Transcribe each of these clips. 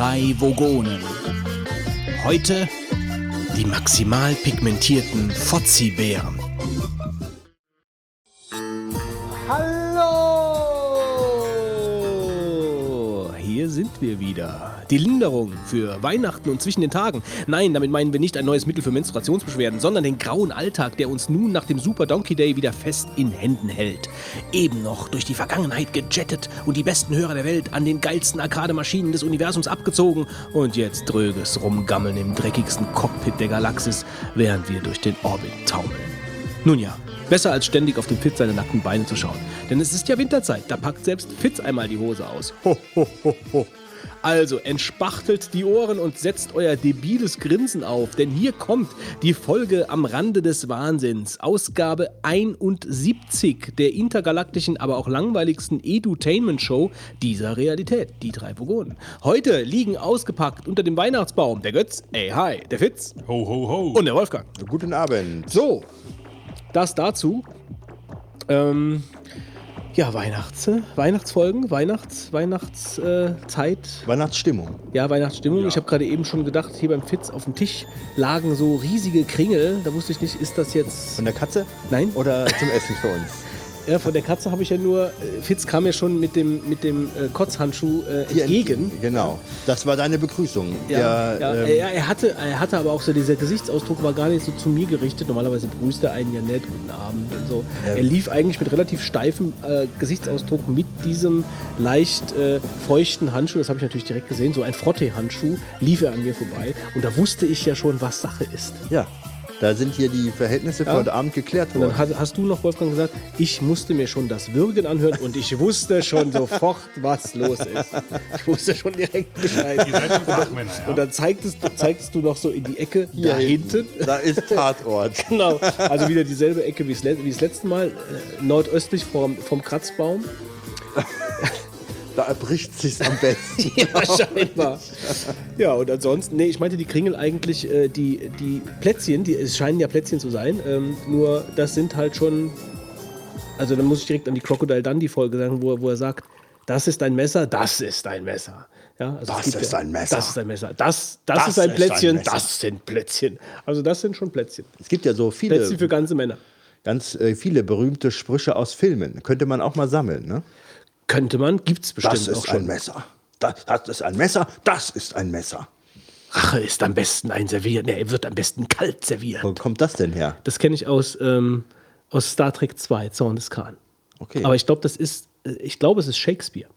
drei Vogonen. Heute die maximal pigmentierten Fozzi-Bären. Wir wieder. Die Linderung für Weihnachten und zwischen den Tagen. Nein, damit meinen wir nicht ein neues Mittel für Menstruationsbeschwerden, sondern den grauen Alltag, der uns nun nach dem Super Donkey Day wieder fest in Händen hält. Eben noch durch die Vergangenheit gejettet und die besten Hörer der Welt an den geilsten Arcade-Maschinen des Universums abgezogen und jetzt dröges Rumgammeln im dreckigsten Cockpit der Galaxis, während wir durch den Orbit taumeln. Nun ja, besser als ständig auf den Fitz seine nackten Beine zu schauen. Denn es ist ja Winterzeit, da packt selbst Fitz einmal die Hose aus. Ho, ho, ho, ho. Also entspachtelt die Ohren und setzt euer debiles Grinsen auf, denn hier kommt die Folge am Rande des Wahnsinns, Ausgabe 71 der intergalaktischen, aber auch langweiligsten Edutainment-Show dieser Realität, die drei Vogonen. Heute liegen ausgepackt unter dem Weihnachtsbaum der Götz, ey hi, der Fitz Ho, ho, ho. und der Wolfgang. Guten Abend. So, das dazu. Ähm, ja, Weihnachts, Weihnachtsfolgen, Weihnachts, Weihnachtszeit. Weihnachtsstimmung. ja, Weihnachtsstimmung. Ich habe gerade eben schon gedacht, hier beim Fitz auf dem Tisch lagen so riesige Kringel. Da wusste ich nicht, ist das jetzt. Von der Katze Nein? oder zum Essen für uns? Ja, von der Katze habe ich ja nur. äh, Fitz kam ja schon mit dem, mit dem äh, Kotzhandschuh äh, entgegen. Genau. Das war deine Begrüßung. Ja, ja, ähm, ja, er, hatte, er hatte aber auch so, dieser Gesichtsausdruck war gar nicht so zu mir gerichtet. Normalerweise begrüßt er einen ja nett, guten Abend und so. Ja. Er lief eigentlich mit relativ steifem äh, Gesichtsausdruck mit diesem leicht äh, feuchten Handschuh, das habe ich natürlich direkt gesehen, so ein Frotte-Handschuh, lief er an mir vorbei. Und da wusste ich ja schon, was Sache ist. ja. Da sind hier die Verhältnisse für heute Abend geklärt Und dann worden. hast, du noch, Wolfgang, gesagt, ich musste mir schon das Würgen anhören und ich wusste schon sofort, was los ist. Ich wusste schon direkt Bescheid. Ihr seid schon Fachmänner, ja? Und dann zeigtest, zeigtest du noch so in die Ecke da hinten. Da ist Tatort. Genau, also wieder dieselbe Ecke wie das, le- wie das letzte Mal, äh, nordöstlich vom, vom Kratzbaum. Da erbricht sich's am besten. Ja, scheinbar. Ja, und ansonsten, nee, ich meinte die Kringel eigentlich, äh, die, die Plätzchen, die, es scheinen ja Plätzchen zu sein, ähm, nur das sind halt schon, also dann muss ich direkt an die Crocodile Dundee Folge sagen, wo, er- wo er sagt, das ist ein Messer, das ist ein Messer. Ja, also Das ist ja, ein Messer. Das ist ein Messer. Das, das, Das ist ein ist ein Plätzchen, das sind Plätzchen. Also das sind schon Plätzchen. Es gibt ja so Plätzchen viele, für ganze Männer. ganz äh, viele berühmte Sprüche aus Filmen. Könnte man auch mal sammeln, ne? Könnte man, gibt's bestimmt Das auch ist ein schon. Messer. Das, das ist ein Messer. Das ist ein Messer. Rache ist am besten ein serviert, nee, er wird am besten kalt serviert. Wo kommt das denn her? Das kenne ich aus, ähm, aus Star Trek 2, Zorn des Khan. Okay. Aber ich glaube, das ist, äh, ich glaube, es ist Shakespeare.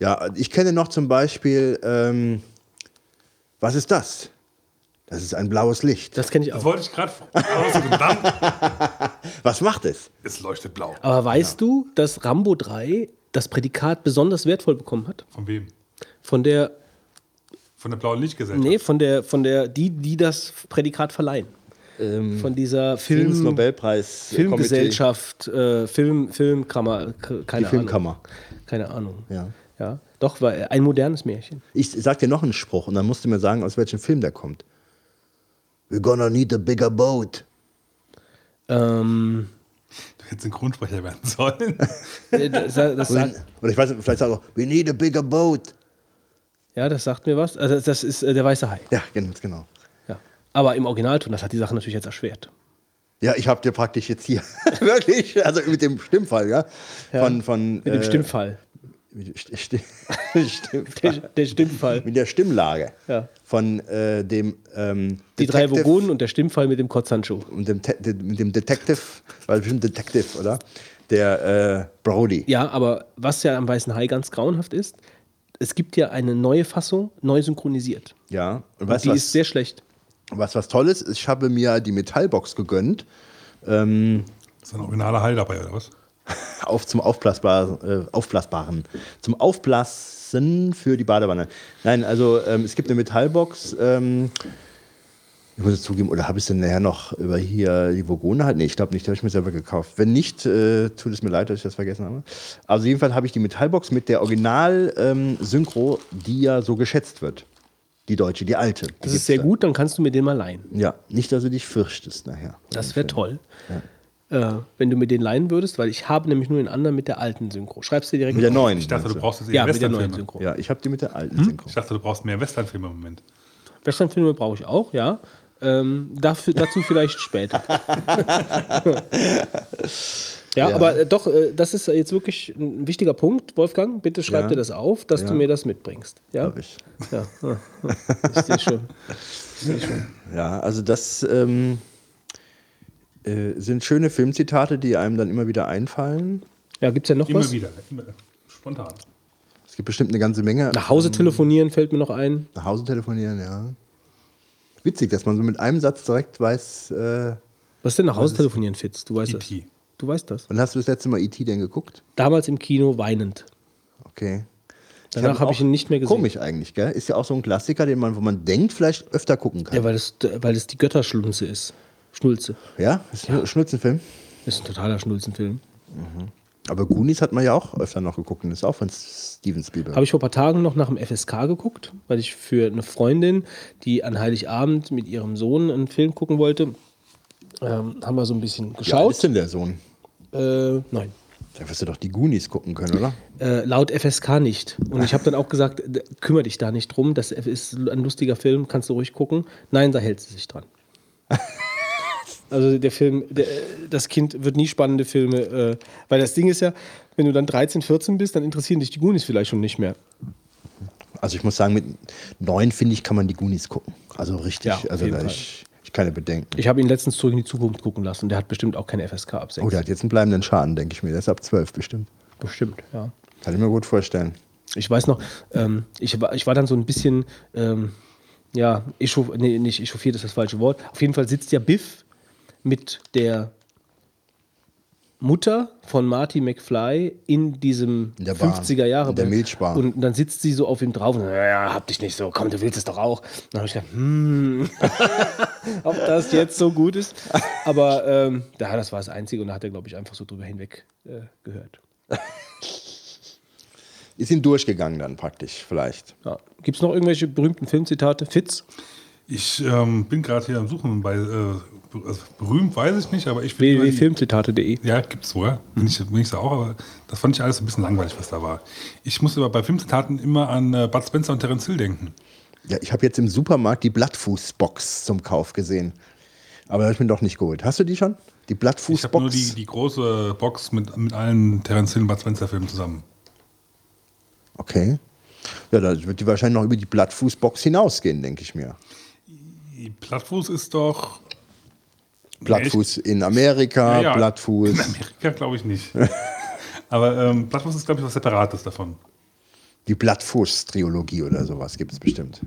Ja, ich kenne noch zum Beispiel, ähm, was ist das? Das ist ein blaues Licht. Das kenne ich Das auch. wollte ich gerade Was macht es? es leuchtet blau. Aber weißt du, dass Rambo 3 das Prädikat besonders wertvoll bekommen hat? Von wem? Von der, Von der blauen Lichtgesellschaft. nee, von der, von der, die, die das Prädikat verleihen. von dieser Film, Friedensnobelpreis. Filmgesellschaft, äh, Film, Filmkammer, keine Die Filmkammer. Ahnung. Keine Ahnung. Ja. ja. Doch, war ein modernes Märchen. Ich sag dir noch einen Spruch und dann musst du mir sagen, aus welchem Film der kommt. We're gonna need a bigger boat. Ähm, Du hättest Synchronsprecher werden sollen. äh, das, das sagt, Oder ich weiß nicht, vielleicht sagt er auch, we need a bigger boat. ja, das sagt mir was. Also das ist äh, der weiße Hai. Ja, ganz genau. Ja. Aber im Originalton, das hat die Sache natürlich jetzt erschwert. Ja, ich habe dir praktisch jetzt hier wirklich, also mit dem Stimmfall, ja, von von Mit dem Stimmfall. mit, St- St- Stimm- Der, der Stimmfall. mit der Stimmlage Ja. Von äh, dem ähm, Die drei Vogonen und der Stimmfall mit dem Kotzhandschuh. und dem, Te- de- mit dem Detective, weil bestimmt Detective, oder? Der äh, Brody. Ja, aber was ja am Weißen Hai ganz grauenhaft ist, es gibt ja eine neue Fassung, neu synchronisiert. Ja. Und Und weißt die du, ist was, sehr schlecht. was was Tolles ist? Ich habe mir die Metallbox gegönnt. Ähm, Ist ein originaler Hai dabei, oder was? auf zum Aufblasbaren, äh, Aufblasbaren, zum Aufblasen für die Badewanne. Nein, also ähm, es gibt eine Metallbox. Ähm, ich muss es zugeben, oder habe ich es denn nachher noch über hier die Vogone halt? Nee, ich glaube nicht, die habe ich mir selber gekauft. Wenn nicht, äh, tut es mir leid, dass ich das vergessen habe. Also jedenfalls habe ich die Metallbox mit der Original-Synchro, die ja so geschätzt wird. Die deutsche, die alte. Die Das ist sehr da. gut, dann kannst du mir den mal leihen. Ja, nicht, dass du dich fürchtest nachher. Das wäre toll. Äh, wenn du mir den leihen würdest, weil ich habe nämlich nur den anderen mit der alten Synchro. Schreibst du direkt Mit der neuen. Ich dachte, du brauchst jetzt eher Ja, mit der neuen. Synchro. Ja, ich habe die mit der alten Synchro. Ich dachte, du brauchst mehr Westernfilme im Moment. Westernfilme brauche ich auch, ja. Ähm, dafür, dazu vielleicht später. ja, Ja. aber äh, doch, äh, das ist jetzt wirklich ein wichtiger Punkt, Wolfgang. Bitte schreib Ja. dir das auf, dass du Ja. mir das mitbringst. Ja, Hab ich. ja. ja. Ich sehe schon. Ja, also das ähm, äh, sind schöne Filmzitate, die einem dann immer wieder einfallen. Ja, gibt es ja noch Immer was? wieder. Immer, spontan. Es gibt bestimmt eine ganze Menge. Nach Hause telefonieren fällt mir noch ein. Nach Hause telefonieren, ja. Witzig, dass man so mit einem Satz direkt weiß. Äh, Was ist denn nach Hause telefonieren, Fitz? Du weißt das. E.T.. Du weißt das. wann hast du das letzte Mal E.T. denn geguckt? Damals im Kino weinend. Okay. Danach habe ich ihn nicht mehr gesehen. Komisch eigentlich, gell? Ist ja auch so ein Klassiker, den man, wo man denkt, vielleicht öfter gucken kann. Ja, weil das, weil das die Götterschlunze ist. Schnulze. Ja, ist ein Schnulzenfilm. Ist ein totaler Schnulzenfilm. Aber Goonies hat man ja auch öfter noch geguckt und ist auch von Steven Spielberg. Habe ich vor ein paar Tagen noch nach dem FSK geguckt, weil ich für eine Freundin, die an Heiligabend mit ihrem Sohn einen Film gucken wollte, ähm, haben wir so ein bisschen geschaut. ist denn der Sohn? Äh, nein. Da wirst du doch die Goonies gucken können, oder? Äh, laut FSK nicht. Und ich habe dann auch gesagt, kümmere dich da nicht drum, das ist ein lustiger Film, kannst du ruhig gucken. Nein, da hält sie sich dran. Also der Film, der, das Kind wird nie spannende Filme, äh, weil das Ding ist ja, wenn du dann 13, 14 bist, dann interessieren dich die Goonies vielleicht schon nicht mehr. Also ich muss sagen, mit neun finde ich, kann man die Goonies gucken. Also richtig, Ja, also da ich, ich keine Bedenken. Ich habe ihn letztens zurück in die Zukunft gucken lassen. Der hat bestimmt auch keine FSK ab 6. Oh, der hat jetzt einen bleibenden Schaden, denke ich mir. Der ist ab zwölf bestimmt. Bestimmt, ja. Kann ich mir gut vorstellen. Ich weiß noch, ähm, ich, war, ich war dann so ein bisschen, ähm, ja, echauf, nee, nicht echauffiert ist das falsche Wort. Auf jeden Fall sitzt ja Biff mit der Mutter von Marty McFly in diesem In der Bar, 50er Jahre in der Milchbar. Und dann sitzt sie so auf ihm drauf und sagt, ja, ja, hab dich nicht so, komm, du willst es doch auch. Dann habe ich gedacht, hm, ob das jetzt so gut ist. Aber ähm, ja, das war das Einzige und da hat er, glaube ich, einfach so drüber hinweg äh, gehört. Ist ihn durchgegangen dann praktisch, vielleicht. Ja. Gibt es noch irgendwelche berühmten Filmzitate? Fitz? Ich ähm, bin gerade hier am Suchen bei, äh, also berühmt weiß ich nicht, aber ich finde. www.filmzitate.de Ja, gibt's wohl. Bin ich, bin ich da auch, aber das fand ich alles ein bisschen langweilig, was da war. Ich muss aber bei Filmzitaten immer an äh, Bud Spencer und Terence Hill denken. Ja, ich habe jetzt im Supermarkt die Blattfußbox zum Kauf gesehen. Aber da habe ich mir doch nicht geholt. Hast du die schon? Die Ich habe Blattfußbox? nur die, die große Box mit, mit allen Terence Hill und Bud Spencer Filmen zusammen. Okay. Ja, da wird die wahrscheinlich noch über die Blattfußbox hinausgehen, denke ich mir. Die Plattfuß ist doch. Blattfuß in Amerika, Ja, ja. Blattfuß. In Amerika glaube ich nicht. aber ähm, Plattfuß ist, glaube ich, was Separates davon. Die Blattfuß-Triologie oder sowas gibt es bestimmt.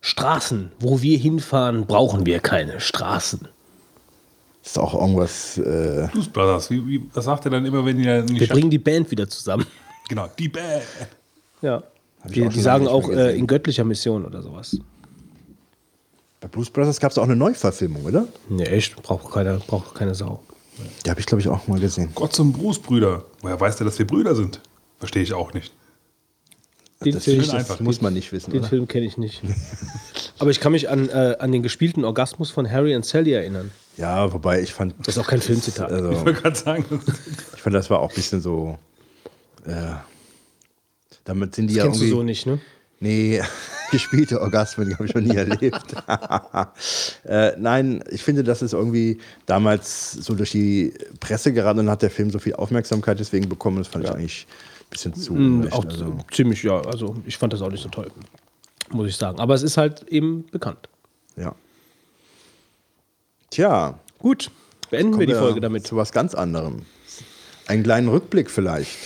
Straßen. Wo wir hinfahren, brauchen wir keine Straßen. Ist auch irgendwas. Äh, Blues Brothers, wie, wie, was sagt er dann immer, wenn ihr die Wir Stadt- bringen die Band wieder zusammen. Genau, die Band. Ja. Die, die sagen auch äh, in göttlicher Mission oder sowas. Bei Blues Brothers gab es auch eine Neuverfilmung, oder? Nee, echt? Braucht keine, braucht keine Sau. Die habe ich, glaube ich, auch mal gesehen. Gott zum Bruce Brüder. Woher weiß der, dass wir Brüder sind? Verstehe ich auch nicht. Den, Das, Film, schön das einfach. muss man nicht wissen, den oder? Film kenne ich nicht. Aber ich kann mich an, äh, an den gespielten Orgasmus von Harry und Sally erinnern. Ja, wobei ich fand. Das ist auch kein Filmzitat. Ich Also, wollte gerade sagen, ich fand, das war auch ein bisschen so. Äh, damit sind die das ja kennst du so nicht, ne? Nee, gespielte Orgasmen, die habe ich noch nie erlebt. äh, nein, ich finde, das ist irgendwie damals so durch die Presse geraten und hat der Film so viel Aufmerksamkeit deswegen bekommen. Das fand ich eigentlich ein bisschen zu. Mm, unrecht. auch also, ziemlich, ja. Also ich fand das auch nicht so toll. Muss ich sagen. Aber es ist halt eben bekannt. ja. Tja, Gut, beenden wir die Folge damit. Zu was ganz anderem. Einen kleinen Rückblick vielleicht.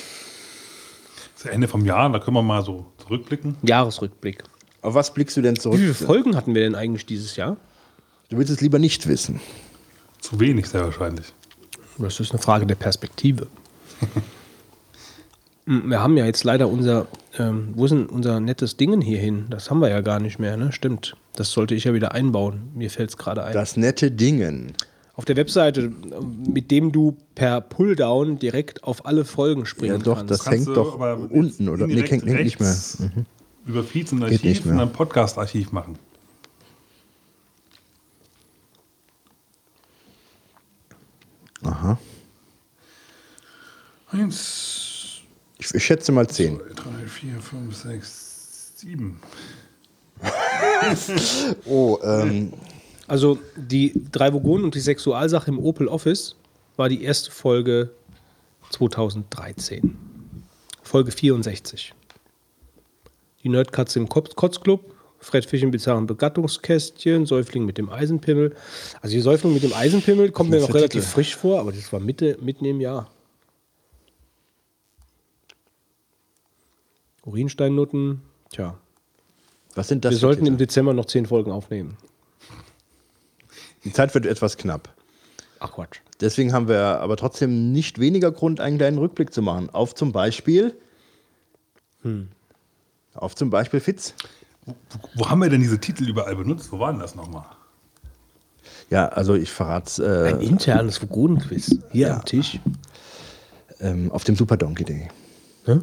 das ist ja Ende vom Jahr, da können wir mal so zurückblicken. Jahresrückblick. Auf was blickst du denn Wie zurück? viele Folgen hatten wir denn eigentlich dieses Jahr? Du willst es lieber nicht wissen. Zu wenig, sehr wahrscheinlich. Das ist eine Frage der Perspektive. Mm, wir haben ja jetzt leider unser, ähm, wo ist denn unser nettes Dingen hier hin? Das haben wir ja gar nicht mehr, ne? Stimmt. Das sollte ich ja wieder einbauen. Mir fällt es gerade ein. Das nette Dingen. Auf der Webseite, äh, mit dem du per Pulldown direkt auf alle Folgen springen Ja, doch, kannst. das Kannst hängt doch aber unten, oder? Nee, hängt, hängt nicht mehr. Mhm über Feeds und Archiv und ein Podcast-Archiv machen. Aha. Eins. Ich, ich schätze mal zehn. Drei, vier, fünf, sechs, sieben. oh, ähm. Also die drei Vogonen und die Sexualsache im Opel Office war die erste Folge 2013. Folge 64. Die Nerdkatze im Kotz- Kotzclub, Fred Fisch im bizarren Begattungskästchen, Säufling mit dem Eisenpimmel. Also die Säufling mit dem Eisenpimmel kommt mir noch relativ Titel. frisch vor, aber das war Mitte, mitten im Jahr. Urinsteinnutten, tja. was sind das Wir sollten Titel? im Dezember noch zehn Folgen aufnehmen. Die Zeit wird etwas knapp. Ach Quatsch. Deswegen haben wir aber trotzdem nicht weniger Grund, einen kleinen Rückblick zu machen. Auf zum Beispiel. Auf zum Beispiel Fitz. Wo, wo haben wir denn diese Titel überall benutzt? Wo waren das nochmal? Ja, also ich verrate äh, Ein internes Vogonenquiz hier Ja. am Tisch. ähm, auf dem Super Donkey Day. Hä?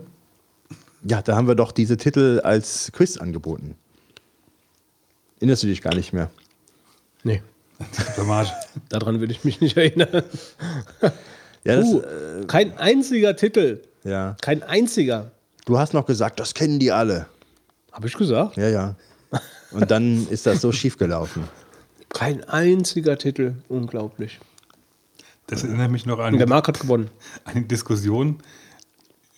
Ja, da haben wir doch diese Titel als Quiz angeboten. Erinnerst du dich gar nicht mehr? Nee, daran will ich mich nicht erinnern. Ja, das, Uh, äh, kein einziger Titel. ja. Kein einziger. Du hast noch gesagt, das kennen die alle. Habe ich gesagt? Ja, ja. Und dann ist das so schief gelaufen. Kein einziger Titel. Unglaublich. Das erinnert mich noch Und der an Marc hat gewonnen. eine Diskussion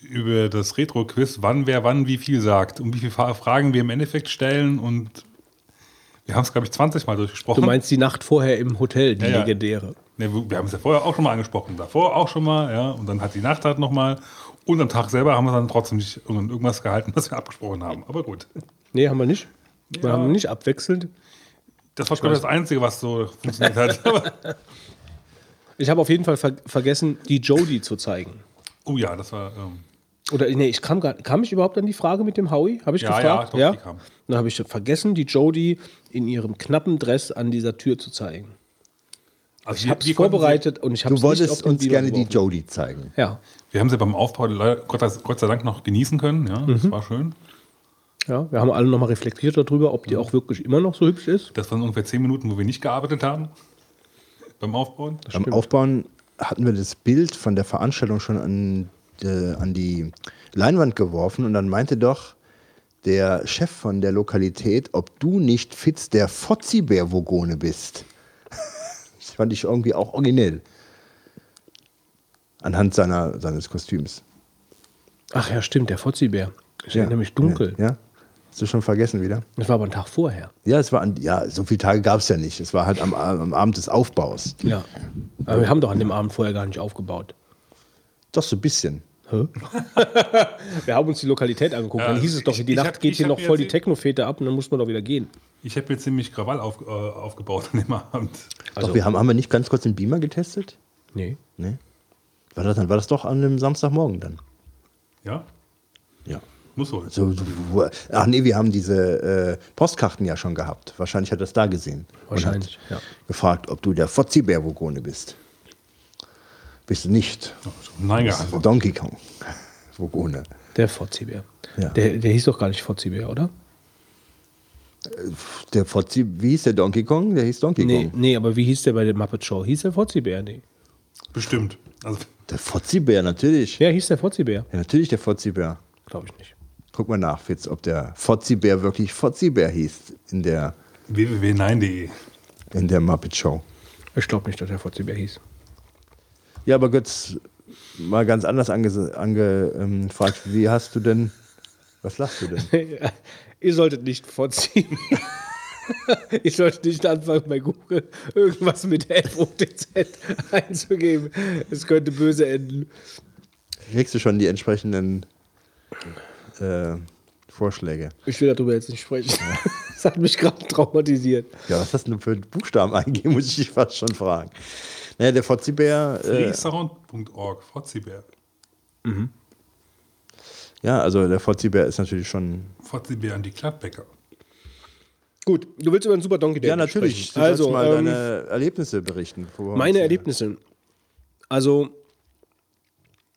über das Retro-Quiz, wann wer wann wie viel sagt und wie viele Fra- Fragen wir im Endeffekt stellen. Und wir haben es, glaube ich, 20 Mal Du durchgesprochen. meinst die Nacht vorher im Hotel, die Ja, ja. legendäre. Ne, wir wir haben es ja vorher auch schon mal angesprochen, davor auch schon mal, ja. Und dann hat die Nacht halt nochmal. Und am Tag selber haben wir dann trotzdem nicht irgend- irgendwas gehalten, was wir abgesprochen haben. Aber gut. Nee, haben wir nicht. Wir Ja. haben nicht abwechselnd. Das war, glaube ich, das Einzige, was so funktioniert hat. Ich habe auf jeden Fall ver vergessen, die Jodie zu zeigen. oh ja, das war. Ähm, Oder nee, ich kam, gar, kam ich überhaupt an die Frage mit dem Howie? Habe ich Ja, gefragt? ja, doch, die kam. Dann habe ich vergessen, die Jodie in ihrem knappen Dress an dieser Tür zu zeigen. Also Ich habe es konnten vorbereitet und ich habe Du wolltest uns Video gerne die geworfen. Jodie zeigen. Ja, Sie, wir haben sie beim Aufbau Gott, sei- Gott sei Dank noch genießen können. Ja, Mhm. das war schön. ja, wir haben alle nochmal reflektiert darüber, ob die auch wirklich immer noch so hübsch ist. Das waren ungefähr zehn Minuten, wo wir nicht gearbeitet haben. Beim Aufbauen. Beim Aufbauen hatten wir das Bild von der Veranstaltung schon an, äh, an die Leinwand geworfen und dann meinte doch der Chef von der Lokalität, ob du nicht Fitz der Fotzibär-Vogone bist. Fand ich irgendwie auch originell. Anhand seiner, seines Kostüms. Ach ja, stimmt, der Fotzibär. Ich erinnere mich dunkel. Ja, ja. Hast du schon vergessen wieder? Das war aber ein Tag vorher. Ja, es war an, ja, so viele Tage gab es ja nicht. Es war halt am, am Abend des Aufbaus. Ja. Aber wir haben doch an dem Abend vorher gar nicht aufgebaut. Doch so ein bisschen. Hä? wir haben uns die Lokalität angeguckt. Ja, dann hieß es doch, ich- die ich Nacht hab- geht hier noch voll die jetzt- Technofete ab und dann muss man doch wieder gehen. Ich habe mir ziemlich Krawall auf, äh, aufgebaut an dem Abend. Also- doch, wir haben, haben wir nicht ganz kurz den Beamer getestet? Nee. Nee. War das, dann war das doch an einem Samstagmorgen dann? Ja, Ja. muss wohl. So, so, wo, ach nee, wir haben diese äh, Postkarten ja schon gehabt. Wahrscheinlich hat er das da gesehen. Wahrscheinlich, Und hat ja. gefragt, ob du der Fotzibär-Vogone bist. Bist du nicht. Nein, Bist du geantwortet. Donkey Kong. Vogone. Der Fotzibär. Ja. Der, der hieß doch gar nicht Fotzibär, oder? Der Fotzi, wie hieß der Donkey Kong? Der hieß Donkey Nee, Kong. nee, aber wie hieß der bei der Muppet Show? Hieß der Fotzibär? Nee. Bestimmt. Also, Der Fotzibär, natürlich. Ja. Ja, hieß der Fotzibär? natürlich der Fotzibär. Glaube ich nicht. Guck mal nach, Fitz, ob der Fotzibär wirklich Fotzibär hieß in der, www.nein.de. in der Muppet Show. Ich glaube nicht, dass der Fotzibär hieß. Ja, aber Götz, mal ganz anders angefragt. Ange, ähm, wie hast du denn, was lachst du denn? Ihr solltet nicht vorziehen. Ihr solltet nicht anfangen, bei Google irgendwas mit FOTZ einzugeben. Es könnte böse enden. Kriegst du schon die entsprechenden äh, Vorschläge? Ich will darüber jetzt nicht sprechen. Das hat mich gerade traumatisiert. Ja, was hast du denn für Buchstaben eingeben, muss ich dich fast schon fragen. Naja, der Fotzibär, äh, Freesound.org, Fotzibär. ja, also der Fotzibär ist natürlich schon, Fotzibär an die Klappbäcker. Gut, du willst über den Super Donkey Day ja natürlich, sprechen. du Also, mal ähm, deine Erlebnisse berichten. meine Erlebnisse. Also,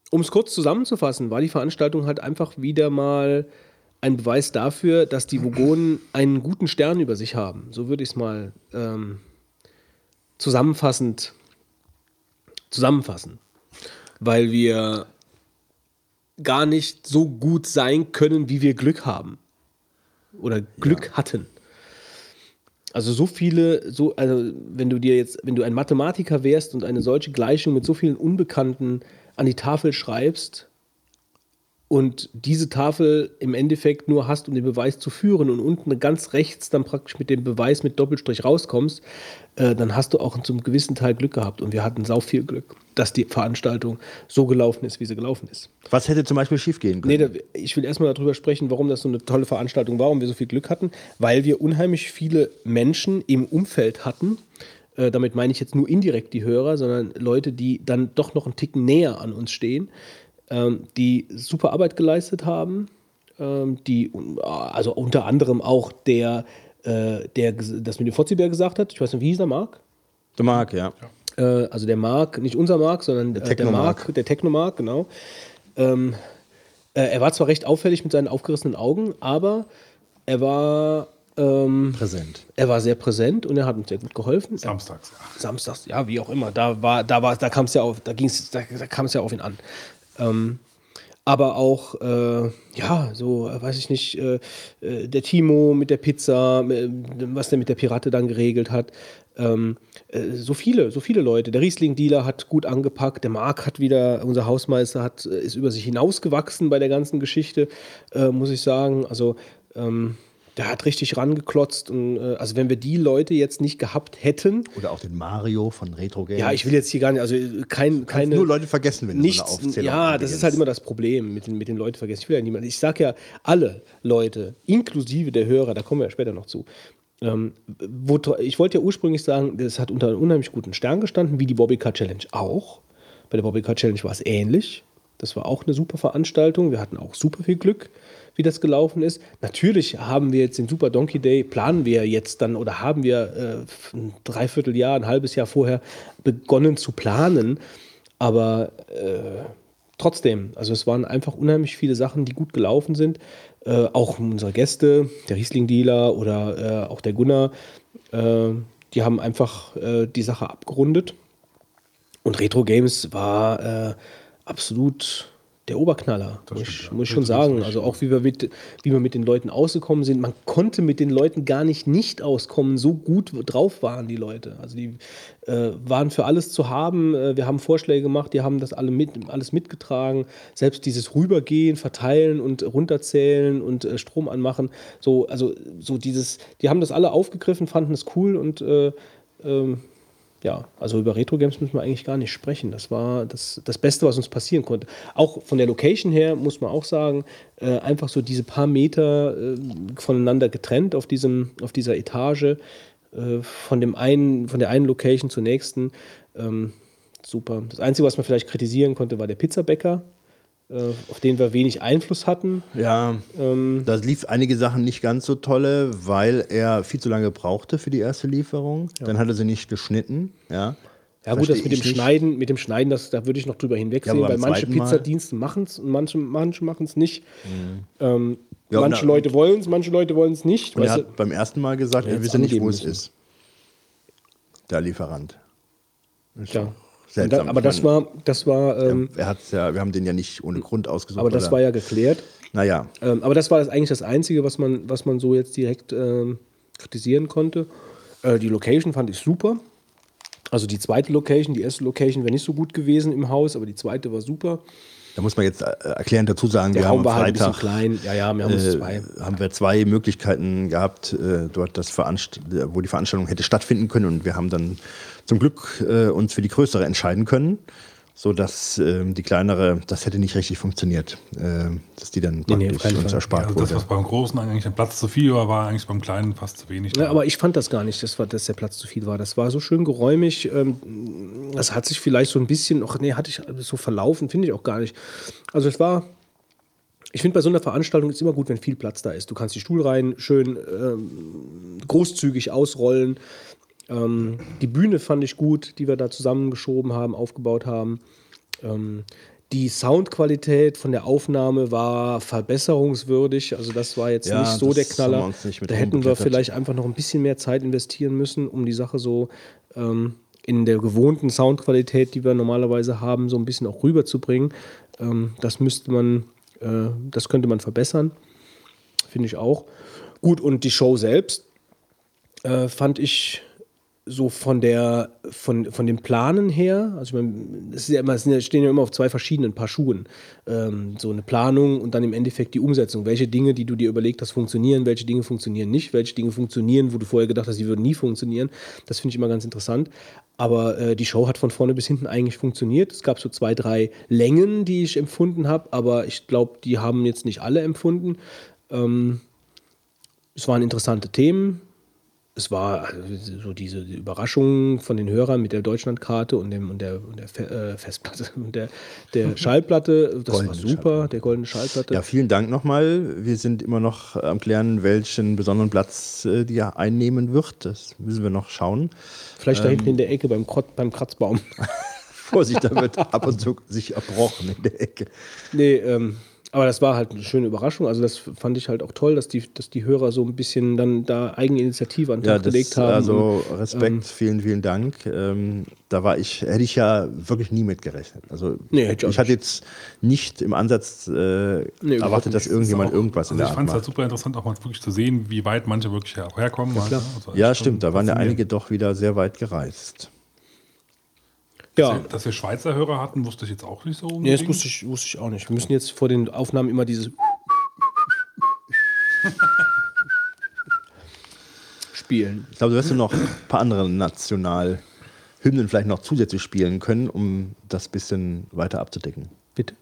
um es kurz zusammenzufassen, war die Veranstaltung halt einfach wieder mal ein Beweis dafür, dass die Vogonen einen guten Stern über sich haben. So würde ich es mal ähm, zusammenfassend zusammenfassen. Weil wir gar nicht so gut sein können, wie wir Glück haben. Oder Glück hatten. Also so viele, so, also wenn du dir jetzt, wenn du ein Mathematiker wärst und eine solche Gleichung mit so vielen Unbekannten an die Tafel schreibst und diese Tafel im Endeffekt nur hast, um den Beweis zu führen und unten ganz rechts dann praktisch mit dem Beweis mit Doppelstrich rauskommst, äh, dann hast du auch zum gewissen Teil Glück gehabt. Und wir hatten sau viel Glück, dass die Veranstaltung so gelaufen ist, wie sie gelaufen ist. Was hätte zum Beispiel schiefgehen können? Nee, da, ich will erstmal darüber sprechen, warum das so eine tolle Veranstaltung war und wir so viel Glück hatten, weil wir unheimlich viele Menschen im Umfeld hatten. Äh, damit meine ich jetzt nur indirekt die Hörer, sondern Leute, die dann doch noch einen Ticken näher an uns stehen, ähm, die super Arbeit geleistet haben, ähm, die, also unter anderem auch der, äh, der das mit dem Fotziberg gesagt hat, ich weiß nicht, wie hieß er, Marc? Der Marc, ja. Äh, also der Marc, nicht unser Marc, sondern Der äh, der Technomark. Marc, der Technomark, genau. Ähm, äh, er war zwar recht auffällig mit seinen aufgerissenen Augen, aber er war, ähm, Präsent. er war sehr präsent und er hat uns sehr gut geholfen. Samstags, ja. Samstags, ja, wie auch immer. Da war, da war, da kam es ja auf, da ging's, da, da kam es ja auf ihn an. Ähm, aber auch, äh, ja, so, weiß ich nicht, äh, äh, der Timo mit der Pizza, äh, was der mit der Pirate dann geregelt hat. Ähm, äh, so viele, so viele Leute. Der Riesling-Dealer hat gut angepackt, der Marc hat wieder, unser Hausmeister hat, äh, ist über sich hinausgewachsen bei der ganzen Geschichte, muss ich sagen. Also, ähm, der hat richtig rangeklotzt und äh, also wenn wir die Leute jetzt nicht gehabt hätten, Oder auch den Mario von Retro Games. ja, ich will jetzt hier gar nicht, also äh, kein, keine. nur Leute vergessen, wenn du nichts, so eine Aufzählung Ja, das ist halt immer das Problem mit den, mit den Leuten vergessen. Ich will ja niemanden. Ich sage ja, alle Leute, inklusive der Hörer, da kommen wir ja später noch zu. Ähm, wo, ich wollte ja ursprünglich sagen, das hat unter einem unheimlich guten Stern gestanden, wie die Bobbycar Challenge auch. Bei der Bobbycar Challenge war es ähnlich. Das war auch eine super Veranstaltung. Wir hatten auch super viel Glück, wie das gelaufen ist. Natürlich haben wir jetzt den Super Donkey Day, planen wir jetzt dann oder haben wir äh, ein Dreivierteljahr, ein halbes Jahr vorher begonnen zu planen. Aber äh, trotzdem, also es waren einfach unheimlich viele Sachen, die gut gelaufen sind. Äh, auch unsere Gäste, der Riesling-Dealer oder äh, auch der Gunnar, äh, die haben einfach äh, die Sache abgerundet. Und Retro Games war äh, absolut der Oberknaller, muss, ich- stimmt, ja. muss ich schon sagen. Also auch wie wir, mit, wie wir mit den Leuten ausgekommen sind. Man konnte mit den Leuten gar nicht nicht auskommen, so gut drauf waren die Leute. Also die äh, waren für alles zu haben. Äh, wir haben Vorschläge gemacht, die haben das alle mit, alles mitgetragen. Selbst dieses Rübergehen, verteilen und runterzählen und äh, Strom anmachen. So, also so dieses, die haben das alle aufgegriffen, fanden es cool und äh, ähm, ja, also über Retro Games müssen wir eigentlich gar nicht sprechen. Das war das, das Beste, was uns passieren konnte. Auch von der Location her muss man auch sagen, äh, einfach so diese paar Meter äh, voneinander getrennt auf, diesem, auf dieser Etage, äh, von, dem einen, von der einen Location zur nächsten. Ähm, super. Das Einzige, was man vielleicht kritisieren konnte, war der Pizzabäcker, auf den wir wenig Einfluss hatten. Ja, Ähm, da lief einige Sachen nicht ganz so tolle, weil er viel zu lange brauchte für die erste Lieferung. Dann hat er sie nicht geschnitten. Ja, Ja gut, das mit dem nicht. Schneiden, mit dem Schneiden, das, da würde ich noch drüber hinwegsehen, Ja, weil manche Pizzadienste machen es und manche, manche machen es nicht. Ähm, Ja, manche da- Leute wollen es, manche Leute wollen es nicht. Und er du? hat beim ersten Mal gesagt, er wisse nicht, wo es ist. Der Lieferant. Ist ja. Seltsam. da, aber das meine, war, das war, ähm, er hat's ja, wir haben den ja nicht ohne Grund ausgesucht. aber das oder? war ja geklärt. Naja, Ähm, aber das war eigentlich das Einzige, was man, was man so jetzt direkt ähm, kritisieren konnte. Äh, die Location fand ich super. Also die zweite Location, die erste Location wäre nicht so gut gewesen im Haus, aber die zweite war super. da muss man jetzt äh, erklärend dazu sagen, Der wir Raum haben war halt Freitag klein. Ja, ja, wir haben äh, zwei. haben wir zwei Möglichkeiten gehabt, äh, dort das Veranst wo die Veranstaltung hätte stattfinden können und wir haben dann zum Glück äh, uns für die größere entscheiden können, so dass ähm, die kleinere, das hätte nicht richtig funktioniert, äh, dass die dann Nee, nee, praktisch keinen uns erspart Also das, wurde. was beim Großen eigentlich ein Platz zu viel war, war eigentlich beim Kleinen fast zu wenig. Ja, aber ich fand das gar nicht, das war, dass der Platz zu viel war. Das war so schön geräumig. Ähm, das hat sich vielleicht so ein bisschen, ach nee, hatte ich so verlaufen, finde ich auch gar nicht. Also es war, ich finde bei so einer Veranstaltung ist immer gut, wenn viel Platz da ist. Du kannst die Stuhlreihen schön ähm, großzügig ausrollen. Ähm, die Bühne fand ich gut, die wir da zusammengeschoben haben, aufgebaut haben. Ähm, die Soundqualität von der Aufnahme war verbesserungswürdig. Also das war jetzt Ja, nicht so der Knaller. Da hätten wir vielleicht einfach noch ein bisschen mehr Zeit investieren müssen, um die Sache so ähm, in der gewohnten Soundqualität, die wir normalerweise haben, so ein bisschen auch rüberzubringen. Ähm, das müsste man, äh, das könnte man verbessern. Finde ich auch. Gut, und die Show selbst äh, fand ich so von der von, von dem Planen her, also ich meine, es, ja immer, es stehen ja immer auf zwei verschiedenen Paar Schuhen. Ähm, so eine Planung und dann im Endeffekt die Umsetzung. Welche Dinge, die du dir überlegt hast, funktionieren, welche Dinge funktionieren nicht, welche Dinge funktionieren, wo du vorher gedacht hast, sie würden nie funktionieren. Das finde ich immer ganz interessant. Aber äh, die Show hat von vorne bis hinten eigentlich funktioniert. Es gab so zwei, drei Längen, die ich empfunden habe, aber ich glaube, die haben jetzt nicht alle empfunden. Ähm, es waren interessante Themen. Es war also so diese Überraschung von den Hörern mit der Deutschlandkarte und, dem, und der, und der Fe äh, Festplatte und der, der Schallplatte. Das war Goldene super, Schallplatte. der goldene Schallplatte. Ja, vielen Dank nochmal. Wir sind immer noch am Klären, welchen besonderen Platz äh, die einnehmen wird. Das müssen wir noch schauen. Vielleicht da hinten in der Ecke beim, Krot, beim Kratzbaum. Vorsicht, da wird ab und zu sich erbrochen in der Ecke. Nee, ähm, aber das war halt eine schöne Überraschung. Also das fand ich halt auch toll, dass die, dass die Hörer so ein bisschen dann da Eigeninitiative an den Ja, Tag gelegt das, haben. also Respekt, ähm, vielen, vielen Dank. Ähm, da war ich, hätte ich ja wirklich nie mit gerechnet. Also Nee, hätte ich auch ich hatte jetzt nicht im Ansatz äh, überhaupt erwartet, dass irgendjemand auch- irgendwas in also der ich fand es halt super interessant, auch mal wirklich zu sehen, wie weit manche wirklich her herkommen. Ja, klar. Also Ja, stimmt, da waren ja einige doch wieder sehr weit gereist. Ja, Dass wir Schweizer Hörer hatten, wusste ich jetzt auch nicht so. nee, das unbedingt. wusste ich, wusste ich auch nicht. Wir müssen jetzt vor den Aufnahmen immer dieses spielen. Ich glaube, du wirst noch ein paar andere Nationalhymnen vielleicht noch zusätzlich spielen können, um das bisschen weiter abzudecken. Bitte.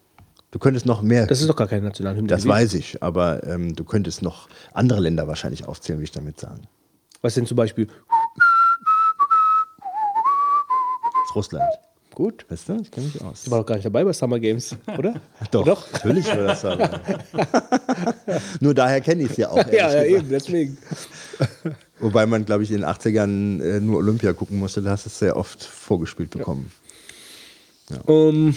Du könntest noch mehr. Das ist doch gar keine Nationalhymne. das gewesen. weiß ich, aber ähm, du könntest noch andere Länder wahrscheinlich aufzählen, will ich damit sagen. Was denn zum Beispiel? Das ist Russland. Gut. Weißt du, ich kenne mich aus. Du war doch gar nicht dabei bei Summer Games, oder? Doch, Doch. natürlich war das aber. Nur daher kenne ich es ja auch. ja, ja, eben, deswegen. Wobei man, glaube ich, in den 80ern äh, nur Olympia gucken musste, da hast du es sehr oft vorgespielt bekommen. Ähm,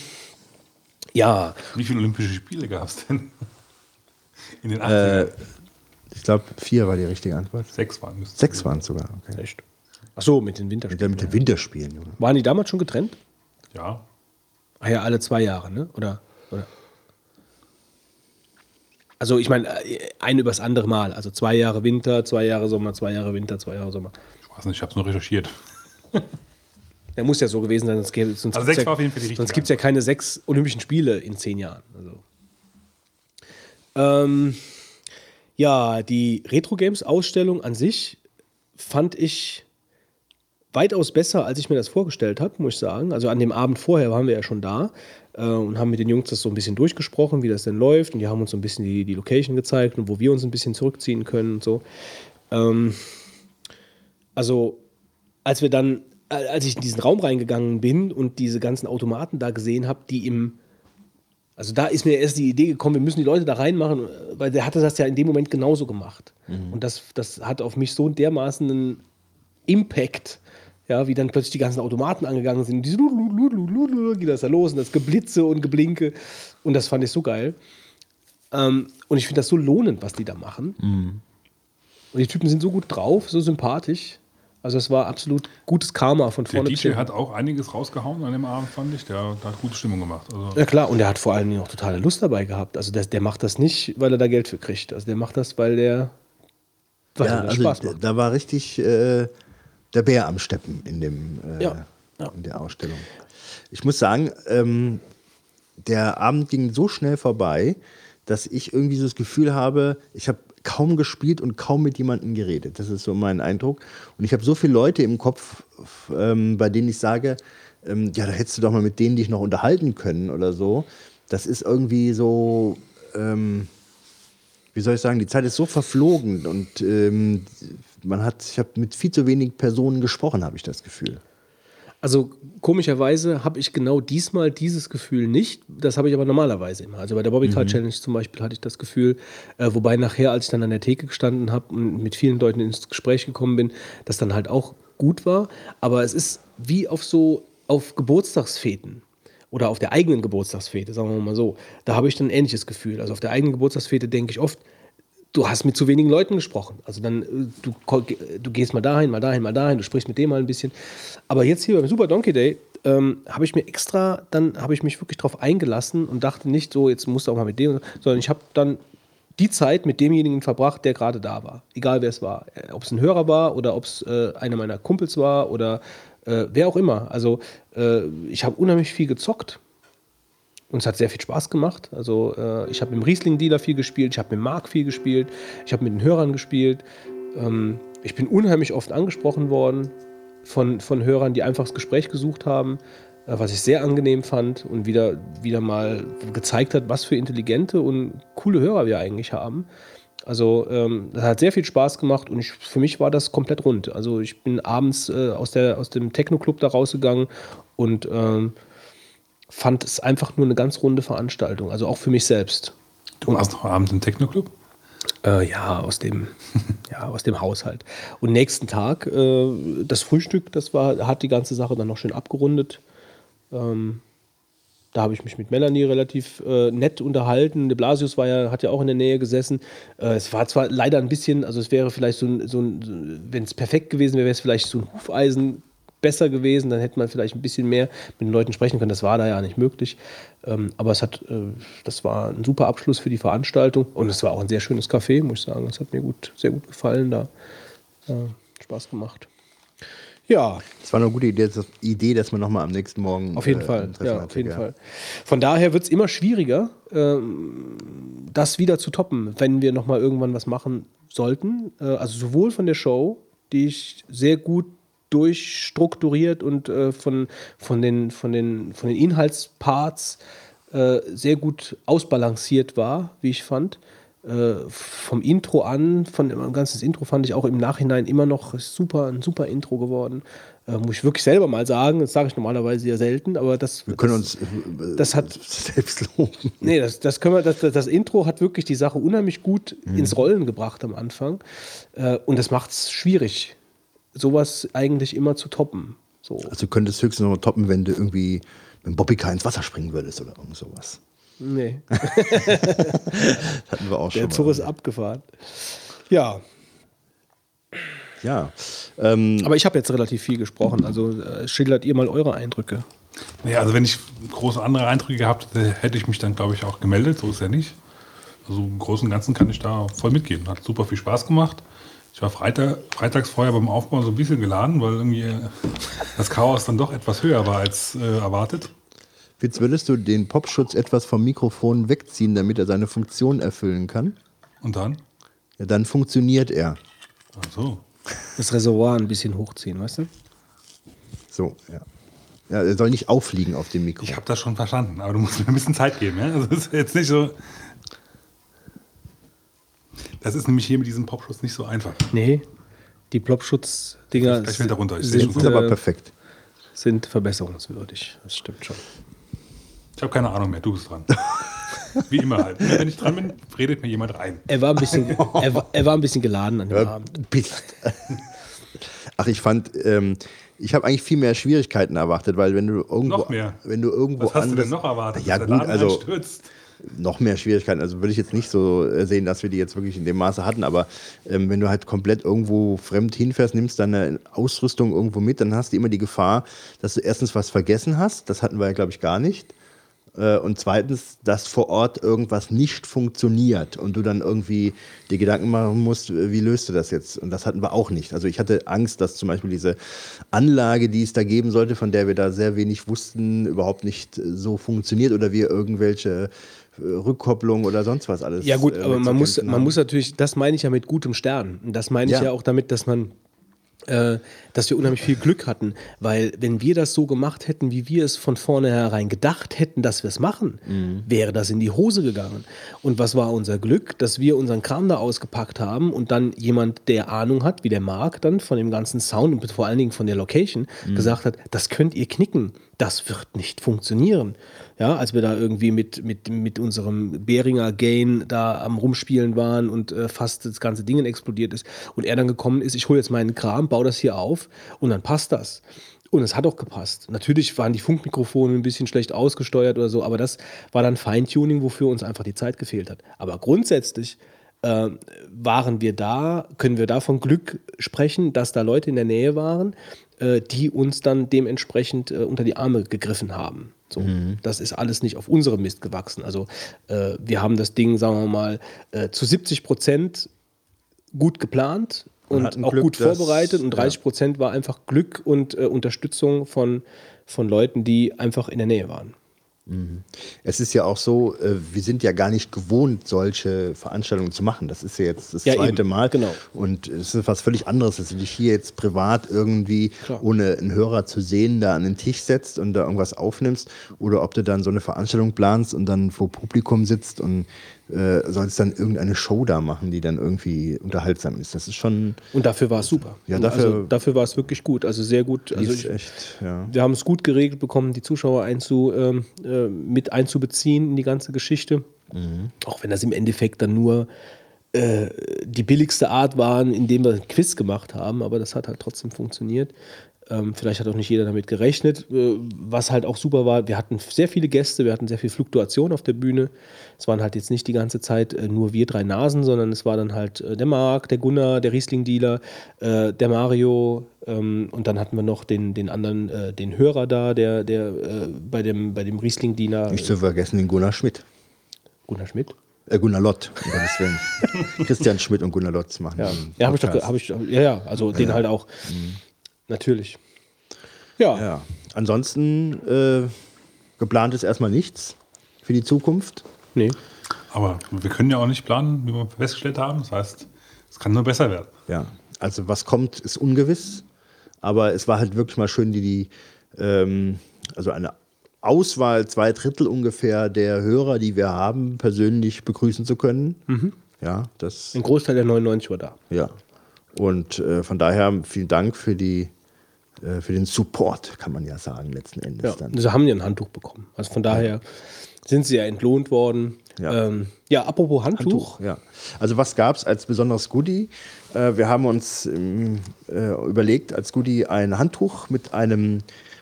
ja, Wie viele Olympische Spiele gab es denn? In den 80ern? Äh, ich glaube, vier war die richtige Antwort. Sechs waren es. Sechs waren es sogar. Okay. echt. Ach so, mit den Winterspielen. mit den Winterspielen, Junge. Waren die damals schon getrennt? Ja. Ah ja, alle zwei Jahre, ne? Oder? oder? Also ich meine, äh, ein übers andere Mal. Also zwei Jahre Winter, zwei Jahre Sommer, zwei Jahre Winter, zwei Jahre Sommer. Ich weiß nicht, ich habe es nur recherchiert. Der muss ja so gewesen sein, sonst gäbe sonst Also gibt's sechs ja, war auf jeden Fall die richtige Sonst gibt es ja keine sechs Olympischen Spiele in zehn Jahren. Also. Ähm, ja, die Retro Games Ausstellung an sich fand ich weitaus besser, als ich mir das vorgestellt habe, muss ich sagen. Also an dem Abend vorher waren wir ja schon da äh, und haben mit den Jungs das so ein bisschen durchgesprochen, wie das denn läuft. Und die haben uns so ein bisschen die, die Location gezeigt und wo wir uns ein bisschen zurückziehen können und so. Ähm, also als wir dann, äh, als ich in diesen Raum reingegangen bin und diese ganzen Automaten da gesehen habe, die im, also da ist mir erst die Idee gekommen, wir müssen die Leute da reinmachen, äh, weil der hatte das ja in dem Moment genauso gemacht. Und das, das hat auf mich so dermaßen einen Impact, ja, wie dann plötzlich die ganzen Automaten angegangen sind. Diese Lulululululu, geht das da los und das Geblitze und Geblinke. Und das fand ich so geil. Ähm, und ich finde das so lohnend, was die da machen. Und die Typen sind so gut drauf, so sympathisch. Also es war absolut gutes Karma von Der vorne bis DJ hinten. hat auch einiges rausgehauen an dem Abend, fand ich. Der, der hat gute Stimmung gemacht. Also, Ja klar, und der hat vor allen Dingen auch totale Lust dabei gehabt. Also der, der macht das nicht, weil er da Geld für kriegt. Also der macht das, weil der, weil Ja, also Spaß macht. da war richtig äh, der Bär am Steppen in, dem, äh, Ja, ja. in der Ausstellung. Ich muss sagen, ähm, der Abend ging so schnell vorbei, dass ich irgendwie so das Gefühl habe, ich habe kaum gespielt und kaum mit jemandem geredet. Das ist so mein Eindruck. Und ich habe so viele Leute im Kopf, ähm, bei denen ich sage, ähm, ja, da hättest du doch mal mit denen dich noch unterhalten können oder so. Das ist irgendwie so, ähm, wie soll ich sagen, die Zeit ist so verflogen und ähm, man hat, ich habe mit viel zu wenig Personen gesprochen, habe ich das Gefühl. Also komischerweise habe ich genau diesmal dieses Gefühl nicht. Das habe ich aber normalerweise immer. Also bei der Bobbycar Challenge zum Beispiel hatte ich das Gefühl, äh, wobei nachher, als ich dann an der Theke gestanden habe und mit vielen Leuten ins Gespräch gekommen bin, das dann halt auch gut war. Aber es ist wie auf so auf Geburtstagsfeten oder auf der eigenen Geburtstagsfete, sagen wir mal so. Da habe ich dann ein ähnliches Gefühl. Also auf der eigenen Geburtstagsfete denke ich oft, du hast mit zu wenigen Leuten gesprochen. Also dann, äh, du, du gehst mal dahin, mal dahin, mal dahin, du sprichst mit dem mal ein bisschen. Aber jetzt hier beim Super Donkey Day ähm, habe ich mir extra, dann habe ich mich wirklich darauf eingelassen und dachte nicht so, jetzt musst du auch mal mit dem, sondern ich habe dann die Zeit mit demjenigen verbracht, der gerade da war. Egal wer es war. Äh, ob es ein Hörer war oder ob es äh, einer meiner Kumpels war oder äh, wer auch immer. Also äh, ich habe unheimlich viel gezockt. Und es hat sehr viel Spaß gemacht. Also äh, ich habe mit dem Riesling-Dealer viel gespielt, ich habe mit Marc viel gespielt, ich habe mit den Hörern gespielt. Ähm, ich bin unheimlich oft angesprochen worden von, von Hörern, die einfach das Gespräch gesucht haben. Äh, was ich sehr angenehm fand und wieder, wieder mal gezeigt hat, was für intelligente und coole Hörer wir eigentlich haben. Also ähm, das hat sehr viel Spaß gemacht und ich, für mich war das komplett rund. Also ich bin abends äh, aus, der, aus dem Techno-Club da rausgegangen und ähm, fand es einfach nur eine ganz runde Veranstaltung. Also auch für mich selbst. Du warst noch abends im Techno-Club? Äh, ja, aus dem, ja, aus dem Haushalt. Und nächsten Tag, äh, das Frühstück, das war, hat die ganze Sache dann noch schön abgerundet. Ähm, da habe ich mich mit Melanie relativ äh, nett unterhalten. De Blasius war ja, hat ja auch in der Nähe gesessen. Äh, es war zwar leider ein bisschen, also es wäre vielleicht so ein, so ein wenn es perfekt gewesen wäre, wäre es vielleicht so ein Hufeisen besser gewesen. Dann hätte man vielleicht ein bisschen mehr mit den Leuten sprechen können. Das war da ja nicht möglich. Ähm, aber es hat, äh, das war ein super Abschluss für die Veranstaltung. Und es war auch ein sehr schönes Café, muss ich sagen. Es hat mir gut, sehr gut gefallen da. Äh, Spaß gemacht. Ja. Das war eine gute Idee, das, Idee dass man nochmal am nächsten Morgen. Auf jeden äh, Fall. Ja, auf jeden ja. Fall. Von daher wird es immer schwieriger, ähm, das wieder zu toppen, wenn wir nochmal irgendwann was machen sollten. Äh, also sowohl von der Show, die ich sehr gut durchstrukturiert und äh, von, von, den, von, den, von den Inhaltsparts äh, sehr gut ausbalanciert war, wie ich fand. Äh, vom Intro an, von dem ganzen Intro fand ich auch im Nachhinein immer noch super, ein super Intro geworden. Äh, muss ich wirklich selber mal sagen, das sage ich normalerweise ja selten, aber das. Wir können das, uns äh, das hat- selbst loben. Nee, das, das können wir, das, das, Intro hat wirklich die Sache unheimlich gut Mhm. ins Rollen gebracht am Anfang. Äh, und das macht es schwierig, sowas eigentlich immer zu toppen. So. Also du könntest höchstens noch mal toppen, wenn du irgendwie mit dem Bobbycar ins Wasser springen würdest oder irgend sowas. Nee, hatten wir auch schon. der Zug ist abgefahren. Ja, Ja. Ähm, aber ich habe jetzt relativ viel gesprochen. Also äh, schildert ihr mal eure Eindrücke. Nee, also wenn ich große andere Eindrücke gehabt hätte, hätte ich mich dann, glaube ich, auch gemeldet. So ist ja nicht. Also im Großen und Ganzen kann ich da voll mitgehen. Hat super viel Spaß gemacht. Ich war Freitag, freitags vorher beim Aufbau so ein bisschen geladen, weil irgendwie äh, das Chaos dann doch etwas höher war als äh, erwartet. Witz, würdest du den Popschutz etwas vom Mikrofon wegziehen, damit er seine Funktion erfüllen kann? Und dann? Ja, dann funktioniert er. Ach so. Das Reservoir ein bisschen hochziehen, weißt du? So, ja. Ja, er soll nicht auffliegen auf dem Mikro. Ich habe das schon verstanden, aber du musst mir ein bisschen Zeit geben. Ja? Also das ist jetzt nicht so. Das ist nämlich hier mit diesem Popschutz nicht so einfach. Nee, die Plopschutz-Dinger er sind, Das ist aber äh, perfekt. sind verbesserungswürdig. Das stimmt schon. Ich habe keine Ahnung mehr, du bist dran. Wie immer halt. Wenn ich dran bin, redet mir jemand rein. Er war ein bisschen, er war, er war ein bisschen geladen an dem Ja, Abend. Ach, ich fand, ähm, ich habe eigentlich viel mehr Schwierigkeiten erwartet, weil wenn du irgendwo, Noch mehr? wenn du irgendwo Was hast du anders, denn noch erwartet? Ja dass gut, der Laden also einstürzt? Noch mehr Schwierigkeiten. Also würde ich jetzt nicht so äh, sehen, dass wir die jetzt wirklich in dem Maße hatten, aber ähm, wenn du halt komplett irgendwo fremd hinfährst, nimmst deine Ausrüstung irgendwo mit, dann hast du immer die Gefahr, dass du erstens was vergessen hast. Das hatten wir ja, glaube ich, gar nicht. Äh, Und zweitens, dass vor Ort irgendwas nicht funktioniert und du dann irgendwie dir Gedanken machen musst, äh, wie löst du das jetzt? Und das hatten wir auch nicht. Also ich hatte Angst, dass zum Beispiel diese Anlage, die es da geben sollte, von der wir da sehr wenig wussten, überhaupt nicht so funktioniert oder wir irgendwelche Rückkopplung oder sonst was alles. Ja gut, äh, aber man muss, man muss natürlich, das meine ich ja mit gutem Stern. Und das meine ich Ja. ja auch damit, dass man, äh, dass wir unheimlich viel Glück hatten. Weil wenn wir das so gemacht hätten, wie wir es von vornherein gedacht hätten, dass wir es machen, Mhm. wäre das in die Hose gegangen. Und was war unser Glück, dass wir unseren Kram da ausgepackt haben und dann jemand, der Ahnung hat, wie der Marc dann von dem ganzen Sound und vor allen Dingen von der Location, Mhm. gesagt hat, das könnt ihr knicken. Das wird nicht funktionieren. Ja, als wir da irgendwie mit, mit, mit unserem Behringer Gain da am Rumspielen waren und äh, fast das ganze Ding explodiert ist und er dann gekommen ist, ich hole jetzt meinen Kram, baue das hier auf und dann passt das. Und es hat auch gepasst. Natürlich waren die Funkmikrofone ein bisschen schlecht ausgesteuert oder so, aber das war dann Feintuning, wofür uns einfach die Zeit gefehlt hat. Aber grundsätzlich äh, waren wir da, können wir da von Glück sprechen, dass da Leute in der Nähe waren, äh, die uns dann dementsprechend äh, unter die Arme gegriffen haben. So, Das ist alles nicht auf unserem Mist gewachsen. Also äh, wir haben das Ding, sagen wir mal, äh, zu 70 Prozent gut geplant und auch Glück, gut dass- vorbereitet und 30 Prozent war einfach Glück und äh, Unterstützung von, von Leuten, die einfach in der Nähe waren. Es ist ja auch so, äh, wir sind ja gar nicht gewohnt, solche Veranstaltungen zu machen. Das ist ja jetzt das Ja, zweite eben, Mal. genau. Und es ist was völlig anderes, dass du dich hier jetzt privat irgendwie, Klar. ohne einen Hörer zu sehen, da an den Tisch setzt und da irgendwas aufnimmst. Oder ob du dann so eine Veranstaltung planst und dann vor Publikum sitzt und äh, sollst dann irgendeine Show da machen, die dann irgendwie unterhaltsam ist. Das ist schon, Und dafür war es super. Ja, dafür- also, dafür war es wirklich gut. Also sehr gut. Also ich, echt, ja. wir haben es gut geregelt bekommen, die Zuschauer einzu, ähm, äh, mit einzubeziehen in die ganze Geschichte. Auch wenn das im Endeffekt dann nur äh, die billigste Art waren, indem wir ein Quiz gemacht haben, aber das hat halt trotzdem funktioniert. Ähm, vielleicht hat auch nicht jeder damit gerechnet. Äh, was halt auch super war, wir hatten sehr viele Gäste, wir hatten sehr viel Fluktuation auf der Bühne. Es waren halt jetzt nicht die ganze Zeit äh, nur wir drei Nasen, sondern es war dann halt äh, der Marc, der Gunnar, der Riesling-Dealer, äh, der Mario ähm, und dann hatten wir noch den, den anderen, äh, den Hörer da, der, der äh, bei dem, bei dem Riesling-Dealer, Nicht zu vergessen den Gunnar Schmidt. Gunnar Schmidt. Äh, Gunnar Lott, um. Christian Schmidt und Gunnar Lotz machen. Ja, ja habe ich doch, hab ich, ja, ja, also den halt auch. Natürlich. Ja, Ja, ansonsten äh, geplant ist erstmal nichts für die Zukunft. nee. Aber wir können ja auch nicht planen, wie wir festgestellt haben. Das heißt, es kann nur besser werden. Ja, also was kommt, ist ungewiss. Aber es war halt wirklich mal schön, die, die ähm, also eine Auswahl, zwei Drittel ungefähr der Hörer, die wir haben, persönlich begrüßen zu können. Ja, das, Ein Großteil der 99 war da. ja. Und äh, von daher vielen Dank für die für den Support, kann man ja sagen, letzten Endes Ja, dann. sie haben ja ein Handtuch bekommen. Also von daher sind sie ja entlohnt worden. Ja. Ähm, ja apropos Handtuch. Ja. Also was gab es als besonderes Goodie? Äh, wir haben uns ähm, äh, überlegt, als Goodie ein Handtuch mit einem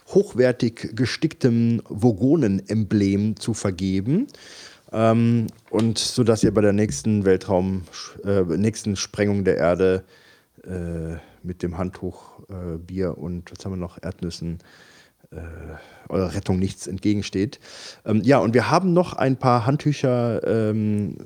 hochwertig gesticktem Vogonen-Emblem zu vergeben. Ähm, und so dass ihr bei der nächsten Weltraum, äh, nächsten Sprengung der Erde äh, mit dem Handtuch äh, Bier und was haben wir noch Erdnüssen eurer Rettung nichts entgegensteht. Ähm, ja, und wir haben noch ein paar Handtücher ähm,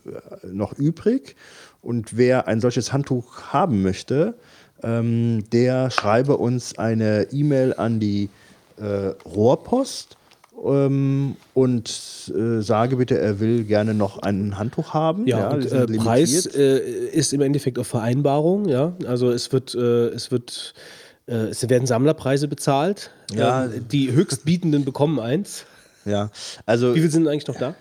noch übrig. Und wer ein solches Handtuch haben möchte, ähm, der schreibe uns eine E-Mail an die äh, Rohrpost ähm, und äh, sage bitte, er will gerne noch ein Handtuch haben. Ja, und, sind äh, Preis äh, ist im Endeffekt auf Vereinbarung. Ja, also es wird, äh, es wird, äh, es werden Sammlerpreise bezahlt. Ja. Ähm, die Höchstbietenden bekommen eins. ja, also Wie viele sind eigentlich noch da?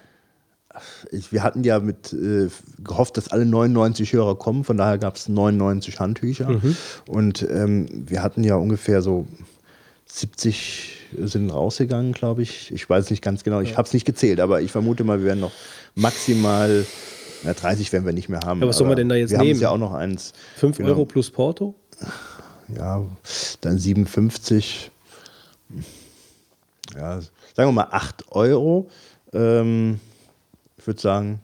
ich, wir hatten ja mit äh, gehofft, dass alle 99 Hörer kommen, von daher gab es 99 Handtücher. Und ähm, wir hatten ja ungefähr so 70 sind rausgegangen, glaube ich. Ich weiß nicht ganz genau, ich habe es nicht gezählt, aber ich vermute mal, wir werden noch maximal, na, 30 werden wir nicht mehr haben. Ja, was soll man denn da jetzt wir haben nehmen? uns ja auch noch eins. 5 genau. Euro plus Porto? Ja, dann 57. Ja, sagen wir mal 8 Euro. Ähm, ich würde sagen,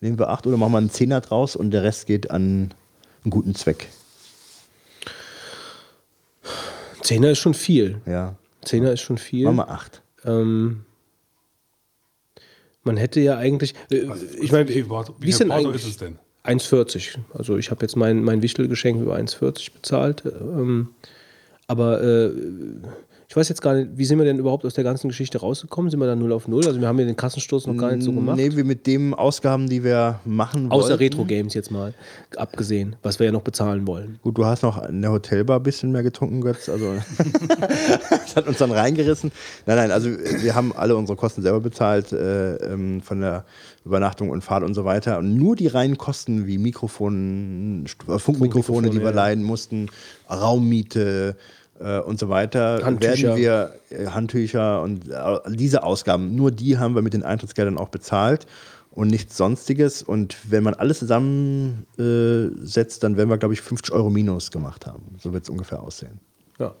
nehmen wir 8 oder machen wir einen Zehner draus und der Rest geht an einen guten Zweck. Zehner ist schon viel. Ja, Zehner ist schon viel. machen wir 8. Ähm, man hätte ja eigentlich. Äh, ich meine, Wie wie wie ist denn eigentlich? ist es denn? 1,40. Also ich habe jetzt mein, mein Wichtelgeschenk über 1,40 bezahlt. Ähm, aber äh, ich weiß jetzt gar nicht, wie sind wir denn überhaupt aus der ganzen Geschichte rausgekommen? Sind wir da 0 auf 0? Also wir haben ja den Kassenstoß noch gar nicht so gemacht. Nee, wir mit den Ausgaben, die wir machen Außer wollten. Retro-Games jetzt mal abgesehen, was wir ja noch bezahlen wollen. Gut, du hast noch in der Hotelbar ein bisschen mehr getrunken, Götz. Also das hat uns dann reingerissen. Nein, nein, also wir haben alle unsere Kosten selber bezahlt, äh, ähm, von der Übernachtung und Fahrt und so weiter. Und nur die reinen Kosten wie Mikrofon, St- äh, Funkmikrofone, die wir ja. leihen mussten, Raummiete äh, und so weiter, Handtücher. werden wir äh, Handtücher und äh, diese Ausgaben, nur die haben wir mit den Eintrittsgeldern auch bezahlt und nichts Sonstiges. Und wenn man alles zusammensetzt, äh, dann werden wir, glaube ich, 50 Euro minus gemacht haben. So wird es ungefähr aussehen. Ja,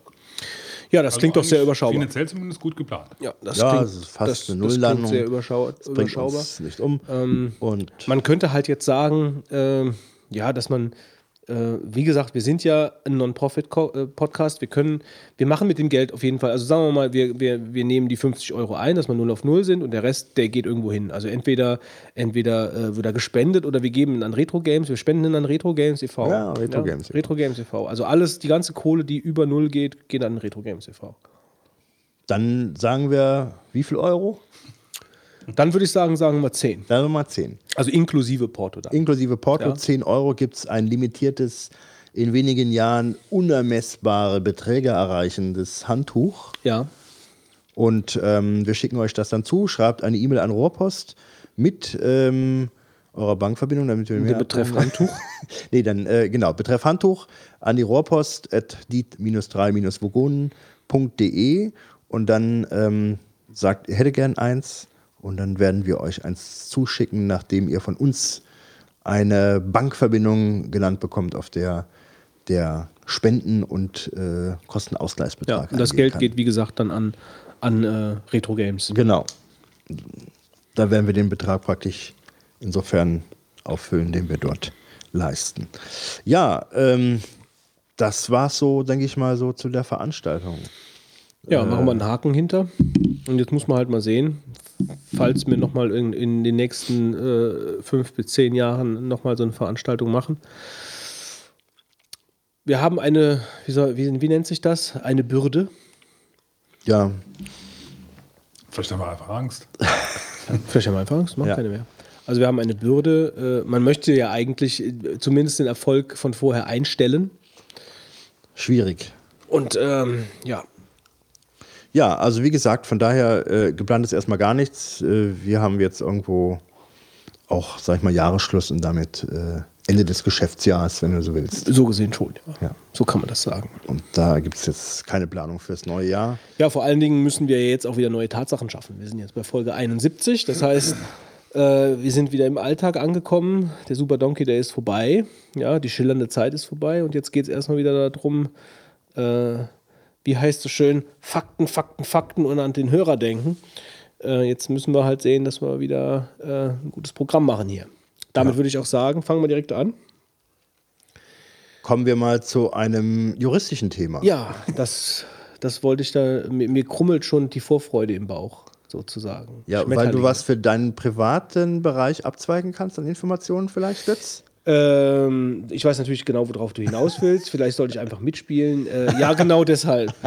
ja das Also klingt doch sehr eigentlich überschaubar. Finanziell zumindest gut geplant. Ja, das Ja, klingt, es ist fast das, eine das klingt Nulllandung. sehr überschau Bringt überschaubar. uns nicht um. Ähm, und Man könnte halt jetzt sagen, ähm, ja, dass man, äh, wie gesagt, wir sind ja ein Non-Profit-Podcast. Wir können, wir machen mit dem Geld auf jeden Fall, also sagen wir mal, wir, wir, wir nehmen die 50 Euro ein, dass wir null auf null sind und der Rest, der geht irgendwo hin. Also entweder, entweder äh, wird er gespendet oder wir geben ihn an Retro Games, wir spenden ihn an Retro Games e.V. Ja, Retro Games e.V. Retro Games e.V. Also alles, die ganze Kohle, die über null geht, geht an Retro Games e.V. dann sagen wir, wie viel Euro? Dann würde ich sagen, sagen wir 10. Sagen wir mal 10. Also inklusive Porto da. Inklusive Porto, Ja. 10 Euro gibt es ein limitiertes, in wenigen Jahren unermessbare Beträge erreichendes Handtuch. Ja. Und ähm, wir schicken euch das dann zu. Schreibt eine E-Mail an Rohrpost mit ähm, eurer Bankverbindung, damit wir mehr Betreff. Handtuch. nee, dann, äh, genau, betreff Handtuch an die Rohrpost at die-3-vogonen.de und dann ähm, sagt, ihr hättet gern eins und dann werden wir euch eins zuschicken, nachdem ihr von uns eine Bankverbindung genannt bekommt, auf der der Spenden- und äh, Kostenausgleichsbetrag Ja, und das Geld kann. geht, wie gesagt, dann an, an äh, Retro Games. Genau. Da werden wir den Betrag praktisch insofern auffüllen, den wir dort leisten. Ja, ähm, das war so, denke ich mal, so zu der Veranstaltung. Ja, machen wir einen Haken hinter. Und jetzt muss man halt mal sehen, falls wir nochmal in, in den nächsten äh, fünf bis zehn Jahren nochmal so eine Veranstaltung machen. Wir haben eine, wie, soll, wie, wie nennt sich das? Eine Bürde. Ja, Vielleicht haben wir einfach Angst. Vielleicht haben wir einfach Angst, machen Ja. keine mehr. Also wir haben eine Bürde. Äh, man möchte ja eigentlich äh, zumindest den Erfolg von vorher einstellen. schwierig. Und ähm, ja, Ja, also wie gesagt, von daher äh, geplant ist erstmal gar nichts. Äh, wir haben jetzt irgendwo auch, sag ich mal, Jahresschluss und damit äh, Ende des Geschäftsjahres, wenn du so willst. so gesehen schon. Ja. Ja. So kann man das sagen. Und da gibt es jetzt keine Planung fürs neue Jahr. Ja, vor allen Dingen müssen wir jetzt auch wieder neue Tatsachen schaffen. Wir sind jetzt bei Folge 71, das heißt, äh, wir sind wieder im Alltag angekommen. Der Super Donkey Day ist vorbei. Ja, die schillernde Zeit ist vorbei und jetzt geht es erstmal wieder darum, äh, wie heißt es schön, Fakten, Fakten, Fakten und an den Hörer denken. Äh, jetzt müssen wir halt sehen, dass wir wieder äh, ein gutes Programm machen hier. Damit würde ich auch sagen, fangen wir direkt an. Kommen wir mal zu einem juristischen Thema. Ja, das, das wollte ich da, mir, mir krummelt schon die Vorfreude im Bauch, sozusagen. Ja, weil du was für deinen privaten Bereich abzweigen kannst an Informationen vielleicht, Götz? Ähm, ich weiß natürlich genau, worauf du hinaus willst. Vielleicht sollte ich einfach mitspielen. Äh, ja, genau deshalb.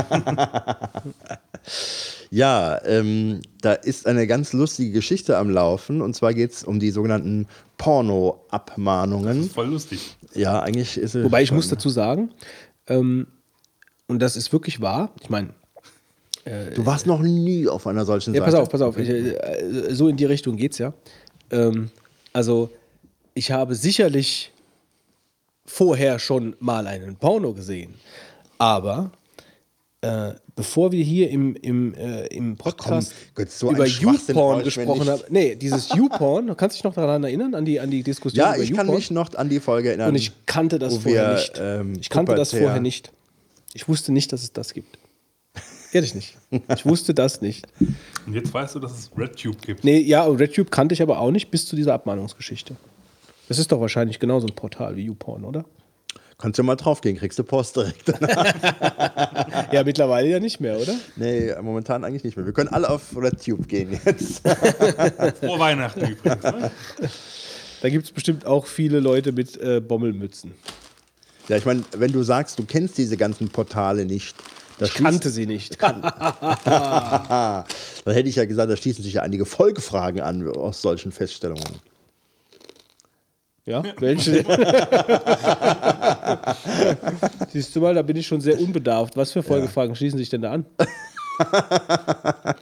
Ja, ähm, da ist eine ganz lustige Geschichte am Laufen. Und zwar geht es um die sogenannten Porno-Abmahnungen. Voll lustig. Ja, eigentlich ist es. Wobei ich muss dazu sagen, ähm, und das ist wirklich wahr. Ich meine, Du warst noch nie auf einer solchen ja, Seite. pass auf, pass auf. Ich, äh, so in die Richtung geht's ja. Ähm, also, ich habe sicherlich vorher schon mal einen Porno gesehen. Aber äh, bevor wir hier im, im, äh, im Podcast Götz, so ein über YouPorn gesprochen haben, nee, dieses YouPorn, du kannst dich noch daran erinnern, an die, an die Diskussion Ja, über ich kann mich noch an die Folge erinnern. Und ich kannte das vorher wir, nicht. ähm, ich kannte das vorher nicht. Ich wusste nicht, dass es das gibt. Ehrlich nicht. Ich wusste das nicht. Und jetzt weißt du, dass es RedTube gibt. Nee, ja, RedTube kannte ich aber auch nicht bis zu dieser Abmahnungsgeschichte. Das ist doch wahrscheinlich genauso ein Portal wie YouPorn, oder? Kannst du mal draufgehen, kriegst du Post direkt. Ja, mittlerweile ja nicht mehr, oder? nee, momentan eigentlich nicht mehr. Wir können alle auf RedTube gehen jetzt. Frohe Weihnachten übrigens. Ne? Da gibt es bestimmt auch viele Leute mit äh, Bommelmützen. ja, ich meine, wenn du sagst, du kennst diese ganzen Portale nicht, da Ich kannte sie nicht. dann hätte ich ja gesagt, da schließen sich ja einige Folgefragen an aus solchen Feststellungen. Ja, welche? Siehst du mal, da bin ich schon sehr unbedarft. Was für Folgefragen schließen sich denn da an?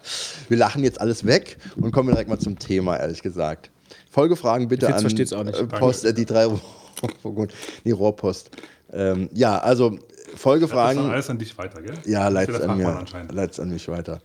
Wir lachen jetzt alles weg und kommen direkt mal zum Thema, ehrlich gesagt. Folgefragen bitte Fitz an auch nicht. äh, Post, äh, die drei, oh die Rohrpost. Ähm, ja, also Das ist Folgefragen. dann alles an dich weiter, gell? Ja, leit's der an, mir, leit's an mich weiter.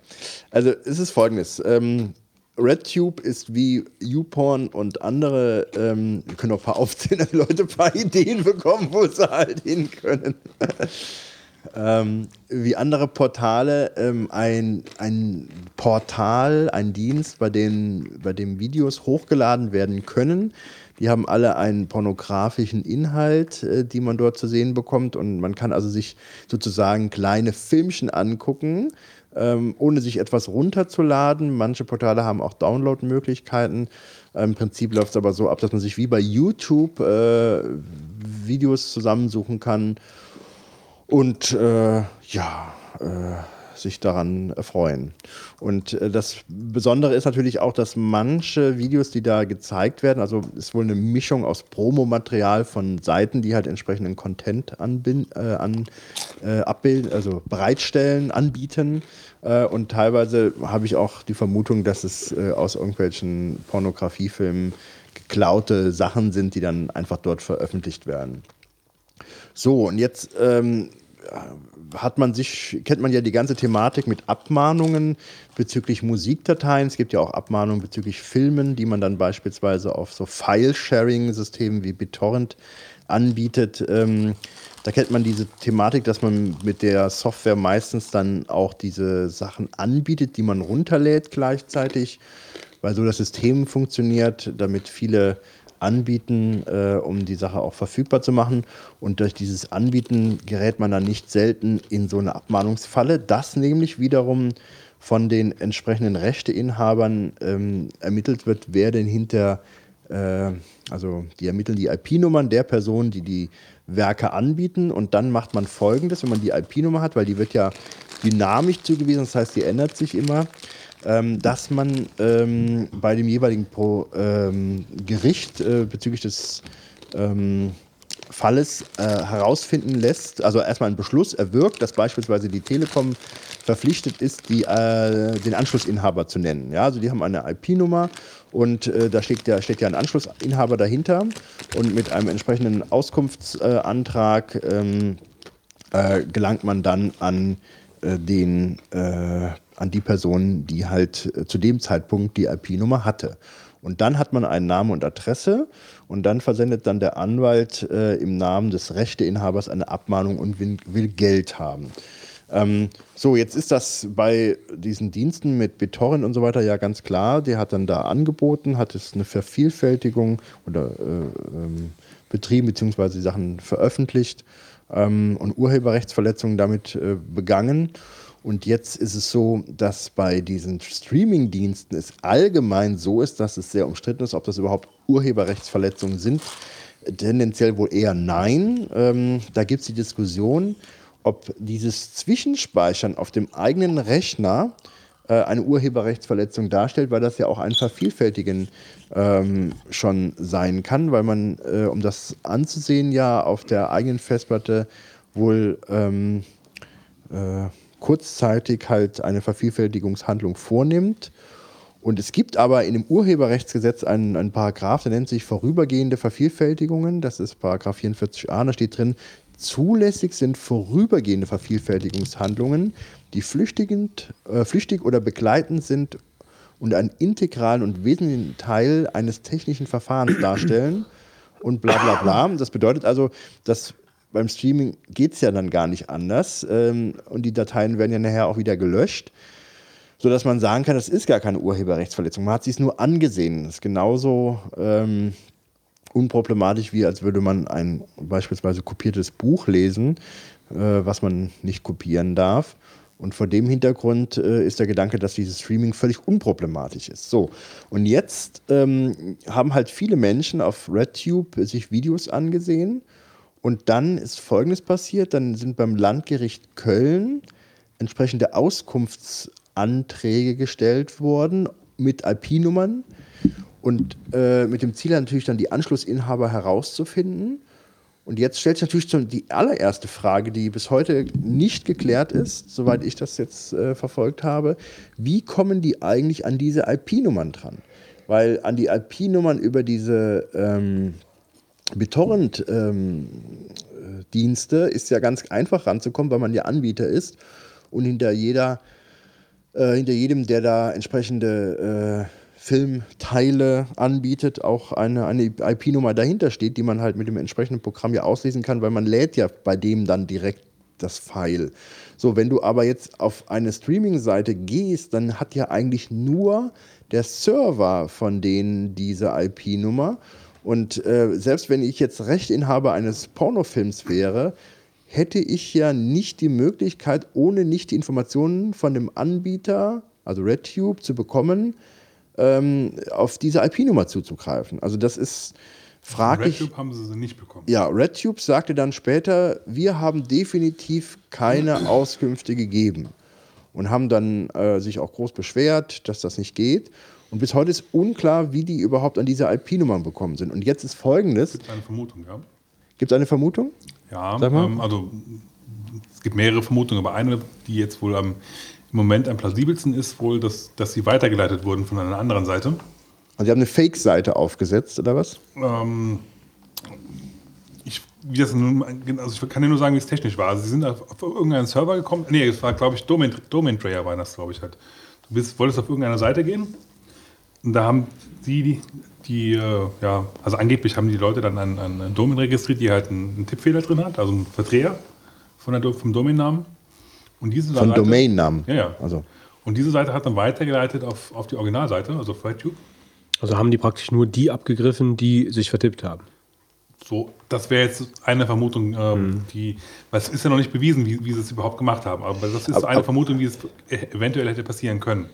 Also es ist folgendes. Ähm, RedTube ist wie YouPorn und andere, ähm, wir können auch ein paar aufzählen, damit Leute ein paar Ideen bekommen, wo sie halt hin können. ähm, wie andere Portale ähm, ein, ein Portal, ein Dienst, bei dem, bei dem Videos hochgeladen werden können. Die haben alle einen pornografischen Inhalt, äh, die man dort zu sehen bekommt. Und man kann also sich sozusagen kleine Filmchen angucken, ähm, ohne sich etwas runterzuladen. Manche Portale haben auch Download-Möglichkeiten. Im Prinzip läuft es aber so ab, dass man sich wie bei YouTube äh, Videos zusammensuchen kann und äh, ja, äh, sich daran erfreuen. Und äh, das Besondere ist natürlich auch, dass manche Videos, die da gezeigt werden, also ist wohl eine Mischung aus Promomaterial von Seiten, die halt entsprechenden Content anbinden, äh, an, äh, abbilden, also bereitstellen, anbieten. Äh, und teilweise habe ich auch die Vermutung, dass es aus irgendwelchen Pornografiefilmen geklaute Sachen sind, die dann einfach dort veröffentlicht werden. So, und jetzt ähm, hat man sich, kennt man ja die ganze Thematik mit Abmahnungen bezüglich Musikdateien. Es gibt ja auch Abmahnungen bezüglich Filmen, die man dann beispielsweise auf so File-Sharing-Systemen wie BitTorrent anbietet. Ähm, da kennt man diese Thematik, dass man mit der Software meistens dann auch diese Sachen anbietet, die man runterlädt gleichzeitig, weil so das System funktioniert, damit viele anbieten, äh, um die Sache auch verfügbar zu machen. Und durch dieses Anbieten gerät man dann nicht selten in so eine Abmahnungsfalle, das nämlich wiederum von den entsprechenden Rechteinhabern ähm, ermittelt wird, wer denn hinter, äh, also die ermitteln die IP-Nummern der Personen, die die Werke anbieten. Und dann macht man folgendes, wenn man die IP-Nummer hat, weil die wird ja dynamisch zugewiesen, das heißt, die ändert sich immer ähm, dass man ähm, bei dem jeweiligen Pro, ähm, Gericht äh, bezüglich des ähm, Falles äh, herausfinden lässt, also erstmal einen Beschluss erwirkt, dass beispielsweise die Telekom verpflichtet ist, die, äh, den Anschlussinhaber zu nennen. Ja, also die haben eine IP-Nummer und äh, da steht, der, steht ja ein Anschlussinhaber dahinter und mit einem entsprechenden Auskunftsantrag ähm, äh, gelangt man dann an äh, den äh, an die Person, die halt äh, zu dem Zeitpunkt die IP-Nummer hatte. Und dann hat man einen Namen und Adresse und dann versendet dann der Anwalt äh, im Namen des Rechteinhabers eine Abmahnung und will, will Geld haben. Ähm, so, jetzt ist das bei diesen Diensten mit BitTorrent und so weiter ja ganz klar. Der hat dann da angeboten, hat es eine Vervielfältigung oder äh, ähm, betrieben, beziehungsweise Sachen veröffentlicht ähm, und Urheberrechtsverletzungen damit äh, begangen. Und jetzt ist es so, dass bei diesen Streaming-Diensten es allgemein so ist, dass es sehr umstritten ist, ob das überhaupt Urheberrechtsverletzungen sind. Tendenziell wohl eher nein. Ähm, da gibt es die Diskussion, ob dieses Zwischenspeichern auf dem eigenen Rechner äh, eine Urheberrechtsverletzung darstellt, weil das ja auch ein Vervielfältigen ähm, schon sein kann, weil man, äh, um das anzusehen, ja auf der eigenen Festplatte wohl ähm, äh, kurzzeitig halt eine Vervielfältigungshandlung vornimmt. Und es gibt aber in dem Urheberrechtsgesetz einen, einen Paragraph, der nennt sich vorübergehende Vervielfältigungen. Das ist Paragraph 44a, da steht drin, zulässig sind vorübergehende Vervielfältigungshandlungen, die flüchtigend, äh, flüchtig oder begleitend sind und einen integralen und wesentlichen Teil eines technischen Verfahrens darstellen und bla bla bla. Das bedeutet also, dass beim Streaming geht es ja dann gar nicht anders ähm, und die Dateien werden ja nachher auch wieder gelöscht, sodass man sagen kann, das ist gar keine Urheberrechtsverletzung. Man hat es nur angesehen. Das ist genauso ähm, unproblematisch, wie als würde man ein beispielsweise kopiertes Buch lesen, äh, was man nicht kopieren darf. Und vor dem Hintergrund äh, ist der Gedanke, dass dieses Streaming völlig unproblematisch ist. So, und jetzt ähm, haben halt viele Menschen auf RedTube sich Videos angesehen und dann ist Folgendes passiert, dann sind beim Landgericht Köln entsprechende Auskunftsanträge gestellt worden mit IP-Nummern und äh, mit dem Ziel natürlich dann die Anschlussinhaber herauszufinden. Und jetzt stellt sich natürlich die allererste Frage, die bis heute nicht geklärt ist, soweit ich das jetzt äh, verfolgt habe. Wie kommen die eigentlich an diese IP-Nummern dran? Weil an die IP-Nummern über diese ähm, BitTorrent-Dienste ähm, ist ja ganz einfach ranzukommen, weil man ja Anbieter ist und hinter jeder, äh, hinter jedem, der da entsprechende äh, Filmteile anbietet, auch eine, eine IP-Nummer dahinter steht, die man halt mit dem entsprechenden Programm ja auslesen kann, weil man lädt ja bei dem dann direkt das File. So, wenn du aber jetzt auf eine Streaming-Seite gehst, dann hat ja eigentlich nur der Server von denen diese IP-Nummer. Und äh, selbst wenn ich jetzt Rechtinhaber eines Pornofilms wäre, hätte ich ja nicht die Möglichkeit, ohne nicht die Informationen von dem Anbieter, also RedTube, zu bekommen, ähm, auf diese IP-Nummer zuzugreifen. Also das ist fraglich. RedTube haben sie sie nicht bekommen. Ja, RedTube sagte dann später, wir haben definitiv keine Auskünfte gegeben und haben dann äh, sich auch groß beschwert, dass das nicht geht. Und bis heute ist unklar, wie die überhaupt an diese IP-Nummern bekommen sind. Und jetzt ist Folgendes. Es gibt eine Vermutung, ja. Gibt es eine Vermutung? Ja, Sag mal. ähm, also es gibt mehrere Vermutungen, aber eine, die jetzt wohl am, im Moment am plausibelsten ist, wohl, dass, dass sie weitergeleitet wurden von einer anderen Seite. Also sie haben eine Fake-Seite aufgesetzt, oder was? Ähm, ich, wie das nun, also ich kann dir nur sagen, wie es technisch war. Also sie sind auf, auf irgendeinen Server gekommen. Nee, es war, glaube ich, Domain, Domain Trayer war das, glaube ich, halt. Du bist, wolltest auf irgendeine Seite gehen und da haben die, die, die äh, ja, also angeblich haben die Leute dann einen, einen Domain registriert, die halt einen, einen Tippfehler drin hat, also einen Verdreher von der, vom Domainnamen. Und diese Von Domainnamen. Ja, ja. Also, Und diese Seite hat dann weitergeleitet auf, auf die Originalseite, also auf RedTube. Also haben die praktisch nur die abgegriffen, die sich vertippt haben. So, das wäre jetzt eine Vermutung, ähm, die, weil es ist ja noch nicht bewiesen, wie, wie sie es überhaupt gemacht haben, aber das ist Aber- eine aber- Vermutung, wie es eventuell hätte passieren können.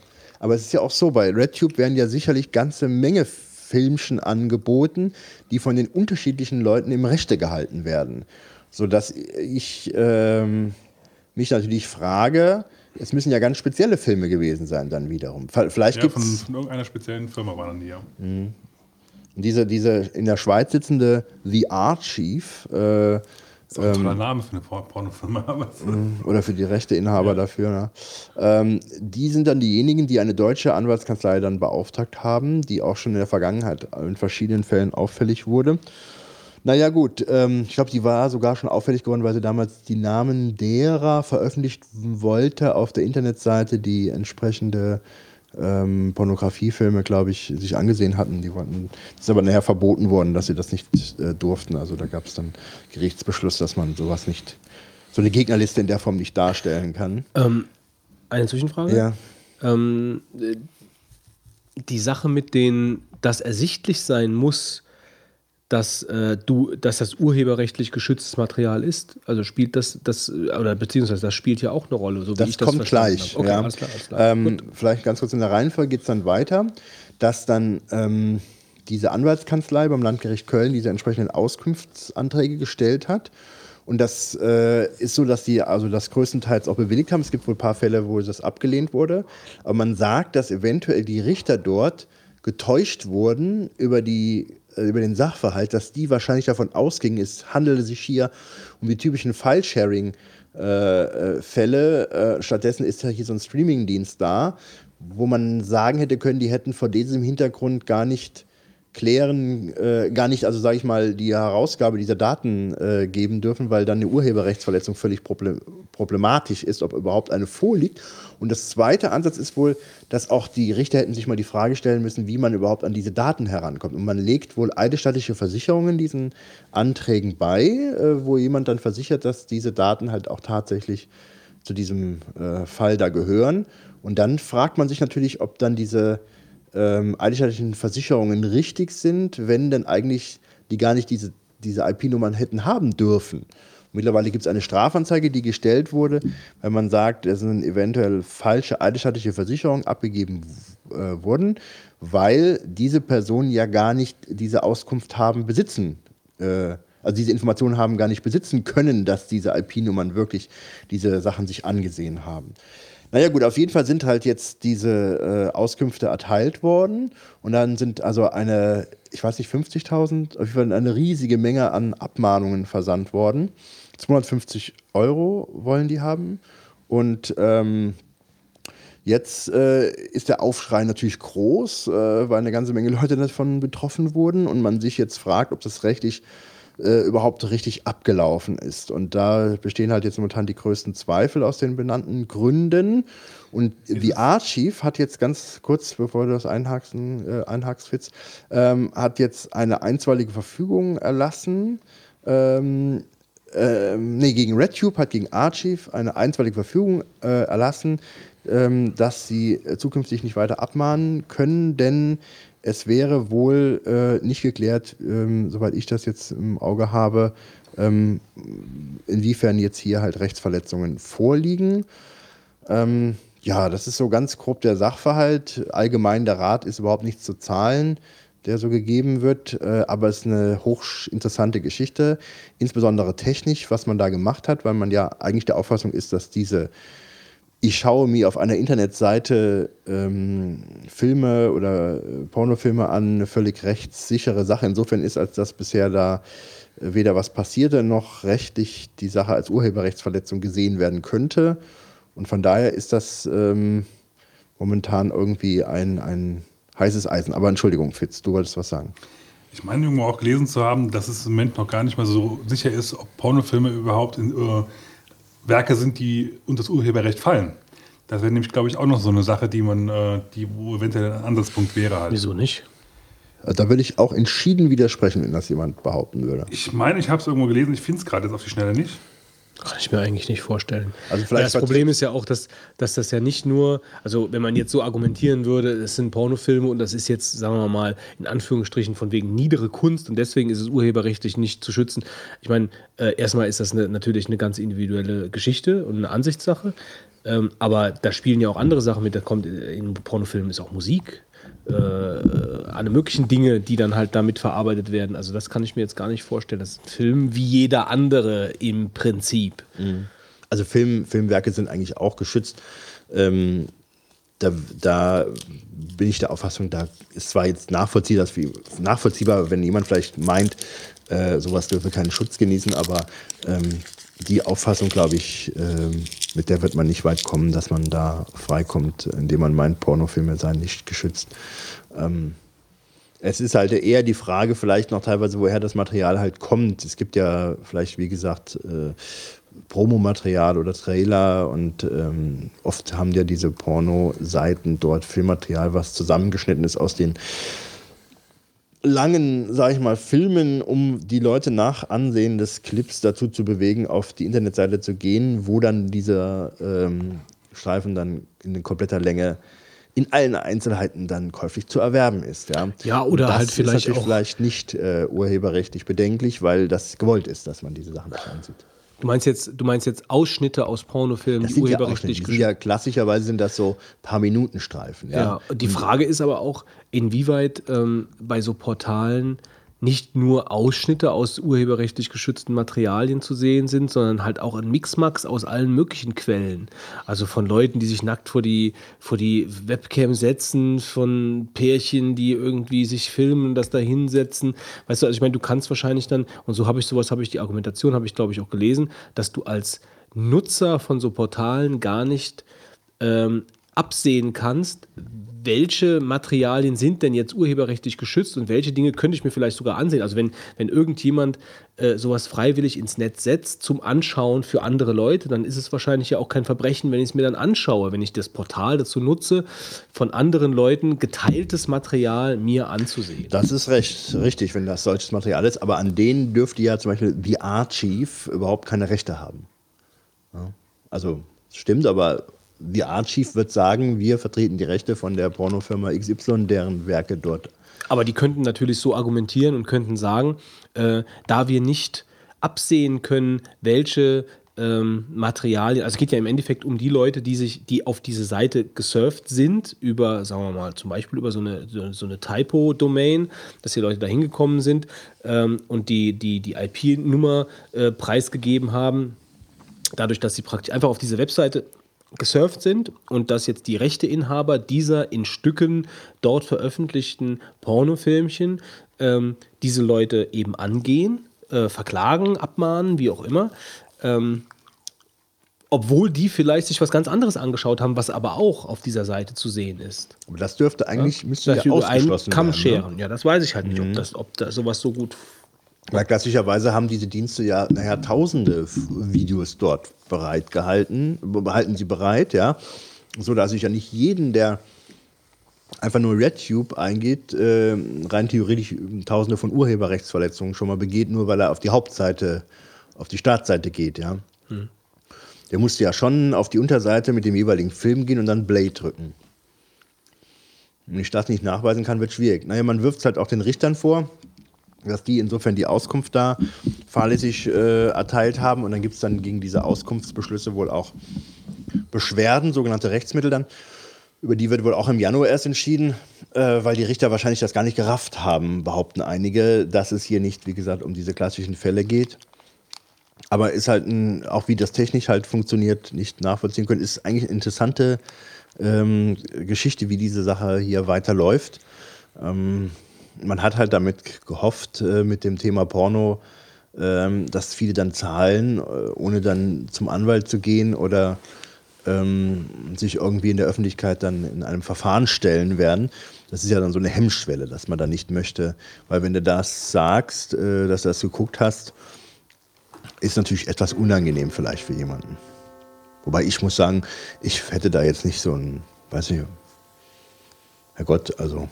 Aber es ist ja auch so, bei RedTube werden ja sicherlich ganze Menge Filmchen angeboten, die von den unterschiedlichen Leuten im Rechte gehalten werden. Sodass ich ähm, mich natürlich frage, es müssen ja ganz spezielle Filme gewesen sein dann wiederum. Vielleicht Ja, gibt von, es von irgendeiner speziellen Firma waren die ja. diese, diese in der Schweiz sitzende The Archive, äh, Das ist auch ein toller Name für eine Por- Pornofirma. aber- oder für die Rechteinhaber dafür. Ne? Ähm, die sind dann diejenigen, die eine deutsche Anwaltskanzlei dann beauftragt haben, die auch schon in der Vergangenheit in verschiedenen Fällen auffällig wurde. Naja gut, ähm, ich glaube, die war sogar schon auffällig geworden, weil sie damals die Namen derer veröffentlicht wollte auf der Internetseite, die entsprechende ähm, Pornografiefilme, glaube ich, sich angesehen hatten. Die wollten, das ist aber nachher verboten worden, dass sie das nicht äh, durften. Also da gab es dann Gerichtsbeschluss, dass man sowas nicht, so eine Gegnerliste in der Form nicht darstellen kann. Ähm, eine Zwischenfrage? Ja. Ähm, äh, die Sache mit den, dass ersichtlich sein muss, dass äh, du, dass das urheberrechtlich geschütztes Material ist, also spielt das, das äh, oder beziehungsweise das spielt ja auch eine Rolle, so wie Das das kommt verstanden gleich. Okay, ja. alles klar, alles klar. Ähm, vielleicht ganz kurz in der Reihenfolge geht es dann weiter, dass dann ähm, diese Anwaltskanzlei beim Landgericht Köln diese entsprechenden Auskunftsanträge gestellt hat. Und das äh, ist so, dass die also das größtenteils auch bewilligt haben. Es gibt wohl ein paar Fälle, wo das abgelehnt wurde. Aber man sagt, dass eventuell die Richter dort getäuscht wurden über, die, über den Sachverhalt, dass die wahrscheinlich davon ausgingen, es handelte sich hier um die typischen File-Sharing- äh, äh. Äh, stattdessen ist ja hier so ein Streaming-Dienst da, wo man sagen hätte können, die hätten vor diesem Hintergrund gar nicht klären, äh, gar nicht, also sage ich mal, die Herausgabe dieser Daten äh, geben dürfen, weil dann eine Urheberrechtsverletzung völlig proble problematisch ist, ob überhaupt eine vorliegt. Und das zweite Ansatz ist wohl, dass auch die Richter hätten sich mal die Frage stellen müssen, wie man überhaupt an diese Daten herankommt. Und man legt wohl eidesstattliche Versicherungen diesen Anträgen bei, äh, wo jemand dann versichert, dass diese Daten halt auch tatsächlich zu diesem äh, Fall da gehören. Und dann fragt man sich natürlich, ob dann diese ähm, eidesstattlichen Versicherungen richtig sind, wenn denn eigentlich die gar nicht diese, diese IP-Nummern hätten haben dürfen. Mittlerweile gibt es eine Strafanzeige, die gestellt wurde, wenn man sagt, es sind eventuell falsche eidesstattliche Versicherungen abgegeben äh, wurden, weil diese Personen ja gar nicht diese Auskunft haben besitzen. Äh, also diese Informationen haben gar nicht besitzen können, dass diese IP-Nummern wirklich diese Sachen sich angesehen haben. Naja gut, auf jeden Fall sind halt jetzt diese äh, Auskünfte erteilt worden und dann sind also eine, ich weiß nicht, 50.000, auf jeden Fall eine riesige Menge an Abmahnungen versandt worden. 250 Euro wollen die haben und ähm, Jetzt äh, ist der Aufschrei natürlich groß, äh, weil eine ganze Menge Leute davon betroffen wurden und man sich jetzt fragt, ob das rechtlich äh, überhaupt richtig abgelaufen ist. Und da bestehen halt jetzt momentan die größten Zweifel aus den benannten Gründen. Und die Archive hat jetzt ganz kurz, bevor du das einhakst, äh, einhakst Fitz, ähm, hat jetzt eine einstweilige Verfügung erlassen, ähm, ähm, nee, gegen RedTube hat gegen Archive eine einstweilige Verfügung äh, erlassen, ähm, dass sie äh, zukünftig nicht weiter abmahnen können, denn es wäre wohl äh, nicht geklärt, ähm, soweit ich das jetzt im Auge habe, ähm, inwiefern jetzt hier halt Rechtsverletzungen vorliegen. Ähm, ja, das ist so ganz grob der Sachverhalt. Allgemein der Rat ist überhaupt nichts zu zahlen, der so gegeben wird, äh, aber es ist eine hochinteressante Geschichte, insbesondere technisch, was man da gemacht hat, weil man ja eigentlich der Auffassung ist, dass diese ich schaue mir auf einer Internetseite ähm, Filme oder äh, Pornofilme an, eine völlig rechtssichere Sache insofern ist, als dass bisher da äh, weder was passierte noch rechtlich die Sache als Urheberrechtsverletzung gesehen werden könnte. Und von daher ist das ähm, momentan irgendwie ein, ein heißes Eisen. Aber Entschuldigung, Fitz, du wolltest was sagen. Ich meine, irgendwo auch gelesen zu haben, dass es im Moment noch gar nicht mal so sicher ist, ob Pornofilme überhaupt in, äh, Werke sind, die unter das Urheberrecht fallen. Das wäre nämlich, glaube ich, auch noch so eine Sache, die man, äh, die wo eventuell ein Ansatzpunkt wäre halt. Wieso nicht? Also da würde ich auch entschieden widersprechen, wenn das jemand behaupten würde. Ich meine, ich habe es irgendwo gelesen, ich finde es gerade jetzt auf die Schnelle nicht. Kann ich mir eigentlich nicht vorstellen. Also vielleicht das Problem ist ja auch, dass, dass das ja nicht nur, also wenn man jetzt so argumentieren würde, es sind Pornofilme und das ist jetzt, sagen wir mal, in Anführungsstrichen von wegen niedere Kunst und deswegen ist es urheberrechtlich nicht zu schützen. Ich meine, äh, erstmal ist das eine, natürlich eine ganz individuelle Geschichte und eine Ansichtssache. Ähm, aber da spielen ja auch andere Sachen mit. Da kommt in Pornofilmen ist auch Musik, äh, alle möglichen Dinge, die dann halt damit verarbeitet werden. Also das kann ich mir jetzt gar nicht vorstellen. Das ist ein Film wie jeder andere im Prinzip. Also Film, Filmwerke sind eigentlich auch geschützt. Ähm, da, da bin ich der Auffassung, da ist zwar jetzt nachvollziehbar, nachvollziehbar wenn jemand vielleicht meint, äh, sowas dürfe keinen Schutz genießen, aber ähm, die Auffassung, glaube ich, ähm, mit der wird man nicht weit kommen, dass man da freikommt, indem man meint, Pornofilme seien nicht geschützt. Ähm, es ist halt eher die Frage, vielleicht noch teilweise, woher das Material halt kommt. Es gibt ja vielleicht, wie gesagt, äh, Promomaterial oder Trailer und ähm, oft haben ja diese Porno-Seiten dort Filmmaterial, was zusammengeschnitten ist aus den langen, sag ich mal, Filmen, um die Leute nach Ansehen des Clips dazu zu bewegen, auf die Internetseite zu gehen, wo dann dieser ähm, Streifen dann in kompletter Länge in allen Einzelheiten dann käuflich zu erwerben ist. Ja, Ja, oder das halt vielleicht ist auch- vielleicht nicht äh, urheberrechtlich bedenklich, weil das gewollt ist, dass man diese Sachen nicht ansieht. Du meinst jetzt, du meinst jetzt Ausschnitte aus Pornofilmen, Das die ja, urheberrechtlich sind geschützt ja klassischerweise sind das so paar Minuten Streifen. Ja, Ja, die Frage ist aber auch, inwieweit ähm, bei so Portalen nicht nur Ausschnitte aus urheberrechtlich geschützten Materialien zu sehen sind, sondern halt auch ein Mixmax aus allen möglichen Quellen. Also von Leuten, die sich nackt vor die, vor die Webcam setzen, von Pärchen, die irgendwie sich filmen und das da hinsetzen. Weißt du, also ich meine, du kannst wahrscheinlich dann, und so habe ich sowas, habe ich die Argumentation, habe ich glaube ich auch gelesen, dass du als Nutzer von so Portalen gar nicht ähm, absehen kannst, welche Materialien sind denn jetzt urheberrechtlich geschützt und welche Dinge könnte ich mir vielleicht sogar ansehen. Also wenn, wenn irgendjemand äh, sowas freiwillig ins Netz setzt zum Anschauen für andere Leute, dann ist es wahrscheinlich ja auch kein Verbrechen, wenn ich es mir dann anschaue, wenn ich das Portal dazu nutze, von anderen Leuten geteiltes Material mir anzusehen. Das ist recht, richtig, wenn das solches Material ist, aber an denen dürfte ja zum Beispiel The Archive überhaupt keine Rechte haben. Ja. Also, stimmt, aber The Archive wird sagen, wir vertreten die Rechte von der Pornofirma XY, deren Werke dort. Aber die könnten natürlich so argumentieren und könnten sagen, äh, da wir nicht absehen können, welche ähm, Materialien, also es geht ja im Endeffekt um die Leute, die sich, die auf diese Seite gesurft sind, über, sagen wir mal, zum Beispiel über so eine, so eine Typo-Domain, dass die Leute da hingekommen sind ähm, und die, die, die IP-Nummer äh, preisgegeben haben, dadurch, dass sie praktisch einfach auf diese Webseite gesurft sind und dass jetzt die Rechteinhaber dieser in Stücken dort veröffentlichten Pornofilmchen ähm, diese Leute eben angehen, äh, verklagen, abmahnen, wie auch immer. Ähm, obwohl die vielleicht sich was ganz anderes angeschaut haben, was aber auch auf dieser Seite zu sehen ist. Aber das dürfte eigentlich, müsste Dass ja über einen ausgeschlossen Kamm werden. Ne? Mhm. scheren. Ja, das weiß ich halt nicht, ob, das, ob da sowas so gut Weil klassischerweise haben diese Dienste ja, naja, tausende Videos dort bereit gehalten, behalten sie bereit, ja. So dass ich ja nicht jeden, der einfach nur RedTube eingeht, äh, rein theoretisch tausende von Urheberrechtsverletzungen schon mal begeht, nur weil er auf die Hauptseite auf die Startseite geht, ja. Der musste ja schon auf die Unterseite mit dem jeweiligen Film gehen und dann Play drücken. Wenn ich das nicht nachweisen kann, wird schwierig. Naja, man wirft es halt auch den Richtern vor, dass die insofern die Auskunft da fahrlässig äh, erteilt haben und dann gibt es dann gegen diese Auskunftsbeschlüsse wohl auch Beschwerden, sogenannte Rechtsmittel dann. Über die wird wohl auch im Januar erst entschieden, äh, weil die Richter wahrscheinlich das gar nicht gerafft haben, behaupten einige, dass es hier nicht, wie gesagt, um diese klassischen Fälle geht. Aber ist halt ein, auch wie das technisch halt funktioniert, nicht nachvollziehen können, ist eigentlich eine interessante ähm, Geschichte, wie diese Sache hier weiterläuft. Ähm, man hat halt damit gehofft, äh, mit dem Thema Porno, ähm, dass viele dann zahlen, äh, ohne dann zum Anwalt zu gehen oder ähm, sich irgendwie in der Öffentlichkeit dann in einem Verfahren stellen werden. Das ist ja dann so eine Hemmschwelle, dass man da nicht möchte. Weil wenn du das sagst, äh, dass du das geguckt hast, ist natürlich etwas unangenehm vielleicht für jemanden. Wobei ich muss sagen, ich hätte da jetzt nicht so ein, weiß nicht, Herrgott, also.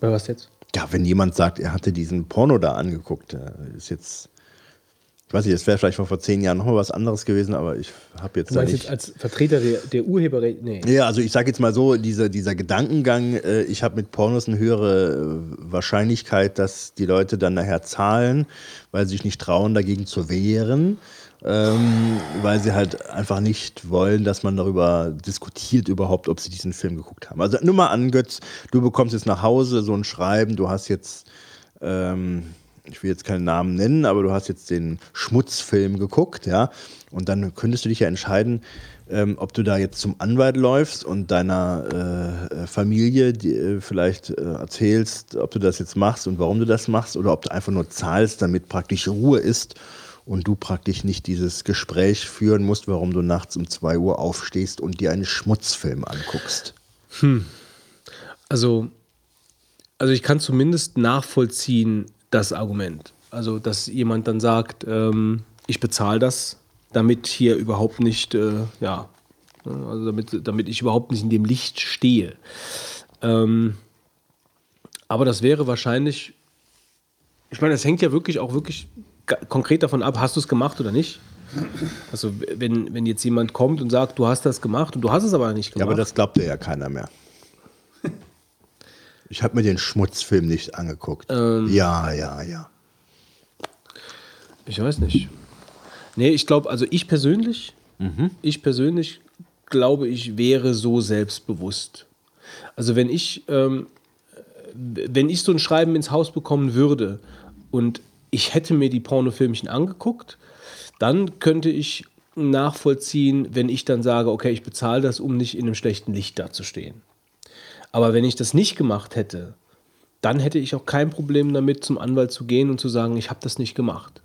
Was jetzt? Ja, wenn jemand sagt, er hatte diesen Porno da angeguckt, äh, ist jetzt, ich weiß nicht, es wäre vielleicht vor zehn Jahren noch mal was anderes gewesen, aber ich habe jetzt Du meinst nicht. jetzt als Vertreter der, der Urheberrechte? Nee. Ja, also ich sage jetzt mal so, diese, dieser Gedankengang, äh, ich habe mit Pornos eine höhere äh, Wahrscheinlichkeit, dass die Leute dann nachher zahlen, weil sie sich nicht trauen, dagegen zu wehren, ähm, weil sie halt einfach nicht wollen, dass man darüber diskutiert überhaupt, ob sie diesen Film geguckt haben. Also nur mal an, Götz, du bekommst jetzt nach Hause so ein Schreiben, du hast jetzt, ähm, ich will jetzt keinen Namen nennen, aber du hast jetzt den Schmutzfilm geguckt, ja, und dann könntest du dich ja entscheiden, ähm, ob du da jetzt zum Anwalt läufst und deiner äh, Familie die, äh, vielleicht äh, erzählst, ob du das jetzt machst und warum du das machst, oder ob du einfach nur zahlst, damit praktisch Ruhe ist und du praktisch nicht dieses Gespräch führen musst, warum du nachts um 2 Uhr aufstehst und dir einen Schmutzfilm anguckst. Also, also ich kann zumindest nachvollziehen, das Argument. Also, dass jemand dann sagt, ähm, ich bezahle das, damit hier überhaupt nicht, äh, ja, also damit, damit ich überhaupt nicht in dem Licht stehe. Ähm, aber das wäre wahrscheinlich, ich meine, das hängt ja wirklich auch wirklich konkret davon ab, hast du es gemacht oder nicht? Also, wenn, wenn jetzt jemand kommt und sagt, du hast das gemacht und du hast es aber nicht Ja, gemacht. aber das glaubt dir ja keiner mehr. Ich habe mir den Schmutzfilm nicht angeguckt. ja, ja, ja. Ich weiß nicht. Nee, ich glaube, also ich persönlich, ich persönlich glaube, ich wäre so selbstbewusst. Also wenn ich, ähm, wenn ich so ein Schreiben ins Haus bekommen würde und ich hätte mir die Pornofilmchen angeguckt, dann könnte ich nachvollziehen, wenn ich dann sage, okay, ich bezahle das, um nicht in einem schlechten Licht dazustehen. Aber wenn ich das nicht gemacht hätte, dann hätte ich auch kein Problem damit, zum Anwalt zu gehen und zu sagen, ich habe das nicht gemacht.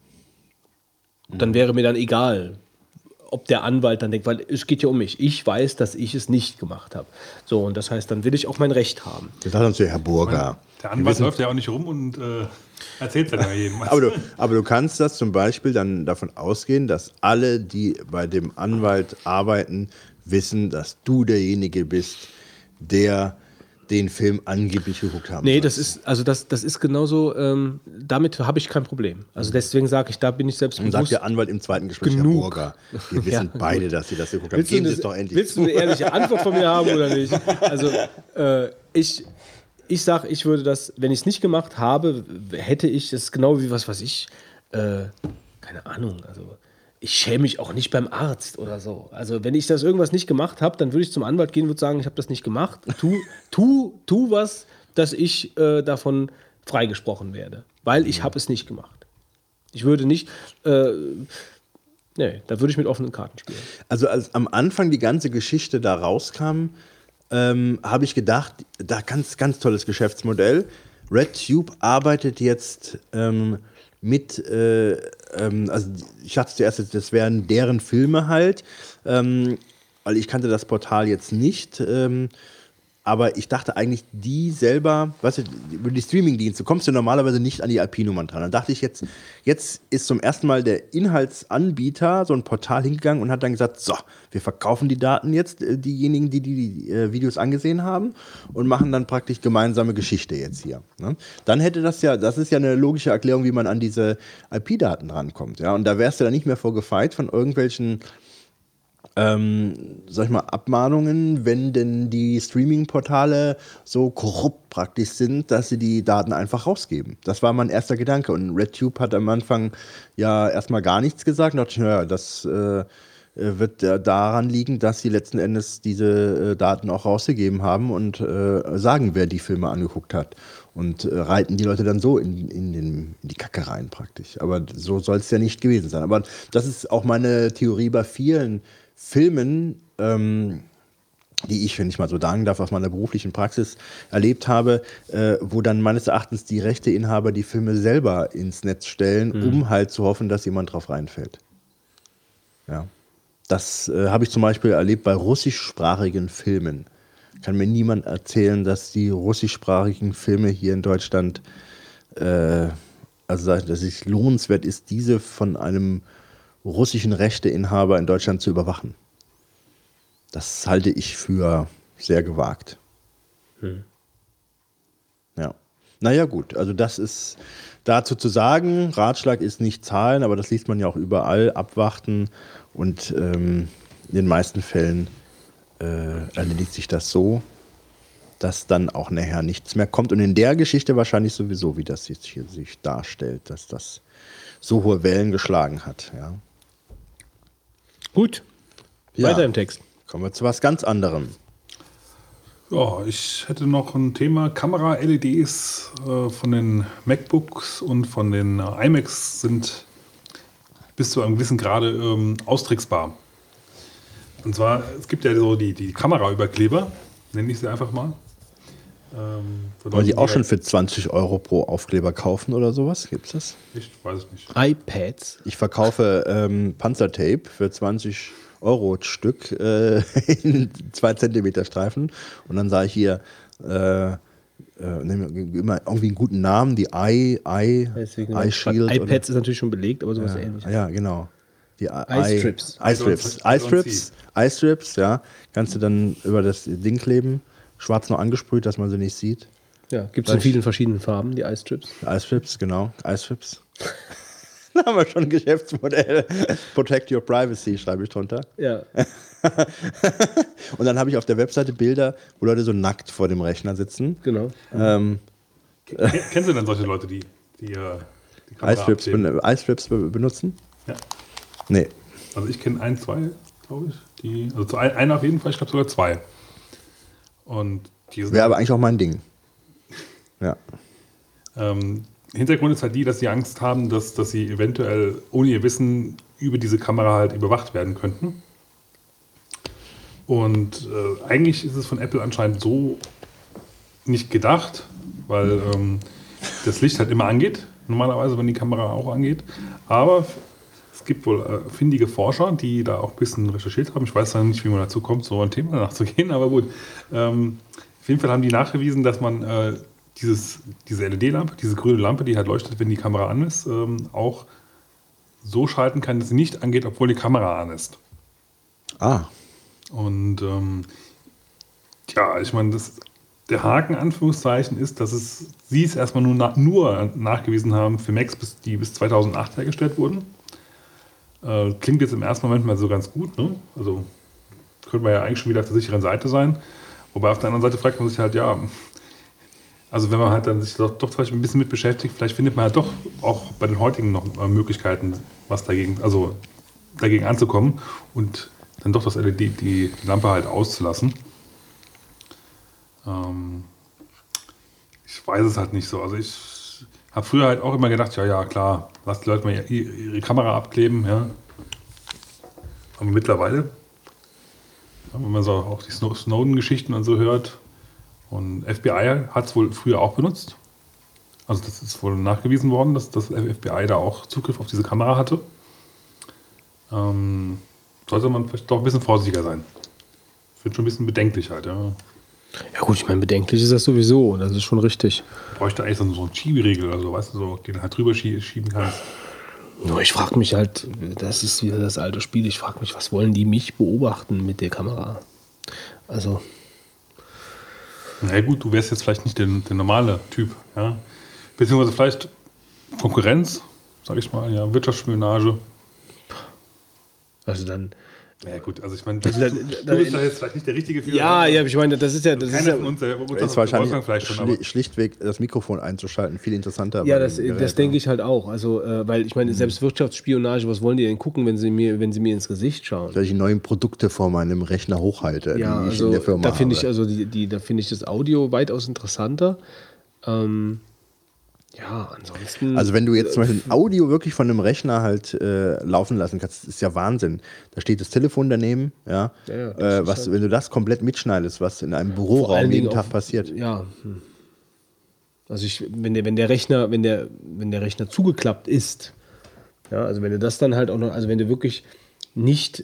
Und dann wäre mir dann egal, ob der Anwalt dann denkt, weil es geht ja um mich. Ich weiß, dass ich es nicht gemacht habe. So, und das heißt, dann will ich auch mein Recht haben. Das sagt uns der Herr Burger. Der Anwalt läuft ja auch nicht rum und äh, erzählt dann ja jedem was. Aber du, aber du kannst das zum Beispiel dann davon ausgehen, dass alle, die bei dem Anwalt arbeiten, wissen, dass du derjenige bist, der den Film angeblich geguckt haben Nee, das ist, also das, das ist genauso, ähm, damit habe ich kein Problem. Also deswegen sage ich, da bin ich Und sagt der Anwalt im zweiten Gespräch, Genug. Herr Burger, wir wissen Ja, beide, gut. dass Sie das geguckt haben. Willst du, Geben Sie eine, es doch endlich willst du eine ehrliche Antwort von mir haben oder nicht? Also, äh, ich, ich sage, ich würde das, wenn ich es nicht gemacht habe, hätte ich das genau wie was, was ich, äh, keine Ahnung, also ich schäme mich auch nicht beim Arzt oder so. Also, wenn ich das irgendwas nicht gemacht habe, dann würde ich zum Anwalt gehen und würde sagen, ich habe das nicht gemacht. Tu, tu, tu was, dass ich äh, davon freigesprochen werde, weil ich habe es nicht gemacht. Ich würde nicht, äh, nee, da würde ich mit offenen Karten spielen. Also als am Anfang die ganze Geschichte da rauskam, ähm, habe ich gedacht, da ganz, ganz tolles Geschäftsmodell. RedTube arbeitet jetzt ähm, mit, äh, ähm, also ich dachte zuerst, das wären deren Filme halt, ähm, weil ich kannte das Portal jetzt nicht. Ähm, aber ich dachte eigentlich, die selber, weißt du, über die Streamingdienste kommst du normalerweise nicht an die IP-Nummern dran. Dann dachte ich jetzt, jetzt ist zum ersten Mal der Inhaltsanbieter so ein Portal hingegangen und hat dann gesagt, so, wir verkaufen die Daten jetzt, äh, diejenigen, die die, die äh, Videos angesehen haben und machen dann praktisch gemeinsame Geschichte jetzt hier. Ne? Dann hätte das ja, das ist ja eine logische Erklärung, wie man an diese IP-Daten rankommt. Ja? Und da wärst du dann nicht mehr vorgefeit von irgendwelchen ähm, sag ich mal, Abmahnungen, wenn denn die Streaming-Portale so korrupt praktisch sind, dass sie die Daten einfach rausgeben. Das war mein erster Gedanke. Und RedTube hat am Anfang ja erstmal gar nichts gesagt. Und dachte naja, das äh, wird daran liegen, dass sie letzten Endes diese äh, Daten auch rausgegeben haben und äh, sagen, wer die Filme angeguckt hat. Und äh, reiten die Leute dann so in, in, den, in die Kacke rein praktisch. Aber so soll es ja nicht gewesen sein. Aber das ist auch meine Theorie bei vielen Filmen, ähm, die ich, wenn ich mal so sagen darf, aus meiner beruflichen Praxis erlebt habe, äh, wo dann meines Erachtens die Rechteinhaber die Filme selber ins Netz stellen, mhm. um halt zu hoffen, dass jemand drauf reinfällt. Ja. Das äh, habe ich zum Beispiel erlebt bei russischsprachigen Filmen. Kann mir niemand erzählen, dass die russischsprachigen Filme hier in Deutschland, äh, also dass es lohnenswert ist, diese von einem russischen Rechteinhaber in Deutschland zu überwachen. Das halte ich für sehr gewagt. Hm. Ja. Naja, gut, also das ist dazu zu sagen. Ratschlag ist nicht zahlen, aber das liest man ja auch überall. Abwarten und ähm, in den meisten Fällen äh, erledigt sich das so, dass dann auch nachher nichts mehr kommt. Und in der Geschichte wahrscheinlich sowieso, wie das jetzt hier sich darstellt, dass das so hohe Wellen geschlagen hat. Ja. Gut. Ja. Weiter im Text. Kommen wir zu was ganz anderem. Ja, ich hätte noch ein Thema. Kamera-LEDs äh, von den MacBooks und von den äh, iMacs sind bis zu einem gewissen Grade ähm, austricksbar. Und zwar, es gibt ja so die, die Kameraüberkleber, nenne ich sie einfach mal. Ähm, Wollen die auch schon für 20 Euro pro Aufkleber kaufen oder sowas? Gibt es das? Ich weiß es nicht. iPads. Ich verkaufe ähm, Panzertape für 20 Euro Stück äh, in 2 Zentimeter Streifen. Und dann sage ich hier, äh, äh, immer irgendwie einen guten Namen, die Eye, Eye, Eye Shield. iPads ist natürlich schon belegt, aber sowas ja, ähnliches. Ja, genau. Die Eye Strips. Eye Strips. Eye Strips. Eye Strips, ja. Kannst du dann über das Ding kleben schwarz noch angesprüht, dass man sie nicht sieht. Ja, gibt es in vielen verschiedenen Farben, die Ice Strips. Ice Strips, genau. Ice Strips. da haben wir schon ein Geschäftsmodell. Protect your privacy, schreibe ich drunter. Ja. Und dann habe ich auf der Webseite Bilder, wo Leute so nackt vor dem Rechner sitzen. Genau. Ähm, Kennst du denn solche Leute, die, die, äh, die Ice Strips, ben Ice Strips benutzen? Ja. Nee. Also ich kenne ein, zwei, glaube ich. Die, also einer auf jeden Fall, ich glaube sogar zwei. Und Wäre aber eigentlich auch mein Ding. Ja. Ähm, Hintergrund ist halt die, dass sie Angst haben, dass, dass sie eventuell ohne ihr Wissen über diese Kamera halt überwacht werden könnten. Und äh, eigentlich ist es von Apple anscheinend so nicht gedacht, weil ähm, das Licht halt immer angeht, normalerweise, wenn die Kamera auch angeht. Aber es gibt wohl äh, findige Forscher, die da auch ein bisschen recherchiert haben. Ich weiß dann nicht, wie man dazu kommt, so ein Thema nachzugehen, aber gut. Ähm, auf jeden Fall haben die nachgewiesen, dass man äh, dieses, diese LED-Lampe, diese grüne Lampe, die halt leuchtet, wenn die Kamera an ist, ähm, auch so schalten kann, dass sie nicht angeht, obwohl die Kamera an ist. Ah. Und ähm, ja, ich meine, der Haken, Anführungszeichen, ist, dass es, sie es erstmal nur, na, nur nachgewiesen haben für Macs, bis, die bis 2008 hergestellt wurden. Äh, klingt jetzt im ersten Moment mal so ganz gut. Ne? Also könnte man ja eigentlich schon wieder auf der sicheren Seite sein. Wobei auf der anderen Seite fragt man sich halt, ja, also wenn man halt dann sich doch, doch vielleicht ein bisschen mit beschäftigt, vielleicht findet man halt doch auch bei den heutigen noch äh, Möglichkeiten, was dagegen, also dagegen anzukommen und dann doch das LED, die Lampe halt auszulassen. Ähm, ich weiß es halt nicht so. Also ich habe früher halt auch immer gedacht, ja, ja, klar, lasst die Leute mal ihre Kamera abkleben, ja. Aber mittlerweile, wenn man so auch die Snowden-Geschichten und so hört, und FBI hat es wohl früher auch benutzt. Also das ist wohl nachgewiesen worden, dass das FBI da auch Zugriff auf diese Kamera hatte. Ähm, sollte man vielleicht doch ein bisschen vorsichtiger sein. Ich finde schon ein bisschen bedenklich halt, ja. Ja gut, ich meine, bedenklich ist das sowieso, das ist schon richtig. Bräuchte eigentlich so einen Schieberegel oder so, weißt du, so, den du halt drüber schie- schieben kannst. Nur ich frage mich halt, das ist wieder das alte Spiel, ich frage mich, was wollen die mich beobachten mit der Kamera? Also, Na gut, du wärst jetzt vielleicht nicht der, der normale Typ, ja. Beziehungsweise vielleicht Konkurrenz, sag ich mal, ja, Wirtschaftsspionage. also dann. Ja gut, also ich meine, du, Also da- du da- bist da jetzt vielleicht nicht der Richtige für. Ja, ja, ich meine, das ist ja, das ist ja, von uns, Wolfgang ist wahrscheinlich vielleicht schon, schlichtweg das Mikrofon einzuschalten viel interessanter. Ja, das, das denke ich halt auch. Also, äh, weil ich meine, selbst Wirtschaftsspionage, was wollen die denn gucken, wenn sie mir, wenn sie mir ins Gesicht schauen? Dass ich neuen Produkte vor meinem Rechner hochhalte, Ja, die ich also in der Firma da finde ich habe. also die, die, da finde ich das Audio weitaus interessanter. Ähm, ja, ansonsten. Also wenn du jetzt zum Beispiel ein Audio wirklich von einem Rechner halt äh, laufen lassen kannst, ist ja Wahnsinn. Da steht das Telefon daneben, ja. Ja, ja, äh, was, halt- wenn du das komplett mitschneidest, was in einem Büroraum jeden Tag auch- passiert. Ja. hm. Also ich, wenn der, wenn der Rechner, wenn der, wenn der Rechner zugeklappt ist, ja, also wenn du das dann halt auch noch, also wenn du wirklich nicht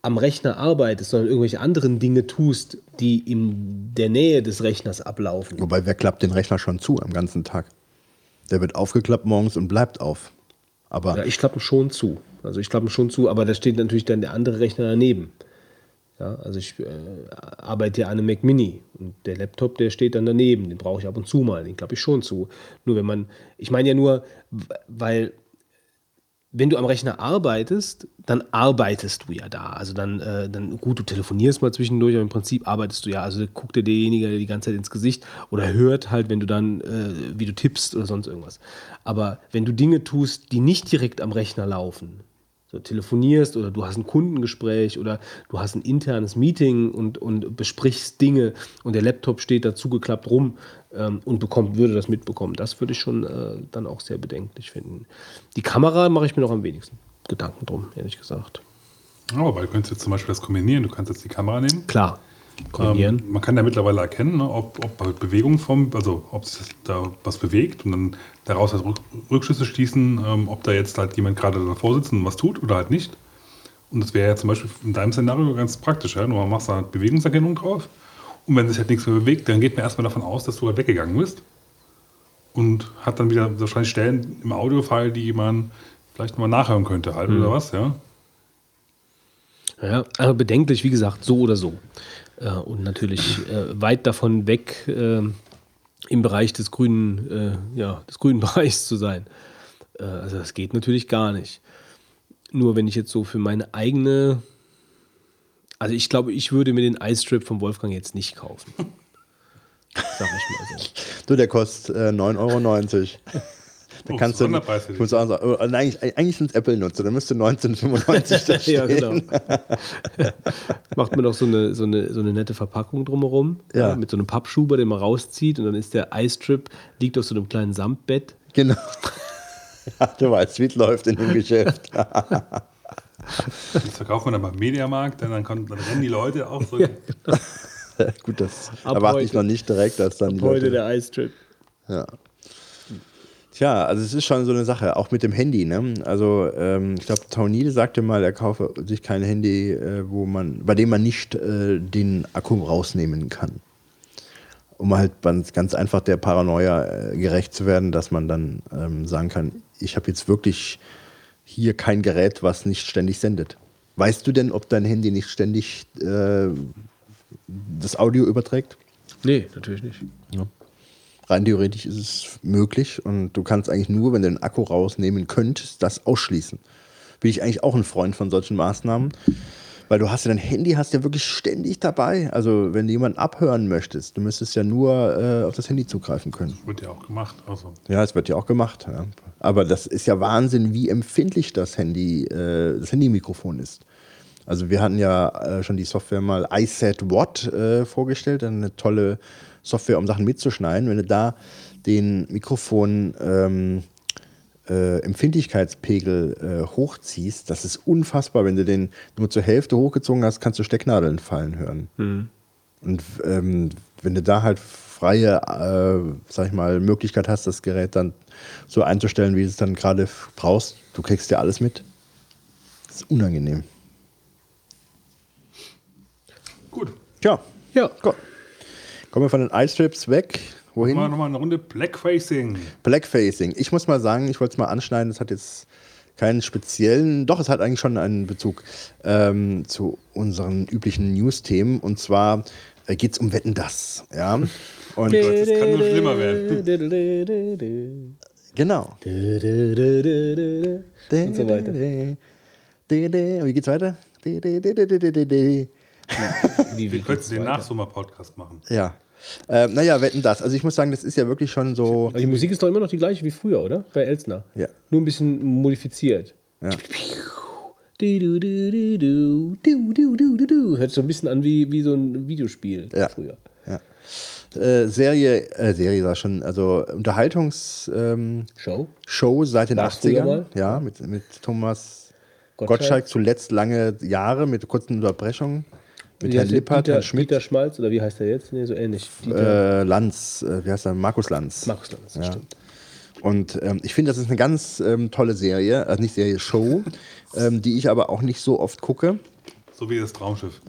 am Rechner arbeitest, sondern irgendwelche anderen Dinge tust, die in der Nähe des Rechners ablaufen. Wobei, wer klappt den Rechner schon zu am ganzen Tag? Der wird aufgeklappt morgens und bleibt auf. Aber Ja, ich klappe schon zu. Also ich klappe schon zu, aber da steht natürlich dann der andere Rechner daneben. Ja, also ich äh, arbeite ja an einem Mac Mini und der Laptop, der steht dann daneben. Den brauche ich ab und zu mal, den klappe ich schon zu. Nur wenn man, ich meine ja nur, weil wenn du am Rechner arbeitest, dann arbeitest du ja da. Also dann, äh, dann gut, du telefonierst mal zwischendurch, aber im Prinzip arbeitest du ja. Also guckt dir derjenige die ganze Zeit ins Gesicht oder hört halt, wenn du dann, äh, wie du tippst oder sonst irgendwas. Aber wenn du Dinge tust, die nicht direkt am Rechner laufen, so telefonierst oder du hast ein Kundengespräch oder du hast ein internes Meeting und, und besprichst Dinge und der Laptop steht da zugeklappt rum ähm, und bekommt, würde das mitbekommen. Das würde ich schon äh, dann auch sehr bedenklich finden. Die Kamera mache ich mir noch am wenigsten Gedanken drum, ehrlich gesagt. Aber weil du könntest jetzt zum Beispiel das kombinieren. Du kannst jetzt die Kamera nehmen. Klar, kombinieren. Ähm, man kann ja mittlerweile erkennen, ne, ob, ob halt Bewegung vom, also ob sich da was bewegt und dann daraus halt Rück, Rückschlüsse schließen, ähm, ob da jetzt halt jemand gerade davor sitzt und was tut oder halt nicht. Und das wäre ja zum Beispiel in deinem Szenario ganz praktisch. Ja? Du machst da halt Bewegungserkennung drauf und wenn sich halt nichts mehr bewegt, dann geht man erstmal davon aus, dass du halt weggegangen bist und hat dann wieder wahrscheinlich Stellen im Audiofile, die man vielleicht mal nachhören könnte halt oder was, ja. Ja, aber bedenklich, wie gesagt, so oder so. Äh, und natürlich äh, weit davon weg, äh, im Bereich des grünen, äh, ja, des grünen Bereichs zu sein. Also das geht natürlich gar nicht. Nur wenn ich jetzt so für meine eigene, also ich glaube, ich würde mir den Ice-Strip von Wolfgang jetzt nicht kaufen. Sag ich mal so. du, der kostet äh, 9,90 Euro. Da Oh, kannst du, für ich muss auch sagen, oh, eigentlich, eigentlich sind es Apple-Nutzer, da müsste 1995 da stehen. ja, genau. Macht man doch so eine, so, eine, so eine nette Verpackung drumherum. Ja. mit so einem Pappschuber, den man rauszieht und dann ist der Ice-Strip, liegt auf so einem kleinen Samtbett. Genau. Ja, du weißt, wie es läuft in dem Geschäft. Das verkauft man dann beim Mediamarkt, dann, dann, kann, dann rennen die Leute auch so. Ja. Gut, das Ab erwarte ich heute. noch nicht direkt, dass dann die Heute Leute... der Ice-Strip. Ja. Tja, also es ist schon so eine Sache, auch mit dem Handy. Ne? Also ähm, ich glaube, Taunide sagte mal, er kaufe sich kein Handy, äh, wo man, bei dem man nicht äh, den Akku rausnehmen kann. Um halt ganz, ganz einfach der Paranoia äh, gerecht zu werden, dass man dann ähm, sagen kann, ich habe jetzt wirklich hier kein Gerät, was nicht ständig sendet. Weißt du denn, ob dein Handy nicht ständig äh, das Audio überträgt? Nee, natürlich nicht. Rein theoretisch ist es möglich und du kannst eigentlich nur, wenn du den Akku rausnehmen könntest, das ausschließen. Bin ich eigentlich auch ein Freund von solchen Maßnahmen, weil du hast ja dein Handy hast ja wirklich ständig dabei. Also wenn du jemanden abhören möchtest, du müsstest ja nur äh, auf das Handy zugreifen können. Wird ja auch gemacht. Also. Ja, es wird ja auch gemacht. Ja. Aber das ist ja Wahnsinn, wie empfindlich das Handy, äh, das Handymikrofon ist. Also wir hatten ja äh, schon die Software mal iSet Watt äh, vorgestellt, eine tolle Software, um Sachen mitzuschneiden. Wenn du da den Mikrofon ähm, äh, Empfindlichkeitspegel äh, hochziehst, das ist unfassbar. Wenn du den nur zur Hälfte hochgezogen hast, kannst du Stecknadeln fallen hören. Und ähm, wenn du da halt freie, äh, sag ich mal, Möglichkeit hast, das Gerät dann so einzustellen, wie du es dann gerade brauchst, du kriegst ja alles mit. Das ist unangenehm. Gut. Tja, Ja. Gut. Kommen wir von den Ice-Trips weg. Wohin? Machen wir nochmal eine Runde Blackfacing. Blackfacing. Ich muss mal sagen, ich wollte es mal anschneiden, das hat jetzt keinen speziellen, doch, es hat eigentlich schon einen Bezug ähm, zu unseren üblichen News-Themen. Und zwar äh, geht es um Wetten das. Ja? Und Gott, das kann nur schlimmer werden. genau. Und so weiter. Wie geht's weiter? Wir könnten den weiter? Nachsommer-Podcast machen. Ja. Ähm, naja, wetten das. Also ich muss sagen, das ist ja wirklich schon so. Aber die Musik ist doch immer noch die gleiche wie früher, oder? Bei Elsner. Ja. Nur ein bisschen modifiziert. Ja. Du, du, du, du, du, du, du, du, du. Hört so ein bisschen an wie, wie so ein Videospiel Ja. früher. Ja. Äh, Serie, äh, Serie war schon, also Unterhaltungsshow ähm, Show? Show seit den War es früher 80ern. mal? Ja, mit, mit Thomas Gottschalk? Gottschalk. zuletzt lange Jahre mit kurzen Unterbrechungen. Mit Wie Herrn? Lippert, Dieter, Herrn Schmidt, Dieter Schmalz, oder wie heißt der jetzt? Nee, so ähnlich. Äh, Lanz, äh, wie heißt er? Markus Lanz. Markus Lanz, Ja. stimmt. Und ähm, ich finde, das ist eine ganz ähm, tolle Serie, also nicht Serie, Show, ähm, die ich aber auch nicht so oft gucke. So wie das Traumschiff.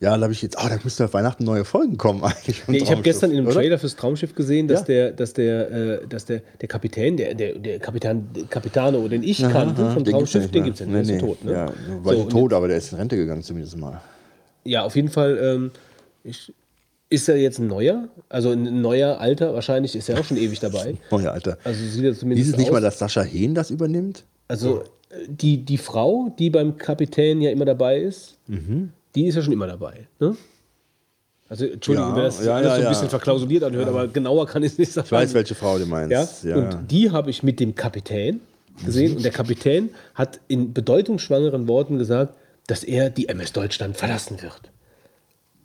Ja, da habe ich jetzt, oh, da müsste auf Weihnachten neue Folgen kommen eigentlich. Nee, ich habe gestern in einem oder? Trailer fürs Traumschiff gesehen, dass Ja. der, dass der, äh, dass der, der Kapitän, der, der, der Kapitän, Capitano, den ich kannte Aha, vom Traumschiff, den gibt es ja nicht, der ist ja tot. Ne? Ja, war So, tot, aber der ist in Rente gegangen zumindest mal. Ja, auf jeden Fall ähm, ich, ist er jetzt ein neuer, also ein neuer Alter, wahrscheinlich ist er auch schon ewig dabei. Ja, Alter. Also sieht er zumindest es nicht aus. mal, dass Sascha Hehn das übernimmt? Also äh, die, die Frau, die beim Kapitän ja immer dabei ist, Mhm. die ist ja schon immer dabei. Ne? Also Entschuldigung, Ja, wer das ja, alles ja, so ein ja. bisschen verklausuliert anhört, aber genauer kann ich es nicht sagen. Ich weiß, welche Frau du meinst. Ja? Und die habe ich mit dem Kapitän gesehen. Und der Kapitän hat in bedeutungsschwangeren Worten gesagt, dass er die MS Deutschland verlassen wird.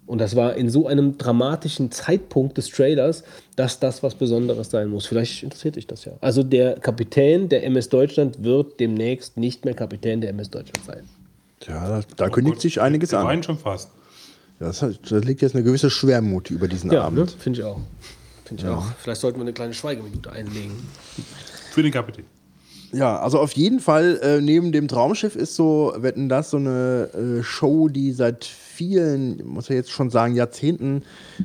Und das war in so einem dramatischen Zeitpunkt des Trailers, dass das was Besonderes sein muss. Vielleicht interessiert dich das ja. Also der Kapitän der MS Deutschland wird demnächst nicht mehr Kapitän der MS Deutschland sein. ja, da, da kündigt sich einiges an. weinen schon fast. Das, da liegt jetzt eine gewisse Schwermut über diesen Ja, ne? Abend. finde ich auch. Finde ich auch. Vielleicht sollten wir eine kleine Schweigeminute einlegen. Für den Kapitän. Ja, also auf jeden Fall, äh, neben dem Traumschiff ist so, wetten das, so eine äh, Show, die seit vielen, muss ich jetzt schon sagen, Jahrzehnten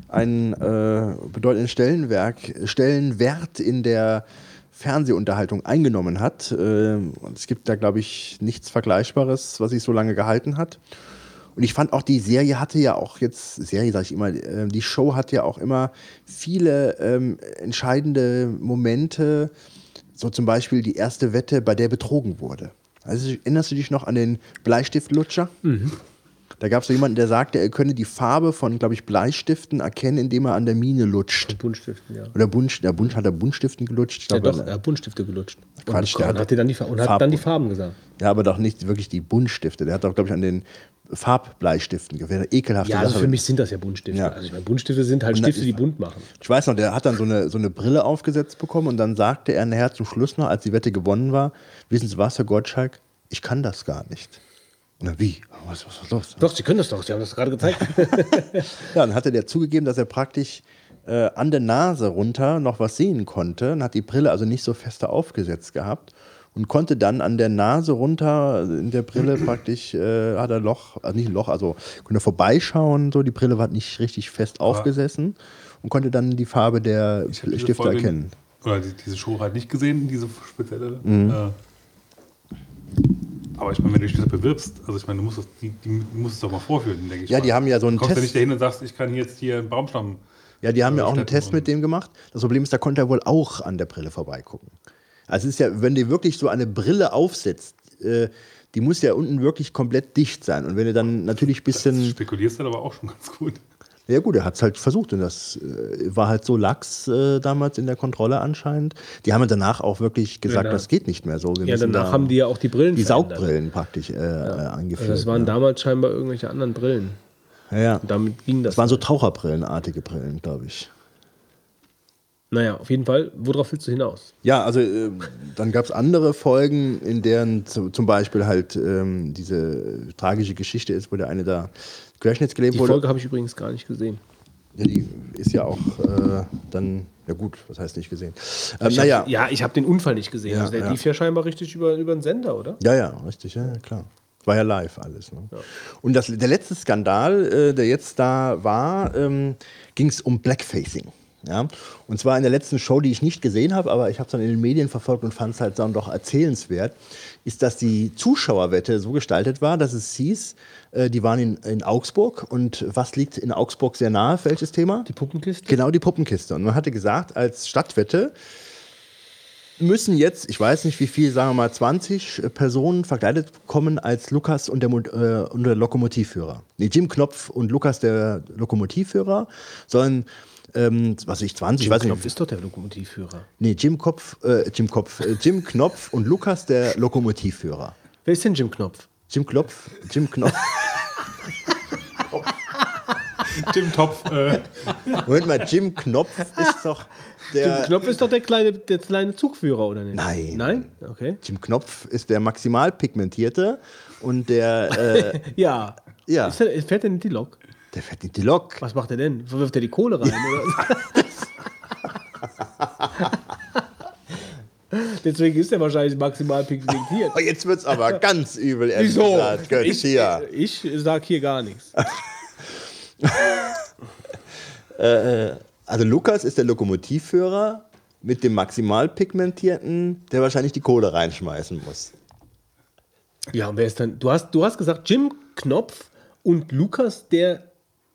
einen äh, bedeutenden Stellenwerk, Stellenwert in der Fernsehunterhaltung eingenommen hat. Äh, es gibt da, glaube ich, nichts Vergleichbares, was sich so lange gehalten hat. Und ich fand auch, die Serie hatte ja auch jetzt, Serie sage ich immer, äh, die Show hat ja auch immer viele ähm, entscheidende Momente, so zum Beispiel die erste Wette, bei der betrogen wurde. Also erinnerst du dich noch an den Bleistiftlutscher? Da gab es so jemanden, der sagte, er könne die Farbe von, glaube ich, Bleistiften erkennen, indem er an der Mine lutscht. Buntstiften, ja. Oder Bunt, der Bunt hat er Buntstiften gelutscht. Ich Ja, glaub, doch, er hat Buntstifte gelutscht. Quatsch, und, der und hat- hat, dann die, und hat dann die Farben gesagt. ja, aber doch nicht wirklich die Buntstifte. Der hat doch, glaube ich, an den Farbbleistiften gewählt. Ekelhafte Ja, also für mich sind das ja Buntstifte. Ja. Also ich meine, Buntstifte sind halt Stifte, die bunt machen. Ich weiß noch, der hat dann so eine, so eine Brille aufgesetzt bekommen und dann sagte er nachher zum Schluss noch, als die Wette gewonnen war, wissen Sie was, Herr Gottschalk, ich kann das gar nicht. Dann, wie? Was, was ist los? Doch, Sie können das doch, Sie haben das gerade gezeigt. Ja, dann hatte der zugegeben, dass er praktisch äh, an der Nase runter noch was sehen konnte und hat die Brille also nicht so fester aufgesetzt gehabt und konnte dann an der Nase runter in der Brille praktisch, äh, hat er Loch, also nicht ein Loch, also konnte vorbeischauen, so die Brille war nicht richtig fest aufgesessen und konnte dann die Farbe der Stifte Folge- erkennen. Oder die, diese Show halt nicht gesehen, diese spezielle. Mhm. Äh, aber ich meine, wenn du dich bewirbst, also ich meine, du musst es, die, die musst es doch mal vorführen, denke ich. Ja, mal. die haben ja so einen Du kommst Test- nicht dahin und sagst, ich kann jetzt hier einen Baumstamm. Ja, die haben ja auch einen Test mit dem gemacht. Das Problem ist, da konnte er wohl auch an der Brille vorbeigucken. Also es ist ja, wenn du wirklich so eine Brille aufsetzt, äh, die muss ja unten wirklich komplett dicht sein. Und wenn du dann natürlich ein Das bisschen. spekulierst du aber auch schon ganz gut. Ja gut, er hat es halt versucht und das äh, war halt so lax äh, damals in der Kontrolle anscheinend. Die haben danach auch wirklich gesagt, Ja, das geht nicht mehr so. Wir ja, danach da haben die ja auch die Brillen die verändert. Saugbrillen praktisch äh, äh, eingeführt. Also das waren ja. damals scheinbar irgendwelche anderen Brillen. ja, ja. Und damit ging das. Das waren so Taucherbrillenartige Brillen, glaube ich. Naja, auf jeden Fall, worauf willst du hinaus? Ja, also äh, dann gab es andere Folgen, in deren zu, zum Beispiel halt ähm, diese tragische Geschichte ist, wo der eine da querschnittsgelähmt Die wurde. Folge habe ich übrigens gar nicht gesehen. Ja, die ist ja auch äh, dann, ja gut, was heißt nicht gesehen. Ähm, Ich naja, hab, ja, ich habe den Unfall nicht gesehen. Ja, also der ja. lief ja scheinbar richtig über, über den Sender, oder? ja, ja, richtig, ja, ja, klar. War ja live alles. Ne? Und das, der letzte Skandal, äh, der jetzt da war, ähm, ging es um Blackfacing. Ja? Und zwar in der letzten Show, die ich nicht gesehen habe, aber ich habe es dann in den Medien verfolgt und fand es halt dann doch erzählenswert, ist, dass die Zuschauerwette so gestaltet war, dass es hieß, äh, die waren in, in Augsburg und was liegt in Augsburg sehr nahe? Welches Thema? Die Puppenkiste? Genau, die Puppenkiste. Und man hatte gesagt, als Stadtwette müssen jetzt, ich weiß nicht wie viel, sagen wir mal 20 Personen verkleidet kommen als Lukas und der, äh, und der Lokomotivführer. Nee, Jim Knopf und Lukas, der Lokomotivführer, sollen, ähm, was ich, 20, ich weiß Knopf nicht. ist doch der Lokomotivführer. Nee, Jim Kopf, äh, Jim Kopf, äh, Jim Knopf und Lukas, der Lokomotivführer. Wer ist denn Jim Knopf? Jim Knopf, Jim Knopf. Tim Topf. Äh, Moment mal, Jim Knopf ist doch der. Jim Knopf ist doch der kleine, der kleine Zugführer, oder nicht? Nein. Nein? Okay. Jim Knopf ist der maximal pigmentierte und der, äh, Ja. Ja. Ist der, fährt nicht die Lok? Der fährt nicht die Lok. Was macht er denn? Wirft er die Kohle rein? Oder? Deswegen ist er wahrscheinlich maximal pigmentiert. Oh, jetzt wird's aber ganz übel, ehrlich Wieso? gesagt. Götz, Ich, hier. ich sag hier gar nichts. Also Lukas ist der Lokomotivführer mit dem maximal pigmentierten, der wahrscheinlich die Kohle reinschmeißen muss. Ja, und wer ist dann? Du hast, du hast gesagt, Jim Knopf und Lukas, der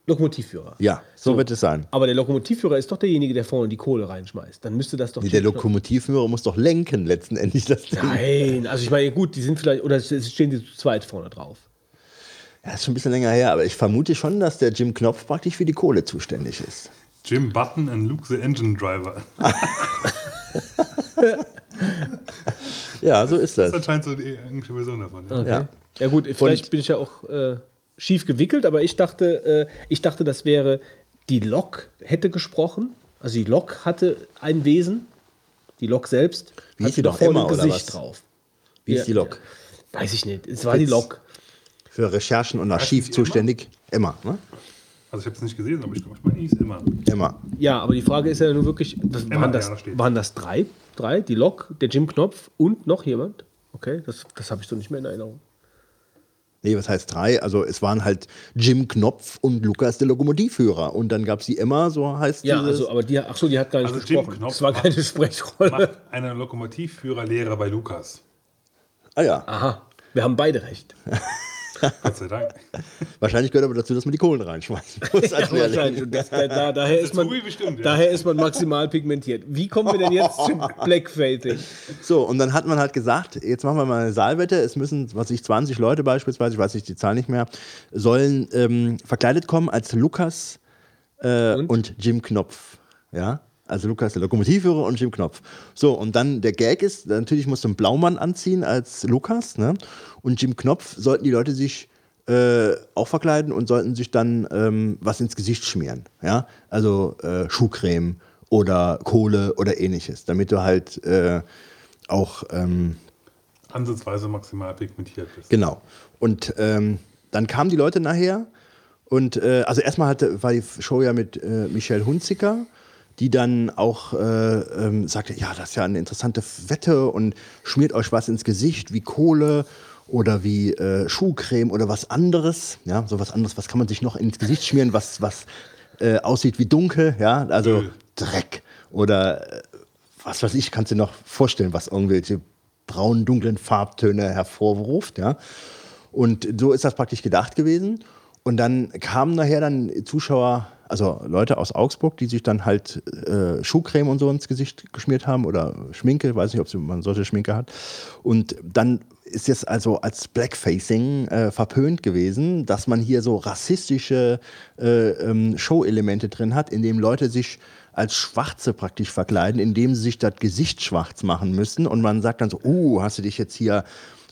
Lokomotivführer. Ja, so, wird es sein. Aber der Lokomotivführer ist doch derjenige, der vorne die Kohle reinschmeißt. Dann müsste das doch. Nee, der Lokomotivführer muss doch lenken letzten Endes. Das Ding. Nein, also ich meine, gut, die sind vielleicht, oder es stehen die zu zweit vorne drauf. Ja, ist schon ein bisschen länger her, aber ich vermute schon, dass der Jim Knopf praktisch für die Kohle zuständig ist. Jim Button and Luke the Engine Driver. Ja, so ist das. Das ist anscheinend so die englische Version davon. Ja. Okay. Ja. Ja, gut, vielleicht Und- bin ich ja auch äh, schief gewickelt, aber ich dachte, äh, ich dachte, das wäre die Lok hätte gesprochen. Also die Lok hatte ein Wesen. Die Lok selbst. Wie hieß hatte die doch noch? vorne Emma ein oder Gesicht was? drauf. Wie Ja. ist die Lok? Weiß ich nicht. Es war die Fritz. Lok. Für Recherchen und Archiv die zuständig? Emma, ne? Also ich habe es nicht gesehen, aber ich glaube, ich meine, hieß immer. Emma. Ja, aber die Frage ist ja nur wirklich, was, Emma, waren, ja, das, da steht. waren das drei? Drei? Die Lok, der Jim Knopf und noch jemand? Okay, das, das habe ich so nicht mehr in Erinnerung. Nee, was heißt drei? Also es waren halt Jim Knopf und Lukas der Lokomotivführer. Und dann gab es die Emma, so heißt Ja, dieses. also, aber die, ach so, die hat gar nicht Also Jim gesprochen. Knopf das war macht- keine Sprechrolle. Macht eine Lokomotivführerlehre bei Lukas. ah ja, Aha, wir haben beide recht. Gott sei Dank. wahrscheinlich gehört aber dazu, dass man die Kohlen reinschmeißen muss. als Lehrling. Wahrscheinlich. Und das, da, da, daher, ist man, bestimmt, ja. daher ist man maximal pigmentiert. Wie kommen wir denn jetzt zum Blackfacing? So, und dann hat man halt gesagt, jetzt machen wir mal eine Saalwette, es müssen, was ich, 20 Leute beispielsweise, ich weiß nicht die Zahl nicht mehr, sollen ähm, verkleidet kommen als Lukas äh, Und? und? Jim Knopf. Ja, also Lukas der Lokomotivführer und Jim Knopf. So, und dann der Gag ist, natürlich musst du einen Blaumann anziehen als Lukas, ne? Und Jim Knopf sollten die Leute sich äh, auch verkleiden und sollten sich dann ähm, was ins Gesicht schmieren. Ja, also äh, Schuhcreme oder Kohle oder ähnliches, damit du halt äh, auch ähm, Ansatzweise maximal pigmentiert bist. Genau. Und ähm, dann kamen die Leute nachher und äh, also erstmal hatte, war die Show ja mit äh, Michelle Hunziker, die dann auch äh, ähm, sagte, ja, das ist ja eine interessante Wette und schmiert euch was ins Gesicht wie Kohle oder wie äh, Schuhcreme oder was anderes. Ja, so was anderes, was kann man sich noch ins Gesicht schmieren, was, was äh, aussieht wie dunkel, ja, also Öl. Dreck oder äh, was weiß ich, kannst du dir noch vorstellen, was irgendwelche braunen, dunklen Farbtöne hervorruft, ja. Und so ist das praktisch gedacht gewesen. Und dann kamen nachher dann Zuschauer, also Leute aus Augsburg, die sich dann halt äh, Schuhcreme und so ins Gesicht geschmiert haben oder Schminke, weiß nicht, ob man solche Schminke hat. Und dann ist jetzt also als Blackfacing äh, verpönt gewesen, dass man hier so rassistische äh, ähm, Show-Elemente drin hat, in dem Leute sich als Schwarze praktisch verkleiden, indem sie sich das Gesicht schwarz machen müssen. Und man sagt dann so, uh, hast du dich jetzt hier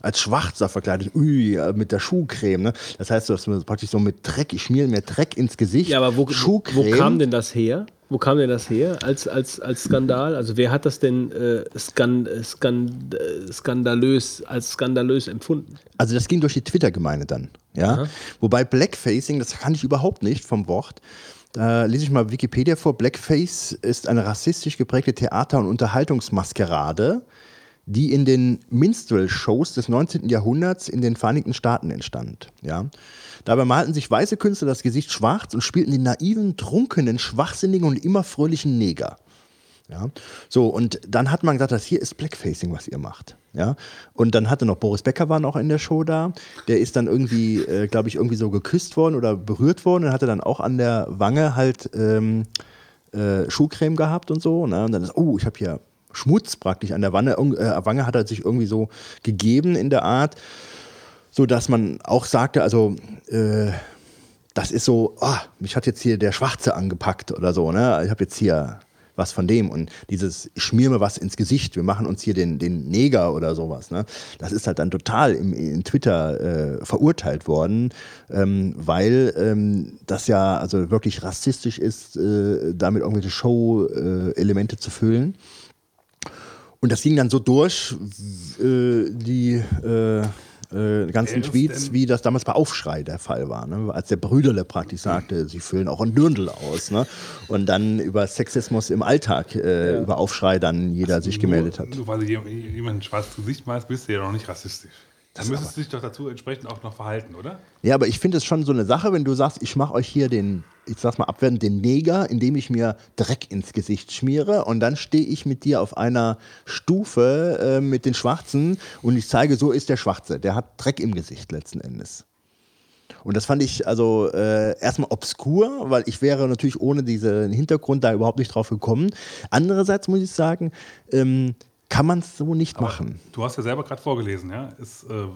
als Schwarzer verkleidet, ui, mit der Schuhcreme. Ne? Das heißt, du hast praktisch so mit Dreck, ich schmier mir Dreck ins Gesicht. Ja, aber wo, Schuhcreme. wo kam denn das her? Wo kam denn das her als, als, als Skandal? Also wer hat das denn äh, äh, skan, äh, skandalös als skandalös empfunden? Also das ging durch die Twitter-Gemeinde dann. Ja? Wobei Blackfacing, das kann ich überhaupt nicht vom Wort. Da lese ich mal Wikipedia vor. Blackface ist eine rassistisch geprägte Theater- und Unterhaltungsmaskerade, die in den Minstrel-Shows des 19. Jahrhunderts in den Vereinigten Staaten entstand. Ja? Dabei malten sich weiße Künstler das Gesicht schwarz und spielten den naiven, trunkenen, schwachsinnigen und immer fröhlichen Neger. Ja, so und dann hat man gesagt, das hier ist Blackfacing, was ihr macht. Ja, und dann hatte noch Boris Becker war noch in der Show da. Der ist dann irgendwie, äh, glaube ich, irgendwie so geküsst worden oder berührt worden und hatte dann auch an der Wange halt ähm, äh, Schuhcreme gehabt und so. Ne? Und dann ist, oh, ich habe hier Schmutz praktisch an der Wange. Äh, Wange hat er sich irgendwie so gegeben in der Art, so dass man auch sagte, also äh, das ist so, oh, mich hat jetzt hier der Schwarze angepackt oder so. Ne? Ich habe jetzt hier was von dem. Und dieses, schmier mir was ins Gesicht, wir machen uns hier den, den Neger oder sowas, ne? das ist halt dann total im, in Twitter äh, verurteilt worden, ähm, weil ähm, das ja also wirklich rassistisch ist, äh, damit irgendwelche Show-Elemente äh, zu füllen. Und das ging dann so durch, äh, die äh, äh, ganzen Tweets, wie das damals bei Aufschrei der Fall war. Ne? Als der Brüderle praktisch sagte, sie füllen auch ein Dürndl aus. Ne? Und dann über Sexismus im Alltag, äh, ja. über Aufschrei dann jeder also sich gemeldet hat. Nur weil du jemand ein schwarzes Gesicht malst, bist du ja noch nicht rassistisch. Dann müsstest du dich doch dazu entsprechend auch noch verhalten, oder? Ja, aber ich finde es schon so eine Sache, wenn du sagst, ich mache euch hier den, ich sag's mal abwertend, den Neger, indem ich mir Dreck ins Gesicht schmiere und dann stehe ich mit dir auf einer Stufe äh, mit den Schwarzen und ich zeige, so ist der Schwarze. Der hat Dreck im Gesicht letzten Endes. Und das fand ich also äh, erstmal obskur, weil ich wäre natürlich ohne diesen Hintergrund da überhaupt nicht drauf gekommen. Andererseits muss ich sagen, ähm, kann man es so nicht Aber machen. Du hast ja selber gerade vorgelesen, ja. Ist, äh,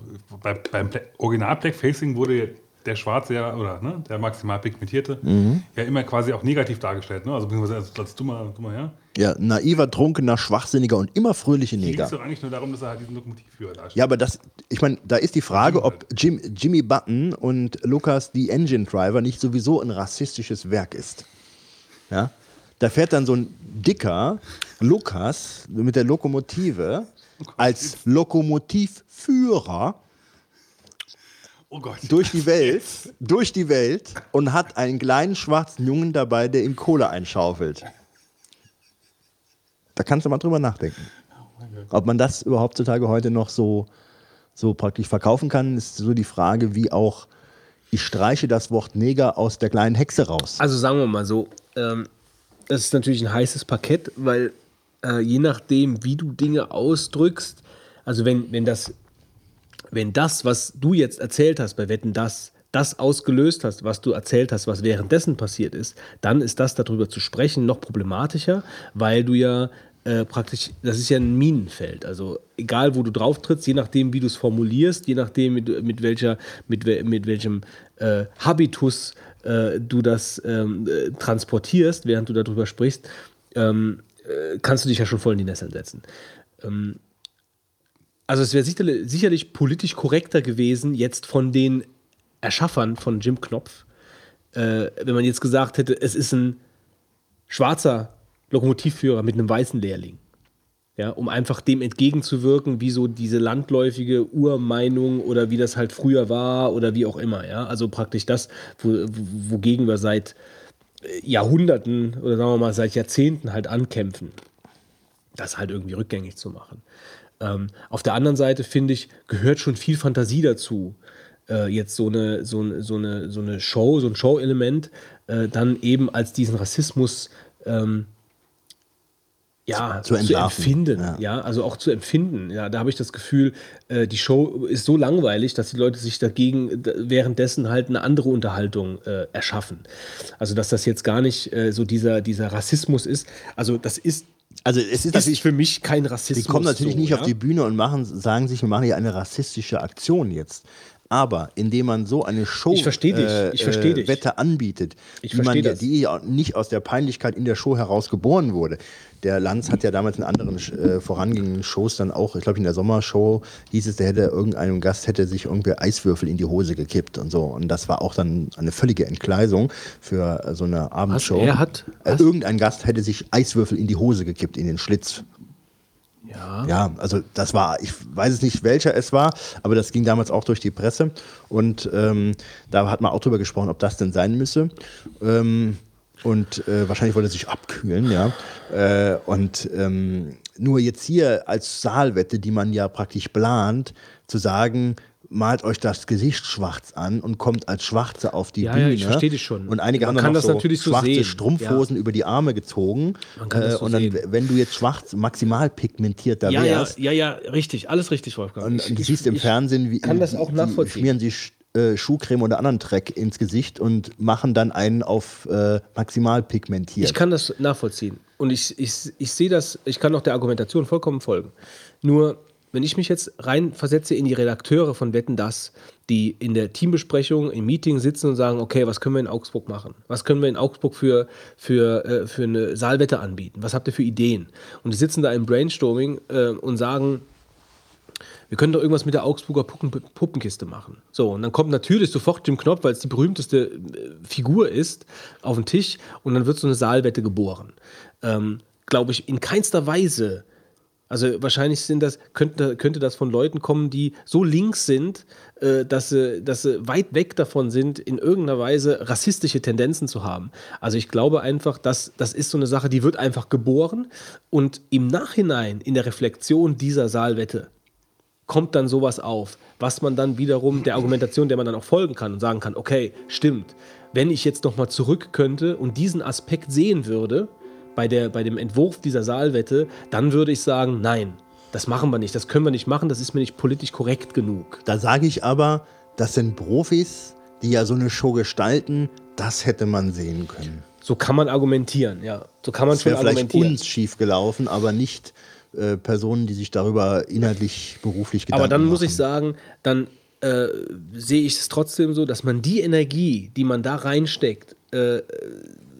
bei, beim Original Blackfacing wurde der Schwarze ja, oder ne, der maximal pigmentierte, mhm. ja immer quasi auch negativ dargestellt, ne? Also beziehungsweise als, als dummer, dummer ja. Ja, naiver, trunkener, schwachsinniger und immer fröhliche Neger. Es geht doch eigentlich nur darum, dass er halt diesen Lokomotivführer darstellt. Ja, aber das, ich meine, da ist die Frage, ob Jim, Jimmy Button und Lucas the Engine Driver nicht sowieso ein rassistisches Werk ist. Ja? Da fährt dann so ein dicker Lukas mit der Lokomotive als Lokomotivführer oh durch die Welt, durch die Welt und hat einen kleinen schwarzen Jungen dabei, der ihm Kohle einschaufelt. Da kannst du mal drüber nachdenken. Ob man das überhaupt heutzutage heute noch so, so praktisch verkaufen kann, ist so die Frage, wie auch ich streiche das Wort Neger aus der kleinen Hexe raus. Also sagen wir mal so, ähm, das ist natürlich ein heißes Parkett, weil äh, je nachdem, wie du Dinge ausdrückst, also wenn, wenn das, wenn das, was du jetzt erzählt hast bei Wetten, das, das ausgelöst hast, was du erzählt hast, was währenddessen passiert ist, dann ist das darüber zu sprechen noch problematischer, weil du ja äh, praktisch, das ist ja ein Minenfeld. Also egal, wo du drauf trittst, je nachdem, wie du es formulierst, je nachdem, mit, mit, welcher, mit, mit welchem äh, Habitus äh, du das ähm, äh, transportierst, während du darüber sprichst, ähm, äh, kannst du dich ja schon voll in die Nesseln setzen. Ähm, also es wäre sicherlich, sicherlich politisch korrekter gewesen, jetzt von den Erschaffern von Jim Knopf, äh, wenn man jetzt gesagt hätte, es ist ein schwarzer Lokomotivführer mit einem weißen Lehrling ja, um einfach dem entgegenzuwirken, wie so diese landläufige Urmeinung oder wie das halt früher war oder wie auch immer, ja. Also praktisch das, wo, wogegen wir seit Jahrhunderten oder sagen wir mal seit Jahrzehnten halt ankämpfen, das halt irgendwie rückgängig zu machen. Ähm, auf der anderen Seite finde ich, gehört schon viel Fantasie dazu, äh, jetzt so eine, so, so, eine, so eine Show, so ein Show-Element, äh, dann eben als diesen Rassismus ähm, ja, zu, zu empfinden. Ja. ja. also auch zu empfinden. Ja, da habe ich das Gefühl, äh, die Show ist so langweilig, dass die Leute sich dagegen währenddessen halt eine andere Unterhaltung äh, erschaffen. Also, dass das jetzt gar nicht äh, so dieser, dieser Rassismus ist. Also, das ist also es ist, ist für mich kein Rassismus. Die kommen natürlich so, nicht ja? auf die Bühne und machen, sagen sich, wir machen hier eine rassistische Aktion jetzt. Aber indem man so eine Show ich dich. Ich äh, dich. Wette anbietet, ich die, man, die nicht aus der Peinlichkeit in der Show heraus geboren wurde, der Lanz hat ja damals in anderen äh, vorangehenden Shows dann auch, ich glaube in der Sommershow hieß es, der hätte irgendeinem Gast hätte sich irgendwie Eiswürfel in die Hose gekippt und so. Und das war auch dann eine völlige Entgleisung für äh, so eine Abendshow. Was, er hat, äh, irgendein Gast hätte sich Eiswürfel in die Hose gekippt, in den Schlitz. Ja. ja, also das war, ich weiß es nicht, welcher es war, aber das ging damals auch durch die Presse und ähm, da hat man auch drüber gesprochen, ob das denn sein müsse. Ähm, und äh, wahrscheinlich wollte er sich abkühlen, ja. Äh, und ähm, nur jetzt hier als Saalwette, die man ja praktisch plant, zu sagen, malt euch das Gesicht schwarz an und kommt als Schwarze auf die Ja, Bühne. ja, ich versteh dich schon. Und einige Man haben dann kann noch das so natürlich so schwarze sehen. Strumpfhosen über die Arme gezogen. Man kann das Äh, so und dann, sehen. wenn du jetzt schwarz maximal pigmentierter Ja, ja, wärst, ja, ja, richtig. Alles richtig, Wolfgang. und, Ich- und du ich- siehst im ich- Fernsehen, wie kann das auch die nachvollziehen. schmieren sich äh, Schuhcreme oder anderen Dreck ins Gesicht und machen dann einen auf äh, maximal pigmentiert. Ich kann das nachvollziehen. Und ich, ich, ich sehe das, ich kann auch der Argumentation vollkommen folgen. Nur, wenn ich mich jetzt rein versetze in die Redakteure von Wetten Das, die in der Teambesprechung, im Meeting sitzen und sagen, okay, was können wir in Augsburg machen? Was können wir in Augsburg für, für, äh, für eine Saalwette anbieten? Was habt ihr für Ideen? Und die sitzen da im Brainstorming äh, und sagen, wir können doch irgendwas mit der Augsburger Puppen Puppenkiste machen. So, und dann kommt natürlich sofort Jim Knopf, weil es die berühmteste äh, Figur ist, auf den Tisch und dann wird so eine Saalwette geboren. Ähm, Glaube ich, in keinster Weise. Also wahrscheinlich sind das, könnte, könnte das von Leuten kommen, die so links sind, äh, dass, sie, dass sie weit weg davon sind, in irgendeiner Weise rassistische Tendenzen zu haben. Also ich glaube einfach, dass das ist so eine Sache, die wird einfach geboren und im Nachhinein in der Reflexion dieser Saalwette kommt dann sowas auf, was man dann wiederum der Argumentation, der man dann auch folgen kann und sagen kann, okay, stimmt, wenn ich jetzt nochmal zurück könnte und diesen Aspekt sehen würde bei, der, bei dem Entwurf dieser Saalwette, dann würde ich sagen, nein, das machen wir nicht, das können wir nicht machen, das ist mir nicht politisch korrekt genug. Da sage ich aber, das sind Profis, die ja so eine Show gestalten, das hätte man sehen können. So kann man argumentieren, ja. So kann man Das schon wäre vielleicht argumentieren. uns schief gelaufen, aber nicht äh, Personen, die sich darüber inhaltlich, beruflich Gedanken Aber dann muss machen. ich sagen, dann äh, sehe ich es trotzdem so, dass man die Energie, die man da reinsteckt, äh,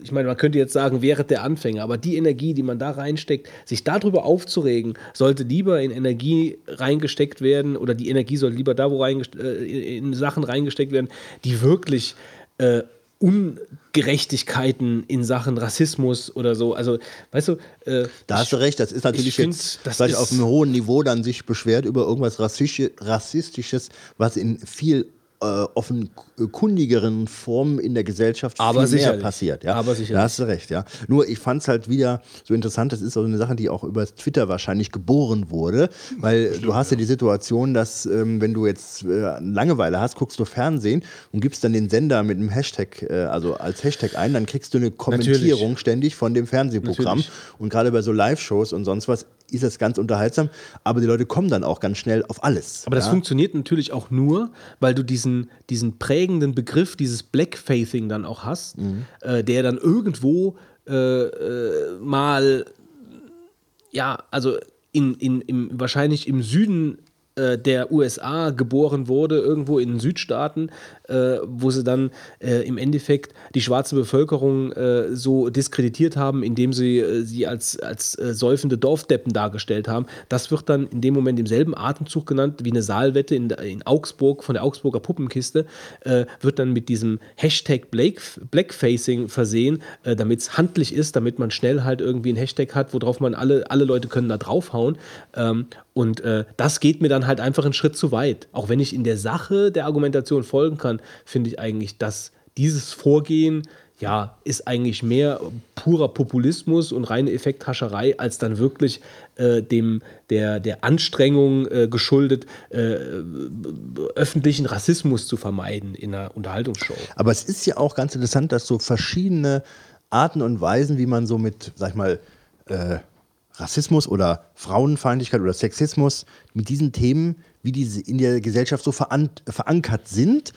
ich meine, man könnte jetzt sagen, während der Anfänger, aber die Energie, die man da reinsteckt, sich darüber aufzuregen, sollte lieber in Energie reingesteckt werden oder die Energie soll lieber da, wo reingest äh, in Sachen reingesteckt werden, die wirklich äh, Ungerechtigkeiten in Sachen Rassismus oder so, also weißt du, äh, Da hast du recht, das ist natürlich ich find, jetzt das vielleicht auf einem hohen Niveau dann sich beschwert über irgendwas Rassistisch- Rassistisches, was in viel offenkundigeren Formen in der Gesellschaft Aber viel mehr passiert. Ja? Aber sicherlich. Da hast du recht, ja. Nur ich fand es halt wieder so interessant, das ist so eine Sache, die auch über Twitter wahrscheinlich geboren wurde, weil du hast ja die Situation, dass ähm, wenn du jetzt äh, Langeweile hast, guckst du Fernsehen und gibst dann den Sender mit einem Hashtag, äh, also als Hashtag ein, dann kriegst du eine Kommentierung ständig von dem Fernsehprogramm. Natürlich. Und gerade bei so Live-Shows und sonst was ist es ganz unterhaltsam, aber die Leute kommen dann auch ganz schnell auf alles. Aber das ja? funktioniert natürlich auch nur, weil du diesen, diesen prägenden Begriff, dieses Blackfaithing dann auch hast, Mhm. äh, der dann irgendwo äh, äh, mal, ja, also in, in, im, wahrscheinlich im Süden äh, der USA geboren wurde, irgendwo in den Südstaaten, äh, wo sie dann äh, im Endeffekt die schwarze Bevölkerung äh, so diskreditiert haben, indem sie äh, sie als, als äh, säufende Dorfdeppen dargestellt haben. Das wird dann in dem Moment im selben Atemzug genannt wie eine Saalwette in, in Augsburg von der Augsburger Puppenkiste, äh, wird dann mit diesem Hashtag Blake, Blackfacing versehen, damit es handlich ist, damit man schnell halt irgendwie ein Hashtag hat, worauf man alle, alle Leute können da draufhauen. Ähm, und das geht mir dann halt einfach einen Schritt zu weit. Auch wenn ich in der Sache der Argumentation folgen kann, finde ich eigentlich, dass dieses Vorgehen ja, ist eigentlich mehr purer Populismus und reine Effekthascherei, als dann wirklich äh, dem, der, der Anstrengung äh, geschuldet, äh, öffentlichen Rassismus zu vermeiden in einer Unterhaltungsshow. Aber es ist ja auch ganz interessant, dass so verschiedene Arten und Weisen, wie man so mit, sag ich mal, äh, Rassismus oder Frauenfeindlichkeit oder Sexismus mit diesen Themen, wie diese in der Gesellschaft so veran verankert sind.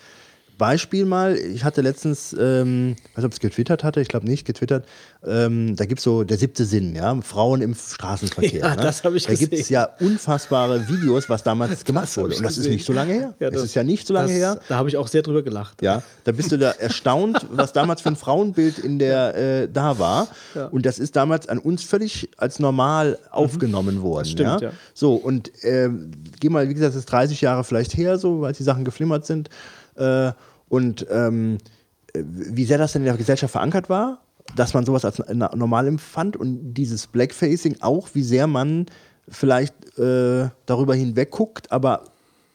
Beispiel mal, ich hatte letztens, ähm, weiß nicht, ob es getwittert hatte, ich glaube nicht, getwittert, ähm, da gibt es so der siebte Sinn, ja, Frauen im Straßenverkehr. Ja, ne? das hab ich Da gibt es ja unfassbare Videos, was damals gemacht wurde. Und das ist nicht so lange her. Ja, es das- ist ja nicht so lange das, her. Da habe ich auch sehr drüber gelacht. Ja, da bist du da erstaunt, was damals für ein Frauenbild in der äh, da war. Und das ist damals an uns völlig als normal aufgenommen worden. stimmt, ja? ja. So, und ähm, geh mal, wie gesagt, das ist 30 Jahre vielleicht her, so, weil die Sachen geflimmert sind. Äh, und ähm, äh, wie sehr das denn in der Gesellschaft verankert war, dass man sowas als normal empfand und dieses Blackfacing auch, wie sehr man vielleicht äh, darüber hinweg guckt, aber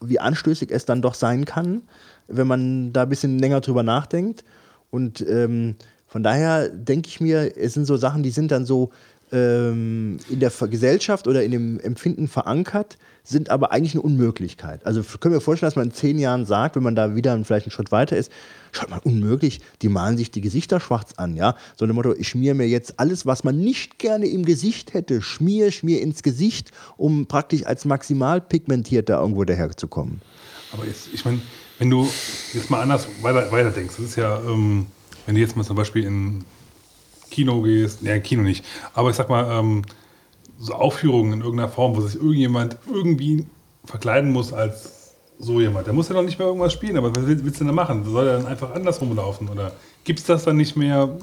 wie anstößig es dann doch sein kann, wenn man da ein bisschen länger drüber nachdenkt. Und ähm, von daher denke ich mir, es sind so Sachen, die sind dann so ähm, in der Gesellschaft oder in dem Empfinden verankert, sind aber eigentlich eine Unmöglichkeit. Also können wir vorstellen, dass man in zehn Jahren sagt, wenn man da wieder vielleicht einen Schritt weiter ist, schaut mal, unmöglich, die malen sich die Gesichter schwarz an, ja. So dem Motto, ich schmier mir jetzt alles, was man nicht gerne im Gesicht hätte, schmier, schmier ins Gesicht, um praktisch als maximal pigmentierter irgendwo daherzukommen. Aber jetzt, ich meine, wenn du jetzt mal anders weiter, weiter denkst, das ist ja, ähm, wenn du jetzt mal zum Beispiel in Kino gehst, ne, Kino nicht, aber ich sag mal, ähm, so Aufführungen in irgendeiner Form, wo sich irgendjemand irgendwie verkleiden muss als so jemand, der muss ja doch nicht mehr irgendwas spielen, aber was willst, willst du denn da machen? Soll er dann einfach andersrum laufen oder gibt es das dann nicht mehr?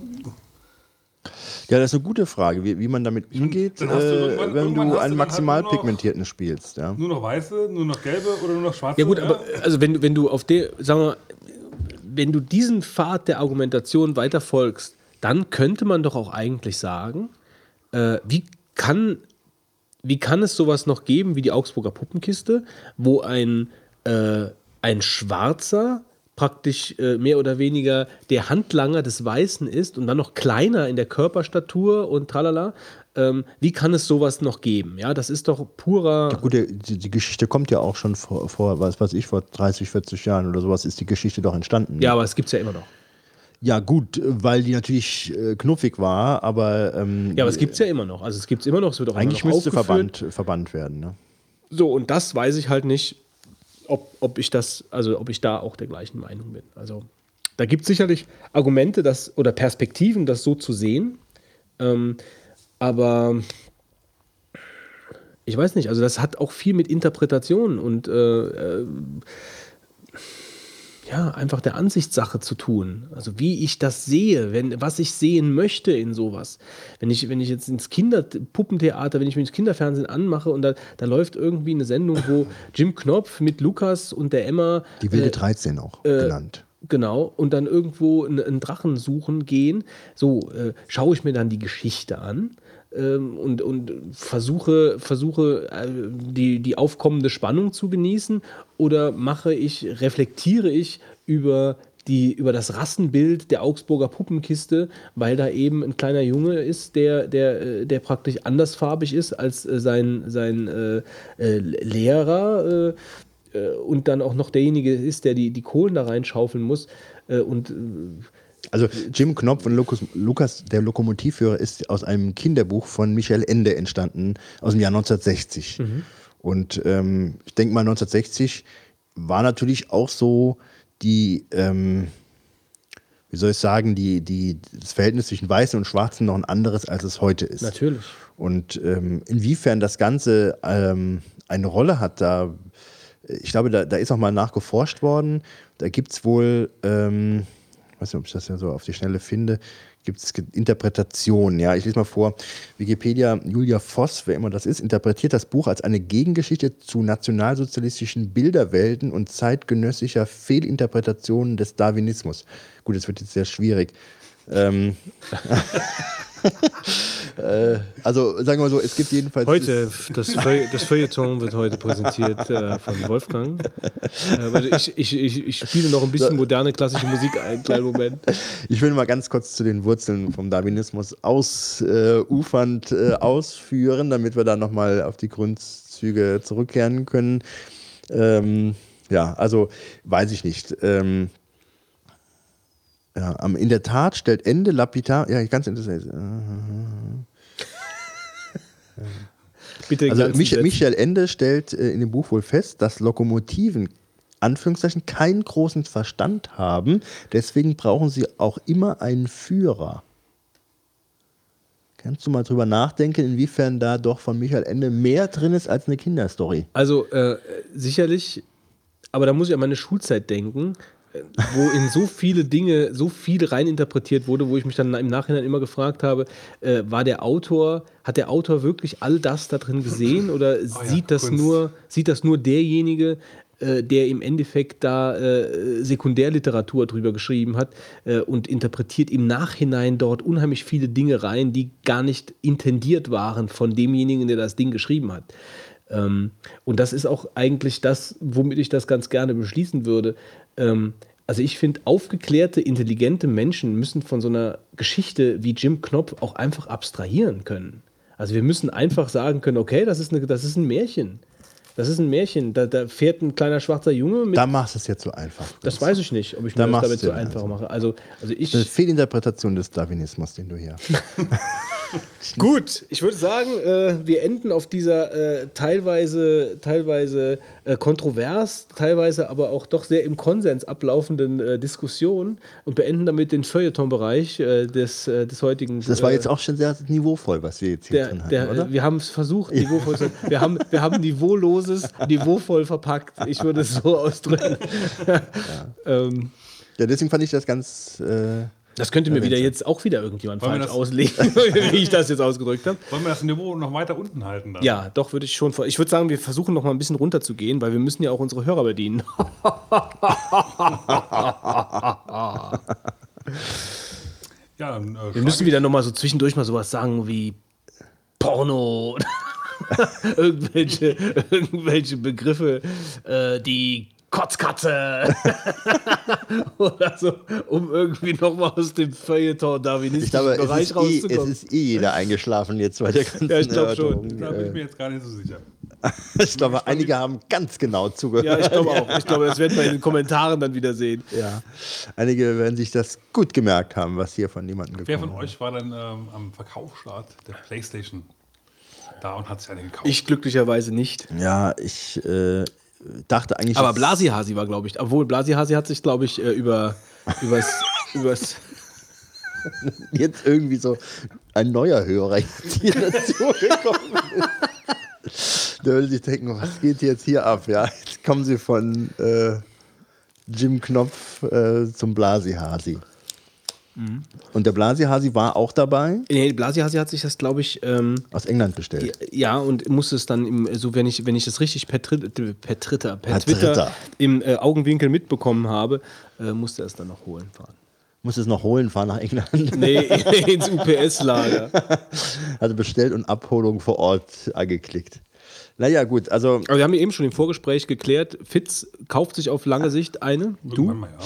Ja, das ist eine gute Frage, wie, wie man damit umgeht, dann hast du äh, irgendwann- wenn irgendwann du hast einen halt maximal noch- pigmentierten spielst. Ja. Nur noch weiße, nur noch gelbe oder nur noch schwarze? Ja gut, aber also wenn, du- wenn du auf der, sagen wir, mal, wenn du diesen Pfad der Argumentation weiter folgst, dann könnte man doch auch eigentlich sagen, äh, wie kann wie kann es sowas noch geben wie die Augsburger Puppenkiste, wo ein, äh, ein Schwarzer praktisch äh, mehr oder weniger der Handlanger des Weißen ist und dann noch kleiner in der Körperstatur und tralala. Ähm, wie kann es sowas noch geben? Ja, das ist doch purer. Gut, der- die, die Geschichte kommt ja auch schon vor, vor, was weiß ich, vor 30, 40 Jahren oder sowas ist die Geschichte doch entstanden. Ja, aber es gibt es ja immer noch. Ja, gut, weil die natürlich äh, knuffig war, aber, ähm, Ja, aber es gibt es ja immer noch. Also es gibt es immer noch, es wird auch eigentlich immer noch müsste aufgeführt. verbannt, verbannt werden. Ne? So, und das weiß ich halt nicht, ob, ob ich das, also ob ich da auch der gleichen Meinung bin. Also da gibt es sicherlich Argumente das, oder Perspektiven, das so zu sehen. Ähm, aber ich weiß nicht, also das hat auch viel mit Interpretation und äh, äh, ja, einfach der Ansichtssache zu tun. Also wie ich das sehe, wenn, was ich sehen möchte in sowas. Wenn ich, wenn ich jetzt ins Kinderpuppentheater, wenn ich mir das Kinderfernsehen anmache und da, da läuft irgendwie eine Sendung, wo Jim Knopf mit Lukas und der Emma Die wilde 13 auch genannt. Genau, und dann irgendwo einen, einen Drachen suchen gehen. So, äh, schaue ich mir dann die Geschichte an und, und versuche, versuche äh, die, die aufkommende Spannung zu genießen oder mache ich, reflektiere ich über die, über das Rassenbild der Augsburger Puppenkiste, weil da eben ein kleiner Junge ist, der, der, äh, der praktisch andersfarbig ist als äh, sein, sein äh, Lehrer, äh, und dann auch noch derjenige ist, der die, die Kohlen da reinschaufeln muss. Und Also Jim Knopf und Lukas, Lukas, der Lokomotivführer, ist aus einem Kinderbuch von Michael Ende entstanden, aus dem Jahr 1960. Und ähm, ich denke mal, 1960 war natürlich auch so die, ähm, wie soll ich sagen, die, die, das Verhältnis zwischen Weißen und Schwarzen noch ein anderes, als es heute ist. natürlich. Und ähm, inwiefern das Ganze ähm, eine Rolle hat, da, ich glaube, da, da ist auch mal nachgeforscht worden. Da gibt es wohl, ähm, ich weiß nicht, ob ich das ja so auf die Schnelle finde, gibt es Interpretationen. Ja, ich lese mal vor. Wikipedia, Julia Voss, wer immer das ist, interpretiert das Buch als eine Gegengeschichte zu nationalsozialistischen Bilderwelten und zeitgenössischer Fehlinterpretationen des Darwinismus. Gut, das wird jetzt sehr schwierig. Ähm, äh, also sagen wir mal so, es gibt jedenfalls. Heute, das, Feu das Feuilleton wird heute präsentiert äh, von Wolfgang. Äh, ich, ich, ich, ich spiele noch ein bisschen moderne klassische Musik einen kleinen Moment. Ich will mal ganz kurz zu den Wurzeln vom Darwinismus ausufernd äh, ausführen, damit wir da nochmal auf die Grundzüge zurückkehren können. Ähm, ja, also weiß ich nicht. Ähm, ja, am- in der Tat stellt Ende lapidar, ja, ganz interessant. Bitte Also Mich. Michael Ende stellt äh, in dem Buch wohl fest, dass Lokomotiven Anführungszeichen keinen großen Verstand haben, deswegen brauchen sie auch immer einen Führer. Kannst du mal drüber nachdenken, inwiefern da doch von Michael Ende mehr drin ist als eine Kinderstory? Also äh, sicherlich, aber da muss ich an meine Schulzeit denken, wo in so viele Dinge, so viel reininterpretiert wurde, wo ich mich dann im Nachhinein immer gefragt habe, äh, war der Autor, hat der Autor wirklich all das da drin gesehen oder sieht, das Kunst. nur, sieht das nur derjenige, äh, der im Endeffekt da äh, Sekundärliteratur drüber geschrieben hat äh, und interpretiert im Nachhinein dort unheimlich viele Dinge rein, die gar nicht intendiert waren von demjenigen, der das Ding geschrieben hat. Ähm, und das ist auch eigentlich das, womit ich das ganz gerne beschließen würde. Ähm, also ich finde, aufgeklärte, intelligente Menschen müssen von so einer Geschichte wie Jim Knopf auch einfach abstrahieren können. Also wir müssen einfach sagen können, okay, das ist, eine, das ist ein Märchen. Das ist ein Märchen. Da, da fährt ein kleiner schwarzer Junge mit. Da machst du es jetzt so einfach. das weiß ich nicht, ob ich Da mir das damit so einfach also. mache. Also, also ich. Eine Fehlinterpretation des Darwinismus, den du hier. Gut, ich würde sagen, äh, wir enden auf dieser äh, teilweise, teilweise äh, kontrovers, teilweise aber auch doch sehr im Konsens ablaufenden äh, Diskussion und beenden damit den Feuilleton-Bereich äh, des, äh, des heutigen. Das war jetzt auch schon sehr niveauvoll, was wir jetzt hier der, drin hatten, der, oder? Wir haben es versucht, niveauvoll zu wir haben, wir haben Niveauloses, niveauvoll verpackt. Ich würde es so ausdrücken. ähm, Ja, deswegen fand ich das ganz. Äh, das könnte mir wieder jetzt auch wieder irgendjemand Wollen falsch auslegen, wie ich das jetzt ausgedrückt habe. Wollen wir das Niveau noch weiter unten halten dann? Ja, doch, würde ich schon. vor- Ich würde sagen, wir versuchen noch mal ein bisschen runterzugehen, weil wir müssen ja auch unsere Hörer bedienen. Ja, dann, äh, Wir müssen wieder noch mal so zwischendurch mal sowas sagen wie Porno. oder irgendwelche, irgendwelche Begriffe, äh, die Kotzkatze oder so, um irgendwie noch mal aus dem Feuilleton darwinistischen glaube, es Bereich ist, eh, rauszukommen. es ist eh jeder eingeschlafen jetzt bei der ganzen Ja, ich glaub schon. Da bin ich mir jetzt gar nicht so sicher. Ich glaube, einige haben ganz genau zugehört. ja, ich glaube auch. Ich glaube, das werden wir in den Kommentaren dann wieder sehen. Ja. Einige werden sich das gut gemerkt haben, was hier von niemandem Wer gekommen von euch war dann ähm, am Verkaufsstart der Playstation da und hat sich eine gekauft? Ich glücklicherweise nicht. Ja, ich äh, dachte eigentlich. Aber Blasihasi war, glaube ich. Obwohl Blasihasi hat sich, glaube ich, äh, über übers, übers jetzt irgendwie so ein neuer Hörer hier dazugekommen ist. Der würde sich denken, was geht jetzt hier ab? Ja, jetzt kommen sie von äh, Jim Knopf äh, zum Blasihasi. Mhm. Und der Blasihasi war auch dabei, Nee, Blasihasi hat sich das, glaube ich, ähm, aus England bestellt. ja, und musste es dann, im, so wenn ich, wenn ich das richtig per, Tri per Twitter, per Per Twitter Twitter. im äh, Augenwinkel mitbekommen habe, äh, musste er es dann noch holen fahren. Muss es noch holen, fahren nach England. Nee, ins UPS-Lager. Also bestellt und Abholung vor Ort angeklickt. Naja, gut, also Aber wir haben ja eben schon im Vorgespräch geklärt, Fitz kauft sich auf lange Sicht eine. Du? mal, ja.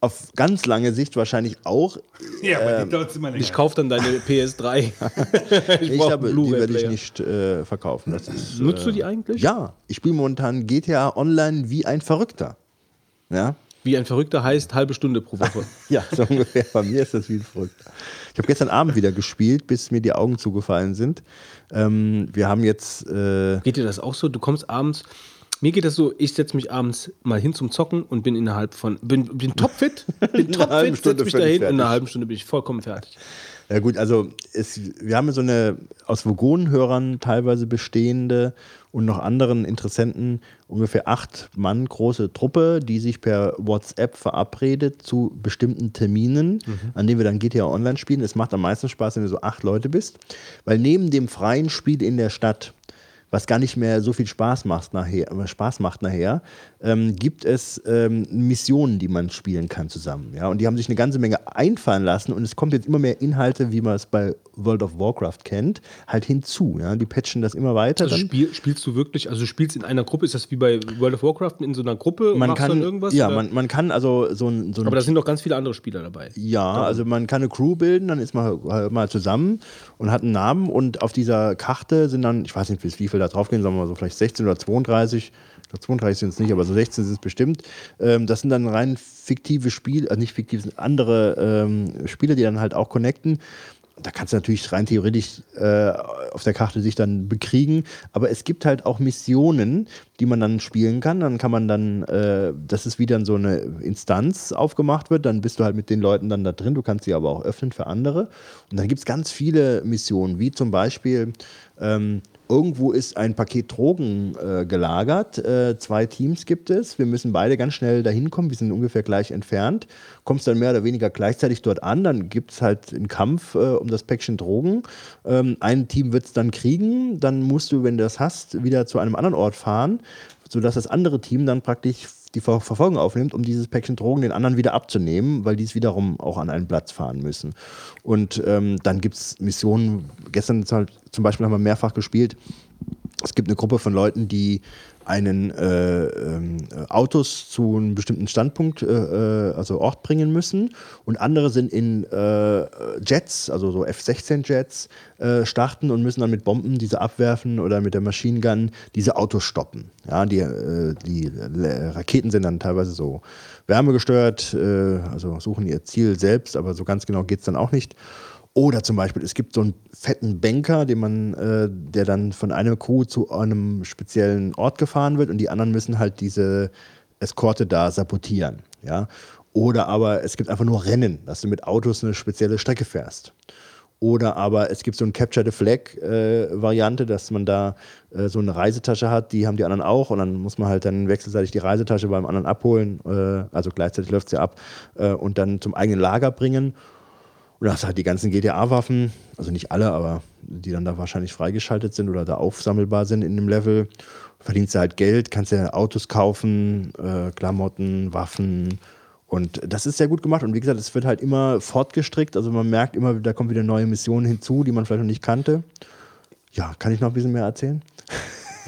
Auf ganz lange Sicht wahrscheinlich auch. Ja, aber Ähm, die dauert immer länger. Ich kaufe dann deine PS3. ich Ich einen die werde ich nicht äh, verkaufen. Das ist, Nutzt du äh, die eigentlich? Ja, ich spiele momentan GTA Online wie ein Verrückter. Ja, Wie ein Verrückter heißt, halbe Stunde pro Woche. ja so ungefähr. Bei mir ist das wie ein Verrückter. Ich habe gestern Abend wieder gespielt, bis mir die Augen zugefallen sind. Ähm, wir haben jetzt. Äh, Geht dir das auch so? Du kommst abends. Mir geht das so, ich setze mich abends mal hin zum Zocken und bin innerhalb von, bin, bin topfit, bin topfit, setze mich da völlig hin und in fertig. einer halben Stunde bin ich vollkommen fertig. Ja gut, also es, wir haben so eine aus Vogonenhörern teilweise bestehende und noch anderen Interessenten ungefähr acht Mann große Truppe, die sich per WhatsApp verabredet zu bestimmten Terminen, an denen wir dann GTA Online spielen. Es macht am meisten Spaß, wenn du so acht Leute bist, weil neben dem freien Spiel in der Stadt was gar nicht mehr so viel Spaß macht nachher, äh, Spaß macht nachher, ähm, gibt es ähm, Missionen, die man spielen kann zusammen. Ja? Und die haben sich eine ganze Menge einfallen lassen und es kommt jetzt immer mehr Inhalte, wie man es bei World of Warcraft kennt, halt hinzu. Ja? Die patchen das immer weiter. Also spiel, spielst du wirklich, also du spielst in einer Gruppe, ist das wie bei World of Warcraft in so einer Gruppe man kann, irgendwas? ja, man, man kann also so ein, so Aber da sind noch ganz viele andere Spieler dabei. Ja, also man kann eine Crew bilden, dann ist man halt mal zusammen und hat einen Namen und auf dieser Karte sind dann, ich weiß nicht, wie viel da drauf gehen, sagen wir mal so vielleicht 16 oder 32, ich glaube 32 sind es nicht, aber so 16 sind es bestimmt. Ähm, das sind dann rein fiktive Spiele, also nicht fiktive, sind andere ähm, Spiele, die dann halt auch connecten. Da kannst du natürlich rein theoretisch äh, auf der Karte sich dann bekriegen, aber es gibt halt auch Missionen, die man dann spielen kann. Dann kann man dann, äh, das ist wieder so eine Instanz aufgemacht wird, dann bist du halt mit den Leuten dann da drin, du kannst sie aber auch öffnen für andere. Und dann gibt es ganz viele Missionen, wie zum Beispiel ähm, irgendwo ist ein Paket Drogen äh, gelagert. Äh, zwei Teams gibt es. Wir müssen beide ganz schnell dahin kommen. Wir sind ungefähr gleich entfernt. Kommst dann mehr oder weniger gleichzeitig dort an. Dann gibt es halt einen Kampf äh, um das Päckchen Drogen. Ähm, ein Team wird es dann kriegen. Dann musst du, wenn du das hast, wieder zu einem anderen Ort fahren, sodass das andere Team dann praktisch die Ver Verfolgung aufnimmt, um dieses Päckchen Drogen den anderen wieder abzunehmen, weil die es wiederum auch an einen Platz fahren müssen. Und ähm, dann gibt es Missionen, gestern zum Beispiel haben wir mehrfach gespielt, es gibt eine Gruppe von Leuten, die einen äh, ähm, Autos zu einem bestimmten Standpunkt, äh, äh also Ort bringen müssen. Und andere sind in äh, Jets, also so F-16-Jets, äh, starten und müssen dann mit Bomben diese abwerfen oder mit der Machine Gun diese Autos stoppen. Ja, die, äh, die Raketen sind dann teilweise so wärmegesteuert, also suchen ihr Ziel selbst, aber so ganz genau geht es dann auch nicht. Oder zum Beispiel, es gibt so einen fetten Banker, den man, äh, der dann von einer Crew zu einem speziellen Ort gefahren wird und die anderen müssen halt diese Eskorte da sabotieren. Ja? Oder aber es gibt einfach nur Rennen, dass du mit Autos eine spezielle Strecke fährst. Oder aber es gibt so eine Capture the Flag-Variante, äh, dass man da äh, so eine Reisetasche hat, die haben die anderen auch und dann muss man halt dann wechselseitig die Reisetasche beim anderen abholen, äh, also gleichzeitig läuft sie ab äh, und dann zum eigenen Lager bringen. Und hast halt die ganzen GTA-Waffen, also nicht alle, aber die dann da wahrscheinlich freigeschaltet sind oder da aufsammelbar sind in dem Level. Verdienst du halt Geld, kannst dir Autos kaufen, äh, Klamotten, Waffen. Und das ist sehr gut gemacht. Und wie gesagt, es wird halt immer fortgestrickt. Also man merkt immer, da kommen wieder neue Missionen hinzu, die man vielleicht noch nicht kannte. Ja, kann ich noch ein bisschen mehr erzählen?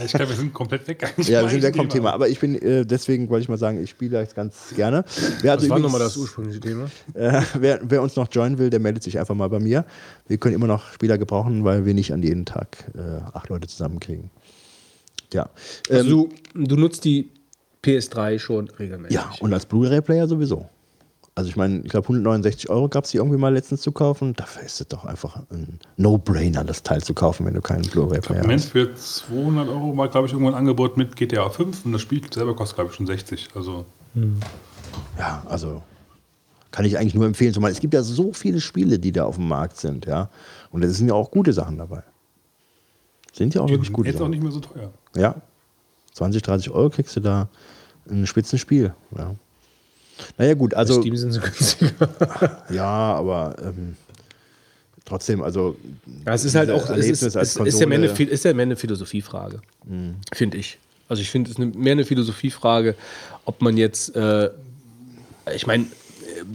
Ich glaube, wir sind komplett weg. Ja, wir sind weg vom Thema. Thema. Aber ich bin, äh, deswegen wollte ich mal sagen, ich spiele das ganz gerne. Wer also Was war nochmal das ursprüngliche Thema? Äh, wer, wer, uns noch joinen will, der meldet sich einfach mal bei mir. Wir können immer noch Spieler gebrauchen, weil wir nicht an jeden Tag äh, acht Leute zusammenkriegen. Ja. Also ähm, du, du nutzt die PS3 schon regelmäßig. Ja, und als Blu-ray-Player sowieso. Also ich meine, ich glaube 169 Euro gab es die irgendwie mal letztens zu kaufen. Dafür ist es doch einfach ein No-Brainer, das Teil zu kaufen, wenn du keinen Blu-ray-Player hast. Moment, für 200 Euro war, glaube ich, irgendwo ein Angebot mit GTA 5 und das Spiel selber kostet, glaube ich, schon 60. Also. Hm. Ja, also kann ich eigentlich nur empfehlen. Zumal es gibt ja so viele Spiele, die da auf dem Markt sind, ja. Und es sind ja auch gute Sachen dabei. Sind ja auch die wirklich gute Jetzt Sachen. auch nicht mehr so teuer. Ja. 20, 30 Euro kriegst du da ein Spitzenspiel. Ja. Naja, gut, also. Bei Steam sind sie günstiger. ja, aber ähm, trotzdem, also. Ja, es ist halt auch. Es ist, es ist, ja mehr eine, ist ja mehr eine Philosophiefrage, mhm. finde ich. Also, ich finde es ist mehr eine Philosophiefrage, ob man jetzt. Äh, ich meine,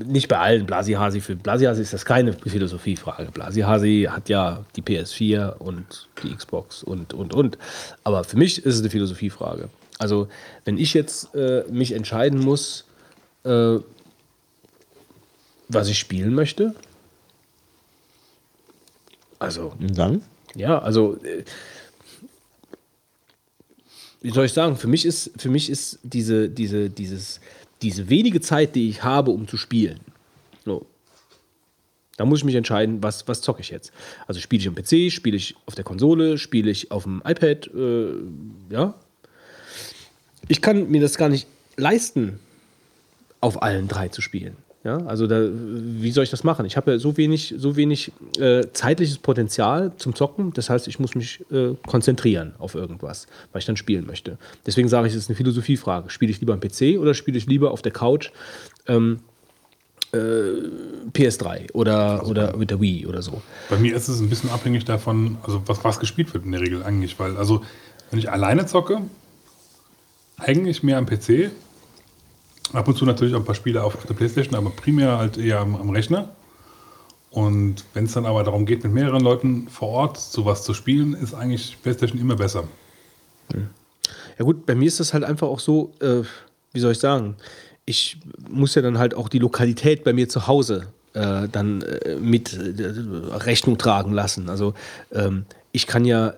nicht bei allen Blasihasi. Für Blasihasi ist das keine Philosophiefrage. Blasihasi hat ja die PS4 und die Xbox und, und, und. Aber für mich ist es eine Philosophiefrage. Also, wenn ich jetzt äh, mich entscheiden muss, äh, was ich spielen möchte. Also. Und dann? Ja, also. Äh, wie soll ich sagen? Für mich ist, für mich ist diese, diese, dieses, diese wenige Zeit, die ich habe, um zu spielen. So. Da muss ich mich entscheiden, was, was zocke ich jetzt. Also spiele ich am PC, spiele ich auf der Konsole, spiele ich auf dem iPad, äh, ja. Ich kann mir das gar nicht leisten, auf allen drei zu spielen. Ja, also da, wie soll ich das machen? Ich habe ja so wenig, so wenig äh, zeitliches Potenzial zum Zocken. Das heißt, ich muss mich äh, konzentrieren auf irgendwas, was ich dann spielen möchte. Deswegen sage ich, es ist eine Philosophiefrage. Spiele ich lieber am PC oder spiele ich lieber auf der Couch ähm, äh, PS3 oder, also oder mit der Wii oder so? Bei mir ist es ein bisschen abhängig davon, also was, was gespielt wird in der Regel eigentlich. Weil, also, wenn ich alleine zocke, eigentlich mehr am PC, Ab und zu natürlich auch ein paar Spiele auf, der Playstation, aber primär halt eher am, am Rechner. Und wenn es dann aber darum geht, mit mehreren Leuten vor Ort sowas zu spielen, ist eigentlich Playstation immer besser. Ja gut, bei mir ist das halt einfach auch so, äh, wie soll ich sagen, ich muss ja dann halt auch die Lokalität bei mir zu Hause äh, dann äh, mit äh, Rechnung tragen lassen. Also ähm, ich kann ja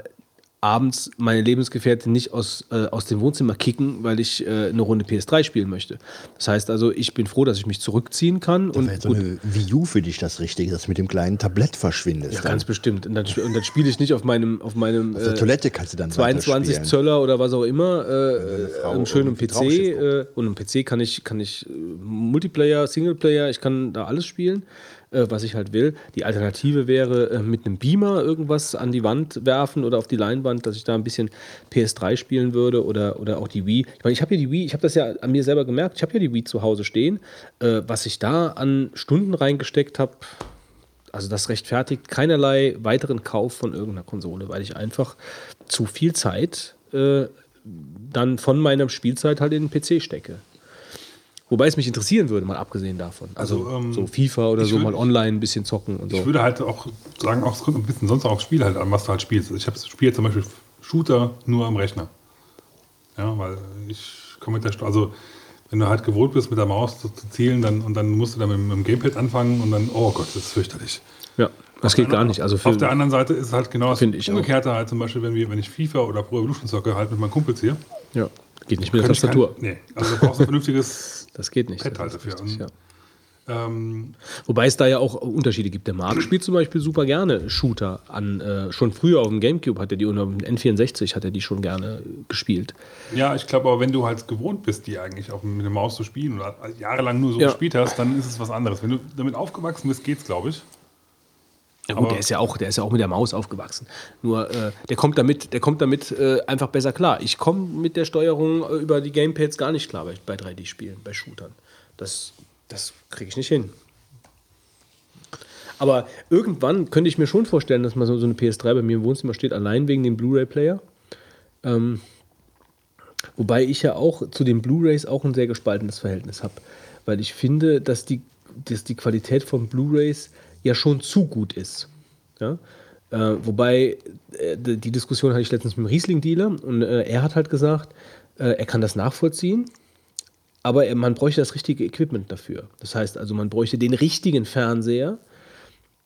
abends meine Lebensgefährtin nicht aus, äh, aus dem Wohnzimmer kicken, weil ich äh, eine Runde PS3 spielen möchte. Das heißt also, ich bin froh, dass ich mich zurückziehen kann. Da und so eine Wii U für dich das Richtige, dass du mit dem kleinen Tablett verschwindest. Ja, dann. ganz bestimmt. Und dann, und dann spiele ich nicht auf meinem auf meinem auf der äh, Toilette kannst du dann 22 Zöller oder was auch immer äh, einem schönen PC äh, und am PC kann ich kann ich äh, Multiplayer, Singleplayer, ich kann da alles spielen äh, was ich halt will. Die Alternative wäre äh, mit einem Beamer irgendwas an die Wand werfen oder auf die Leinwand, dass ich da ein bisschen PS3 spielen würde oder, oder auch die Wii. Ich meine, ich habe ja die Wii, ich habe das ja an mir selber gemerkt, ich habe ja die Wii zu Hause stehen. Äh, was ich da an Stunden reingesteckt habe, also das rechtfertigt keinerlei weiteren Kauf von irgendeiner Konsole, weil ich einfach zu viel Zeit äh, dann von meiner Spielzeit halt in den PC stecke. Wobei es mich interessieren würde, mal abgesehen davon. Also, also ähm, so FIFA oder so würde, mal online ein bisschen zocken und so. Ich würde halt auch sagen, auch ein bisschen sonst auch aufs Spiel halt an, was du halt spielst. Ich habe Spiel zum Beispiel Shooter nur am Rechner. Ja, weil ich komme mit der, St- also wenn du halt gewohnt bist, mit der Maus zu, zu zielen, dann, und dann musst du dann mit, dem- mit dem Gamepad anfangen und dann, oh Gott, das ist fürchterlich. Ja, das geht gar nicht. Also Auf der anderen Seite ist es halt genau das. Umgekehrte halt zum Beispiel, wenn, wir, wenn ich FIFA oder Pro Evolution zocke, halt mit meinen Kumpels hier. ja, geht nicht mit der kein- Tastatur. Nee, also du brauchst ein vernünftiges Das geht nicht. Pad das ist dafür. richtig, ja. ähm, Wobei es da ja auch Unterschiede gibt. Der Marc spielt zum Beispiel super gerne Shooter an. Äh, schon früher auf dem Gamecube hat er die und auf dem N64 hat er die schon gerne gespielt. Ja, ich glaube aber, wenn du halt gewohnt bist, die eigentlich auch mit der Maus zu spielen oder jahrelang nur so Ja. gespielt hast, dann ist es was anderes. Wenn du damit aufgewachsen bist, geht's, glaube ich. Ja gut, Aber- der ist ja auch, der ist ja auch mit der Maus aufgewachsen. Nur äh, der kommt damit, der kommt damit äh, einfach besser klar. Ich komme mit der Steuerung äh, über die Gamepads gar nicht klar bei, bei 3D-Spielen, bei Shootern. Das, das kriege ich nicht hin. Aber irgendwann könnte ich mir schon vorstellen, dass mal so, so eine PS3 bei mir im Wohnzimmer steht, allein wegen dem Blu-ray-Player. Ähm, wobei ich ja auch zu den Blu-rays auch ein sehr gespaltenes Verhältnis habe. Weil ich finde, dass die, dass die Qualität von Blu-rays ja schon zu gut ist. Ja? Äh, wobei, äh, die Diskussion hatte ich letztens mit dem Riesling-Dealer und äh, er hat halt gesagt, äh, er kann das nachvollziehen, aber er, man bräuchte das richtige Equipment dafür. Das heißt also, man bräuchte den richtigen Fernseher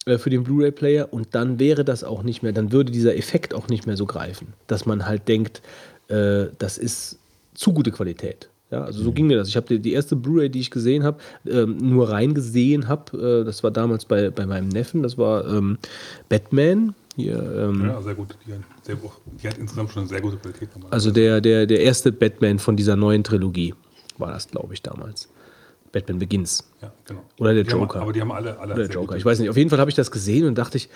äh, für den Blu-ray-Player und dann wäre das auch nicht mehr, dann würde dieser Effekt auch nicht mehr so greifen, dass man halt denkt, äh, das ist zu gute Qualität. Ja, also so ging mir das. Ich habe die, die erste Blu-ray, die ich gesehen habe, ähm, nur reingesehen habe, äh, das war damals bei, bei meinem Neffen, das war ähm, Batman. Hier, ähm, Ja, sehr gut. Die hat, sehr, die hat insgesamt schon eine sehr gute Qualität. also der, der, der erste Batman von dieser neuen Trilogie war das, glaube ich, damals. Batman Begins. ja, genau. oder der die haben, Joker. aber die haben alle, alle Oder sehr Joker. Ich weiß nicht. Auf jeden Fall habe ich das gesehen und dachte ich,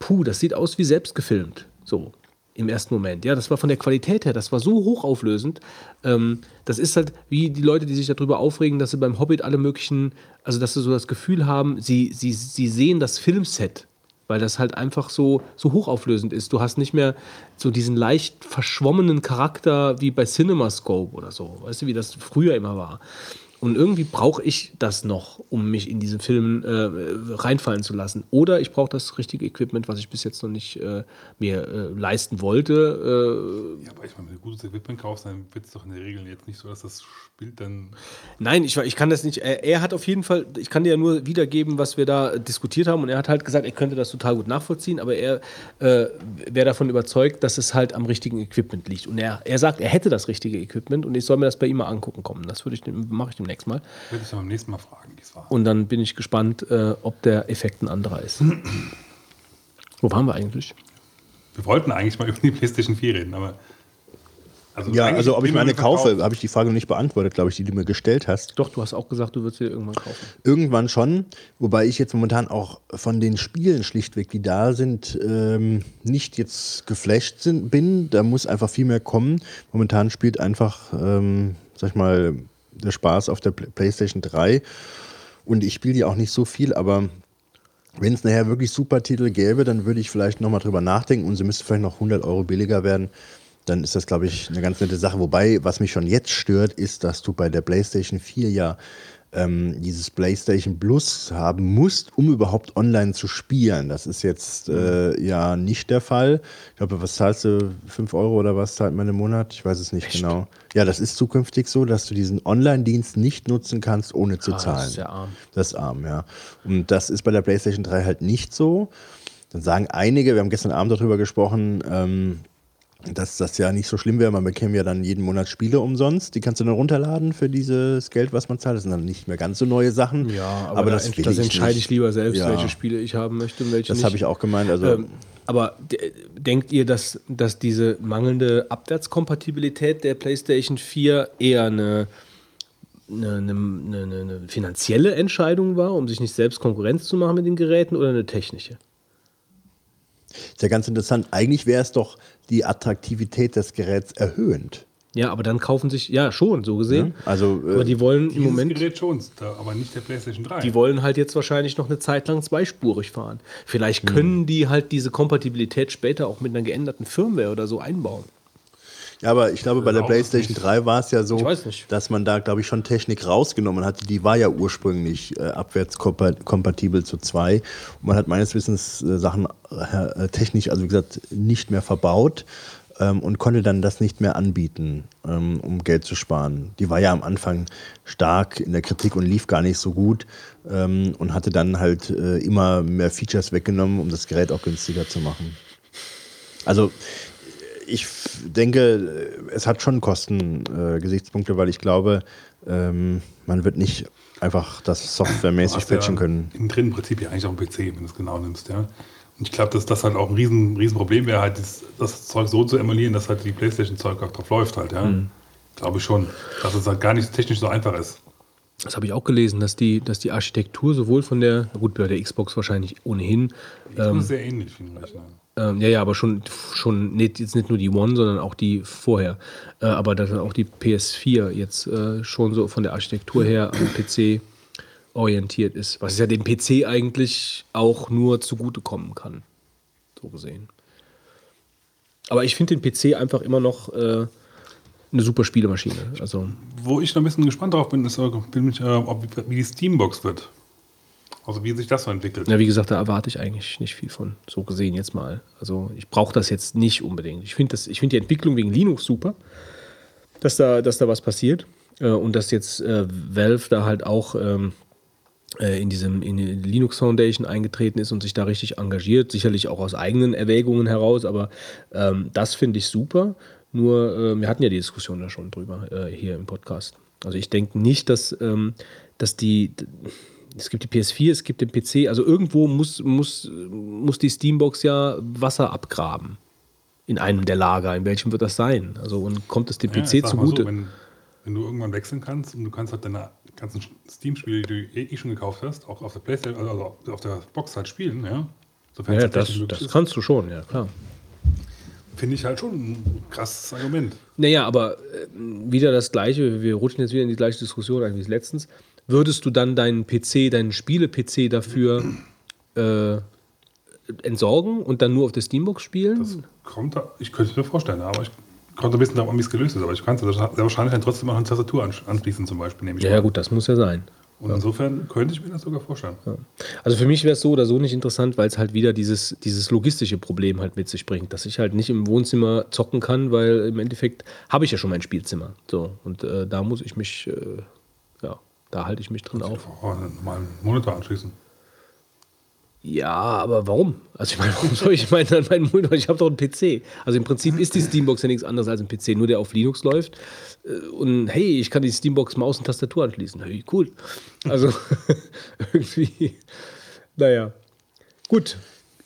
puh, das sieht aus wie selbst gefilmt. So im ersten Moment. Ja, das war von der Qualität her, das war so hochauflösend. Ähm, das ist halt wie die Leute, die sich darüber aufregen, dass sie beim Hobbit alle möglichen, also dass sie so das Gefühl haben, sie, sie, sie sehen das Filmset, weil das halt einfach so, so hochauflösend ist. Du hast nicht mehr so diesen leicht verschwommenen Charakter wie bei CinemaScope oder so. Weißt du, wie das früher immer war. Und irgendwie brauche ich das noch, um mich in diesen Film äh, reinfallen zu lassen. Oder ich brauche das richtige Equipment, was ich bis jetzt noch nicht äh, mir äh, leisten wollte. Äh, Ja, aber ich meine, wenn du gutes Equipment kaufst, dann wird es doch in der Regel jetzt nicht so, dass das Spiel dann. nein, ich, ich kann das nicht. Er, er hat auf jeden Fall, ich kann dir ja nur wiedergeben, was wir da diskutiert haben. Und er hat halt gesagt, er könnte das total gut nachvollziehen, aber er äh, wäre davon überzeugt, dass es halt am richtigen Equipment liegt. Und er, er sagt, er hätte das richtige Equipment und ich soll mir das bei ihm mal angucken kommen. Das würde ich, dem- mache ich demnächst mal. Werde ich beim nächsten Mal fragen, wie es war. Und dann bin ich gespannt, äh, ob der Effekt ein anderer ist. Wo waren wir eigentlich? Wir wollten eigentlich mal über die PlayStation 4 reden, aber. Also Ja, also ob ich den Verkauf- kaufe, habe ich die Frage noch nicht beantwortet, glaube ich, die du mir gestellt hast. Doch, du hast auch gesagt, du würdest sie irgendwann kaufen. Irgendwann schon, wobei ich jetzt momentan auch von den Spielen schlichtweg, die da sind, ähm, nicht jetzt geflasht sind, bin. Da muss einfach viel mehr kommen. Momentan spielt einfach, ähm, sag ich mal, der Spaß auf der Pl- PlayStation 3. Und ich spiele die auch nicht so viel, aber wenn es nachher wirklich super Titel gäbe, dann würde ich vielleicht nochmal drüber nachdenken und sie müsste vielleicht noch 100 Euro billiger werden. Dann ist das, glaube ich, eine ganz nette Sache. Wobei, was mich schon jetzt stört, ist, dass du bei der PlayStation 4 ja ähm, dieses PlayStation Plus haben musst, um überhaupt online zu spielen. Das ist jetzt äh, ja nicht der Fall. Ich glaube, was zahlst du? 5 Euro oder was zahlt man im Monat? Ich weiß es nicht genau. Ja, das ist zukünftig so, dass du diesen Online-Dienst nicht nutzen kannst, ohne zu Ah, zahlen. das ist ja arm. Das ist arm, ja. Und das ist bei der PlayStation 3 halt nicht so. Dann sagen einige, wir haben gestern Abend darüber gesprochen, ähm, dass das ja nicht so schlimm wäre. Man bekäme ja dann jeden Monat Spiele umsonst. Die kannst du dann runterladen für dieses Geld, was man zahlt. Das sind dann nicht mehr ganz so neue Sachen. Ja, aber, da, das, das entscheide nicht. ich lieber selbst, Ja. welche Spiele ich haben möchte und welche Das nicht. habe ich auch gemeint. Also, Ähm, aber de- denkt ihr, dass, dass diese mangelnde Abwärtskompatibilität der PlayStation 4 eher eine, eine, eine, eine finanzielle Entscheidung war, um sich nicht selbst Konkurrenz zu machen mit den Geräten oder eine technische? ist ja ganz interessant. Eigentlich wäre es doch die Attraktivität des Geräts erhöhend. Ja, aber dann kaufen sich, ja, schon, so gesehen. Also, äh, aber die wollen im Moment. Gerät schon, aber nicht der PlayStation 3. Die wollen halt jetzt wahrscheinlich noch eine Zeit lang zweispurig fahren. Vielleicht Hm. können die halt diese Kompatibilität später auch mit einer geänderten Firmware oder so einbauen. Ja, aber ich glaube, bei der ich PlayStation nicht. 3 war es ja so, dass man da, glaube ich, schon Technik rausgenommen hatte. Die war ja ursprünglich äh, abwärtskompatibel zu 2. Und man hat meines Wissens äh, Sachen äh, technisch, also wie gesagt, nicht mehr verbaut. ähm, und konnte dann das nicht mehr anbieten, ähm, um Geld zu sparen. Die war ja am Anfang stark in der Kritik und lief gar nicht so gut ähm, und hatte dann halt äh, immer mehr Features weggenommen, um das Gerät auch günstiger zu machen. Also ich denke, es hat schon Kostengesichtspunkte, äh, weil ich glaube, ähm, man wird nicht einfach das softwaremäßig patchen ja können. Im dritten Prinzip ja eigentlich auch ein PC, wenn du es genau nimmst, ja. Und ich glaube, dass das halt auch ein riesen, riesen Problem wäre, halt das, das, Zeug so zu emulieren, dass halt die Playstation-Zeug auch drauf läuft halt, ja. Mhm. Glaube ich schon. Dass es halt gar nicht technisch so einfach ist. Das habe ich auch gelesen, dass die, dass die Architektur sowohl von der, gut, bei der Xbox wahrscheinlich ohnehin. Die ähm, sehr ähnlich, finde ich. Ne? Ähm, ja, ja, aber schon, schon nicht, jetzt nicht nur die One, sondern auch die vorher. Äh, aber dass auch die PS4 jetzt äh, schon so von der Architektur her am PC orientiert ist, was ja dem PC eigentlich auch nur zugutekommen kann. So gesehen. Aber ich finde den PC einfach immer noch äh, eine super Spielemaschine. Also Wo ich noch ein bisschen gespannt drauf bin, ist, äh, ob, wie die Steambox wird. Also wie sich das so entwickelt. Ja, wie gesagt, da erwarte ich eigentlich nicht viel von. So gesehen jetzt mal. Also ich brauche das jetzt nicht unbedingt. Ich finde find die Entwicklung wegen Linux super, dass da, dass da was passiert. Äh, und dass jetzt äh, Valve da halt auch ähm, äh, in diesem in die Linux Foundation eingetreten ist und sich da richtig engagiert. Sicherlich auch aus eigenen Erwägungen heraus, aber ähm, das finde ich super. Nur, äh, wir hatten ja die Diskussion da schon drüber äh, hier im Podcast. Also ich denke nicht, dass, ähm, dass die es gibt die PS4, es gibt den PC. Also irgendwo muss, muss, muss die Steambox ja Wasser abgraben. In einem der Lager. In welchem wird das sein? Also und kommt es dem ja, PC zugute? So, wenn, wenn, du irgendwann wechseln kannst und du kannst halt deine ganzen Steam-Spiele, die du eh schon gekauft hast, auch auf der Playstation, also auf der Box halt spielen, ja. Sofern ja, das, das kannst du schon, ja klar. Finde ich halt schon ein krasses Argument. Naja, aber äh, wieder das Gleiche, wir rutschen jetzt wieder in die gleiche Diskussion eigentlich wie letztens würdest du dann deinen PC, deinen Spiele-PC dafür äh, entsorgen und dann nur auf der Steambox spielen? Das kommt, ich könnte es mir vorstellen, aber ich konnte ein bisschen darauf, wie es gelöst ist, aber ich kann es sehr wahrscheinlich dann trotzdem noch eine Tastatur anschließen, zum Beispiel. Nehme ich ja, ja, gut, das muss ja sein. Und insofern könnte ich mir das sogar vorstellen. Ja. Also für mich wäre es so oder so nicht interessant, weil es halt wieder dieses, dieses logistische Problem halt mit sich bringt, dass ich halt nicht im Wohnzimmer zocken kann, weil im Endeffekt habe ich ja schon mein Spielzimmer. So, und äh, da muss ich mich äh, da halte ich mich drin auf. Mal einen Monitor anschließen. Ja, aber warum? Also ich meine, warum soll ich meinen, meinen Monitor? Ich habe doch einen PC. Also im Prinzip ist die Steambox ja nichts anderes als ein PC, nur der auf Linux läuft. Äh, und hey, ich kann die Steambox Maus und Tastatur anschließen. Hey, cool. Also irgendwie, naja. Gut,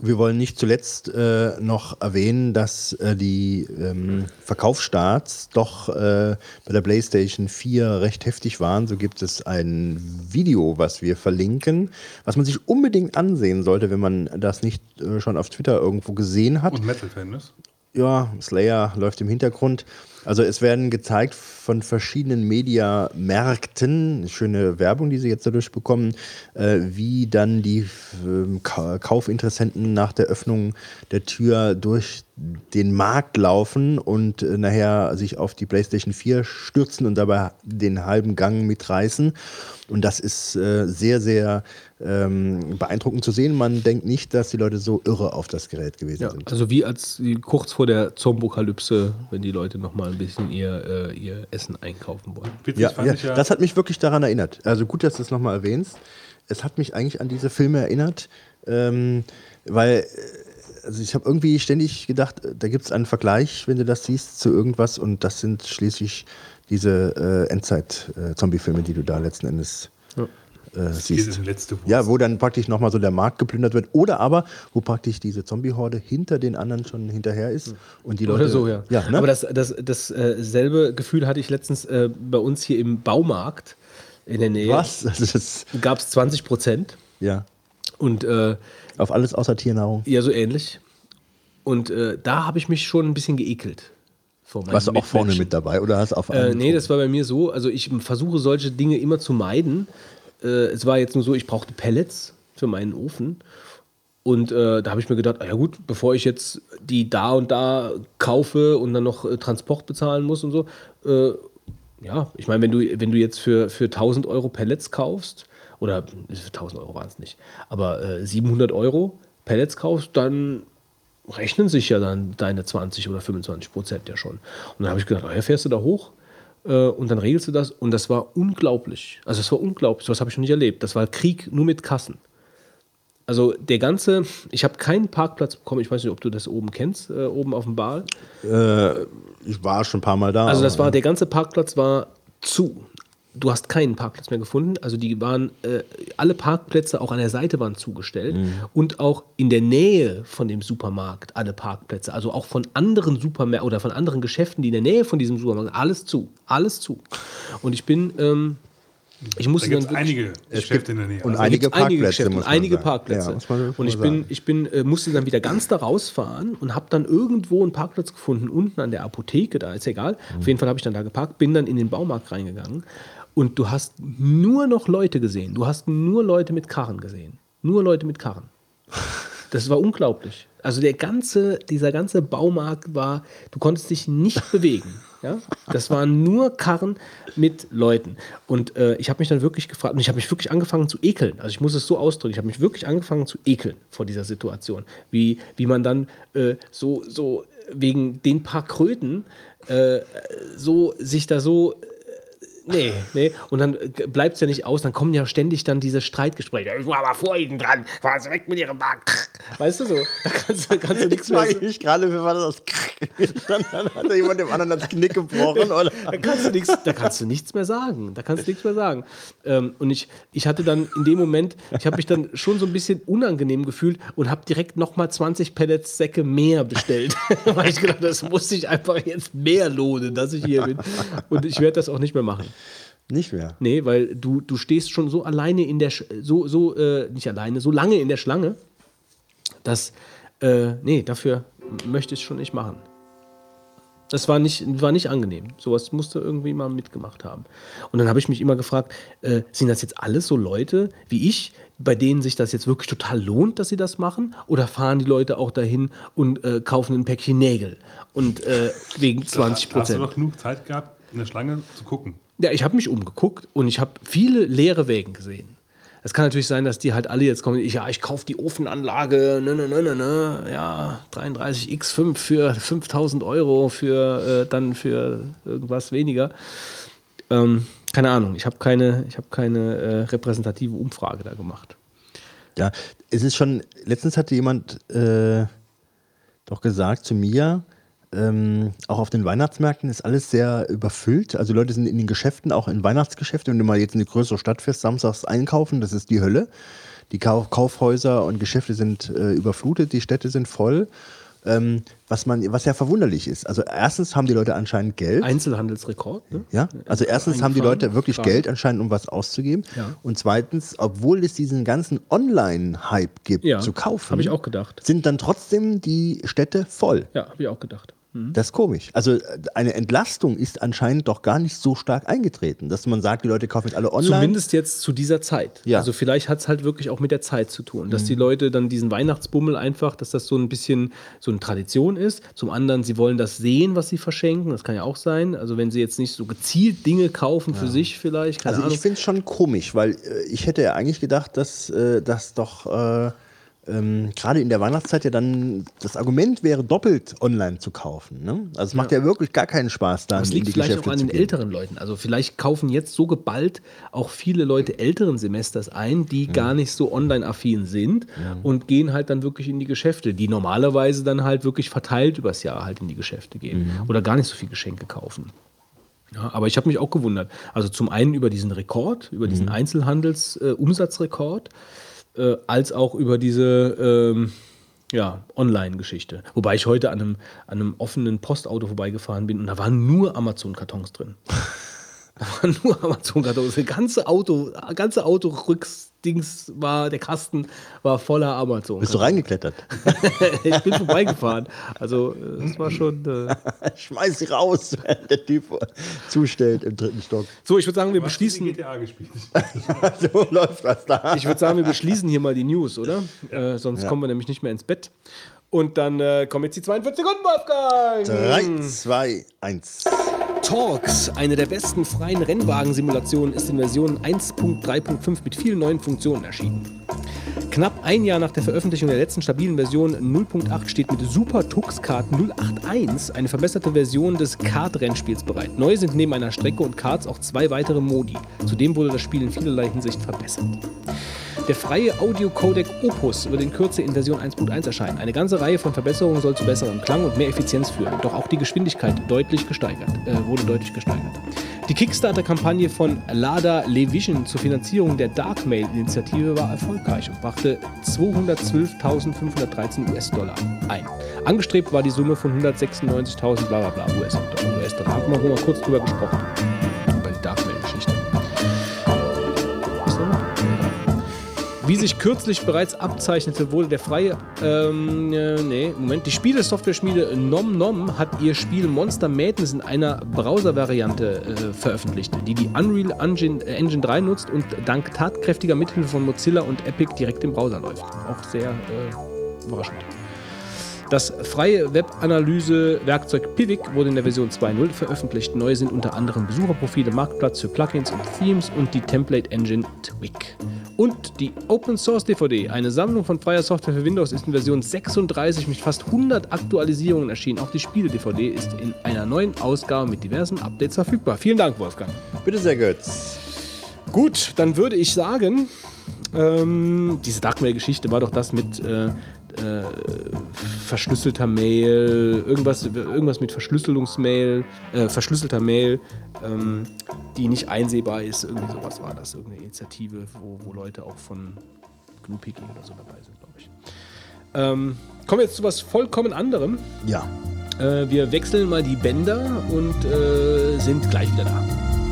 wir wollen nicht zuletzt äh, noch erwähnen, dass äh, die ähm, Verkaufsstarts doch äh, bei der PlayStation 4 recht heftig waren. So gibt es ein Video, was wir verlinken, was man sich unbedingt ansehen sollte, wenn man das nicht äh, schon auf Twitter irgendwo gesehen hat. Und Metal-Fan ist? Ja, Slayer läuft im Hintergrund. Also es werden gezeigt von verschiedenen Mediamärkten, schöne Werbung, die sie jetzt dadurch bekommen, äh, wie dann die äh, Kaufinteressenten nach der Öffnung der Tür durch den Markt laufen und äh, nachher sich auf die PlayStation 4 stürzen und dabei den halben Gang mitreißen. Und das ist äh, sehr, sehr ähm, beeindruckend zu sehen. Man denkt nicht, dass die Leute so irre auf das Gerät gewesen ja, sind. Also wie als kurz vor der Zombokalypse, wenn die Leute nochmal ein bisschen ihr, äh, ihr Essen einkaufen wollen. Ja, ja, ja, das hat mich wirklich daran erinnert. Also gut, dass du es nochmal erwähnst. Es hat mich eigentlich an diese Filme erinnert, ähm, weil äh, also ich habe irgendwie ständig gedacht, da gibt es einen Vergleich, wenn du das siehst, zu irgendwas und das sind schließlich diese äh, Endzeit-Zombie-Filme, die du da letzten Endes äh, siehst. Letzte ja, wo dann praktisch nochmal so der Markt geplündert wird. Oder aber, wo praktisch diese Zombie-Horde hinter den anderen schon hinterher ist. Und die Leute, Oder so, ja. ja ne? Aber das, das, dasselbe äh, Gefühl hatte ich letztens äh, bei uns hier im Baumarkt in der Nähe. Was? Gab es 20 Prozent. Ja. Und äh, auf alles außer Tiernahrung. Ja, so ähnlich. Und äh, da habe ich mich schon ein bisschen geekelt. Warst du auch vorne mit dabei oder hast du auf äh, Nee, das war bei mir so. Also ich versuche solche Dinge immer zu meiden, äh, es war jetzt nur so, ich brauchte Pellets für meinen Ofen. Und äh, da habe ich mir gedacht, ah ja gut, bevor ich jetzt die da und da kaufe und dann noch äh, Transport bezahlen muss und so, äh, ja, ich meine, wenn du, wenn du jetzt für, für 1000 Euro Pellets kaufst, oder für 1000 Euro waren es nicht, aber 700 äh, Euro Pellets kaufst, dann rechnen sich ja dann deine 20 oder 25 Prozent ja schon. Und dann habe ich gedacht, oh, ja, fährst du da hoch und dann regelst du das. Und das war unglaublich. Also es war unglaublich, das habe ich noch nicht erlebt. Das war Krieg nur mit Kassen. Also der ganze, ich habe keinen Parkplatz bekommen, ich weiß nicht, ob du das oben kennst, äh, oben auf dem Bar. Äh, ich war schon ein paar Mal da. Also das war, der ganze Parkplatz war zu. Du hast keinen Parkplatz mehr gefunden. Also die waren, äh, alle Parkplätze auch an der Seite waren zugestellt und auch in der Nähe von dem Supermarkt alle Parkplätze. Also auch von anderen Supermärkten oder von anderen Geschäften, die in der Nähe von diesem Supermarkt, alles zu, alles zu. Und ich bin, ähm, ich Da musste gibt dann einige Geschäfte in der Nähe. und Also, einige Parkplätze, Geschäfte muss und man einige sagen. Parkplätze. Ja, muss man- muss und ich bin, ich bin, äh, musste dann wieder ganz da rausfahren und habe dann irgendwo einen Parkplatz gefunden, unten an der Apotheke, da ist egal. Mhm. Auf jeden Fall habe ich dann da geparkt, bin dann in den Baumarkt reingegangen und du hast nur noch Leute gesehen. Du hast nur Leute mit Karren gesehen. Nur Leute mit Karren. Das war unglaublich. Also der ganze, dieser ganze Baumarkt war, du konntest dich nicht bewegen. Ja? Das waren nur Karren mit Leuten. Und äh, ich habe mich dann wirklich gefragt, und ich habe mich wirklich angefangen zu ekeln. Also ich muss es so ausdrücken, ich habe mich wirklich angefangen zu ekeln vor dieser Situation. Wie, wie man dann äh, so, so wegen den paar Kröten äh, so sich da so Nee, nee. Und dann bleibt es ja nicht aus, dann kommen ja ständig dann diese Streitgespräche. Ich war aber vor Ihnen dran, fahren weg mit Ihrem Wagen. Weißt du so? Da kannst, du- kannst du nichts mehr ich mich gerade, wie war das? Dann hat da jemand dem anderen das Knick gebrochen. Oder? da kannst du nichts, da kannst du nichts mehr sagen. Da kannst du nichts mehr sagen. Ähm, und ich, ich hatte dann in dem Moment, ich habe mich dann schon so ein bisschen unangenehm gefühlt und habe direkt nochmal 20 Pellets Säcke mehr bestellt. Weil ich gedacht, das muss sich einfach jetzt mehr lohnen, dass ich hier bin. Und ich werde das auch nicht mehr machen. Nicht mehr. Nee, weil du, du stehst schon so alleine in der, Sch so, so, äh, nicht alleine, so lange in der Schlange, dass, äh, nee, dafür möchte ich es schon nicht machen. Das war nicht, war nicht angenehm. Sowas musste irgendwie mal mitgemacht haben. Und dann habe ich mich immer gefragt, äh, sind das jetzt alles so Leute wie ich, bei denen sich das jetzt wirklich total lohnt, dass sie das machen? Oder fahren die Leute auch dahin und äh, kaufen ein Päckchen Nägel? Und äh, wegen 20 da hast du Prozent. noch genug Zeit gehabt, in der Schlange zu gucken. Ja, ich habe mich umgeguckt und ich habe viele leere Wägen gesehen. Es kann natürlich sein, dass die halt alle jetzt kommen, ich, ja, ich kaufe die Ofenanlage, ne, ne, ne, ne, ne, ja, 33X5 für 5000 Euro, für äh, dann für irgendwas weniger. Ähm, keine Ahnung, ich habe keine, ich hab keine äh, repräsentative Umfrage da gemacht. Ja, es ist schon, letztens hatte jemand äh, doch gesagt zu mir, ähm, auch auf den Weihnachtsmärkten ist alles sehr überfüllt. Also Leute sind in den Geschäften, auch in Weihnachtsgeschäften, wenn du mal jetzt in eine größere Stadt fährst, samstags einkaufen, das ist die Hölle. Die Kau Kaufhäuser und Geschäfte sind äh, überflutet, die Städte sind voll. Ähm, was, man, was ja verwunderlich ist. Also erstens haben die Leute anscheinend Geld. Einzelhandelsrekord, ne? Ja, also erstens haben die. Leute wirklich Klar. Geld anscheinend, um was auszugeben. Ja. Und zweitens, obwohl es diesen ganzen Online-Hype gibt, Ja, zu kaufen, habe ich auch gedacht. sind dann trotzdem die Städte voll. Ja, habe ich auch gedacht. Das ist komisch. Also äh, eine Entlastung ist anscheinend doch gar nicht so stark eingetreten, dass man sagt, die Leute kaufen jetzt alle online. Zumindest jetzt zu dieser Zeit. Ja. Also vielleicht hat es halt wirklich auch mit der Zeit zu tun, dass die Leute dann diesen Weihnachtsbummel einfach, dass das so ein bisschen so eine Tradition ist. Zum anderen, sie wollen das sehen, was sie verschenken. Das kann ja auch sein. Also wenn sie jetzt nicht so gezielt Dinge kaufen für sich vielleicht, also Ahnung. ich finde es schon komisch, weil äh, ich hätte ja eigentlich gedacht, dass äh, das doch äh, ähm, gerade in der Weihnachtszeit ja dann das Argument wäre, doppelt online zu kaufen. Ne? Also es macht ja. wirklich gar keinen Spaß, Das in liegt die vielleicht Geschäfte auch an zu den gehen. älteren Leuten. Also vielleicht kaufen jetzt so geballt auch viele Leute älteren Semesters ein, die gar nicht so online-affin sind und gehen halt dann wirklich in die Geschäfte, die normalerweise dann halt wirklich verteilt übers Jahr halt in die Geschäfte gehen oder gar nicht so viel Geschenke kaufen. Ja, aber ich habe mich auch gewundert. Also zum einen über diesen Rekord, über diesen Einzelhandels-Umsatzrekord, äh, als auch über diese ähm, ja, Online-Geschichte. Wobei ich heute an einem, an einem offenen Postauto vorbeigefahren bin und da waren nur Amazon-Kartons drin. Da waren nur Amazon-Kartons. Das ganze Auto, ganze Auto-Rücksdings war, der Kasten war voller Amazon. Bist du reingeklettert? ich bin vorbeigefahren. Also, äh, das war schon. Äh Schmeiß sie raus, wenn der Typ zustellt im dritten Stock. so, ich würde sagen, wir Was beschließen. GTA gespielt? so läuft das da. Ich würde sagen, wir beschließen hier mal die News, oder? Äh, sonst kommen wir nämlich nicht mehr ins Bett. Und dann äh, kommen jetzt die 42 Sekunden, Wolfgang! 3, 2, 1. Torx, eine der besten freien Rennwagen-Simulationen, ist in Version 1.3.5 mit vielen neuen Funktionen erschienen. Knapp ein Jahr nach der Veröffentlichung der letzten stabilen Version 0.8 steht mit Super Tux Kart 081 eine verbesserte Version des Kart-Rennspiels bereit. Neu sind neben einer Strecke und Karts auch zwei weitere Modi. Zudem wurde das Spiel in vielerlei Hinsicht verbessert. Der freie Audio-Codec Opus wird in Kürze in Version 1.1 erscheinen. Eine ganze Reihe von Verbesserungen soll zu besserem Klang und mehr Effizienz führen. Doch auch die Geschwindigkeit deutlich gesteigert, äh, wurde deutlich gesteigert. Die Kickstarter-Kampagne von Lada Levision zur Finanzierung der Darkmail-Initiative war erfolgreich und brachte 212.513 US-Dollar ein. Angestrebt war die Summe von 196.000 bla bla bla US-Dollar. US-Dollar. Haben wir mal kurz drüber gesprochen. Wie sich kürzlich bereits abzeichnete, wurde der freie, ähm, äh, nee, Moment, die Spielesoftware-Schmiede Nom Nom hat ihr Spiel Monster Madness in einer Browser-Variante äh, veröffentlicht, die die Unreal Engine, äh, Engine 3 nutzt und dank tatkräftiger Mithilfe von Mozilla und Epic direkt im Browser läuft. Auch sehr äh, überraschend. Das freie Webanalyse-Werkzeug Pivik wurde in der Version 2.0 veröffentlicht. Neu sind unter anderem Besucherprofile, Marktplatz für Plugins und Themes und die Template Engine Twig. Und die Open Source DVD, eine Sammlung von freier Software für Windows, ist in Version 36 mit fast 100 Aktualisierungen erschienen. Auch die Spiele-DVD ist in einer neuen Ausgabe mit diversen Updates verfügbar. Vielen Dank, Wolfgang. Bitte sehr, Götz. Gut, dann würde ich sagen, ähm, diese Darkmail-Geschichte war doch das mit äh, äh, verschlüsselter Mail, irgendwas, irgendwas mit Verschlüsselungsmail, äh, verschlüsselter Mail, ähm, die nicht einsehbar ist. Irgendwie sowas war das, irgendeine Initiative, wo, wo Leute auch von GnuPG oder so dabei sind, glaube ich. Ähm, kommen wir jetzt zu was vollkommen anderem. Ja. Äh, wir wechseln mal die Bänder und äh, sind gleich wieder da.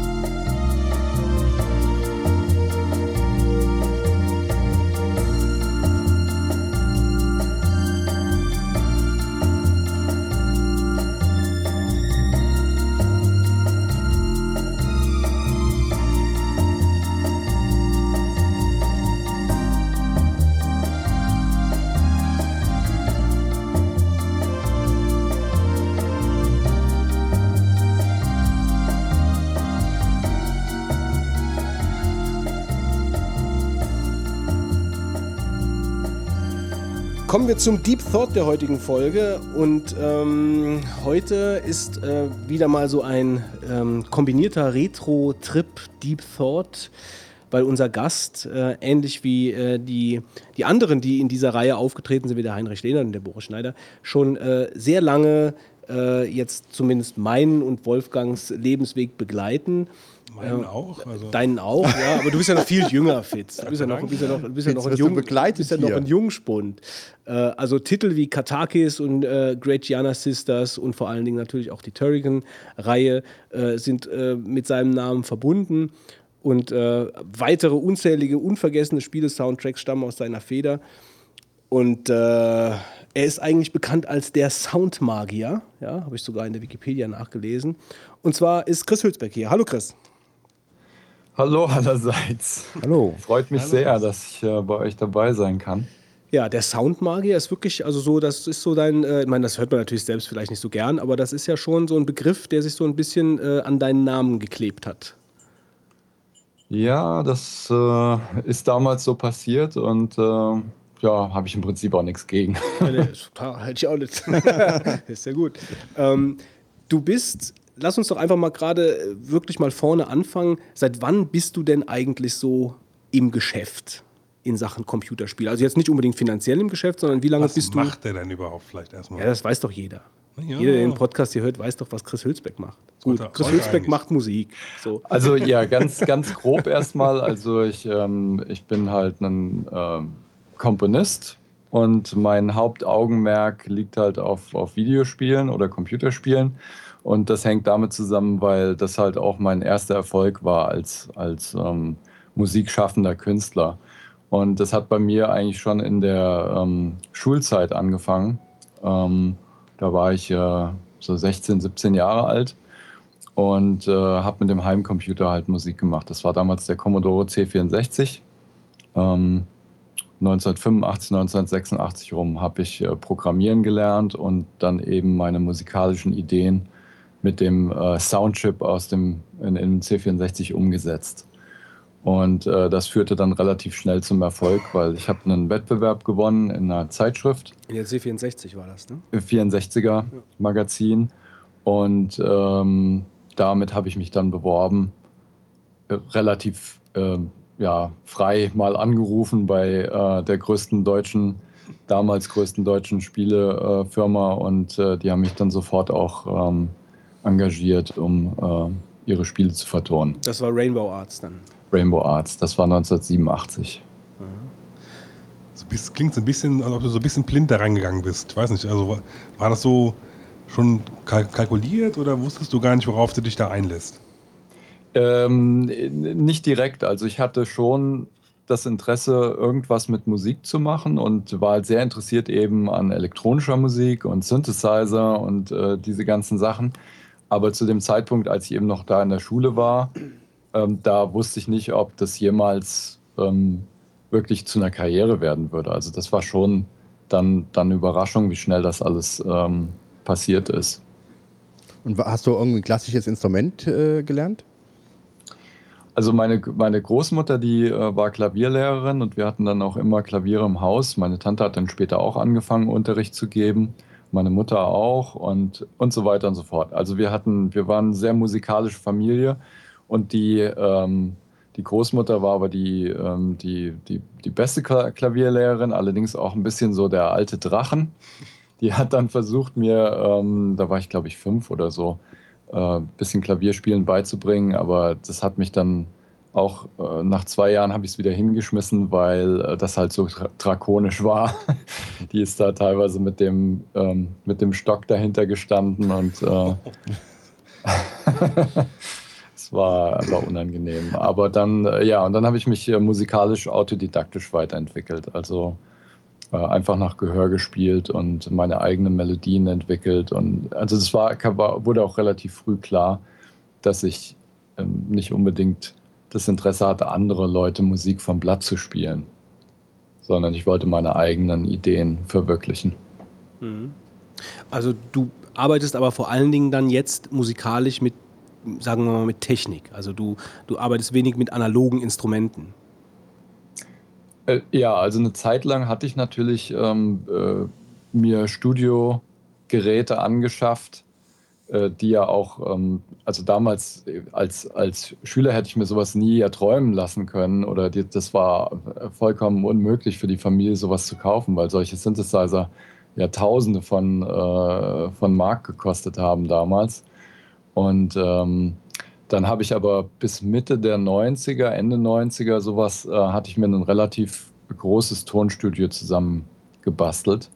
Kommen wir zum Deep Thought der heutigen Folge. Und ähm, heute ist äh, wieder mal so ein ähm, kombinierter Retro-Trip Deep Thought, weil unser Gast, äh, ähnlich wie äh, die, die anderen, die in dieser Reihe aufgetreten sind, wie der Heinrich Lehner und der Boris Schneider, schon äh, sehr lange äh, jetzt zumindest meinen und Wolfgangs Lebensweg begleiten. Meinen auch? Also Deinen auch, ja, aber du bist ja noch viel jünger, Fitz. Du bist ja noch, du bist ja noch, du bist ja noch ein Jung, begleitet bist ja noch ein Jungspund. Äh, also Titel wie Katakis und äh, Great Gianna Sisters und vor allen Dingen natürlich auch die Turrican-Reihe äh, sind äh, mit seinem Namen verbunden. Und äh, weitere unzählige, unvergessene Spiele-Soundtracks stammen aus seiner Feder. Und äh, er ist eigentlich bekannt als der Soundmagier. Ja, habe ich sogar in der Wikipedia nachgelesen. Und zwar ist Chris Hülsbeck hier. Hallo Chris. Hallo allerseits. Hallo. Freut mich sehr, dass ich äh, bei euch dabei sein kann. Ja, der Soundmagier ist wirklich, also so, das ist so dein, äh, ich meine, das hört man natürlich selbst vielleicht nicht so gern, aber das ist ja schon so ein Begriff, der sich so ein bisschen äh, an deinen Namen geklebt hat. Ja, das äh, ist damals so passiert und äh, ja, habe ich im Prinzip auch nichts gegen. Hätte ich auch nicht. ist ja gut. Ähm, du bist, lass uns doch einfach mal gerade äh, wirklich mal vorne anfangen. Seit wann bist du denn eigentlich so im Geschäft in Sachen Computerspiele? Also jetzt nicht unbedingt finanziell im Geschäft, sondern wie lange was bist du? macht der denn überhaupt vielleicht erstmal? Ja, das weiß doch jeder. Ja. Jeder, der den Podcast hier hört, weiß doch, was Chris Hülsbeck macht. Gut, Chris Hülsbeck eigentlich. macht Musik. So. Also ja, ganz, ganz grob erstmal. Also ich, ähm, ich bin halt ein ähm, Komponist und mein Hauptaugenmerk liegt halt auf, auf Videospielen oder Computerspielen. Und das hängt damit zusammen, weil das halt auch mein erster Erfolg war als, als ähm, musikschaffender Künstler. Und das hat bei mir eigentlich schon in der ähm, Schulzeit angefangen. Ähm, da war ich äh, so 16, 17 Jahre alt und äh, habe mit dem Heimcomputer halt Musik gemacht. Das war damals der Commodore C64. Ähm, 1985, 1986 rum habe ich äh, Programmieren gelernt und dann eben meine musikalischen Ideen mit dem äh, Soundchip aus dem in, in C64 umgesetzt. Und äh, das führte dann relativ schnell zum Erfolg, weil ich habe einen Wettbewerb gewonnen in einer Zeitschrift. In der C64 war das, ne? 64er Magazin. Und ähm, damit habe ich mich dann beworben. Äh, relativ äh, ja, frei mal angerufen bei äh, der größten deutschen, damals größten deutschen Spielefirma. und äh, die haben mich dann sofort auch ähm, engagiert, um äh, ihre Spiele zu vertonen. Das war Rainbow Arts dann. Rainbow Arts, das war 1987. Das klingt so ein bisschen, als ob du so ein bisschen blind da reingegangen bist. Ich weiß nicht, also war, war das so schon kalkuliert oder wusstest du gar nicht, worauf du dich da einlässt? Ähm, nicht direkt. Also ich hatte schon das Interesse, irgendwas mit Musik zu machen und war halt sehr interessiert eben an elektronischer Musik und Synthesizer und äh, diese ganzen Sachen. Aber zu dem Zeitpunkt, als ich eben noch da in der Schule war, ähm, da wusste ich nicht, ob das jemals ähm, wirklich zu einer Karriere werden würde. Also das war schon dann, dann eine Überraschung, wie schnell das alles ähm, passiert ist. Und hast du irgendein klassisches Instrument äh, gelernt? Also meine, meine Großmutter, die äh, war Klavierlehrerin und wir hatten dann auch immer Klaviere im Haus. Meine Tante hat dann später auch angefangen, Unterricht zu geben. Meine Mutter auch und, und so weiter und so fort. Also wir hatten, wir waren eine sehr musikalische Familie und die, ähm, die Großmutter war aber die, ähm, die, die, die beste Klavierlehrerin, allerdings auch ein bisschen so der alte Drachen. Die hat dann versucht, mir, ähm, da war ich glaube ich fünf oder so, ein äh, bisschen Klavierspielen beizubringen, aber das hat mich dann auch äh, nach zwei Jahren habe ich es wieder hingeschmissen, weil äh, das halt so drakonisch war. Die ist da teilweise mit dem, ähm, mit dem Stock dahinter gestanden und äh, es war, war unangenehm. Aber dann, äh, ja, und dann habe ich mich äh, musikalisch autodidaktisch weiterentwickelt. Also äh, einfach nach Gehör gespielt und meine eigenen Melodien entwickelt. Und also es war, wurde auch relativ früh klar, dass ich ähm, nicht unbedingt das Interesse hatte, andere Leute Musik vom Blatt zu spielen, sondern ich wollte meine eigenen Ideen verwirklichen. Mhm. Also du arbeitest aber vor allen Dingen dann jetzt musikalisch mit, sagen wir mal, mit Technik. Also du, du arbeitest wenig mit analogen Instrumenten. Äh, ja, also eine Zeit lang hatte ich natürlich ähm, äh, mir Studiogeräte angeschafft, die ja auch, ähm, also damals äh, als, als Schüler hätte ich mir sowas nie erträumen lassen können oder die, das war vollkommen unmöglich für die Familie sowas zu kaufen, weil solche Synthesizer ja Tausende von, äh, von Mark gekostet haben damals. Und ähm, dann habe ich aber bis Mitte der 90er, Ende 90er, sowas, äh, hatte ich mir ein relativ großes Tonstudio zusammengebastelt.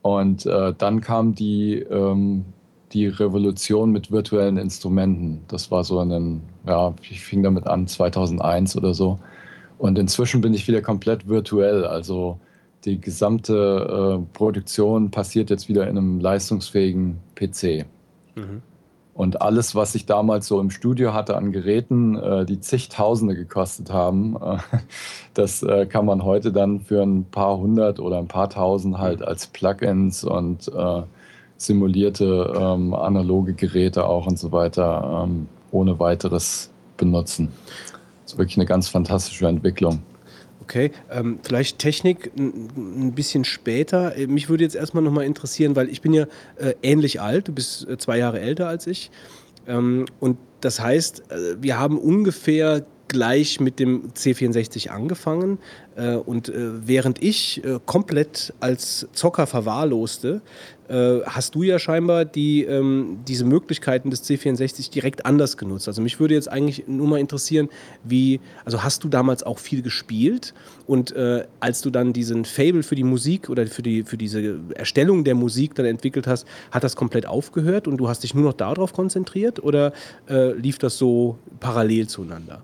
Und äh, dann kam die, ähm, die Revolution mit virtuellen Instrumenten. Das war so ein, ja, ich fing damit an 2001 oder so. Und inzwischen bin ich wieder komplett virtuell. Also die gesamte äh, Produktion passiert jetzt wieder in einem leistungsfähigen PC. Mhm. Und alles, was ich damals so im Studio hatte an Geräten, äh, die zigtausende gekostet haben, äh, das äh, kann man heute dann für ein paar hundert oder ein paar tausend halt als Plugins und äh, simulierte ähm, analoge Geräte auch und so weiter ähm, ohne weiteres benutzen. Das ist wirklich eine ganz fantastische Entwicklung. Okay, ähm, vielleicht Technik ein bisschen später. Äh, mich würde jetzt erstmal nochmal interessieren, weil ich bin ja äh, ähnlich alt, du bist äh, zwei Jahre älter als ich. Ähm, und das heißt, äh, wir haben ungefähr gleich mit dem C64 angefangen. Äh, und äh, während ich äh, komplett als Zocker verwahrloste, äh, hast du ja scheinbar die, ähm, diese Möglichkeiten des C64 direkt anders genutzt. Also mich würde jetzt eigentlich nur mal interessieren, wie, also hast du damals auch viel gespielt und äh, als du dann diesen Fable für die Musik oder für, die, für diese Erstellung der Musik dann entwickelt hast, hat das komplett aufgehört und du hast dich nur noch darauf konzentriert oder äh, lief das so parallel zueinander?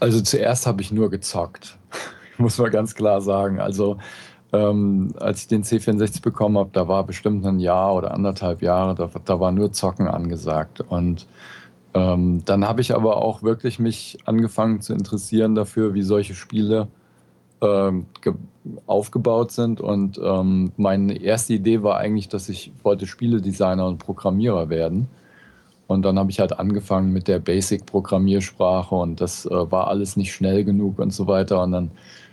Also zuerst habe ich nur gezockt, muss man ganz klar sagen. Also ähm, als ich den C64 bekommen habe, da war bestimmt ein Jahr oder anderthalb Jahre, da, da war nur Zocken angesagt. Und ähm, dann habe ich aber auch wirklich mich angefangen zu interessieren dafür, wie solche Spiele ähm, aufgebaut sind. Und ähm, meine erste Idee war eigentlich, dass ich wollte Spieledesigner und Programmierer werden. Und dann habe ich halt angefangen mit der Basic-Programmiersprache und das äh, war alles nicht schnell genug und so weiter. Und dann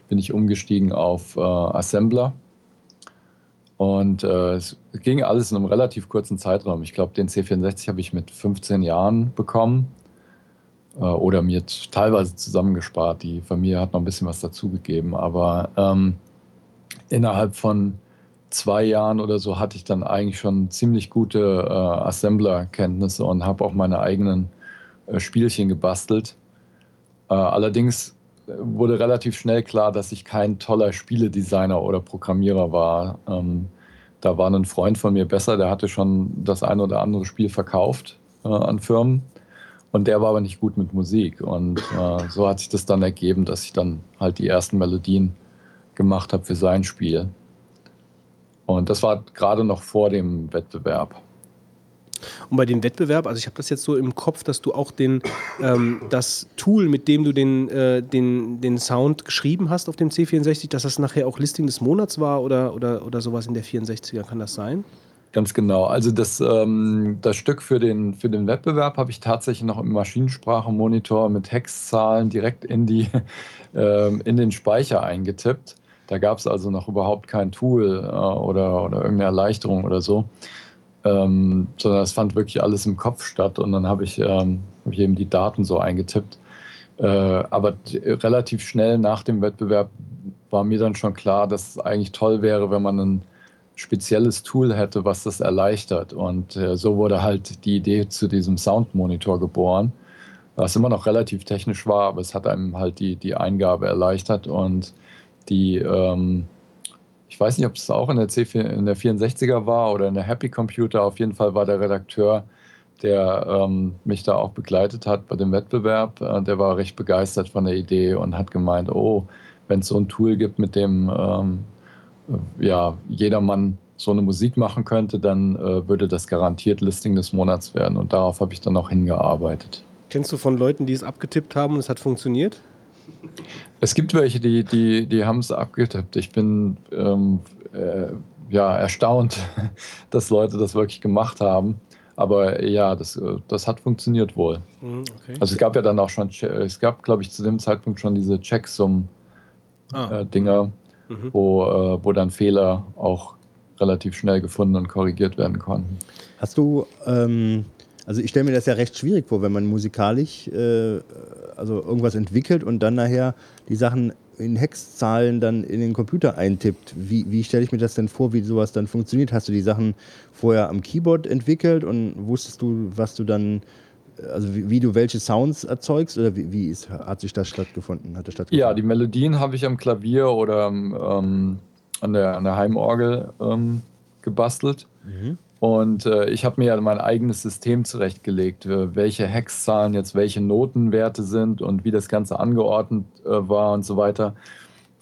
bin ich umgestiegen auf äh, Assembler. Und äh, es ging alles in einem relativ kurzen Zeitraum. Ich glaube, den C64 habe ich mit 15 Jahren bekommen äh, oder mir teilweise zusammengespart. Die Familie hat noch ein bisschen was dazugegeben. Aber ähm, innerhalb von zwei Jahren oder so hatte ich dann eigentlich schon ziemlich gute äh, Assembler-Kenntnisse und habe auch meine eigenen äh, Spielchen gebastelt. Äh, allerdings wurde relativ schnell klar, dass ich kein toller Spieledesigner oder Programmierer war. Ähm, da war ein Freund von mir besser, der hatte schon das ein oder andere Spiel verkauft äh, an Firmen. Und der war aber nicht gut mit Musik. Und äh, so hat sich das dann ergeben, dass ich dann halt die ersten Melodien gemacht habe für sein Spiel. Und das war gerade noch vor dem Wettbewerb. Und bei dem Wettbewerb, also ich habe das jetzt so im Kopf, dass du auch den, ähm, das Tool, mit dem du den, äh, den, den Sound geschrieben hast auf dem C64, dass das nachher auch Listing des Monats war oder, oder, oder sowas in der 64er, kann das sein? Ganz genau. Also das, ähm, das Stück für den, für den Wettbewerb habe ich tatsächlich noch im Maschinensprachemonitor mit Hexzahlen direkt in, die, ähm, in den Speicher eingetippt. Da gab es also noch überhaupt kein Tool äh, oder, oder irgendeine Erleichterung oder so, ähm, sondern es fand wirklich alles im Kopf statt und dann habe ich, ähm, hab ich eben die Daten so eingetippt. Äh, aber relativ schnell nach dem Wettbewerb war mir dann schon klar, dass es eigentlich toll wäre, wenn man ein spezielles Tool hätte, was das erleichtert. Und äh, so wurde halt die Idee zu diesem Soundmonitor geboren, was immer noch relativ technisch war, aber es hat einem halt die, die Eingabe erleichtert und die, ähm, ich weiß nicht, ob es auch in der, C4, in der 64er war oder in der Happy Computer, auf jeden Fall war der Redakteur, der ähm, mich da auch begleitet hat bei dem Wettbewerb, äh, der war recht begeistert von der Idee und hat gemeint, oh, wenn es so ein Tool gibt, mit dem ähm, äh, ja, jedermann so eine Musik machen könnte, dann äh, würde das garantiert Listing des Monats werden. Und darauf habe ich dann auch hingearbeitet. Kennst du von Leuten, die es abgetippt haben und es hat funktioniert? Es gibt welche, die, die, die haben es abgetippt. Ich bin ähm, äh, ja, erstaunt, dass Leute das wirklich gemacht haben. Aber ja, das, das hat funktioniert wohl. Mhm, okay. Also es gab ja dann auch schon, es gab, glaube ich, zu dem Zeitpunkt schon diese Checksum-Dinger, ah. äh, mhm. wo, äh, wo dann Fehler auch relativ schnell gefunden und korrigiert werden konnten. Hast du ähm, also ich stelle mir das ja recht schwierig vor, wenn man musikalisch äh, also irgendwas entwickelt und dann nachher die Sachen in Hexzahlen dann in den Computer eintippt. Wie, wie stelle ich mir das denn vor, wie sowas dann funktioniert? Hast du die Sachen vorher am Keyboard entwickelt und wusstest du, was du dann, also wie, wie du welche Sounds erzeugst oder wie, wie ist, hat sich das stattgefunden? Hat das stattgefunden? Ja, die Melodien habe ich am Klavier oder ähm, an, der, an der Heimorgel ähm, gebastelt. Mhm. Und äh, ich habe mir ja mein eigenes System zurechtgelegt, äh, welche Hexzahlen jetzt welche Notenwerte sind und wie das Ganze angeordnet äh, war und so weiter.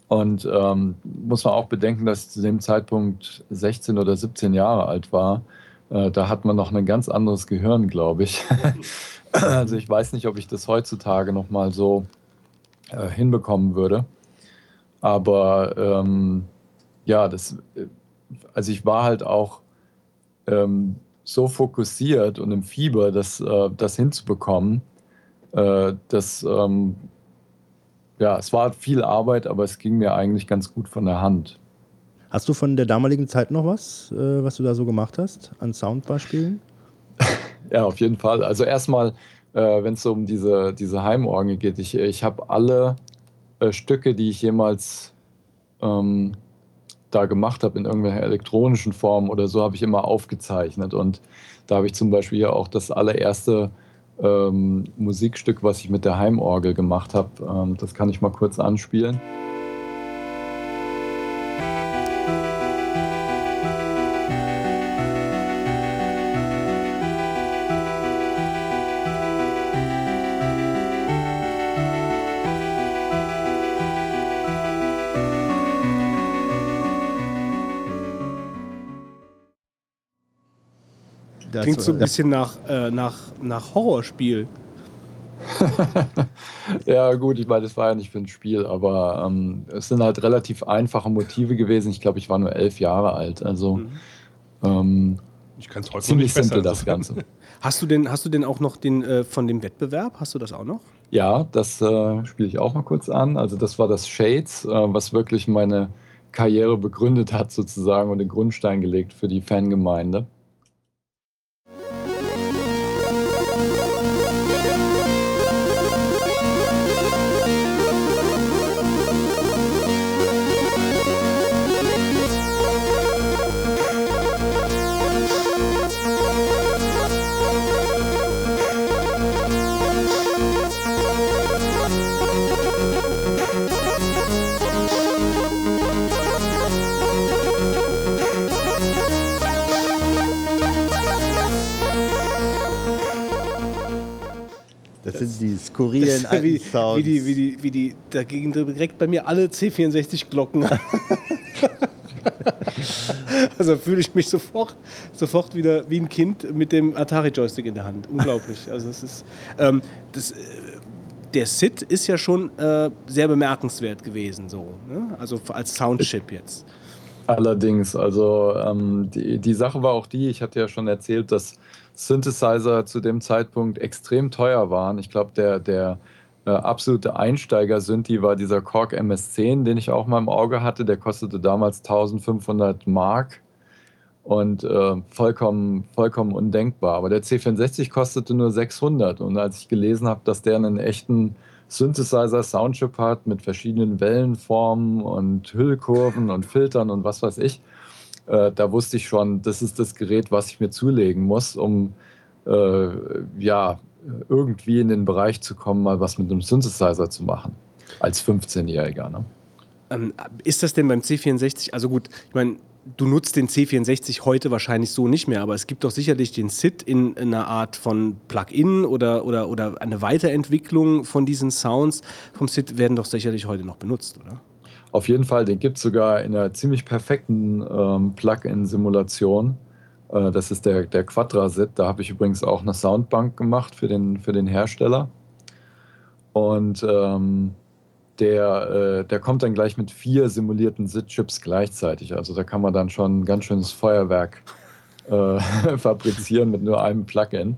Und ähm, muss man auch bedenken, dass ich zu dem Zeitpunkt 16 oder 17 Jahre alt war. Äh, da hat man noch ein ganz anderes Gehirn, glaube ich. also ich weiß nicht, ob ich das heutzutage noch mal so äh, hinbekommen würde. Aber ähm, ja, das, äh, also ich war halt auch ähm, so fokussiert und im Fieber, das, äh, das hinzubekommen, äh, das, ähm, ja, es war viel Arbeit, aber es ging mir eigentlich ganz gut von der Hand. Hast du von der damaligen Zeit noch was, äh, was du da so gemacht hast an Soundbeispielen? ja, auf jeden Fall. Also erstmal, äh, wenn es so um diese, diese Heimorgel geht, ich, ich habe alle äh, Stücke, die ich jemals ähm, da gemacht habe in irgendwelcher elektronischen Form oder so, habe ich immer aufgezeichnet. Und da habe ich zum Beispiel ja auch das allererste ähm, Musikstück, was ich mit der Heimorgel gemacht habe. Ähm, das kann ich mal kurz anspielen. Klingt so ein bisschen nach, äh, nach, nach Horrorspiel. ja, gut, ich meine, das war ja nicht für ein Spiel, aber ähm, es sind halt relativ einfache Motive gewesen. Ich glaube, ich war nur elf Jahre alt. Also, mhm. ähm, Ich kann es heute Ziemlich nicht simpel das. Ganze. Hast du denn, hast du denn auch noch den äh, von dem Wettbewerb? Hast du das auch noch? Ja, das äh, spiele ich auch mal kurz an. Also das war das Shades, äh, was wirklich meine Karriere begründet hat sozusagen und den Grundstein gelegt für die Fangemeinde. Sind die skurrilen alten wie, Sounds. wie die, wie die, wie die, dagegen direkt bei mir alle C64-Glocken an. also fühle ich mich sofort, sofort wieder wie ein Kind mit dem Atari-Joystick in der Hand. Unglaublich. Also es ist, ähm, das, äh, der SID ist ja schon äh, sehr bemerkenswert gewesen, so. Ne? Also als Soundchip jetzt. Allerdings, also ähm, die, die Sache war auch die, ich hatte ja schon erzählt, dass Synthesizer zu dem Zeitpunkt extrem teuer waren. Ich glaube, der, der äh, absolute Einsteiger-Synthi war dieser Korg MS-10, den ich auch mal im Auge hatte. Der kostete damals 1500 Mark und äh, vollkommen, vollkommen undenkbar. Aber der C64 kostete nur 600. Und als ich gelesen habe, dass der einen echten Synthesizer-Soundchip hat mit verschiedenen Wellenformen und Hüllkurven und Filtern und was weiß ich, äh, da wusste ich schon, das ist das Gerät, was ich mir zulegen muss, um äh, ja irgendwie in den Bereich zu kommen, mal was mit einem Synthesizer zu machen. Als 15-Jähriger. Ne? Ähm, ist das denn beim C64, also gut, ich meine, du nutzt den C64 heute wahrscheinlich so nicht mehr, aber es gibt doch sicherlich den SID in, in einer Art von Plugin oder, oder, oder eine Weiterentwicklung von diesen Sounds vom SID werden doch sicherlich heute noch benutzt, oder? Auf jeden Fall, den gibt es sogar in einer ziemlich perfekten ähm, Plugin-Simulation. Äh, das ist der, der Quadra-SID. Da habe ich übrigens auch eine Soundbank gemacht für den, für den Hersteller. Und ähm, der, äh, der kommt dann gleich mit vier simulierten SID-Chips gleichzeitig. Also da kann man dann schon ein ganz schönes Feuerwerk äh, fabrizieren mit nur einem Plugin.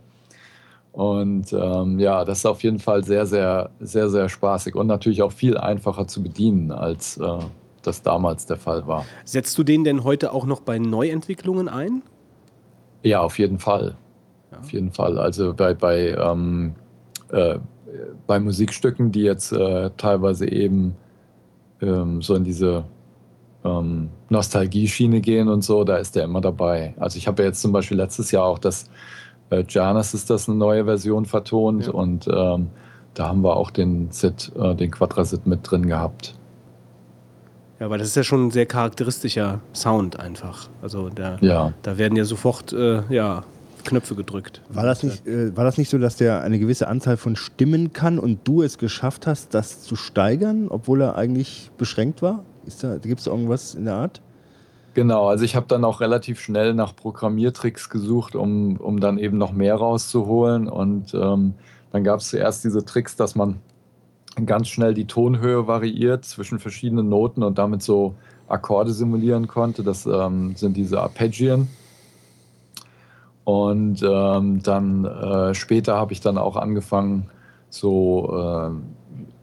Und ähm, ja, das ist auf jeden Fall sehr, sehr, sehr, sehr spaßig und natürlich auch viel einfacher zu bedienen, als äh, das damals der Fall war. Setzt du den denn heute auch noch bei Neuentwicklungen ein? Ja, auf jeden Fall. Ja. Auf jeden Fall. Also bei, bei, ähm, äh, bei Musikstücken, die jetzt äh, teilweise eben ähm, so in diese ähm, Nostalgie-Schiene gehen und so, da ist der immer dabei. Also ich habe ja jetzt zum Beispiel letztes Jahr auch das äh, Janus ist das eine neue Version vertont Ja. und ähm, da haben wir auch den Sid, äh, den Quadrasit mit drin gehabt. Ja, weil das ist ja schon ein sehr charakteristischer Sound einfach. Also der, Ja. da werden ja sofort äh, ja, Knöpfe gedrückt. War das, nicht, äh, war das nicht so, dass der eine gewisse Anzahl von Stimmen kann und du es geschafft hast, das zu steigern, obwohl er eigentlich beschränkt war? da, Gibt es da irgendwas in der Art? Genau, also ich habe dann auch relativ schnell nach Programmiertricks gesucht, um, um dann eben noch mehr rauszuholen. Und ähm, dann gab es zuerst diese Tricks, dass man ganz schnell die Tonhöhe variiert zwischen verschiedenen Noten und damit so Akkorde simulieren konnte. Das ähm, sind diese Arpeggien. Und ähm, dann äh, später habe ich dann auch angefangen, so ähm,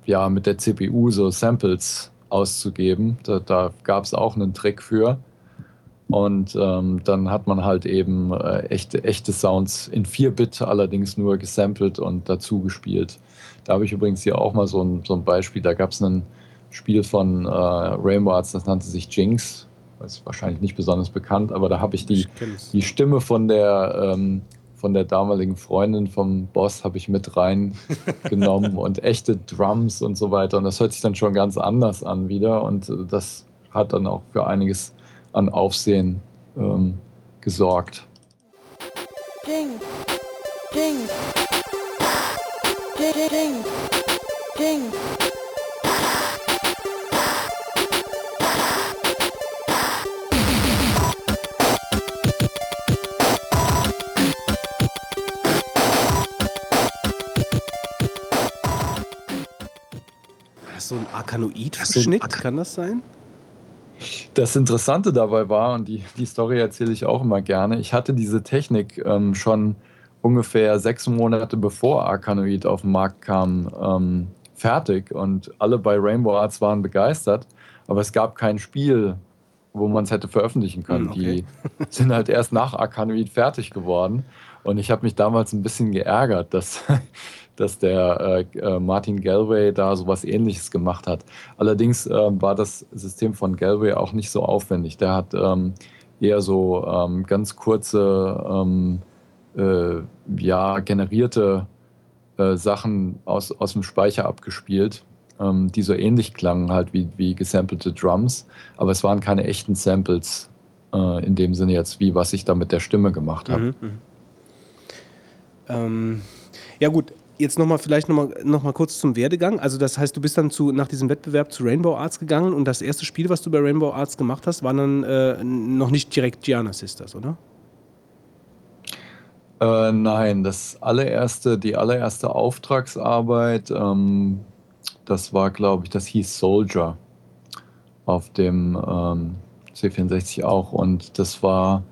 ja, mit der CPU so Samples auszugeben. Da, da gab es auch einen Trick für. Und ähm, dann hat man halt eben äh, echte, echte Sounds in 4-Bit allerdings nur gesampelt und dazu gespielt. Da habe ich übrigens hier auch mal so ein, so ein Beispiel. Da gab es ein Spiel von äh, Rainbow Arts, das nannte sich Jinx. Das ist wahrscheinlich nicht besonders bekannt, aber da habe ich die, die Stimme von der, ähm, von der damaligen Freundin vom Boss habe ich mit reingenommen und echte Drums und so weiter. Und das hört sich dann schon ganz anders an wieder. Und äh, das hat dann auch für einiges an Aufsehen ähm, gesorgt. Ding. Ding. Ding. Ding. Ding. Das ist so ein Arkanoid-Verschnitt, kann das sein? Das Interessante dabei war, und die, die Story erzähle ich auch immer gerne, ich hatte diese Technik ähm, schon ungefähr sechs Monate bevor Arkanoid auf den Markt kam, ähm, fertig und alle bei Rainbow Arts waren begeistert, aber es gab kein Spiel, wo man es hätte veröffentlichen können. Hm, okay. Die sind halt erst nach Arkanoid fertig geworden und ich habe mich damals ein bisschen geärgert, dass, dass der äh, äh, Martin Galway da sowas ähnliches gemacht hat. Allerdings äh, war das System von Galway auch nicht so aufwendig. Der hat ähm, eher so ähm, ganz kurze, ähm, äh, ja, generierte äh, Sachen aus, aus dem Speicher abgespielt, ähm, die so ähnlich klangen halt wie, wie gesampelte Drums, aber es waren keine echten Samples äh, in dem Sinne jetzt, wie was ich da mit der Stimme gemacht habe. Mhm, mhm. Ähm, ja gut, jetzt nochmal vielleicht nochmal noch mal kurz zum Werdegang. Also das heißt, du bist dann zu, nach diesem Wettbewerb zu Rainbow Arts gegangen und das erste Spiel, was du bei Rainbow Arts gemacht hast, war dann äh, noch nicht direkt Gianna Sisters, oder? Äh, nein, das allererste, die allererste Auftragsarbeit, ähm, das war, glaube ich, das hieß Soldier auf dem ähm, C64 auch. Und das war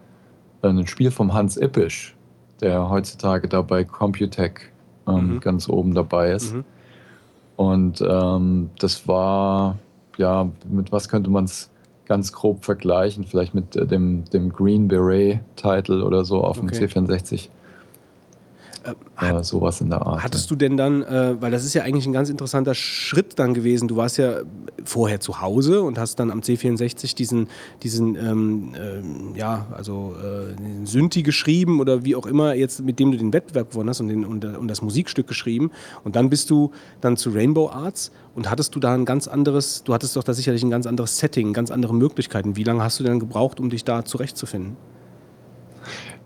ein Spiel vom Hans Ippisch, der heutzutage da bei Computec ähm, Mhm. ganz oben dabei ist. Mhm. Und ähm, das war, ja, mit was könnte man es ganz grob vergleichen? Vielleicht mit äh, dem, dem Green Beret-Title oder so auf Okay. dem C64. Äh, Äh, sowas in der Art. Hattest du denn dann, äh, weil das ist ja eigentlich ein ganz interessanter Schritt dann gewesen, du warst ja vorher zu Hause und hast dann am C64 diesen, diesen ähm, ähm, ja, also äh, Synthi geschrieben oder wie auch immer jetzt, mit dem du den Wettbewerb gewonnen hast und, den, und, und das Musikstück geschrieben und dann bist du dann zu Rainbow Arts und hattest du da ein ganz anderes, du hattest doch da sicherlich ein ganz anderes Setting, ganz andere Möglichkeiten. Wie lange hast du denn gebraucht, um dich da zurechtzufinden?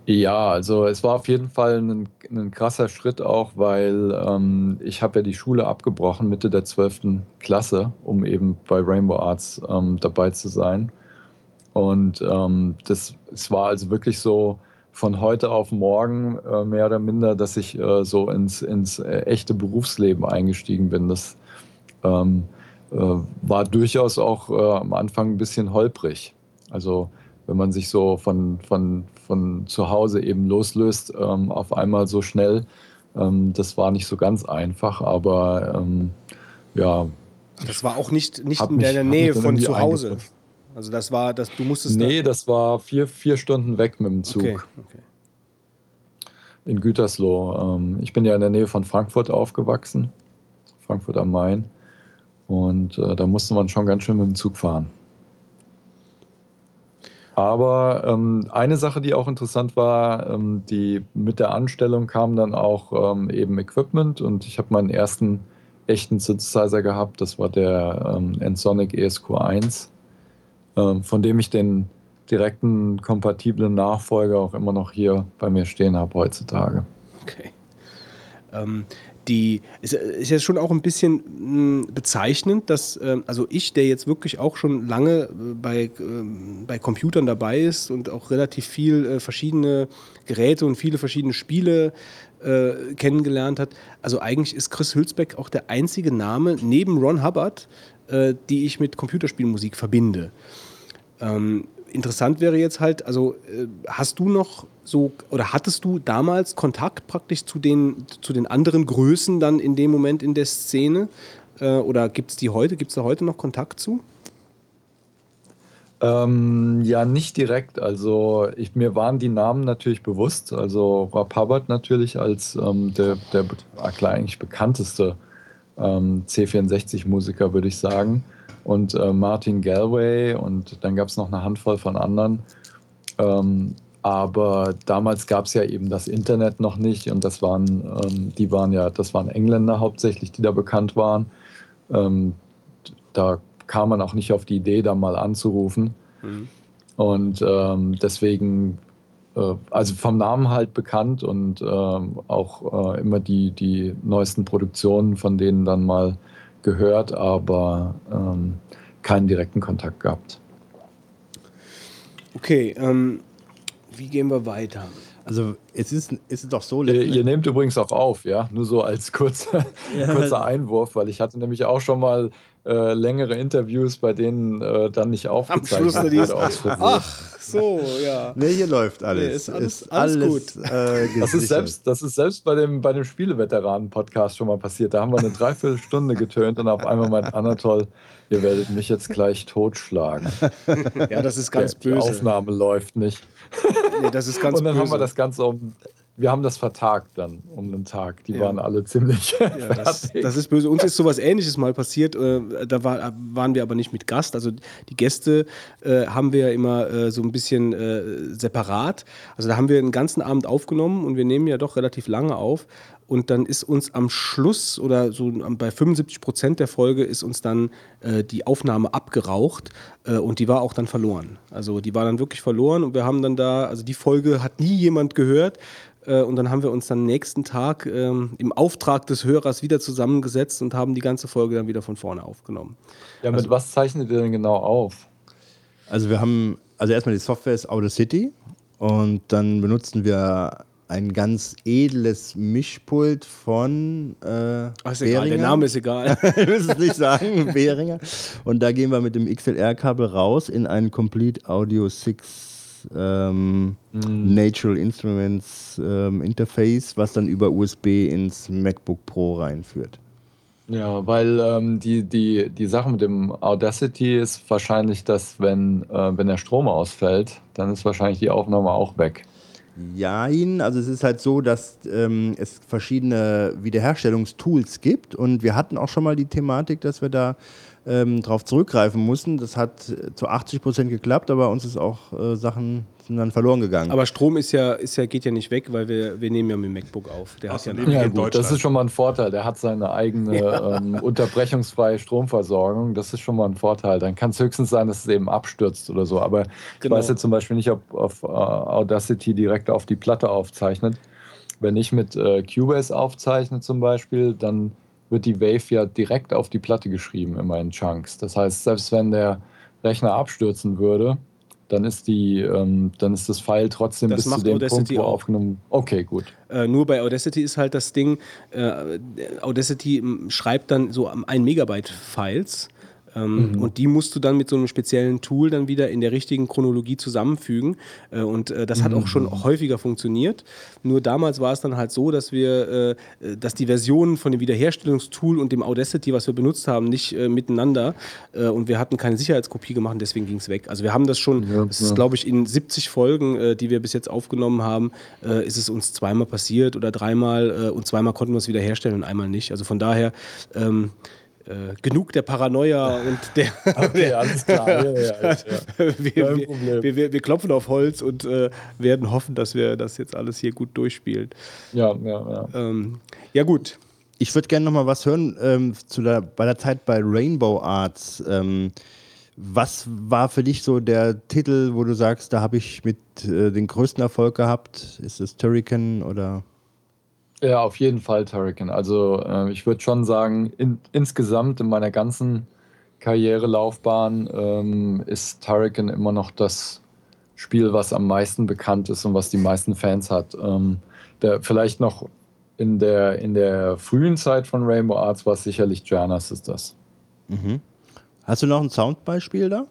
Ja, also es war auf jeden Fall ein, ein krasser Schritt auch, weil ähm, ich habe ja die Schule abgebrochen Mitte der 12. Klasse, um eben bei Rainbow Arts ähm, dabei zu sein. Und ähm, das, es war also wirklich so von heute auf morgen äh, mehr oder minder, dass ich äh, so ins, ins äh, echte Berufsleben eingestiegen bin. Das ähm, äh, war durchaus auch äh, am Anfang ein bisschen holprig. Also wenn man sich so von, von, von zu Hause eben loslöst, ähm, auf einmal so schnell, ähm, das war nicht so ganz einfach, aber ähm, ja. Das war auch nicht, nicht in deiner Nähe von zu Hause. Also das war, das, du musstest Nee, das war vier, vier Stunden weg mit dem Zug Okay, okay. in Gütersloh. Ähm, ich bin ja in der Nähe von Frankfurt aufgewachsen, Frankfurt am Main. Und äh, da musste man schon ganz schön mit dem Zug fahren. Aber ähm, eine Sache, die auch interessant war, ähm, die mit der Anstellung kam dann auch ähm, eben Equipment und ich habe meinen ersten echten Synthesizer gehabt. Das war der ähm, Ensonic ESQ1, ähm, von dem ich den direkten kompatiblen Nachfolger auch immer noch hier bei mir stehen habe heutzutage. Okay. Die ist, ist ja schon auch ein bisschen mh, bezeichnend, dass ähm, also ich, der jetzt wirklich auch schon lange äh, bei, ähm, bei Computern dabei ist und auch relativ viel äh, verschiedene Geräte und viele verschiedene Spiele äh, kennengelernt hat. Also eigentlich ist Chris Hülsbeck auch der einzige Name neben Ron Hubbard, äh, die ich mit Computerspielmusik verbinde. Ähm, interessant wäre jetzt halt, also äh, hast du noch so oder hattest du damals Kontakt praktisch zu den, zu den anderen Größen dann in dem Moment in der Szene? Äh, oder gibt es die heute? Gibt es da heute noch Kontakt zu? Ähm, ja, nicht direkt. Also ich, mir waren die Namen natürlich bewusst. Also Rob Hubbard natürlich als ähm, der, der klar eigentlich bekannteste ähm, C64-Musiker, würde ich sagen. Und äh, Martin Galway und dann gab es noch eine Handvoll von anderen. Ähm, aber damals gab es ja eben das Internet noch nicht und das waren, ähm, die waren ja, das waren Engländer hauptsächlich, die da bekannt waren. Ähm, da kam man auch nicht auf die Idee, da mal anzurufen. Und ähm, deswegen, äh, also vom Namen halt bekannt und ähm, auch äh, immer die, die neuesten Produktionen von denen dann mal gehört, aber ähm, keinen direkten Kontakt gehabt. Okay, ähm, wie gehen wir weiter? Also es ist, es ist doch so. Ihr, ihr nehmt übrigens auch auf, ja? Nur so als kurzer, Ja. kurzer Einwurf, weil ich hatte nämlich auch schon mal äh, längere Interviews, bei denen äh, dann nicht aufgezeichnet Schluss die- wurde aus Versehen. Ach, so, ja. Nee, hier läuft alles. Nee, ist alles- alles gut. Äh, Das ist, selbst, das ist selbst bei dem, bei dem Spieleveteranen-Podcast schon mal passiert. Da haben wir eine Dreiviertelstunde getönt und auf einmal meint Anatol, ihr werdet mich jetzt gleich totschlagen. Ja, das ist ganz Die böse. Aufnahme läuft nicht. Nee, das ist ganz und dann böse. haben wir das Ganze um. Wir haben das vertagt dann um einen Tag. Die Ja. waren alle ziemlich Ja, das, das ist böse. Uns ist sowas ähnliches mal passiert. Äh, da war, waren wir aber nicht mit Gast. Also die Gäste äh, haben wir ja immer äh, so ein bisschen äh, separat. Also da haben wir einen ganzen Abend aufgenommen und wir nehmen ja doch relativ lange auf. Und dann ist uns am Schluss oder so bei 75 Prozent der Folge ist uns dann äh, die Aufnahme abgeraucht äh, und die war auch dann verloren. Also die war dann wirklich verloren und wir haben dann da, also die Folge hat nie jemand gehört. Äh, Und dann haben wir uns dann nächsten Tag ähm, im Auftrag des Hörers wieder zusammengesetzt und haben die ganze Folge dann wieder von vorne aufgenommen. Ja, mit was zeichnet ihr denn genau auf? Also wir haben, also erstmal die Software ist Outer City und dann benutzen wir ein ganz edles Mischpult von äh, Ach, ist egal, der. Name ist egal. ich will es nicht sagen, Behringer. Und da gehen wir mit dem XLR-Kabel raus in ein Complete Audio 6 ähm, Natural Instruments ähm, Interface, was dann über USB ins MacBook Pro reinführt. Ja, weil ähm, die, die, die Sache mit dem Audacity ist wahrscheinlich, dass wenn, äh, wenn der Strom ausfällt, dann ist wahrscheinlich die Aufnahme auch weg. Jein, also es ist halt so, dass ähm, es verschiedene Wiederherstellungstools gibt und wir hatten auch schon mal die Thematik, dass wir da ähm, drauf zurückgreifen mussten. Das hat zu 80 Prozent geklappt, aber uns ist auch äh, Sachen sind dann verloren gegangen. Aber Strom ist ja, ist ja, geht ja nicht weg, weil wir, wir nehmen ja mit dem MacBook auf. Der hat ja Ja, Ja, gut, das ist schon mal ein Vorteil. Der hat seine eigene ähm, unterbrechungsfreie Stromversorgung. Das ist schon mal ein Vorteil. Dann kann es höchstens sein, dass es eben abstürzt oder so. Aber ich Genau. weiß jetzt zum Beispiel nicht, ob auf äh, Audacity direkt auf die Platte aufzeichnet. Wenn ich mit äh, Cubase aufzeichne zum Beispiel, dann wird die Wave ja direkt auf die Platte geschrieben, immer in Chunks. Das heißt, selbst wenn der Rechner abstürzen würde, dann ist, die, ähm, dann ist das File trotzdem Das bis zu dem Audacity Punkt, wo auch. aufgenommen Okay, gut. Äh, nur bei Audacity ist halt das Ding, äh, Audacity schreibt dann so 1 Megabyte Files. Ähm, Und die musst du dann mit so einem speziellen Tool dann wieder in der richtigen Chronologie zusammenfügen. Äh, und äh, das hat auch schon häufiger funktioniert. Nur damals war es dann halt so, dass wir, äh, äh, dass die Versionen von dem Wiederherstellungstool und dem Audacity, was wir benutzt haben, nicht äh, miteinander. Äh, und wir hatten keine Sicherheitskopie gemacht und deswegen ging es weg. Also wir haben das schon, Ja, das ist ja. glaube ich in 70 Folgen, die wir bis jetzt aufgenommen haben, ist es uns zweimal passiert oder dreimal und zweimal konnten wir es wieder herstellen und einmal nicht. Also von daher ähm, äh, genug der Paranoia und der. Okay, alles klar. Ja, ja, ja, ja. wir, Kein wir, Problem. wir, wir, wir klopfen auf Holz und äh, werden hoffen, dass wir das jetzt alles hier gut durchspielen. Ja, ja, ja. Ähm, ja, gut. Ich würde gerne noch mal was hören ähm, zu der, bei der Zeit bei Rainbow Arts. Ähm, was war für dich so der Titel, wo du sagst, da habe ich mit äh, den größten Erfolg gehabt? Ist es Turrican oder? Ja, auf jeden Fall Turrican. Also äh, ich würde schon sagen, in, insgesamt in meiner ganzen Karrierelaufbahn ähm, ist Turrican immer noch das Spiel, was am meisten bekannt ist und was die meisten Fans hat. Ähm, der, vielleicht noch in der, in der frühen Zeit von Rainbow Arts war es sicherlich Janus ist das. Hast du noch ein Soundbeispiel da?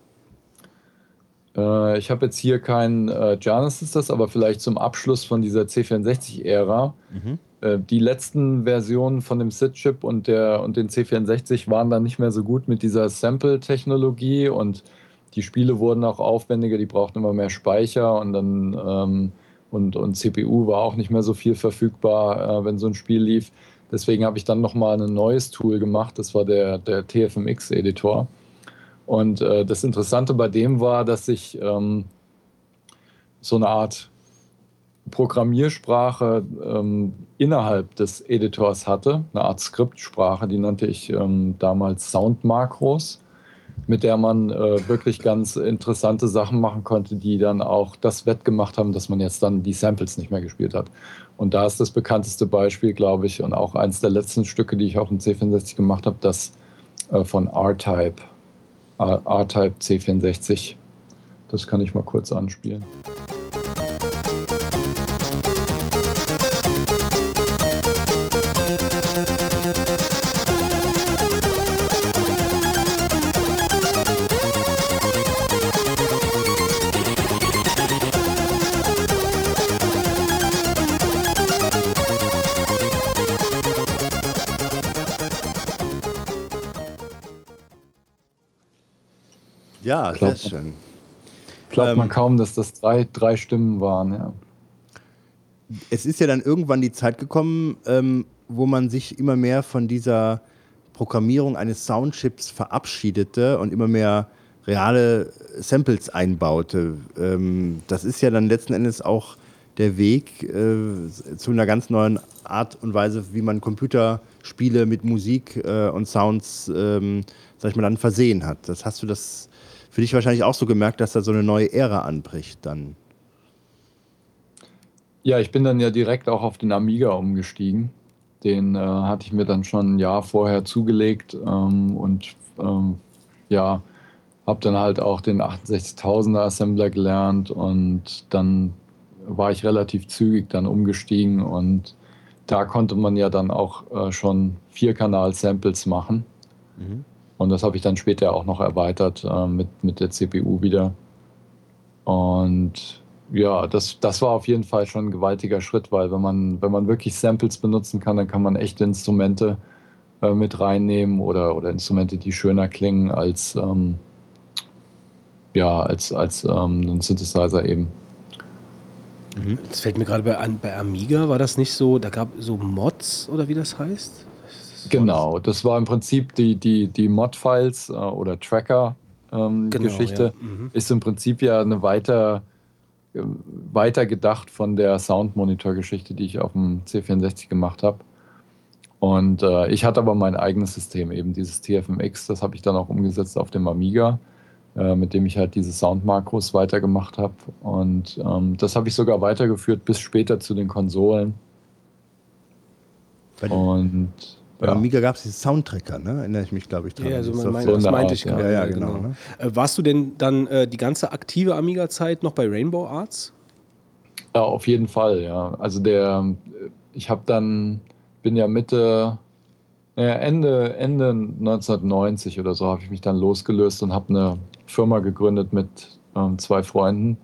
Äh, ich habe jetzt hier kein äh, Janus ist das, aber vielleicht zum Abschluss von dieser C64-Ära. Äh, die letzten Versionen von dem SID-Chip und, und den C64 waren dann nicht mehr so gut mit dieser Sample-Technologie und die Spiele wurden auch aufwendiger, die brauchten immer mehr Speicher und dann ähm, und, und CPU war auch nicht mehr so viel verfügbar, äh, wenn so ein Spiel lief. Deswegen habe ich dann nochmal ein neues Tool gemacht, das war der, der TFMX-Editor. Und äh, das Interessante bei dem war, dass ich ähm, so eine Art Programmiersprache ähm, innerhalb des Editors hatte, eine Art Skriptsprache, die nannte ich ähm, damals Soundmakros, mit der man äh, wirklich ganz interessante Sachen machen konnte, die dann auch das wettgemacht haben, dass man jetzt dann die Samples nicht mehr gespielt hat. Und da ist das bekannteste Beispiel, glaube ich, und auch eins der letzten Stücke, die ich auch im C64 gemacht habe, das äh, von R-Type. R-Type C64. Das kann ich mal kurz anspielen. Ja, Glaubt sehr schön. Glaubt Ähm, man kaum, dass das drei, drei Stimmen waren, ja. Es ist ja dann irgendwann die Zeit gekommen, ähm, wo man sich immer mehr von dieser Programmierung eines Soundchips verabschiedete und immer mehr reale Samples einbaute. Ähm, das ist ja dann letzten Endes auch der Weg äh, zu einer ganz neuen Art und Weise, wie man Computerspiele mit Musik äh, und Sounds, ähm, sag ich mal, dann versehen hat. Das hast du das für dich wahrscheinlich auch so gemerkt, dass da so eine neue Ära anbricht dann. Ja, ich bin dann ja direkt auch auf den Amiga umgestiegen. Den äh, hatte ich mir dann schon ein Jahr vorher zugelegt ähm, und ähm, ja, habe dann halt auch den 68.000er Assembler gelernt und dann war ich relativ zügig dann umgestiegen und da konnte man ja dann auch äh, schon Vierkanal-Samples machen. Und das habe ich dann später auch noch erweitert äh, mit, mit der CPU wieder. Und ja, das, das war auf jeden Fall schon ein gewaltiger Schritt, weil wenn man, wenn man wirklich Samples benutzen kann, dann kann man echte Instrumente äh, mit reinnehmen oder, oder Instrumente, die schöner klingen als, ähm, ja, als, als ähm, ein Synthesizer eben. Das fällt mir gerade bei, bei Amiga, war das nicht so, da gab so Mods oder wie das heißt? Genau, das war im Prinzip die, die, die Mod-Files äh, oder Tracker-Geschichte. Genau, ja. Mhm. Ist im Prinzip ja eine weiter, äh, weiter gedacht von der Sound-Monitor-Geschichte, die ich auf dem C64 gemacht habe. Und äh, ich hatte aber mein eigenes System, eben dieses TFMX, das habe ich dann auch umgesetzt auf dem Amiga, äh, mit dem ich halt diese Sound-Makros weitergemacht habe. Und ähm, das habe ich sogar weitergeführt bis später zu den Konsolen. Und bei ja. Amiga gab es diese Soundtracker, ne? Erinnere ich mich, glaube ich, dran. Ja, also Das mein, so das eine meinte Art, ich ja. gerade. Ja, ja, genau, ne? Äh, warst du denn dann äh, die ganze aktive Amiga-Zeit noch bei Rainbow Arts? Ja, auf jeden Fall, ja. Also der, ich habe dann, bin ja Mitte, naja, Ende, Ende 1990 oder so, habe ich mich dann losgelöst und habe eine Firma gegründet mit ähm, zwei Freunden.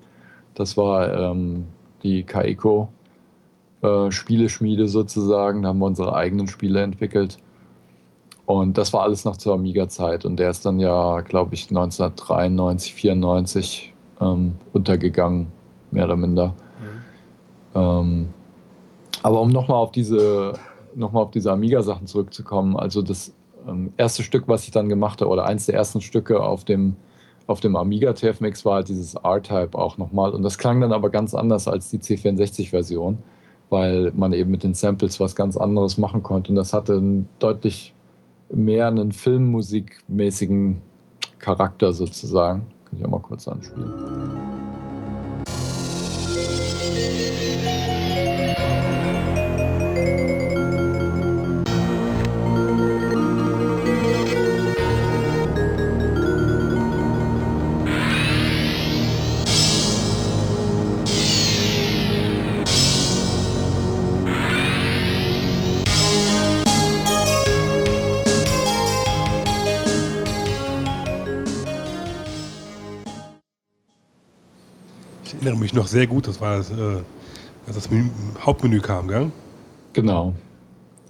Das war ähm, die Kaiko äh, Spieleschmiede sozusagen. Da haben wir unsere eigenen Spiele entwickelt. Und das war alles noch zur Amiga-Zeit. Und der ist dann ja, glaube ich, 1993, 94 ähm, untergegangen, mehr oder minder. Ähm, aber um nochmal auf diese, noch mal auf diese Amiga-Sachen zurückzukommen, also das ähm, erste Stück, was ich dann gemacht habe, oder eins der ersten Stücke auf dem, auf dem Amiga TFMX war halt dieses R-Type auch nochmal. Und das klang dann aber ganz anders als die C64-Version, weil man eben mit den Samples was ganz anderes machen konnte. Und das hatte einen deutlich mehr einen filmmusikmäßigen Charakter sozusagen. Kann ich auch mal kurz anspielen. Erinnere mich noch sehr gut, das war das, äh, als das Menü, Hauptmenü kam, gell? Genau.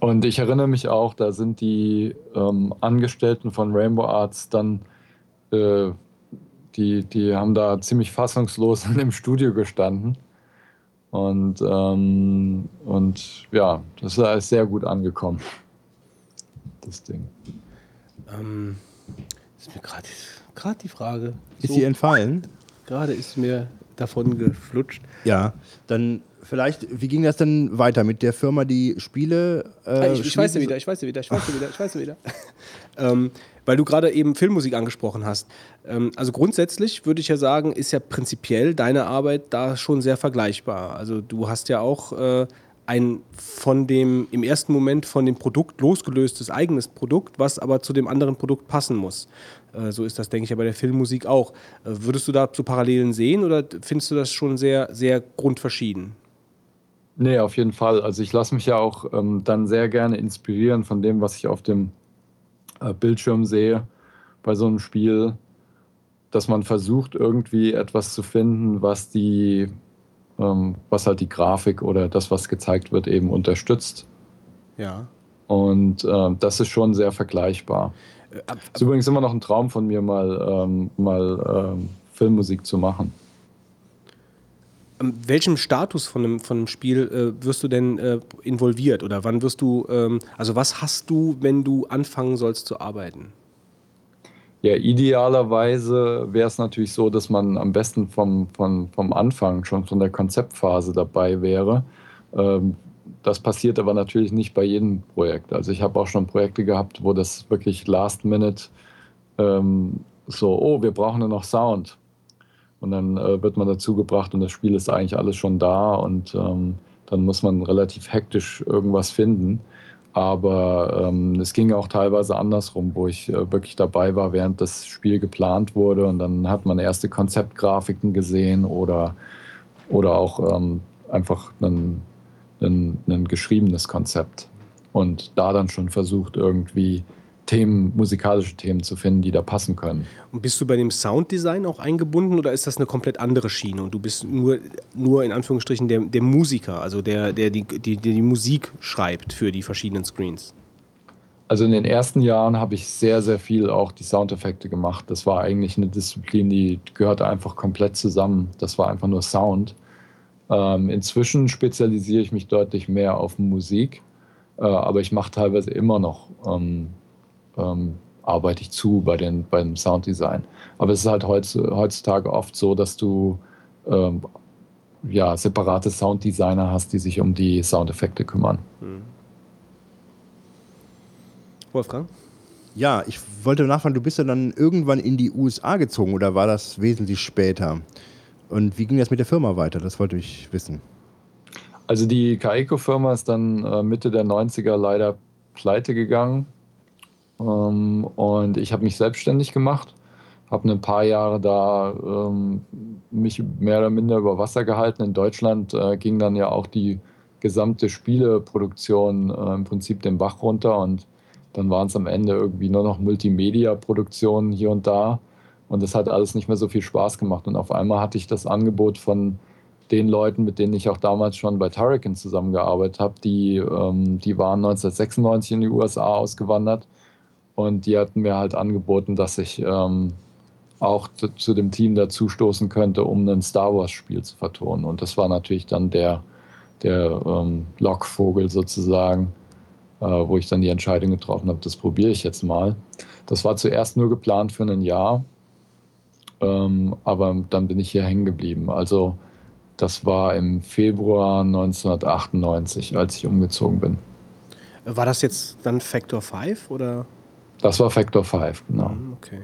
Und ich erinnere mich auch, da sind die ähm, Angestellten von Rainbow Arts dann, äh, die, die haben da ziemlich fassungslos in dem Studio gestanden. Und, ähm, und ja, das ist sehr gut angekommen, das Ding. Ähm, ist mir gerade gerade die Frage. Ist So, sie entfallen? Gerade ist mir davon geflutscht. Ja, dann vielleicht, wie ging das denn weiter mit der Firma, die Spiele? Äh, Ah, ich, ich weiß wieder, ich weiß ja wieder, ich weiß ja wieder, ich weiß ja wieder. ähm, weil du gerade eben Filmmusik angesprochen hast. Ähm, also grundsätzlich würde ich ja sagen, ist ja prinzipiell deine Arbeit da schon sehr vergleichbar. Also du hast ja auch äh, ein von dem, im ersten Moment von dem Produkt losgelöstes eigenes Produkt, was aber zu dem anderen Produkt passen muss. Äh, so ist das, denke ich, ja bei der Filmmusik auch. Äh, würdest du da so Parallelen sehen oder findest du das schon sehr, sehr grundverschieden? Nee, auf jeden Fall. Also ich lasse mich ja auch ähm, dann sehr gerne inspirieren von dem, was ich auf dem äh, Bildschirm sehe bei so einem Spiel, dass man versucht, irgendwie etwas zu finden, was die, was halt die Grafik oder das, was gezeigt wird, eben unterstützt. Ja. Und ähm, das ist schon sehr vergleichbar. Äh, ab, Ist übrigens immer noch ein Traum von mir, mal, ähm, mal ähm, Filmmusik zu machen. an welchem Status von einem, von einem Spiel äh, wirst du denn äh, involviert? Oder wann wirst du, ähm, also was hast du, wenn du anfangen sollst zu arbeiten? Ja, idealerweise wäre es natürlich so, dass man am besten vom, vom, vom Anfang, schon von der Konzeptphase dabei wäre. Ähm, das passiert aber natürlich nicht bei jedem Projekt. Also ich habe auch schon Projekte gehabt, wo das wirklich last minute ähm, so, oh, wir brauchen nur noch Sound. Und dann äh, wird man dazu gebracht und das Spiel ist eigentlich alles schon da und ähm, dann muss man relativ hektisch irgendwas finden. Aber ähm, es ging auch teilweise andersrum, wo ich äh, wirklich dabei war, während das Spiel geplant wurde und dann hat man erste Konzeptgrafiken gesehen oder, oder auch ähm, einfach ein, ein, ein geschriebenes Konzept. Und da dann schon versucht, irgendwie Themen, musikalische Themen zu finden, die da passen können. Und bist du bei dem Sounddesign auch eingebunden oder ist das eine komplett andere Schiene und du bist nur, nur in Anführungsstrichen der, der Musiker, also der, der die, die, der die Musik schreibt für die verschiedenen Screens? Also in den ersten Jahren habe ich sehr, sehr viel auch die Soundeffekte gemacht. Das war eigentlich eine Disziplin, die gehörte einfach komplett zusammen. Das war einfach nur Sound. Ähm, inzwischen spezialisiere ich mich deutlich mehr auf Musik, äh, aber ich mache teilweise immer noch, ähm, ähm, arbeite ich zu bei den, beim Sounddesign. Aber es ist halt heutz, heutzutage oft so, dass du ähm, ja, separate Sounddesigner hast, die sich um die Soundeffekte kümmern. Wolfgang? Ja, ich wollte nachfragen, du bist ja dann irgendwann in die USA gezogen oder war das wesentlich später? Und wie ging das mit der Firma weiter? Das wollte ich wissen. Also die Kaiko-Firma ist dann äh, Mitte der 90er leider pleite gegangen. Ähm, und ich habe mich selbstständig gemacht, habe ein paar Jahre da ähm, mich mehr oder minder über Wasser gehalten. In Deutschland äh, ging dann ja auch die gesamte Spieleproduktion äh, im Prinzip den Bach runter und dann waren es am Ende irgendwie nur noch Multimedia-Produktionen hier und da. Und das hat alles nicht mehr so viel Spaß gemacht. Und auf einmal hatte ich das Angebot von den Leuten, mit denen ich auch damals schon bei Turrican zusammengearbeitet habe, die, ähm, die waren 1996 in die USA ausgewandert und die hatten mir halt angeboten, dass ich ähm, auch zu, dem Team dazustoßen könnte, um ein Star Wars-Spiel zu vertonen. Und das war natürlich dann der, der ähm, Lockvogel sozusagen, äh, wo ich dann die Entscheidung getroffen habe, das probiere ich jetzt mal. Das war zuerst nur geplant für ein Jahr, ähm, aber dann bin ich hier hängen geblieben. Also das war im Februar 1998, als ich umgezogen bin. War das jetzt dann Factor 5 oder? Das war Factor 5, genau. Mhm, Okay.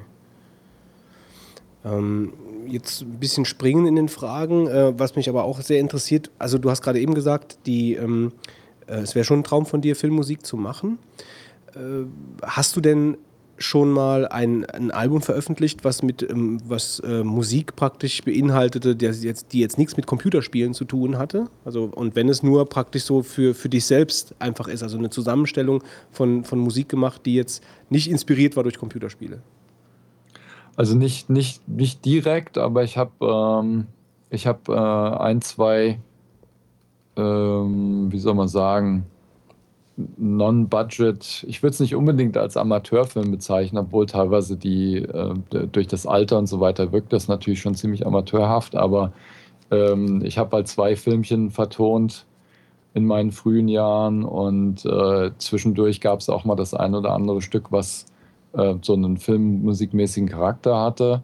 Ähm, jetzt ein bisschen springen in den Fragen, äh, was mich aber auch sehr interessiert. Also du hast gerade eben gesagt, die, ähm, äh, es wäre schon ein Traum von dir, Filmmusik zu machen. Äh, hast du denn schon mal ein, ein Album veröffentlicht, was mit ähm, was äh, Musik praktisch beinhaltete, der jetzt, die jetzt nichts mit Computerspielen zu tun hatte? Also und wenn es nur praktisch so für, für dich selbst einfach ist, also eine Zusammenstellung von, von Musik gemacht, die jetzt nicht inspiriert war durch Computerspiele. Also nicht, nicht, nicht direkt, aber ich habe ähm, hab, äh, ein, zwei, ähm, wie soll man sagen, Non-Budget, ich würde es nicht unbedingt als Amateurfilm bezeichnen, obwohl teilweise die äh, durch das Alter und so weiter wirkt das natürlich schon ziemlich amateurhaft, aber ähm, ich habe halt zwei Filmchen vertont in meinen frühen Jahren und äh, zwischendurch gab es auch mal das ein oder andere Stück, was äh, so einen filmmusikmäßigen Charakter hatte.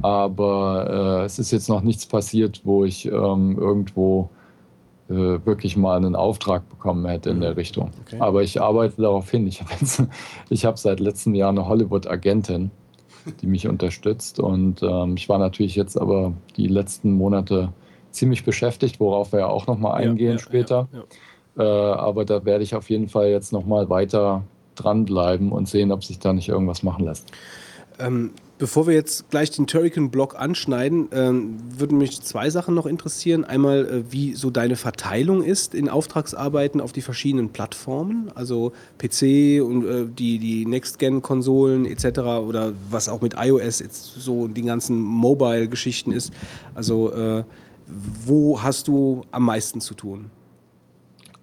Aber äh, es ist jetzt noch nichts passiert, wo ich ähm, irgendwo wirklich mal einen Auftrag bekommen hätte in der Richtung. Okay. Aber ich arbeite darauf hin. Ich habe habe seit letztem Jahr eine Hollywood-Agentin, die mich unterstützt. Und ähm, ich war natürlich jetzt aber die letzten Monate ziemlich beschäftigt, worauf wir ja auch nochmal eingehen Ja, ja, später. ja, ja. Äh, aber da werde ich auf jeden Fall jetzt nochmal weiter dranbleiben und sehen, ob sich da nicht irgendwas machen lässt. Ähm, bevor wir jetzt gleich den Turrican-Block anschneiden, ähm, würden mich zwei Sachen noch interessieren. Einmal, äh, wie so deine Verteilung ist in Auftragsarbeiten auf die verschiedenen Plattformen, also PC und äh, die, die Next-Gen-Konsolen etc. oder was auch mit iOS jetzt so die ganzen Mobile-Geschichten ist. Also, äh, wo hast du am meisten zu tun?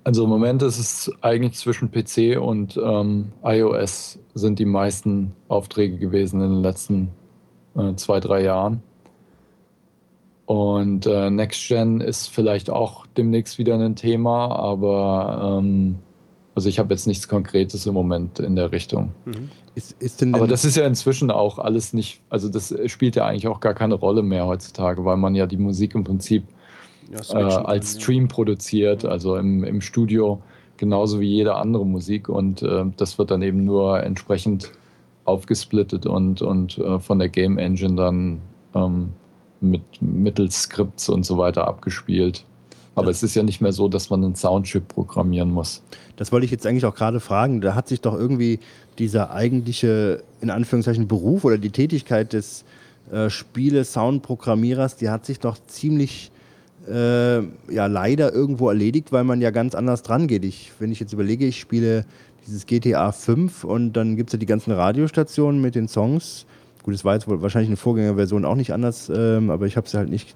Also im Moment ist es eigentlich zwischen PC und ähm, iOS sind die meisten Aufträge gewesen in den letzten äh, zwei, drei Jahren. Und äh, Next Gen ist vielleicht auch demnächst wieder ein Thema, aber ähm, also ich habe jetzt nichts Konkretes im Moment in der Richtung. Ist, ist denn Aber denn- das ist ja inzwischen auch alles nicht, also das spielt ja eigentlich auch gar keine Rolle mehr heutzutage, weil man ja die Musik im Prinzip Ja, äh, kann, als ja. Stream produziert, also im, im Studio, genauso wie jede andere Musik. Und äh, das wird dann eben nur entsprechend aufgesplittet und, und äh, von der Game Engine dann ähm, mit mittels Skripts und so weiter abgespielt. Aber es ist ja nicht mehr so, dass man einen Soundchip programmieren muss. Das wollte ich jetzt eigentlich auch gerade fragen. Da hat sich doch irgendwie dieser eigentliche, in Anführungszeichen, Beruf oder die Tätigkeit des äh, Spiele-Sound-Programmierers, die hat sich doch ziemlich äh, ja leider irgendwo erledigt, weil man ja ganz anders dran geht. Ich, wenn ich jetzt überlege, ich spiele dieses GTA 5 und dann gibt es ja die ganzen Radiostationen mit den Songs. Gut, es war jetzt wohl wahrscheinlich eine Vorgängerversion auch nicht anders, ähm, aber ich habe es halt nicht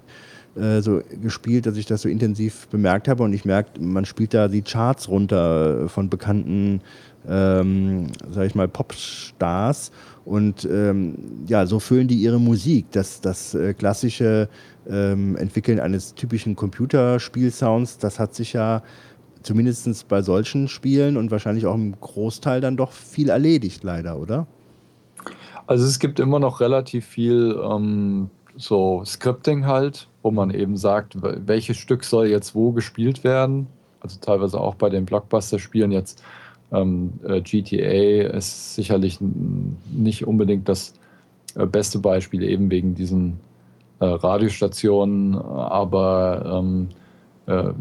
äh, so gespielt, dass ich das so intensiv bemerkt habe und ich merke, man spielt da die Charts runter von bekannten, ähm, sag ich mal, Popstars und ähm, ja, so füllen die ihre Musik. Das, das äh, klassische ähm, Entwickeln eines typischen Computerspielsounds, das hat sich ja zumindest bei solchen Spielen und wahrscheinlich auch im Großteil dann doch viel erledigt, leider, oder? Also es gibt immer noch relativ viel ähm, so Scripting halt, wo man eben sagt, wel- welches Stück soll jetzt wo gespielt werden. Also teilweise auch bei den Blockbuster-Spielen jetzt. Ähm, äh, GTA ist sicherlich nicht unbedingt das äh, beste Beispiel, eben wegen diesen äh, Radiostationen, aber ähm, äh,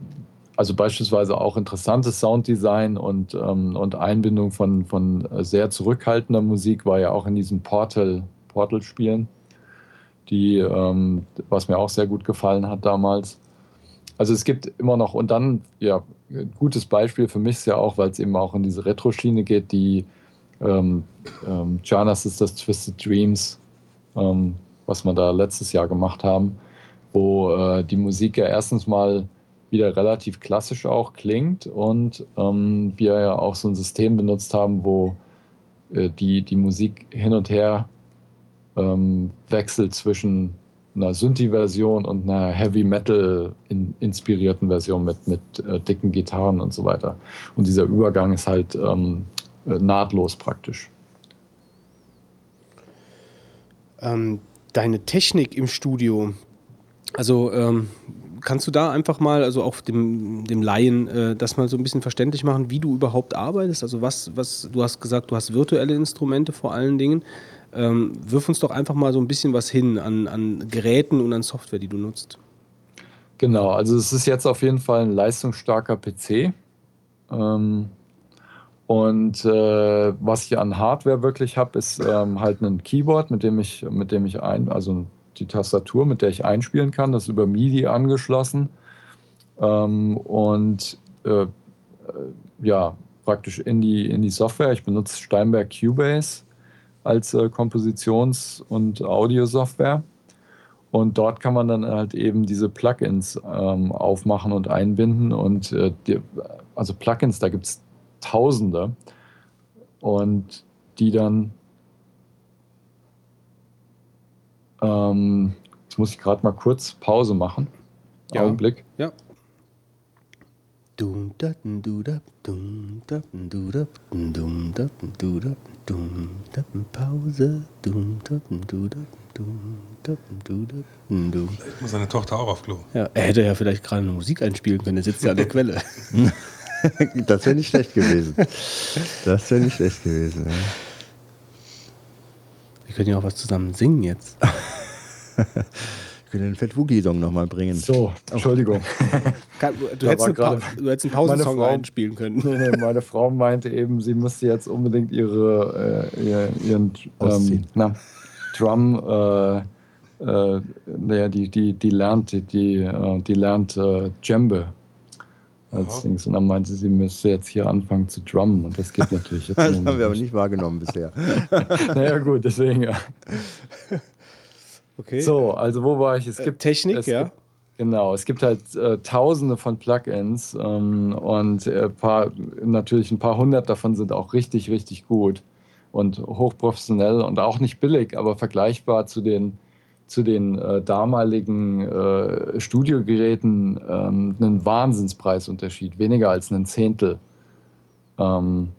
also beispielsweise auch interessantes Sounddesign und, ähm, und Einbindung von, von äh, sehr zurückhaltender Musik war ja auch in diesen Portal, Portal-Spielen, die, ähm, was mir auch sehr gut gefallen hat damals. Also es gibt immer noch, und dann, ja, ein gutes Beispiel für mich ist ja auch, weil es eben auch in diese Retro-Schiene geht, die ähm, ähm, Jonas ist das Twisted Dreams, ähm, was wir da letztes Jahr gemacht haben, wo äh, die Musik ja erstens mal wieder relativ klassisch auch klingt und ähm, wir ja auch so ein System benutzt haben, wo äh, die, die Musik hin und her ähm, wechselt zwischen einer Synthi-Version und einer Heavy Metal in, inspirierten Version mit, mit äh, dicken Gitarren und so weiter. Und dieser Übergang ist halt ähm, äh, nahtlos praktisch. Ähm, deine Technik im Studio, also ähm, kannst du da einfach mal, also auch dem, dem Laien, äh, das mal so ein bisschen verständlich machen, wie du überhaupt arbeitest? Also was, was, du hast gesagt, du hast virtuelle Instrumente vor allen Dingen. Ähm, wirf uns doch einfach mal so ein bisschen was hin an, an Geräten und an Software, die du nutzt. Genau, also es ist jetzt auf jeden Fall ein leistungsstarker PC. Ähm, und äh, was ich an Hardware wirklich habe, ist ähm, halt ein Keyboard, mit dem ich, mit dem ich ein, also die Tastatur, mit der ich einspielen kann, das ist über MIDI angeschlossen. Ähm, und äh, äh, ja, praktisch in die, in die Software. Ich benutze Steinberg Cubase als äh, Kompositions- und Audiosoftware. Und dort kann man dann halt eben diese Plugins ähm, aufmachen und einbinden. Und äh, die, also Plugins, da gibt es Tausende. Und die dann. Ähm, jetzt muss ich gerade mal kurz Pause machen. Ja. Augenblick. Ja. Dum, dum. Muss seine Tochter auch auf Klo. ja. Er hätte ja vielleicht gerade eine Musik einspielen können, er sitzt ja an der Quelle. Das wäre nicht schlecht gewesen. Das wäre nicht schlecht gewesen. Ja. Wir können ja auch was zusammen singen jetzt. Ich könnte den Fett Wookie-Song nochmal bringen. So, Entschuldigung. Du, hättest eine du hättest einen Pausensong Frau- einspielen können. Nee, nee, meine Frau meinte eben, sie müsste jetzt unbedingt ihre, äh, ihr, ihren ähm, na, Drum, äh, äh, naja, die, die, die lernt, die, die, äh, die lernt äh, Djembe als. Dings. Und dann meinte sie, sie müsste jetzt hier anfangen zu drummen. Und das geht natürlich jetzt Das haben wir aber nicht wahrgenommen bisher. Naja, gut, deswegen ja. Okay. So, also wo war ich? Es Äh, gibt Technik, es ja. Gibt, Genau, es gibt halt äh, tausende von Plugins ähm, und äh, paar, natürlich ein paar hundert davon sind auch richtig, richtig gut und hochprofessionell und auch nicht billig, aber vergleichbar zu den, zu den äh, damaligen äh, Studiogeräten ähm, einen Wahnsinnspreisunterschied, weniger als ein Zehntel. Ähm,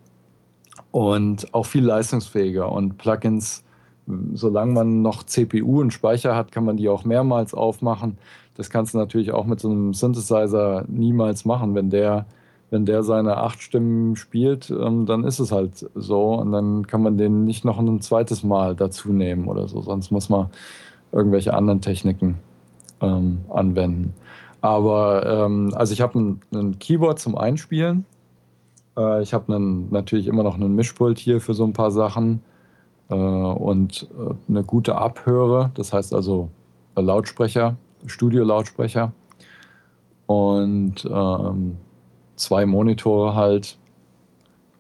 und auch viel leistungsfähiger und Plugins, solange man noch CPU und Speicher hat, kann man die auch mehrmals aufmachen das kannst du natürlich auch mit so einem Synthesizer niemals machen. Wenn der, wenn der seine acht Stimmen spielt, ähm, dann ist es halt so. Und dann kann man den nicht noch ein zweites Mal dazu nehmen oder so. Sonst muss man irgendwelche anderen Techniken ähm, anwenden. Aber ähm, also ich habe ein, Keyboard zum Einspielen. Äh, ich habe natürlich immer noch einen Mischpult hier für so ein paar Sachen und äh, eine gute Abhöre. Das heißt also äh, Lautsprecher Studio-Lautsprecher und ähm, zwei Monitore halt,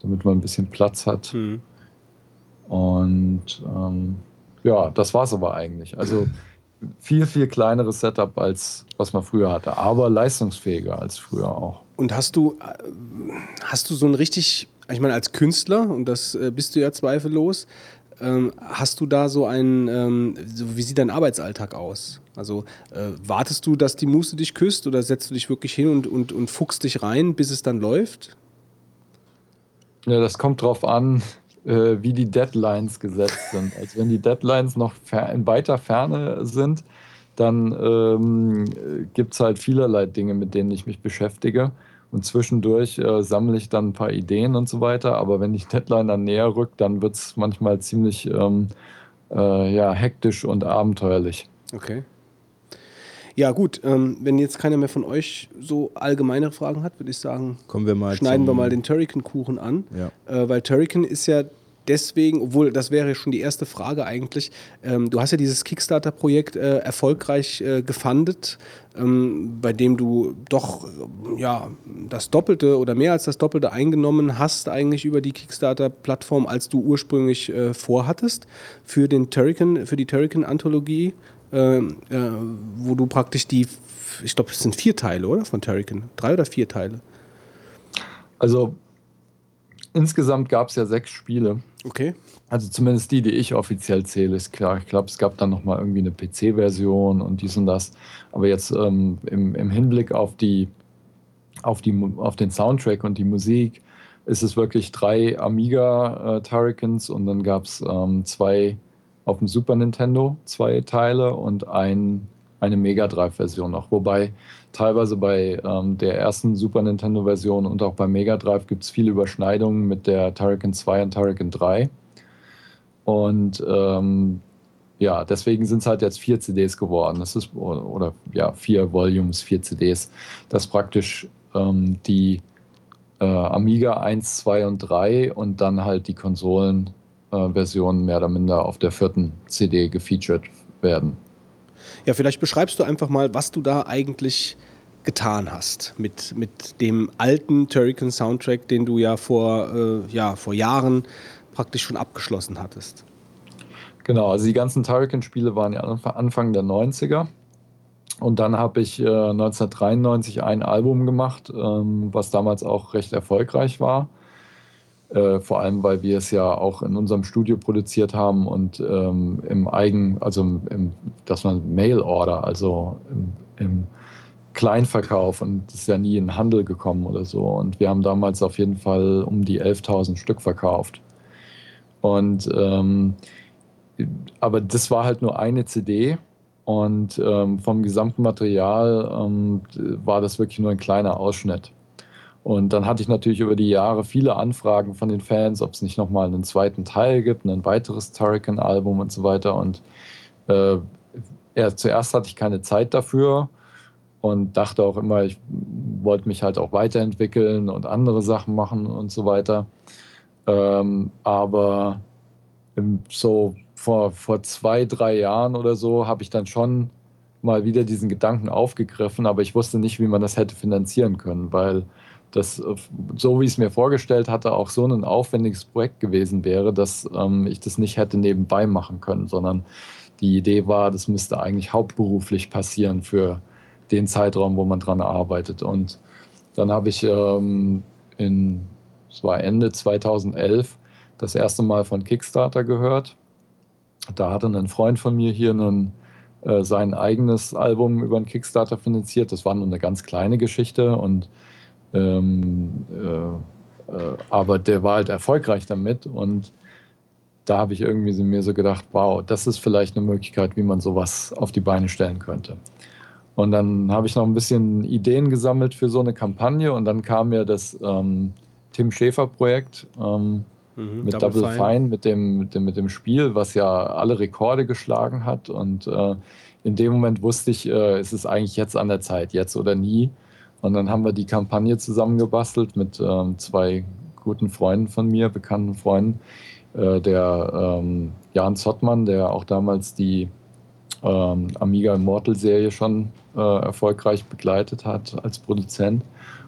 damit man ein bisschen Platz hat. Mhm. Und ähm, ja, das war es aber eigentlich. Also viel, viel kleineres Setup als was man früher hatte, aber leistungsfähiger als früher auch. Und hast du, äh, hast du so ein richtig, ich meine, als Künstler, und das äh, bist du ja zweifellos, ähm, hast du da so ein, ähm, wie sieht dein Arbeitsalltag aus? Also äh, wartest du, dass die Muße dich küsst oder setzt du dich wirklich hin und, und, und fuchst dich rein, bis es dann läuft? Ja, das kommt drauf an, äh, wie die Deadlines gesetzt sind. Also wenn die Deadlines noch in weiter Ferne sind, dann ähm, gibt es halt vielerlei Dinge, mit denen ich mich beschäftige. Und zwischendurch äh, sammle ich dann ein paar Ideen und so weiter. Aber wenn die Deadline dann näher rückt, dann wird es manchmal ziemlich ähm, äh, ja, hektisch und abenteuerlich. Okay. Ja, gut, ähm, wenn jetzt keiner mehr von euch so allgemeinere Fragen hat, würde ich sagen, Kommen wir mal schneiden wir mal den Turrican-Kuchen an. Ja. Äh, weil Turrican ist ja deswegen, obwohl das wäre schon die erste Frage eigentlich, ähm, du hast ja dieses Kickstarter-Projekt äh, erfolgreich äh, gefundet, ähm, bei dem du doch ja, das Doppelte oder mehr als das Doppelte eingenommen hast eigentlich über die Kickstarter-Plattform, als du ursprünglich äh, vorhattest für, den Turrican, für die Turrican-Anthologie, äh, äh, wo du praktisch die, ich glaube, es sind vier Teile, oder? Von Turrican. Drei oder vier Teile? Also insgesamt gab es ja sechs Spiele. Okay. Also zumindest die, die ich offiziell zähle, ist klar. Ich glaube, es gab dann noch mal irgendwie eine PC-Version und dies und das. Aber jetzt ähm, im, im, Hinblick auf die, auf die, auf den Soundtrack und die Musik ist es wirklich drei Amiga äh, Turricans und dann gab es ähm, zwei auf dem Super Nintendo, zwei Teile und ein, eine Mega Drive-Version noch. Wobei teilweise bei ähm, der ersten Super Nintendo-Version und auch bei Mega Drive gibt es viele Überschneidungen mit der Turrican 2 und Turrican 3. Und ähm, ja, deswegen sind es halt jetzt vier CDs geworden. Das ist, oder, ja, vier Volumes, vier CDs. Das ist praktisch ähm, die äh, Amiga 1, 2 und 3 und dann halt die Konsolenversionen äh, mehr oder minder auf der vierten CD gefeatured werden. Ja, vielleicht beschreibst du einfach mal, was du da eigentlich getan hast mit, mit dem alten Turrican Soundtrack, den du ja vor, äh, ja vor Jahren praktisch schon abgeschlossen hattest. Genau, also die ganzen Turrican-Spiele waren ja Anfang der 90er. Und dann habe ich äh, 1993 ein Album gemacht, ähm, was damals auch recht erfolgreich war. Äh, vor allem, weil wir es ja auch in unserem Studio produziert haben und ähm, im Eigen, also im, im, dass man Mail-Order, also im, im Kleinverkauf und ist ja nie in Handel gekommen oder so. Und wir haben damals auf jeden Fall um die 11.000 Stück verkauft. Und ähm, aber das war halt nur eine CD und ähm, vom gesamten Material ähm, war das wirklich nur ein kleiner Ausschnitt. Und dann hatte ich natürlich über die Jahre viele Anfragen von den Fans, ob es nicht nochmal einen zweiten Teil gibt, ein weiteres Turrican-Album und so weiter. Und äh, ja, zuerst hatte ich keine Zeit dafür und dachte auch immer, ich wollte mich halt auch weiterentwickeln und andere Sachen machen und so weiter. Ähm, aber so vor, vor zwei, drei Jahren oder so habe ich dann schon mal wieder diesen Gedanken aufgegriffen, aber ich wusste nicht, wie man das hätte finanzieren können, weil das, so wie ich es mir vorgestellt hatte, auch so ein aufwendiges Projekt gewesen wäre, dass ähm, ich das nicht hätte nebenbei machen können, sondern die Idee war, das müsste eigentlich hauptberuflich passieren für den Zeitraum, wo man dran arbeitet. Und dann habe ich ähm, in, es war Ende 2011, das erste Mal von Kickstarter gehört. Da hatte ein Freund von mir hier einen, äh, sein eigenes Album über einen Kickstarter finanziert. Das war nur eine ganz kleine Geschichte und ähm, äh, äh, aber der war halt erfolgreich damit und da habe ich irgendwie mir so gedacht, wow, das ist vielleicht eine Möglichkeit, wie man sowas auf die Beine stellen könnte. Und dann habe ich noch ein bisschen Ideen gesammelt für so eine Kampagne und dann kam mir das ähm, Tim Schäfer-Projekt ähm, mhm, mit Double, Double Fine, Fine mit, dem, mit, dem, mit dem Spiel, was ja alle Rekorde geschlagen hat. Und äh, in dem Moment wusste ich, äh, es ist eigentlich jetzt an der Zeit, jetzt oder nie. Und dann haben wir die Kampagne zusammengebastelt mit ähm, zwei guten Freunden von mir, bekannten Freunden. Äh, der ähm, Jan Zottmann, der auch damals die ähm, Amiga Immortal Serie schon äh, erfolgreich begleitet hat als Produzent.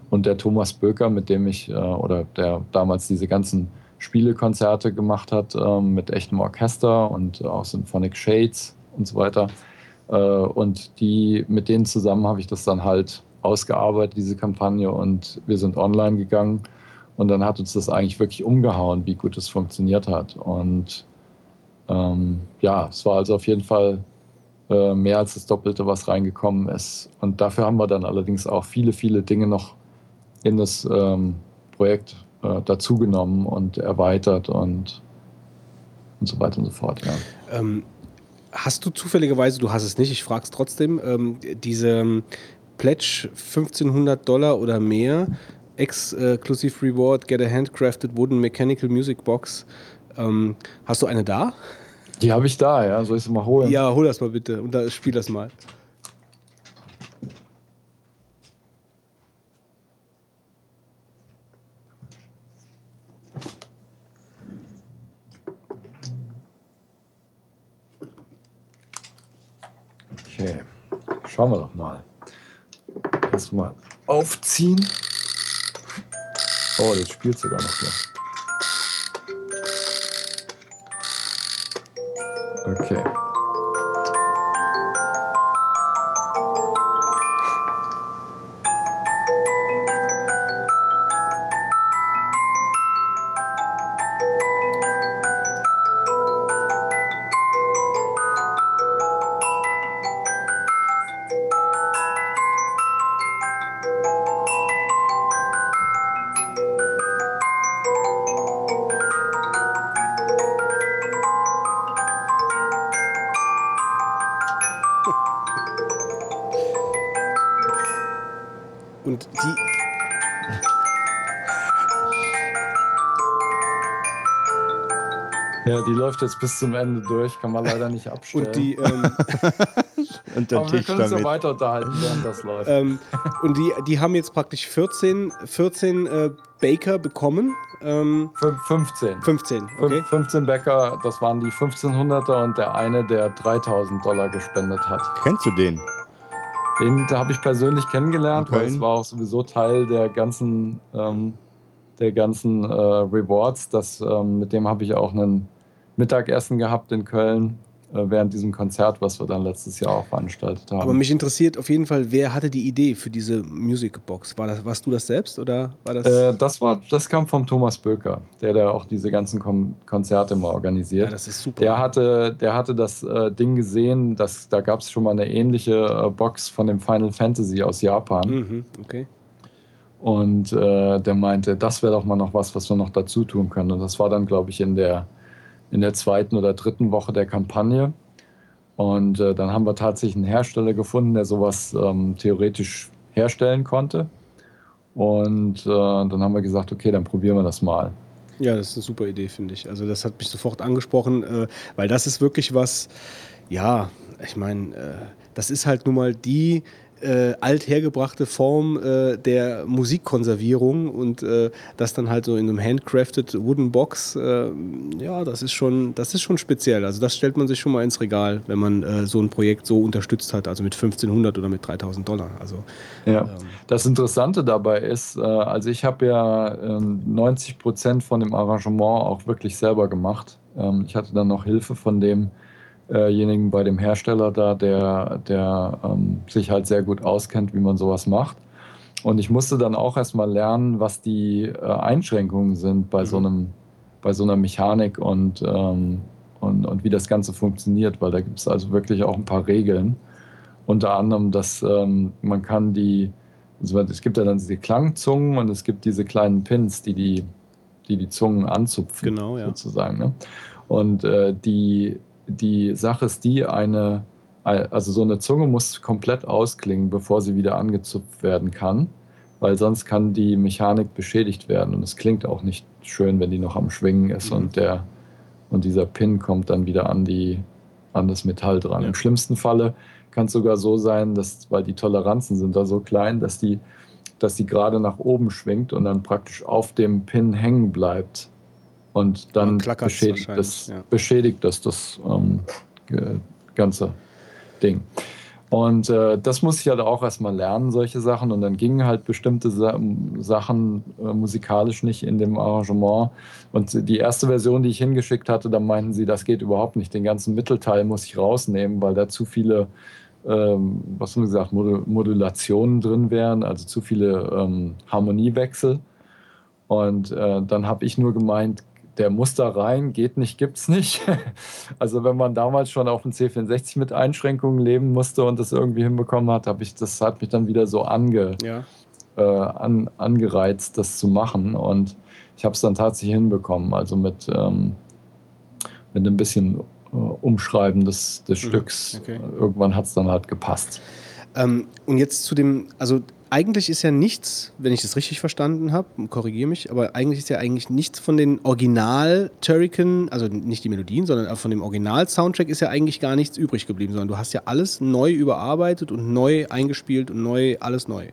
Und der Thomas Böker, mit dem ich, äh, oder der damals diese ganzen Spielekonzerte gemacht hat, äh, mit echtem Orchester und auch Symphonic Shades und so weiter. Äh, und die, mit denen zusammen habe ich das dann halt ausgearbeitet, diese Kampagne, und wir sind online gegangen. Und dann hat uns das eigentlich wirklich umgehauen, wie gut es funktioniert hat. Und ähm, ja, es war also auf jeden Fall äh, mehr als das Doppelte, was reingekommen ist. Und dafür haben wir dann allerdings auch viele, viele Dinge noch in das ähm, Projekt äh, dazugenommen und erweitert und, und so weiter und so fort. Ja. Ähm, hast du zufälligerweise, du hast es nicht, ich frage es trotzdem, ähm, diese ähm, Pledge 1500 Dollar oder mehr, Exclusive Reward, Get a Handcrafted Wooden Mechanical Music Box, ähm, hast du eine da? Die habe ich da, ja. Soll ich sie mal holen? Ja, hol das mal bitte und da, spiel das mal. Okay, schauen wir doch mal. Erstmal aufziehen. Oh, das spielt sogar noch hier. Okay. Läuft jetzt bis zum Ende durch, kann man leider nicht abstellen. Und die, ähm, und der Aber Tisch wir können uns ja weiter unterhalten, während das läuft. Ähm, und die, die haben jetzt praktisch 14, 14 äh, Baker bekommen. Ähm, 15. 15, okay. 15 Bäcker, das waren die 1500er und der eine, der 3000 Dollar gespendet hat. Kennst du den? Den habe ich persönlich kennengelernt, weil es war auch sowieso Teil der ganzen, ähm, der ganzen äh, Rewards. Das, ähm, mit dem habe ich auch einen Mittagessen gehabt in Köln äh, während diesem Konzert, was wir dann letztes Jahr auch veranstaltet haben. Aber mich interessiert auf jeden Fall, wer hatte die Idee für diese Musicbox? War das, warst du das selbst oder war das? Äh, das war, das kam vom Thomas Böker, der da auch diese ganzen Kon Konzerte mal organisiert. Ja, das ist super. Der hatte, der hatte das äh, Ding gesehen, dass da gab es schon mal eine ähnliche äh, Box von dem Final Fantasy aus Japan. Mhm, okay. Und äh, der meinte, das wäre doch mal noch was, was wir noch dazu tun können. Und das war dann, glaube ich, in der in der zweiten oder dritten Woche der Kampagne. Und äh, dann haben wir tatsächlich einen Hersteller gefunden, der sowas ähm, theoretisch herstellen konnte. Und äh, dann haben wir gesagt, okay, dann probieren wir das mal. Ja, das ist eine super Idee, finde ich. Also das hat mich sofort angesprochen, äh, weil das ist wirklich was, ja, ich meine, äh, das ist halt nun mal die äh, althergebrachte Form äh, der Musikkonservierung und äh, das dann halt so in einem handcrafted Wooden Box, äh, ja, das ist schon, das ist schon speziell. Also das stellt man sich schon mal ins Regal, wenn man äh, so ein Projekt so unterstützt hat, also mit 1500 oder mit 3000 Dollar. Also ja, ähm, das Interessante dabei ist, äh, also ich habe ja 90 ähm, Prozent von dem Arrangement auch wirklich selber gemacht. Ähm, ich hatte dann noch Hilfe von dem demjenigen bei dem Hersteller da, der, der ähm, sich halt sehr gut auskennt, wie man sowas macht. Und ich musste dann auch erstmal lernen, was die äh, Einschränkungen sind bei, so einem, bei so einer Mechanik und, ähm, und, und wie das Ganze funktioniert, weil da gibt es also wirklich auch ein paar Regeln. Unter anderem, dass ähm, man kann die, also es gibt ja dann diese Klangzungen und es gibt diese kleinen Pins, die die, die, die Zungen anzupfen, Genau, ja. sozusagen. Ne? Und äh, die, die Sache ist die, eine, also so eine Zunge muss komplett ausklingen, bevor sie wieder angezupft werden kann, weil sonst kann die Mechanik beschädigt werden und es klingt auch nicht schön, wenn die noch am Schwingen ist Mhm. und der und dieser Pin kommt dann wieder an die an das Metall dran. Ja. Im schlimmsten Falle kann es sogar so sein, dass weil die Toleranzen sind da so klein, dass die dass die gerade nach oben schwingt und dann praktisch auf dem Pin hängen bleibt und dann beschädigt das, ja. beschädigt das das ähm, ganze Ding. Und äh, das muss ich halt auch erstmal lernen, solche Sachen. Und dann gingen halt bestimmte Sa Sachen äh, musikalisch nicht in dem Arrangement. Und die erste Version, die ich hingeschickt hatte, da meinten sie, das geht überhaupt nicht. Den ganzen Mittelteil muss ich rausnehmen, weil da zu viele, ähm, was haben wir gesagt, Modu Modulationen drin wären, also zu viele ähm, Harmoniewechsel. Und äh, dann habe ich nur gemeint, der muss da rein, geht nicht, gibt's nicht. Also wenn man damals schon auf dem C64 mit Einschränkungen leben musste und das irgendwie hinbekommen hat, habe ich das hat mich dann wieder so ange, Ja. äh, an, angereizt, das zu machen. Und ich habe es dann tatsächlich hinbekommen. Also mit, ähm, mit ein bisschen äh, Umschreiben des, des Mhm, Stücks. okay. Irgendwann hat es dann halt gepasst. Ähm, und jetzt zu dem, also eigentlich ist ja nichts, wenn ich das richtig verstanden habe, korrigiere mich, aber eigentlich ist ja eigentlich nichts von den Original Turrican, also nicht die Melodien, sondern von dem Original-Soundtrack ist ja eigentlich gar nichts übrig geblieben, sondern du hast ja alles neu überarbeitet und neu eingespielt und neu, alles neu.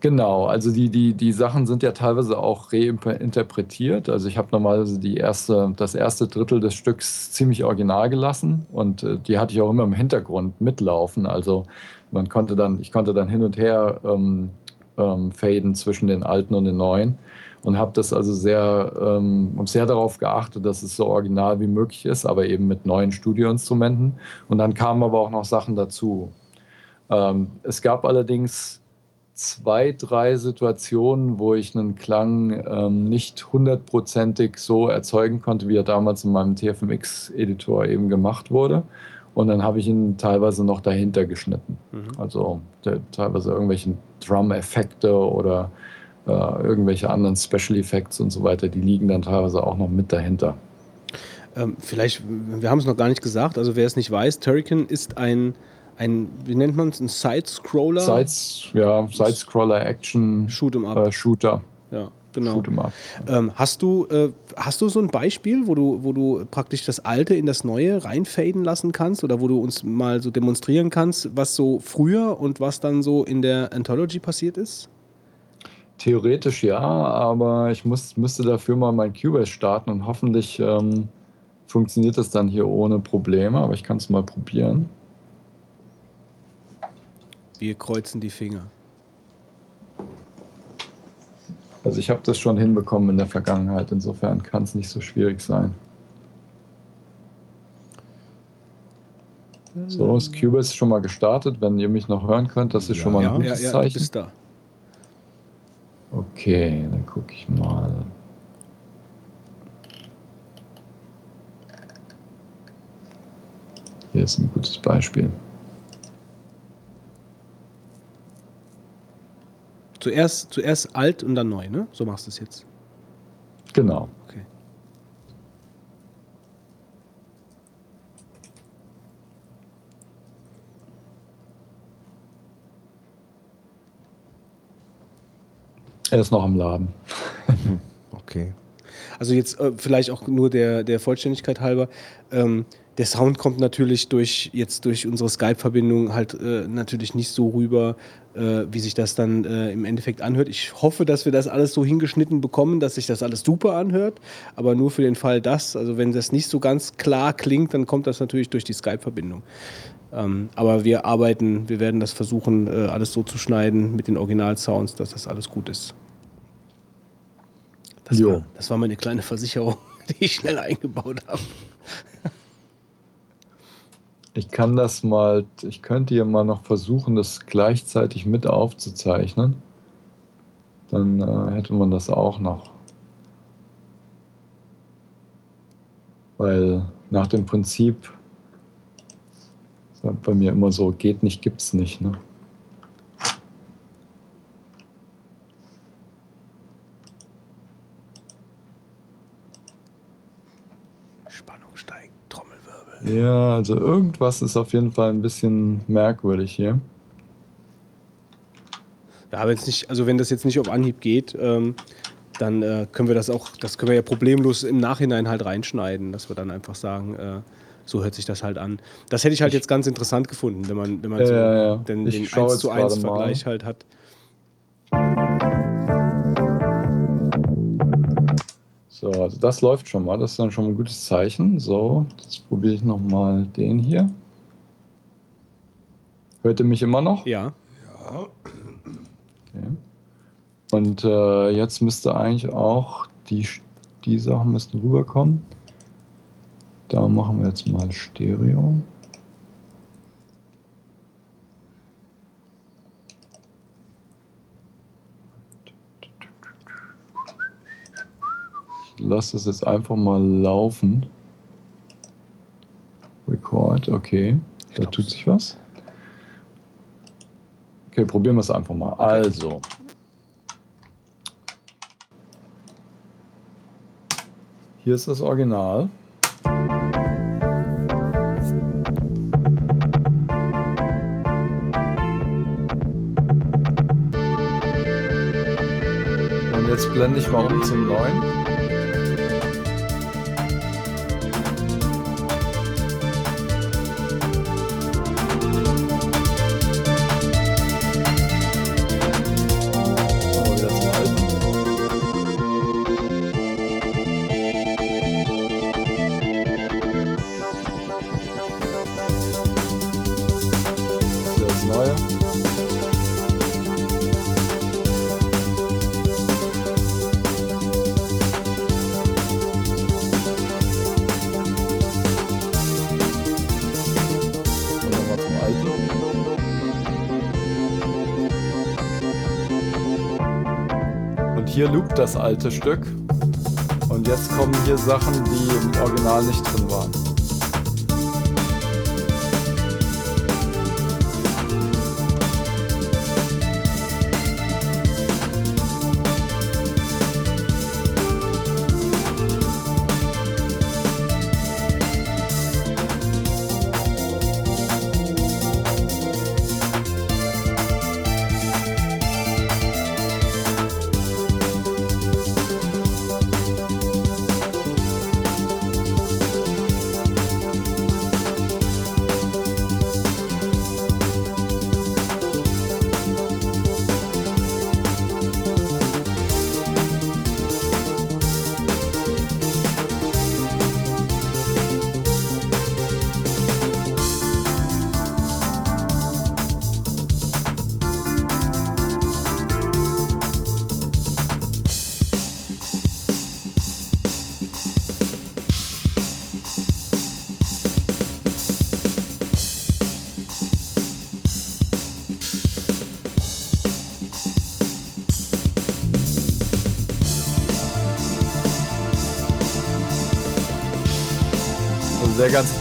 Genau, also die, die, die Sachen sind ja teilweise auch reinterpretiert. Also ich habe normalerweise die erste, das erste Drittel des Stücks ziemlich original gelassen und äh, die hatte ich auch immer im Hintergrund mitlaufen. Also man konnte dann, ich konnte dann hin und her ähm, ähm, faden zwischen den alten und den neuen und habe das also sehr, ähm, sehr darauf geachtet, dass es so original wie möglich ist, aber eben mit neuen Studioinstrumenten. Und dann kamen aber auch noch Sachen dazu. Ähm, es gab allerdings zwei, drei Situationen, wo ich einen Klang ähm, nicht hundertprozentig so erzeugen konnte, wie er damals in meinem TFMX-Editor eben gemacht wurde. Und dann habe ich ihn teilweise noch dahinter geschnitten. Mhm. Also te- teilweise irgendwelche Drum-Effekte oder äh, irgendwelche anderen Special Effects und so weiter, die liegen dann teilweise auch noch mit dahinter. Ähm, vielleicht, wir haben es noch gar nicht gesagt, also wer es nicht weiß, Turrican ist ein, ein wie nennt man es, ein Side-Scroller? Sides, ja, Side-Scroller Action Shoot'em up. äh, Shooter. ja, genau. Ähm, hast, du, äh, hast du so ein Beispiel, wo du, wo du praktisch das Alte in das Neue reinfaden lassen kannst oder wo du uns mal so demonstrieren kannst, was so früher und was dann so in der Anthology passiert ist? Theoretisch ja, aber ich muss, müsste dafür mal mein Cubase starten und hoffentlich ähm, funktioniert das dann hier ohne Probleme, aber ich kann es mal probieren. Wir kreuzen die Finger. Also ich habe das schon hinbekommen in der Vergangenheit, insofern kann es nicht so schwierig sein. So, das Cubase ist schon mal gestartet. Wenn ihr mich noch hören könnt, das ist schon mal ein Ja, ja, gutes ja, Zeichen. bist da. Okay, dann gucke ich mal. Hier ist ein gutes Beispiel. Zuerst, zuerst alt und dann neu, ne? So machst du es jetzt. Genau. Okay. Er ist noch im Laden. Okay. Also jetzt äh, vielleicht auch nur der, der Vollständigkeit halber. Ähm, der Sound kommt natürlich durch jetzt durch unsere Skype-Verbindung halt äh, natürlich nicht so rüber, äh, wie sich das dann äh, im Endeffekt anhört. Ich hoffe, dass wir das alles so hingeschnitten bekommen, dass sich das alles super anhört. Aber nur für den Fall das, also wenn das nicht so ganz klar klingt, dann kommt das natürlich durch die Skype-Verbindung. Ähm, aber wir arbeiten, wir werden das versuchen, äh, alles so zu schneiden mit den Original-Sounds, dass das alles gut ist. Das, Jo. war, das war meine kleine Versicherung, die ich schnell eingebaut habe. Ich kann das mal, ich könnte hier mal noch versuchen, das gleichzeitig mit aufzuzeichnen. Dann äh, hätte man das auch noch. Weil nach dem Prinzip halt bei mir immer so, geht nicht, gibt's nicht. Ne? Ja, also irgendwas ist auf jeden Fall ein bisschen merkwürdig hier. Ja, wenn es nicht, also wenn das jetzt nicht auf Anhieb geht, ähm, dann äh, können wir das auch, das können wir ja problemlos im Nachhinein halt reinschneiden, dass wir dann einfach sagen, äh, so hört sich das halt an. Das hätte ich halt jetzt ganz interessant gefunden, wenn man, wenn man Ja, so ja, ja. den, Ich den schau 1 jetzt zu 1 gerade mal. Vergleich halt hat. So, also das läuft schon mal. Das ist dann schon mal ein gutes Zeichen. So, jetzt probiere ich nochmal den hier. Hört ihr mich immer noch? Ja. Okay. Und äh, jetzt müsste eigentlich auch die, die Sachen müssten rüberkommen. Da machen wir jetzt mal Stereo. Lasse das jetzt einfach mal laufen. Record, okay. Da tut sich was. Okay, probieren wir es einfach mal. Also. Hier ist das Original. Und jetzt blende ich mal um zum neuen. Neue. Und hier loopt das alte Stück. Und jetzt kommen hier Sachen, die im Original nicht drin waren.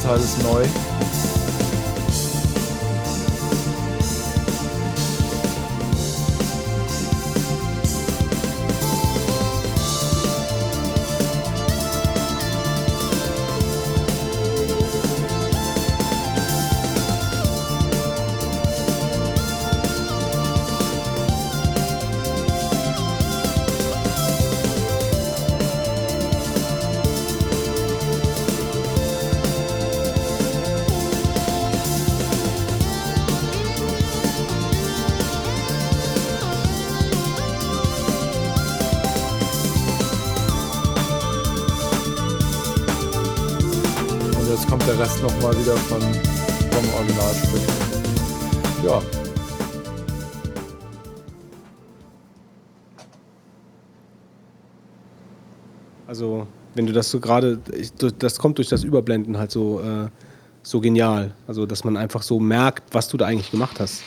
Teil ist neu. Nochmal wieder von, vom Originalstück. Ja. Also, wenn du das so gerade, das kommt durch das Überblenden halt so, äh, so genial. Also, dass man einfach so merkt, was du da eigentlich gemacht hast.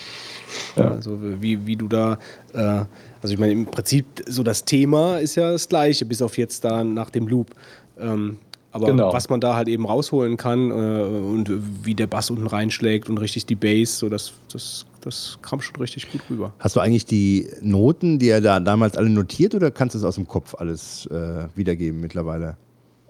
Ja. Also, wie, wie du da, äh, also ich meine, im Prinzip, so das Thema ist ja das gleiche, bis auf jetzt da nach dem Loop. Ähm, aber Genau. was man da halt eben rausholen kann äh, und wie der Bass unten reinschlägt und richtig die Bass, so das, das, das kam schon richtig gut rüber. Hast du eigentlich die Noten, die er da damals alle notiert oder kannst du es aus dem Kopf alles äh, wiedergeben mittlerweile?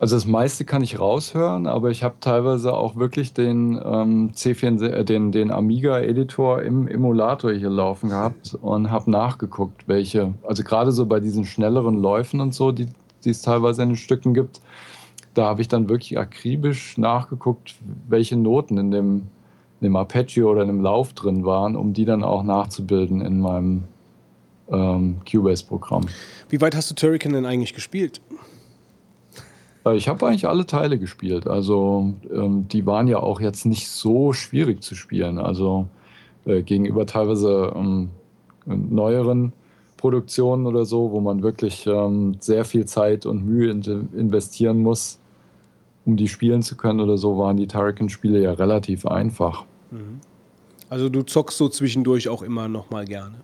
Also das meiste kann ich raushören, aber ich habe teilweise auch wirklich den ähm, C4, äh, den, den Amiga-Editor im Emulator hier laufen gehabt und habe nachgeguckt, welche, also gerade so bei diesen schnelleren Läufen und so, die, die es teilweise in den Stücken gibt, da habe ich dann wirklich akribisch nachgeguckt, welche Noten in dem, in dem Arpeggio oder in dem Lauf drin waren, um die dann auch nachzubilden in meinem ähm, Cubase-Programm. Wie weit hast du Turrican denn eigentlich gespielt? Äh, Ich habe eigentlich alle Teile gespielt. Also ähm, die waren ja auch jetzt nicht so schwierig zu spielen. Also äh, gegenüber teilweise ähm, neueren Produktionen oder so, wo man wirklich ähm, sehr viel Zeit und Mühe in investieren muss, um die spielen zu können oder so, waren die Turrican-Spiele ja relativ einfach. Also du zockst so zwischendurch auch immer noch mal gerne.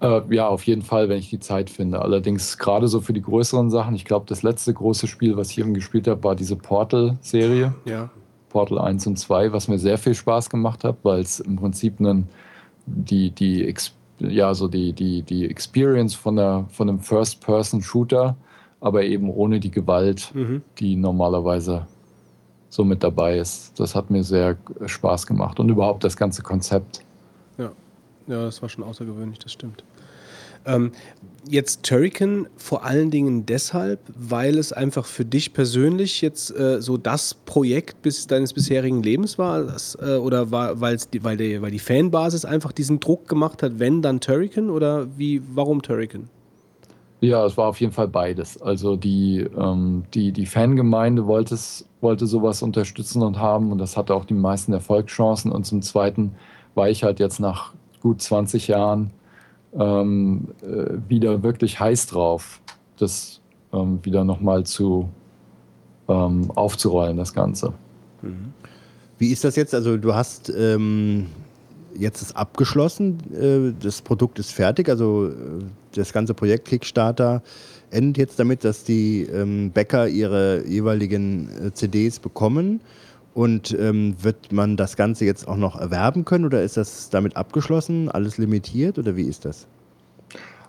Äh, ja, auf jeden Fall, wenn ich die Zeit finde. Allerdings gerade so für die größeren Sachen. Ich glaube, das letzte große Spiel, was ich eben gespielt habe, war diese Portal-Serie. Ja. Portal 1 und 2, was mir sehr viel Spaß gemacht hat, weil es im Prinzip einen, die, die, ja, so die, die, die Experience von, der, von einem First-Person-Shooter, aber eben ohne die Gewalt, Mhm. die normalerweise so mit dabei ist. Das hat mir sehr Spaß gemacht und überhaupt das ganze Konzept. Ja, ja, das war schon außergewöhnlich, das stimmt. Ähm, jetzt Turrican vor allen Dingen deshalb, weil es einfach für dich persönlich jetzt äh, so das Projekt bis deines bisherigen Lebens war, das, äh, oder war, die, weil, die, weil die Fanbasis einfach diesen Druck gemacht hat, wenn dann Turrican oder wie, warum Turrican? Ja, es war auf jeden Fall beides. Also die, ähm, die, die Fangemeinde wollte, es, wollte sowas unterstützen und haben und das hatte auch die meisten Erfolgschancen. Und zum Zweiten war ich halt jetzt nach gut 20 Jahren ähm, äh, wieder wirklich heiß drauf, das ähm, wieder nochmal zu ähm, aufzurollen, das Ganze. Wie ist das jetzt? Also du hast ähm, jetzt es abgeschlossen, äh, das Produkt ist fertig, also äh, das ganze Projekt Kickstarter endet jetzt damit, dass die ähm, Bäcker ihre jeweiligen äh, CDs bekommen. Und ähm, wird man das Ganze jetzt auch noch erwerben können oder ist das damit abgeschlossen, alles limitiert oder wie ist das?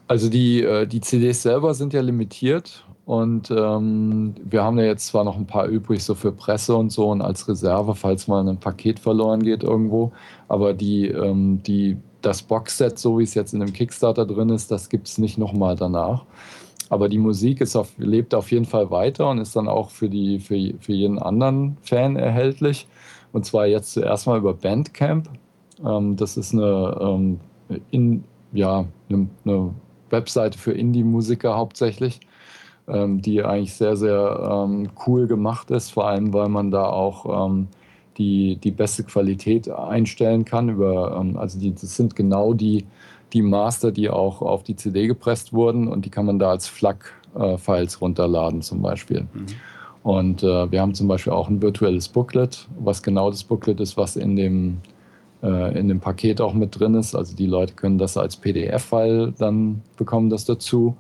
Also die, die CDs selber sind ja limitiert und ähm, wir haben ja jetzt zwar noch ein paar übrig, so für Presse und so und als Reserve, falls mal ein Paket verloren geht irgendwo, aber die, ähm, die, das Boxset, so wie es jetzt in dem Kickstarter drin ist, das gibt es nicht nochmal danach. Aber die Musik ist auf, lebt auf jeden Fall weiter und ist dann auch für, die, für, für jeden anderen Fan erhältlich. Und zwar jetzt zuerst mal über Bandcamp. Ähm, das ist eine, ähm, in, ja, eine, eine Webseite für Indie-Musiker hauptsächlich, die eigentlich sehr, sehr ähm, cool gemacht ist, vor allem weil man da auch ähm, die, die beste Qualität einstellen kann. Über, ähm, also die, das sind genau die, die Master, die auch auf die CD gepresst wurden und die kann man da als FLAC-Files runterladen zum Beispiel. Und äh, wir haben zum Beispiel auch ein virtuelles Booklet, was genau das Booklet ist, was in dem, äh, in dem Paket auch mit drin ist. Also die Leute können das als PDF-File dann bekommen, das dazu.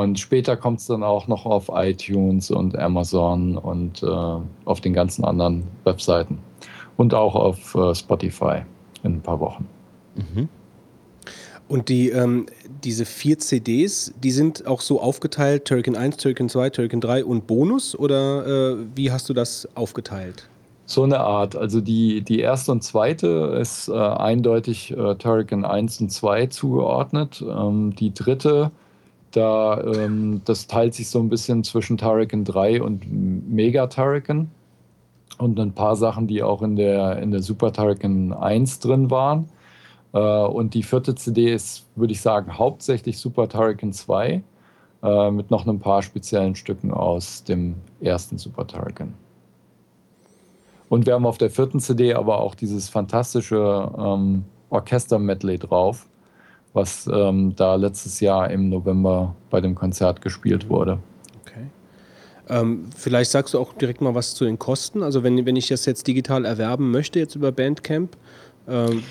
Und später kommt es dann auch noch auf iTunes und Amazon und äh, auf den ganzen anderen Webseiten. Und auch auf äh, Spotify in ein paar Wochen. Und die, ähm, diese vier CDs, die sind auch so aufgeteilt, Turrican 1, Turrican 2, Turrican 3 und Bonus oder äh, wie hast du das aufgeteilt? So eine Art. Also die, die erste und zweite ist äh, eindeutig äh, Turrican 1 und 2 zugeordnet. Ähm, die dritte, da, ähm, das teilt sich so ein bisschen zwischen Turrican 3 und Mega Turrican. Und ein paar Sachen, die auch in der, in der Super Turrican 1 drin waren. Äh, und die vierte CD ist, würde ich sagen, hauptsächlich Super Turrican 2 äh, mit noch ein paar speziellen Stücken aus dem ersten Super Turrican. Und wir haben auf der vierten CD aber auch dieses fantastische ähm, Orchester-Medley drauf, was ähm, da letztes Jahr im November bei dem Konzert gespielt wurde. Okay. Ähm, vielleicht sagst du auch direkt mal was zu den Kosten. Also wenn, wenn ich das jetzt digital erwerben möchte, jetzt über Bandcamp, ähm,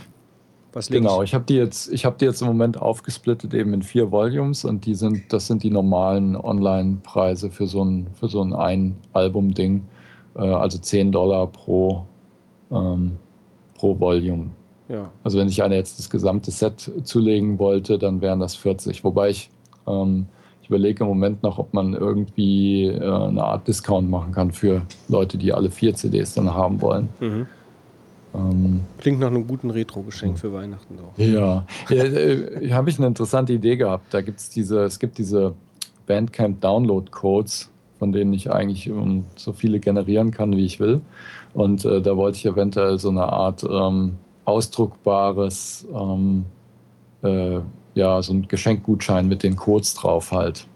was lege Genau, ich? ich habe die jetzt, ich habe die jetzt im Moment aufgesplittet eben in vier Volumes und die sind, das sind die normalen Online-Preise für so ein, für so ein Ein-Album-Ding. Äh, also 10 Dollar pro, ähm, pro Volume. Ja. Also wenn ich einer jetzt das gesamte Set zulegen wollte, dann wären das 40. Wobei ich, ähm, ich überlege im Moment noch, ob man irgendwie äh, eine Art Discount machen kann für Leute, die alle vier CDs dann haben wollen. Mhm. Ähm, Klingt nach einem guten Retro-Geschenk für Weihnachten. So. ja, ja äh, habe ich eine interessante Idee gehabt. Da gibt's diese, es gibt diese Bandcamp Download Codes, von denen ich eigentlich ähm, so viele generieren kann, wie ich will. Und äh, da wollte ich eventuell so eine Art ähm, ausdruckbares, ähm, äh, ja, so ein Geschenkgutschein mit den Codes drauf halt.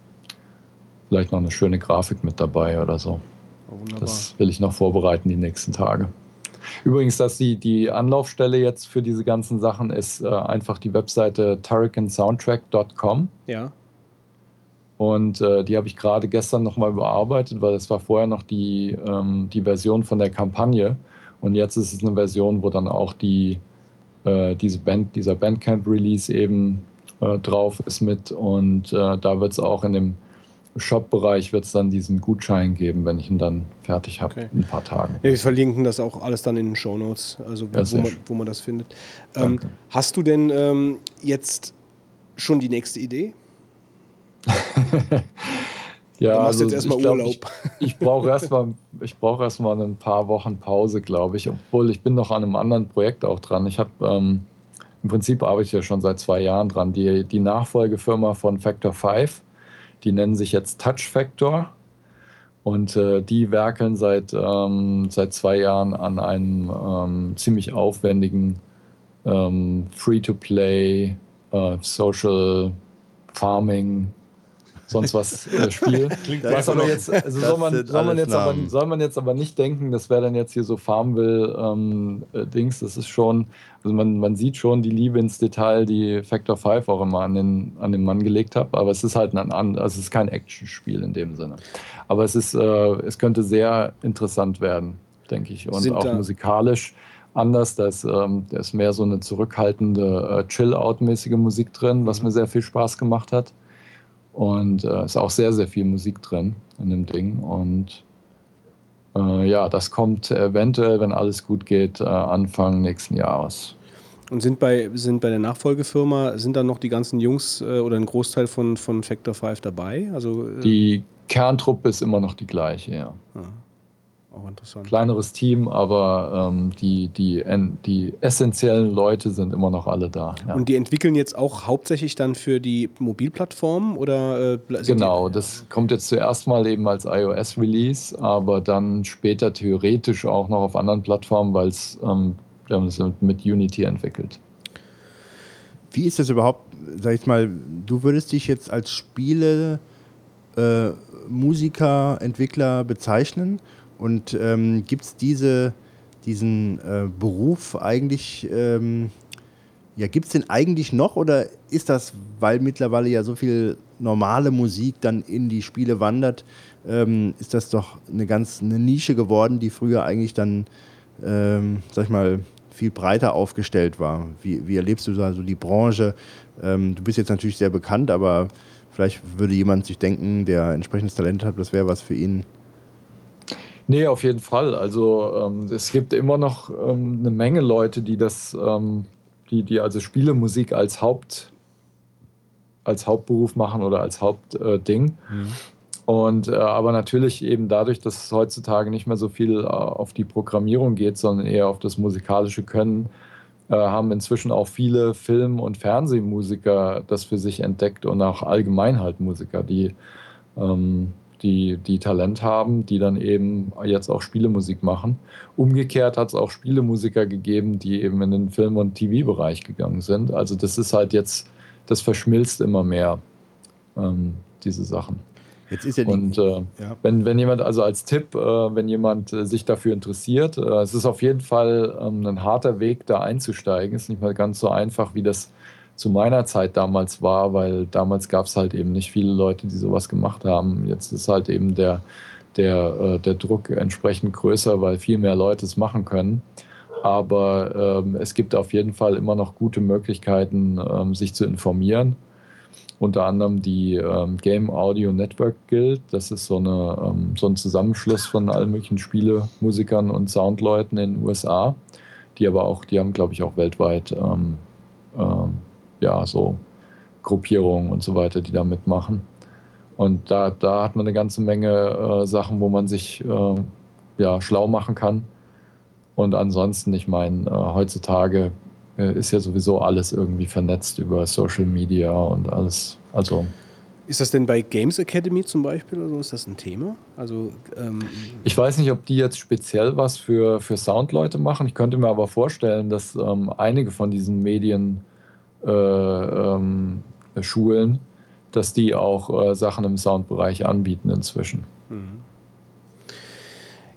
Vielleicht noch eine schöne Grafik mit dabei oder so. Oh, wunderbar. Das will ich noch vorbereiten die nächsten Tage. Übrigens, dass die, die Anlaufstelle jetzt für diese ganzen Sachen ist äh, einfach die Webseite turricansoundtrack.com ja. und äh, die habe ich gerade gestern nochmal überarbeitet, weil es war vorher noch die, ähm, die Version von der Kampagne und jetzt ist es eine Version, wo dann auch die, äh, diese Band, dieser Bandcamp-Release eben äh, drauf ist mit und äh, da wird es auch in dem Shop-Bereich wird es dann diesen Gutschein geben, wenn ich ihn dann fertig habe Okay. in ein paar Tagen. ja. Wir verlinken das auch alles dann in den Shownotes, also wo, wo, man, wo man das findet. Ähm, hast du denn ähm, jetzt schon die nächste Idee? Ja, Du machst jetzt also erstmal ich glaub, Urlaub. Ich, ich brauche erstmal ich brauche erstmal ein paar Wochen Pause, glaube ich. Obwohl ich bin noch an einem anderen Projekt auch dran. Ich habe ähm, im Prinzip arbeite ich ja schon seit zwei Jahren dran. Die, die Nachfolgefirma von Factor 5, die nennen sich jetzt Touch Factor. Und äh, die werkeln seit, ähm, seit zwei Jahren an einem ähm, ziemlich aufwendigen ähm, Free-to-Play, äh, Social Farming, sonst was äh, Spiel. Was aber jetzt, also soll Das man, soll, jetzt aber, Namen. soll man jetzt aber nicht denken, das wäre dann jetzt hier so Farmville ähm, äh, Dings. Das ist schon, also man, man sieht schon die Liebe ins Detail, die Factor 5 auch immer an den, an den Mann gelegt hat. Aber es ist halt ein, also es ist kein Actionspiel in dem Sinne. Aber es ist, äh, es könnte sehr interessant werden, denke ich. Und Sind auch da- musikalisch anders. Da ist, ähm, da ist mehr so eine zurückhaltende, äh, Chill-Out-mäßige Musik drin, was mir sehr viel Spaß gemacht hat. Und äh, ist auch sehr, sehr viel Musik drin in dem Ding. Und äh, ja, das kommt eventuell, wenn alles gut geht, äh, Anfang nächsten Jahres. Und sind bei, sind bei der Nachfolgefirma, sind da noch die ganzen Jungs äh, oder ein Großteil von, von Factor 5 dabei? Also äh, Die Kerntruppe ist immer noch die gleiche, ja. Auch interessant. Kleineres Team, aber ähm, die, die, die essentiellen Leute sind immer noch alle da. Ja. Und die entwickeln jetzt auch hauptsächlich dann für die Mobilplattformen oder äh, Genau, das kommt jetzt zuerst mal eben als iOS-Release, aber dann später theoretisch auch noch auf anderen Plattformen, weil es ähm, wir haben es mit Unity entwickelt. Wie ist das überhaupt, sag ich mal, du würdest dich jetzt als Spiele äh, Musiker, Entwickler bezeichnen und ähm, gibt es diese, diesen äh, Beruf eigentlich, ähm, ja, gibt es den eigentlich noch oder ist das, weil mittlerweile ja so viel normale Musik dann in die Spiele wandert, ähm, ist das doch eine ganz eine Nische geworden, die früher eigentlich dann, ähm, sag ich mal, viel breiter aufgestellt war. Wie, wie erlebst du da so die Branche? Ähm, du bist jetzt natürlich sehr bekannt, aber vielleicht würde jemand sich denken, der entsprechendes Talent hat, das wäre was für ihn. Nee, auf jeden Fall. Also ähm, es gibt immer noch ähm, eine Menge Leute, die das, ähm, die, die also Spielemusik als Haupt, als Hauptberuf machen oder als Hauptding. Äh, Ding. Und äh, aber natürlich eben dadurch, dass es heutzutage nicht mehr so viel äh, auf die Programmierung geht, sondern eher auf das musikalische Können, äh, haben inzwischen auch viele Film- und Fernsehmusiker das für sich entdeckt und auch allgemein halt Musiker, die, ähm, die, die Talent haben, die dann eben jetzt auch Spielemusik machen. Umgekehrt hat es auch Spielemusiker gegeben, die eben in den Film- und TV-Bereich gegangen sind. Also das ist halt jetzt, das verschmilzt immer mehr, ähm, diese Sachen. Jetzt ist ja die, Und äh, ja. wenn, wenn jemand, also als Tipp, äh, wenn jemand äh, sich dafür interessiert, äh, es ist auf jeden Fall ähm, ein harter Weg, da einzusteigen. Ist nicht mal ganz so einfach, wie das zu meiner Zeit damals war, weil damals gab es halt eben nicht viele Leute, die sowas gemacht haben. Jetzt ist halt eben der, der, äh, der Druck entsprechend größer, weil viel mehr Leute es machen können. Aber ähm, es gibt auf jeden Fall immer noch gute Möglichkeiten, ähm, sich zu informieren. Unter anderem die ähm, Game Audio Network Guild. Das ist so, eine, ähm, so ein Zusammenschluss von allen möglichen Spielemusikern und Soundleuten in den USA. Die aber auch, die haben, glaube ich, auch weltweit ähm, ähm, ja, so Gruppierungen und so weiter, die da mitmachen. Und da, da hat man eine ganze Menge äh, Sachen, wo man sich äh, ja, schlau machen kann. Und ansonsten, ich meine, äh, heutzutage äh, ist ja sowieso alles irgendwie vernetzt über Social Media und alles. Also Ist das denn bei Games Academy zum Beispiel oder so? Ist das ein Thema? Also, ähm, ich weiß nicht, ob die jetzt speziell was für, für Soundleute machen. Ich könnte mir aber vorstellen, dass ähm, einige von diesen Medien äh, ähm, Schulen, dass die auch äh, Sachen im Soundbereich anbieten inzwischen.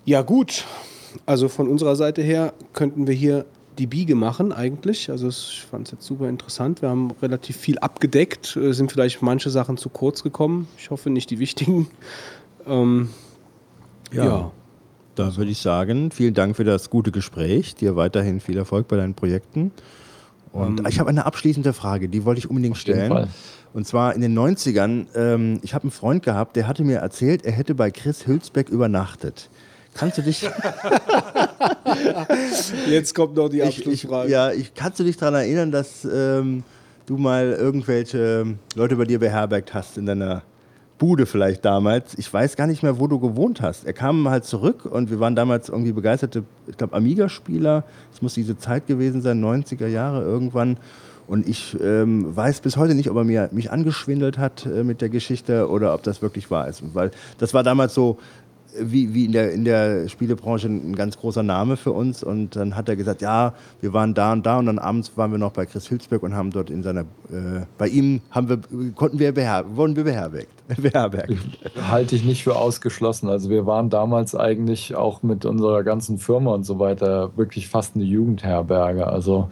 ja, gut. Also von unserer Seite her könnten wir hier die Biege machen eigentlich. Also es- ich fand es jetzt super interessant. Wir haben relativ viel abgedeckt, äh, sind vielleicht manche Sachen zu kurz gekommen. Ich hoffe nicht die wichtigen. Ähm, Ja. ja. Da würde ich sagen, vielen Dank für das gute Gespräch. Dir weiterhin viel Erfolg bei deinen Projekten. Und ich habe eine abschließende Frage, die wollte ich unbedingt Auf jeden stellen. Fall. Und zwar in den 90ern, ähm, ich habe einen Freund gehabt, der hatte mir erzählt, er hätte bei Chris Hülsbeck übernachtet. Kannst du dich, Jetzt kommt noch die ich, ich, ja, ich, kannst du dich daran erinnern, dass ähm, du mal irgendwelche Leute bei dir beherbergt hast in deiner Bude vielleicht damals? Ich weiß gar nicht mehr, wo du gewohnt hast. Er kam halt zurück und wir waren damals irgendwie begeisterte, ich glaube, Amiga-Spieler. Es muss diese Zeit gewesen sein, 90er Jahre irgendwann. Und ich ähm, weiß bis heute nicht, ob er mir, mich angeschwindelt hat äh, mit der Geschichte oder ob das wirklich wahr ist. Weil das war damals so, wie, wie in, der, in der Spielebranche ein ganz großer Name für uns. Und dann hat er gesagt, ja, wir waren da und da und dann abends waren wir noch bei Chris Hülsberg und haben dort in seiner, äh, bei ihm haben wir, konnten wir beher wurden wir beherbergt. beherbergt. Halte ich nicht für ausgeschlossen. Also wir waren damals eigentlich auch mit unserer ganzen Firma und so weiter wirklich fast eine Jugendherberge. Also,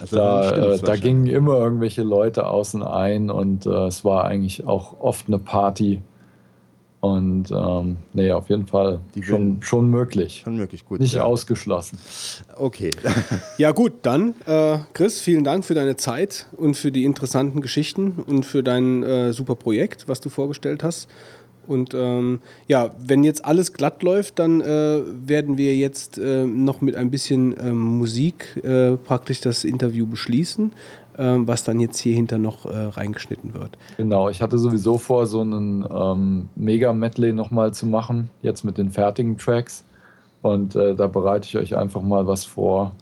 Also da, äh, da gingen immer irgendwelche Leute außen ein und äh, es war eigentlich auch oft eine Party. Und ähm, nee, auf jeden Fall Die schon, schon möglich. Schon möglich gut. Nicht ja. ausgeschlossen. Okay. Ja gut, dann äh, Chris, vielen Dank für deine Zeit und für die interessanten Geschichten und für dein äh, super Projekt, was du vorgestellt hast. Und ähm, ja, wenn jetzt alles glatt läuft, dann äh, werden wir jetzt äh, noch mit ein bisschen ähm, Musik äh, praktisch das Interview beschließen, ähm, was dann jetzt hier hinter noch äh, reingeschnitten wird. Genau, ich hatte sowieso vor, so einen ähm, Mega-Medley nochmal zu machen, jetzt mit den fertigen Tracks. Und äh, da bereite ich euch einfach mal was vor,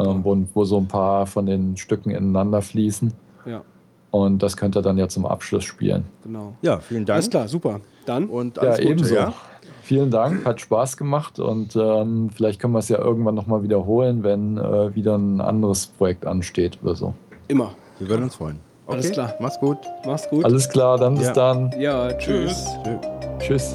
ähm, wo, wo so ein paar von den Stücken ineinander fließen. Ja, Und das könnt ihr dann ja zum Abschluss spielen. genau. Ja, vielen Dank. Alles klar, super. Dann Und Ja, alles Gute, ebenso. Ja? Vielen Dank, hat Spaß gemacht und ähm, vielleicht können wir es ja irgendwann nochmal wiederholen, wenn äh, wieder ein anderes Projekt ansteht oder so. Immer. Wir würden uns freuen. Okay, Alles klar. Mach's gut. Mach's gut. Alles klar, dann bis Ja. dann. ja, tschüss. Tschüss. Tschüss.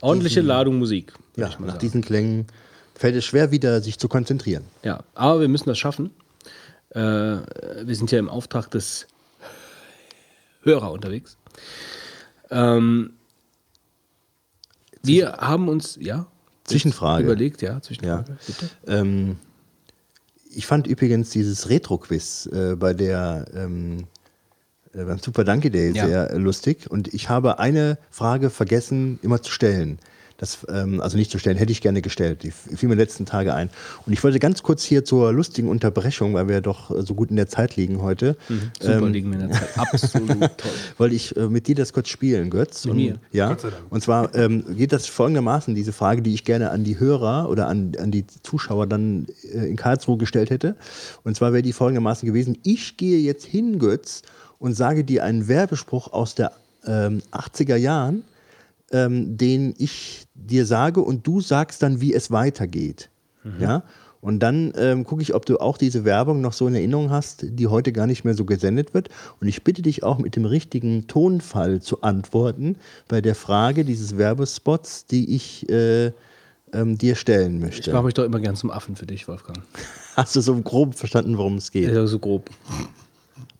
Ordentliche Ladung Musik. Ja, nach sagen. diesen Klängen fällt es schwer, wieder sich zu konzentrieren. Ja, aber wir müssen das schaffen. Äh, wir sind ja im Auftrag des Hörer unterwegs. Ähm, wir haben uns, ja, Zwischenfrage. überlegt, ja, Zwischenfrage, Ja. bitte. Ähm, ich fand übrigens dieses Retro-Quiz äh, bei der ähm, äh, beim Super Donkey Day Ja. sehr äh, lustig und ich habe eine Frage vergessen immer zu stellen. Das, ähm, also nicht zu stellen, hätte ich gerne gestellt. Die fiel mir letzten Tage ein. Und ich wollte ganz kurz hier zur lustigen Unterbrechung, weil wir ja doch äh, so gut in der Zeit liegen heute, Super ähm, liegen wir in der Zeit. Absolut toll. wollte ich äh, mit dir das kurz spielen, Götz. Mit und, mir? Ja. Gott sei Dank. Und zwar ähm, geht das folgendermaßen, diese Frage, die ich gerne an die Hörer oder an, an die Zuschauer dann äh, in Karlsruhe gestellt hätte. Und zwar wäre die folgendermaßen gewesen, ich gehe jetzt hin, Götz, und sage dir einen Werbespruch aus der ähm, 80er Jahren, ähm, den ich dir sage und du sagst dann, wie es weitergeht. Ja? Und dann ähm, gucke ich, ob du auch diese Werbung noch so in Erinnerung hast, die heute gar nicht mehr so gesendet wird. Und ich bitte dich auch mit dem richtigen Tonfall zu antworten bei der Frage dieses Werbespots, die ich äh, ähm, dir stellen Ich möchte. mache mich doch immer gern zum Affen für dich, Wolfgang. Hast du so grob verstanden, worum es geht? Ja, so grob.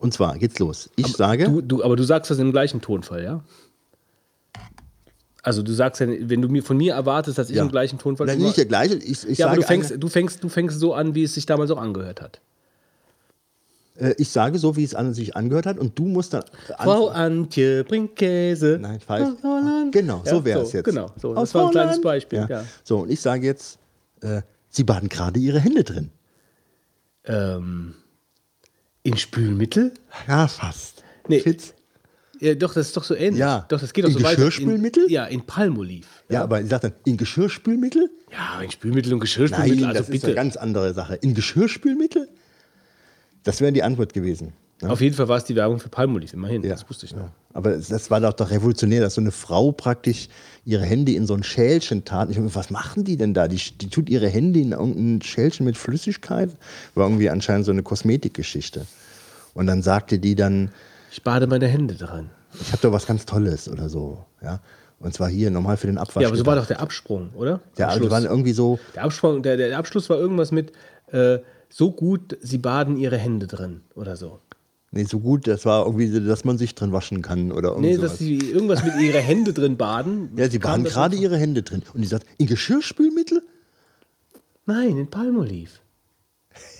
Und zwar geht's los. Ich sage, Du, du, aber du sagst das im gleichen Tonfall, ja? Also du sagst ja, wenn du mir von mir erwartest, dass ich Ja. im gleichen Tonfall Nein, nicht der gleiche. Ich, ich Ja, aber du fängst, du, fängst, du fängst so an, wie es sich damals auch angehört hat. äh, ich sage so, wie es an sich angehört hat, und du musst dann. Frau Antje bringt Käse. Nein, falsch. Aus. Genau, so wäre so, es jetzt. Genau, so. Aus Das war ein kleines Holland. Beispiel. Ja. So, und ich sage jetzt, äh, Sie baden gerade Ihre Hände drin. Ähm, in Spülmittel? Ja, fast. Nee. Fitz. Ja, doch, das ist doch so ähnlich. Ja. Doch, das geht doch In so. Geschirrspülmittel? In, ja, in Palmolive. Ja, aber ich sage dann, in Geschirrspülmittel? Ja, in Spülmittel und Geschirrspülmittel, Nein, also das ist bitte. eine ganz andere Sache. In Geschirrspülmittel? Das wäre die Antwort gewesen. Ja? Auf jeden Fall war es die Werbung für Palmolive, immerhin. Ja. Das wusste ich noch. Ja. Aber das war doch, doch revolutionär, dass so eine Frau praktisch ihre Hände in so ein Schälchen tat. Ich mir, was machen die denn da? Die, die tut ihre Hände in irgendein Schälchen mit Flüssigkeit. War irgendwie anscheinend so eine Kosmetikgeschichte. Und dann sagte die dann, Ich bade meine Hände dran. ich habe da was ganz Tolles oder so. Ja? Und zwar hier nochmal für den Abwasch. Ja, aber so war doch der Absprung, oder? Ja, also waren irgendwie so, Der, Absprung, der, der Abschluss war irgendwas mit äh, so gut, sie baden ihre Hände drin oder so. Nee, so gut, das war irgendwie, dass man sich drin waschen kann oder irgendwie Nee, sowas. dass sie irgendwas mit ihre Hände drin baden. Ja, sie baden gerade ihre Hände drin. Und die sagt, in Geschirrspülmittel? Nein, in Palmolive.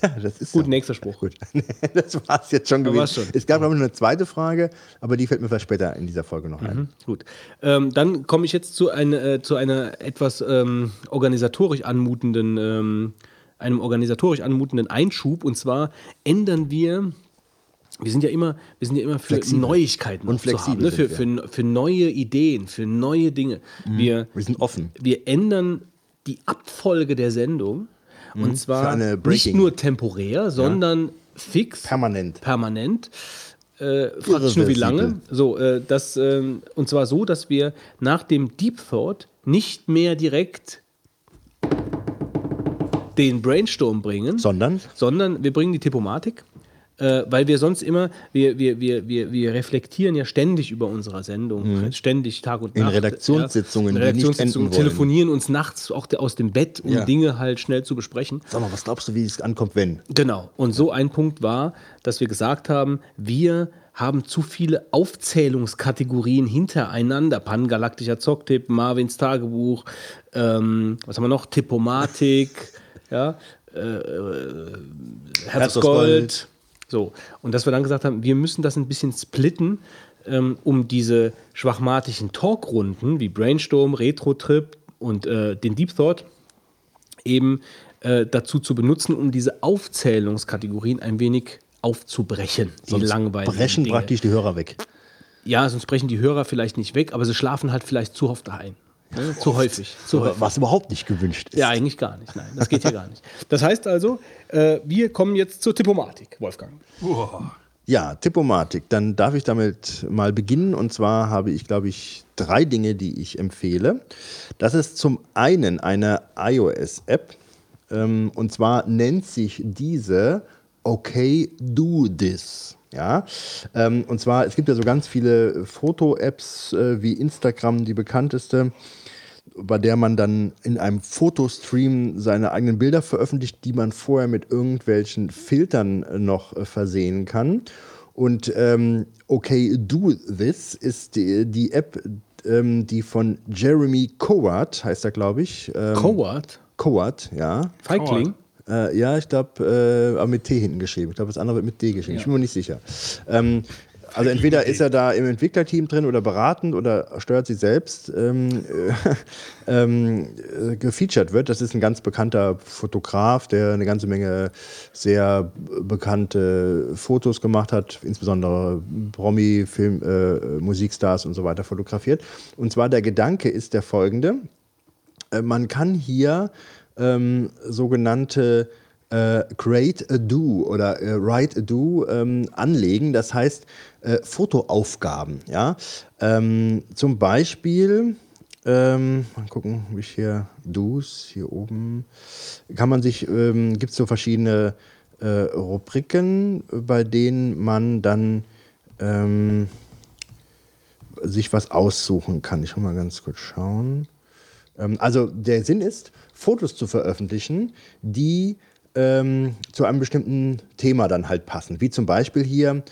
Ja, das ist Gut, so. nächster Spruch. Gut, das war es jetzt schon gewesen. schon. Es gab aber noch eine zweite Frage, aber die fällt mir vielleicht später in dieser Folge noch ein. Mhm, gut. Ähm, dann komme ich jetzt zu, ein, äh, zu einer etwas ähm, organisatorisch anmutenden, ähm, einem organisatorisch anmutenden Einschub. Und zwar ändern wir. Wir sind ja immer, wir sind ja immer für Flexibel. Neuigkeiten Und zu haben, flexibel ne? für, für, für neue Ideen, für neue Dinge. Wir, Wir sind offen. wir ändern die Abfolge der Sendung. Und zwar Mhm. Für eine nicht nur temporär, sondern fix, Permanent. permanent. Äh, frag dich nur wie lange. So, äh, das, ähm, und zwar so, dass wir nach dem Deep Thought nicht mehr direkt den Brainstorm bringen, Sondern? sondern wir bringen die Tipomatik, äh, weil wir sonst immer, wir, wir, wir, wir, wir reflektieren ja ständig über unsere Sendung, ständig Tag und Mhm. In Nacht. Redaktionssitzungen, ja, Redaktionssitzungen, telefonieren uns nachts auch aus dem Bett, um Ja. Dinge halt schnell zu besprechen. Sag mal, was glaubst du, wie es ankommt, wenn? Genau. Und so ein Punkt war, dass wir gesagt haben, wir haben zu viele Aufzählungskategorien hintereinander. Pangalaktischer Zocktipp, Marvins Tagebuch, ähm, was haben wir noch? Tippomatik, ja, äh, äh, Herz So. Und dass wir dann gesagt haben, wir müssen das ein bisschen splitten, ähm, um diese schwachmatischen Talkrunden wie Brainstorm, Retro-Trip und äh, den Deep Thought eben äh, dazu zu benutzen, um diese Aufzählungskategorien ein wenig aufzubrechen. Die Sonst langweiligen brechen Dinge. praktisch die Hörer weg. Ja, sonst brechen die Hörer vielleicht nicht weg, aber sie schlafen halt vielleicht zu oft ein. Ne? Zu häufig. Zu häufig. Was überhaupt nicht gewünscht ist. Ja, eigentlich gar nicht. Nein, das geht ja gar nicht. Das heißt also, äh, wir kommen jetzt zur Tippomatik, Wolfgang. Uah. Ja, Tippomatik. Dann darf ich damit mal beginnen. Und zwar habe ich, glaube ich, drei Dinge, die ich empfehle. Das ist zum einen eine iOS-App. Ähm, und zwar nennt sich diese Okay Do This. Ja, ähm, und zwar, es gibt ja so ganz viele Foto-Apps äh, wie Instagram, die bekannteste. Bei der man dann in einem Fotostream seine eigenen Bilder veröffentlicht, die man vorher mit irgendwelchen Filtern noch äh, versehen kann. Und ähm, Okay Do This ist die, die App, ähm, die von Jeremy Cowart, heißt er, glaube ich. Ähm, Coward? Cowart, ja. Feigling? Äh, ja, ich glaube, äh, aber mit T hinten geschrieben. Ich glaube, das andere wird mit D geschrieben. Ich bin mir nicht sicher. Ähm, also entweder ist er da im Entwicklerteam drin oder beratend oder steuert sie selbst ähm, äh, ähm, äh, gefeatured wird. Das ist ein ganz bekannter Fotograf, der eine ganze Menge sehr bekannte Fotos gemacht hat, insbesondere Promi, Film, äh, Musikstars und so weiter fotografiert. Und zwar der Gedanke ist der folgende. Äh, man kann hier ähm, sogenannte äh, Create a Do oder äh, Write a Do ähm, anlegen. Das heißt äh, Fotoaufgaben. Ja? Ähm, zum Beispiel, ähm, mal gucken, wie ich hier Do's hier oben, kann man sich, ähm, gibt es so verschiedene äh, Rubriken, bei denen man dann ähm, sich was aussuchen kann. Ich will mal ganz kurz schauen. Ähm, also der Sinn ist, Fotos zu veröffentlichen, die ähm, zu einem bestimmten Thema dann halt passen. Wie zum Beispiel hier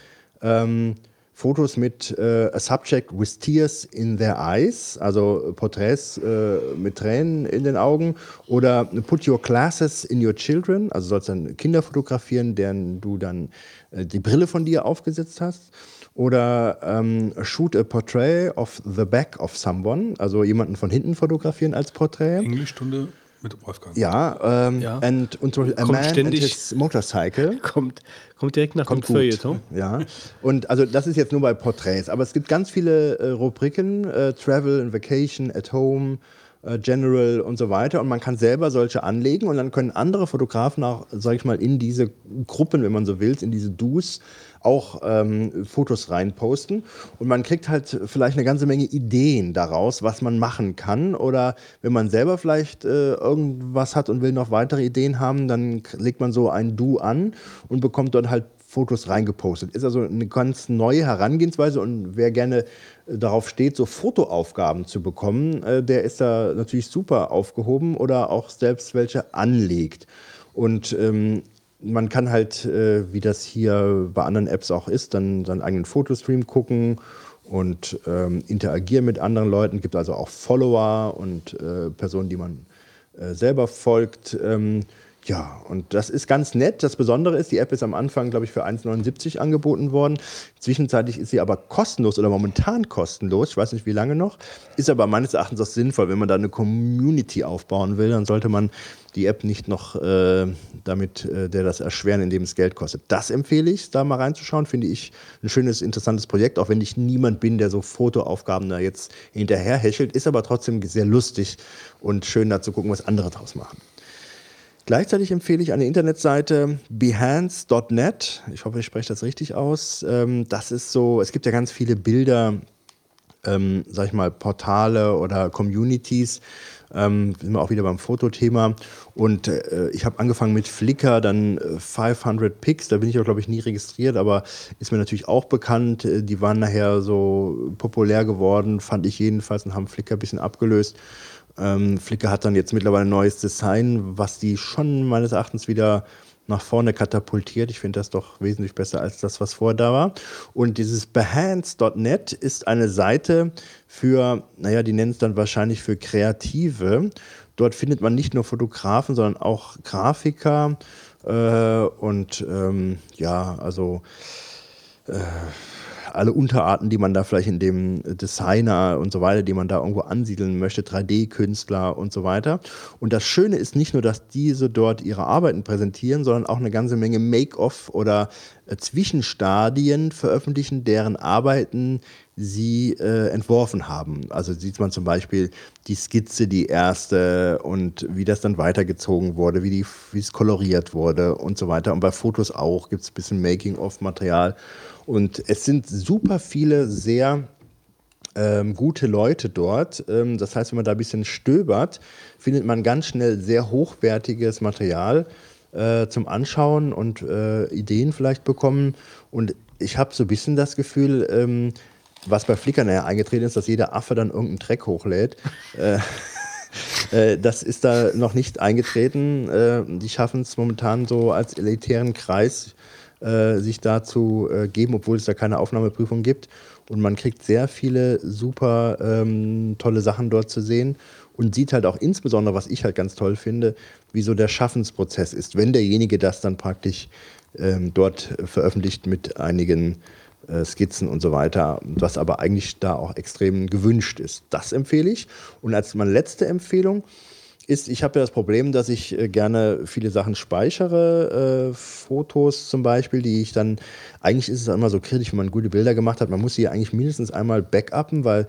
ähm, Fotos mit äh, a subject with tears in their eyes, also Porträts äh, mit Tränen in den Augen. Oder put your glasses in your children, also sollst dann Kinder fotografieren, deren du dann äh, die Brille von dir aufgesetzt hast. Oder ähm, shoot a portrait of the back of someone, also jemanden von hinten fotografieren als Porträt. Englischstunde mit Wolfgang. Ja, ähm, Ja. And, und zum Beispiel a Kommt man and ständig- his motorcycle. Kommt, kommt direkt nach Kommt dem. Feuilleton. Ja, und also das ist jetzt nur bei Porträts, aber es gibt ganz viele äh, Rubriken, äh, Travel and Vacation, At Home, äh, General und so weiter. Und man kann selber solche anlegen und dann können andere Fotografen auch, sag ich mal, in diese Gruppen, wenn man so will, in diese Do's auch ähm, Fotos reinposten. Und man kriegt halt vielleicht eine ganze Menge Ideen daraus, was man machen kann. Oder wenn man selber vielleicht äh, irgendwas hat und will noch weitere Ideen haben, dann legt man so ein Do an und bekommt dort halt Fotos reingepostet. Ist also eine ganz neue Herangehensweise und wer gerne äh, darauf steht, so Fotoaufgaben zu bekommen, äh, der ist da natürlich super aufgehoben oder auch selbst welche anlegt. Und ähm, man kann halt, äh, wie das hier bei anderen Apps auch ist, dann seinen eigenen Fotostream gucken und ähm, interagieren mit anderen Leuten. Gibt also auch Follower und äh, Personen, die man äh, selber folgt. Ähm, ja, und das ist ganz nett. Das Besondere ist, die App ist am Anfang, glaube ich, für 1,79 angeboten worden. Zwischenzeitlich ist sie aber kostenlos oder momentan kostenlos. Ich weiß nicht, wie lange noch. Ist aber meines Erachtens auch sinnvoll. Wenn man da eine Community aufbauen will, dann sollte man die App nicht noch äh, damit äh, der das erschweren, indem es Geld kostet. Das empfehle ich, da mal reinzuschauen. Finde ich ein schönes, interessantes Projekt, auch wenn ich niemand bin, der so Fotoaufgaben da jetzt hinterher hechelt. Ist aber trotzdem sehr lustig und schön da zu gucken, was andere draus machen. Gleichzeitig empfehle ich eine Internetseite behance.net. Ich hoffe, ich spreche das richtig aus. Ähm, das ist so, es gibt ja ganz viele Bilder, ähm, sag ich mal, Portale oder Communities. Ähm, sind wir auch wieder beim Fotothema. Und äh, ich habe angefangen mit Flickr, dann äh, 500 Pics. Da bin ich auch, glaube ich, nie registriert, aber ist mir natürlich auch bekannt. Äh, Die waren nachher so populär geworden, fand ich jedenfalls, und haben Flickr ein bisschen abgelöst. Ähm, Flickr hat dann jetzt mittlerweile ein neues Design, was die schon meines Erachtens wieder nach vorne katapultiert. Ich finde das doch wesentlich besser als das, was vorher da war. Und dieses behance.net ist eine Seite für, naja, die nennen es dann wahrscheinlich für Kreative. Dort findet man nicht nur Fotografen, sondern auch Grafiker äh, und ähm, ja, also alle Unterarten, die man da vielleicht in dem Designer und so weiter, die man da irgendwo ansiedeln möchte, 3D-Künstler und so weiter. Und das Schöne ist nicht nur, dass diese dort ihre Arbeiten präsentieren, sondern auch eine ganze Menge Make-off oder äh, Zwischenstadien veröffentlichen, deren Arbeiten sie äh, entworfen haben. Also sieht man zum Beispiel die Skizze, die erste und wie das dann weitergezogen wurde, wie, es koloriert wurde und so weiter. Und bei Fotos auch gibt es ein bisschen Making-of-Material. Und es sind super viele sehr ähm, gute Leute dort. Ähm, das heißt, wenn man da ein bisschen stöbert, findet man ganz schnell sehr hochwertiges Material äh, zum Anschauen und äh, Ideen vielleicht bekommen. Und ich habe so ein bisschen das Gefühl, ähm, was bei Flickr nachher eingetreten ist, dass jeder Affe dann irgendeinen Track hochlädt. äh, Äh, das ist da noch nicht eingetreten. Äh, die schaffen es momentan so als elitären Kreis, äh, sich da zu äh, geben, obwohl es da keine Aufnahmeprüfung gibt. Und man kriegt sehr viele super ähm, tolle Sachen dort zu sehen und sieht halt auch insbesondere, was ich halt ganz toll finde, wie so der Schaffensprozess ist, wenn derjenige das dann praktisch ähm, dort veröffentlicht mit einigen äh, Skizzen und so weiter, was aber eigentlich da auch extrem gewünscht ist. Das empfehle ich. Und als meine letzte Empfehlung ist, ich habe ja das Problem, dass ich äh, gerne viele Sachen speichere, äh, Fotos zum Beispiel, die ich dann, eigentlich ist es immer so kritisch, wenn man gute Bilder gemacht hat, man muss sie eigentlich mindestens einmal backuppen, weil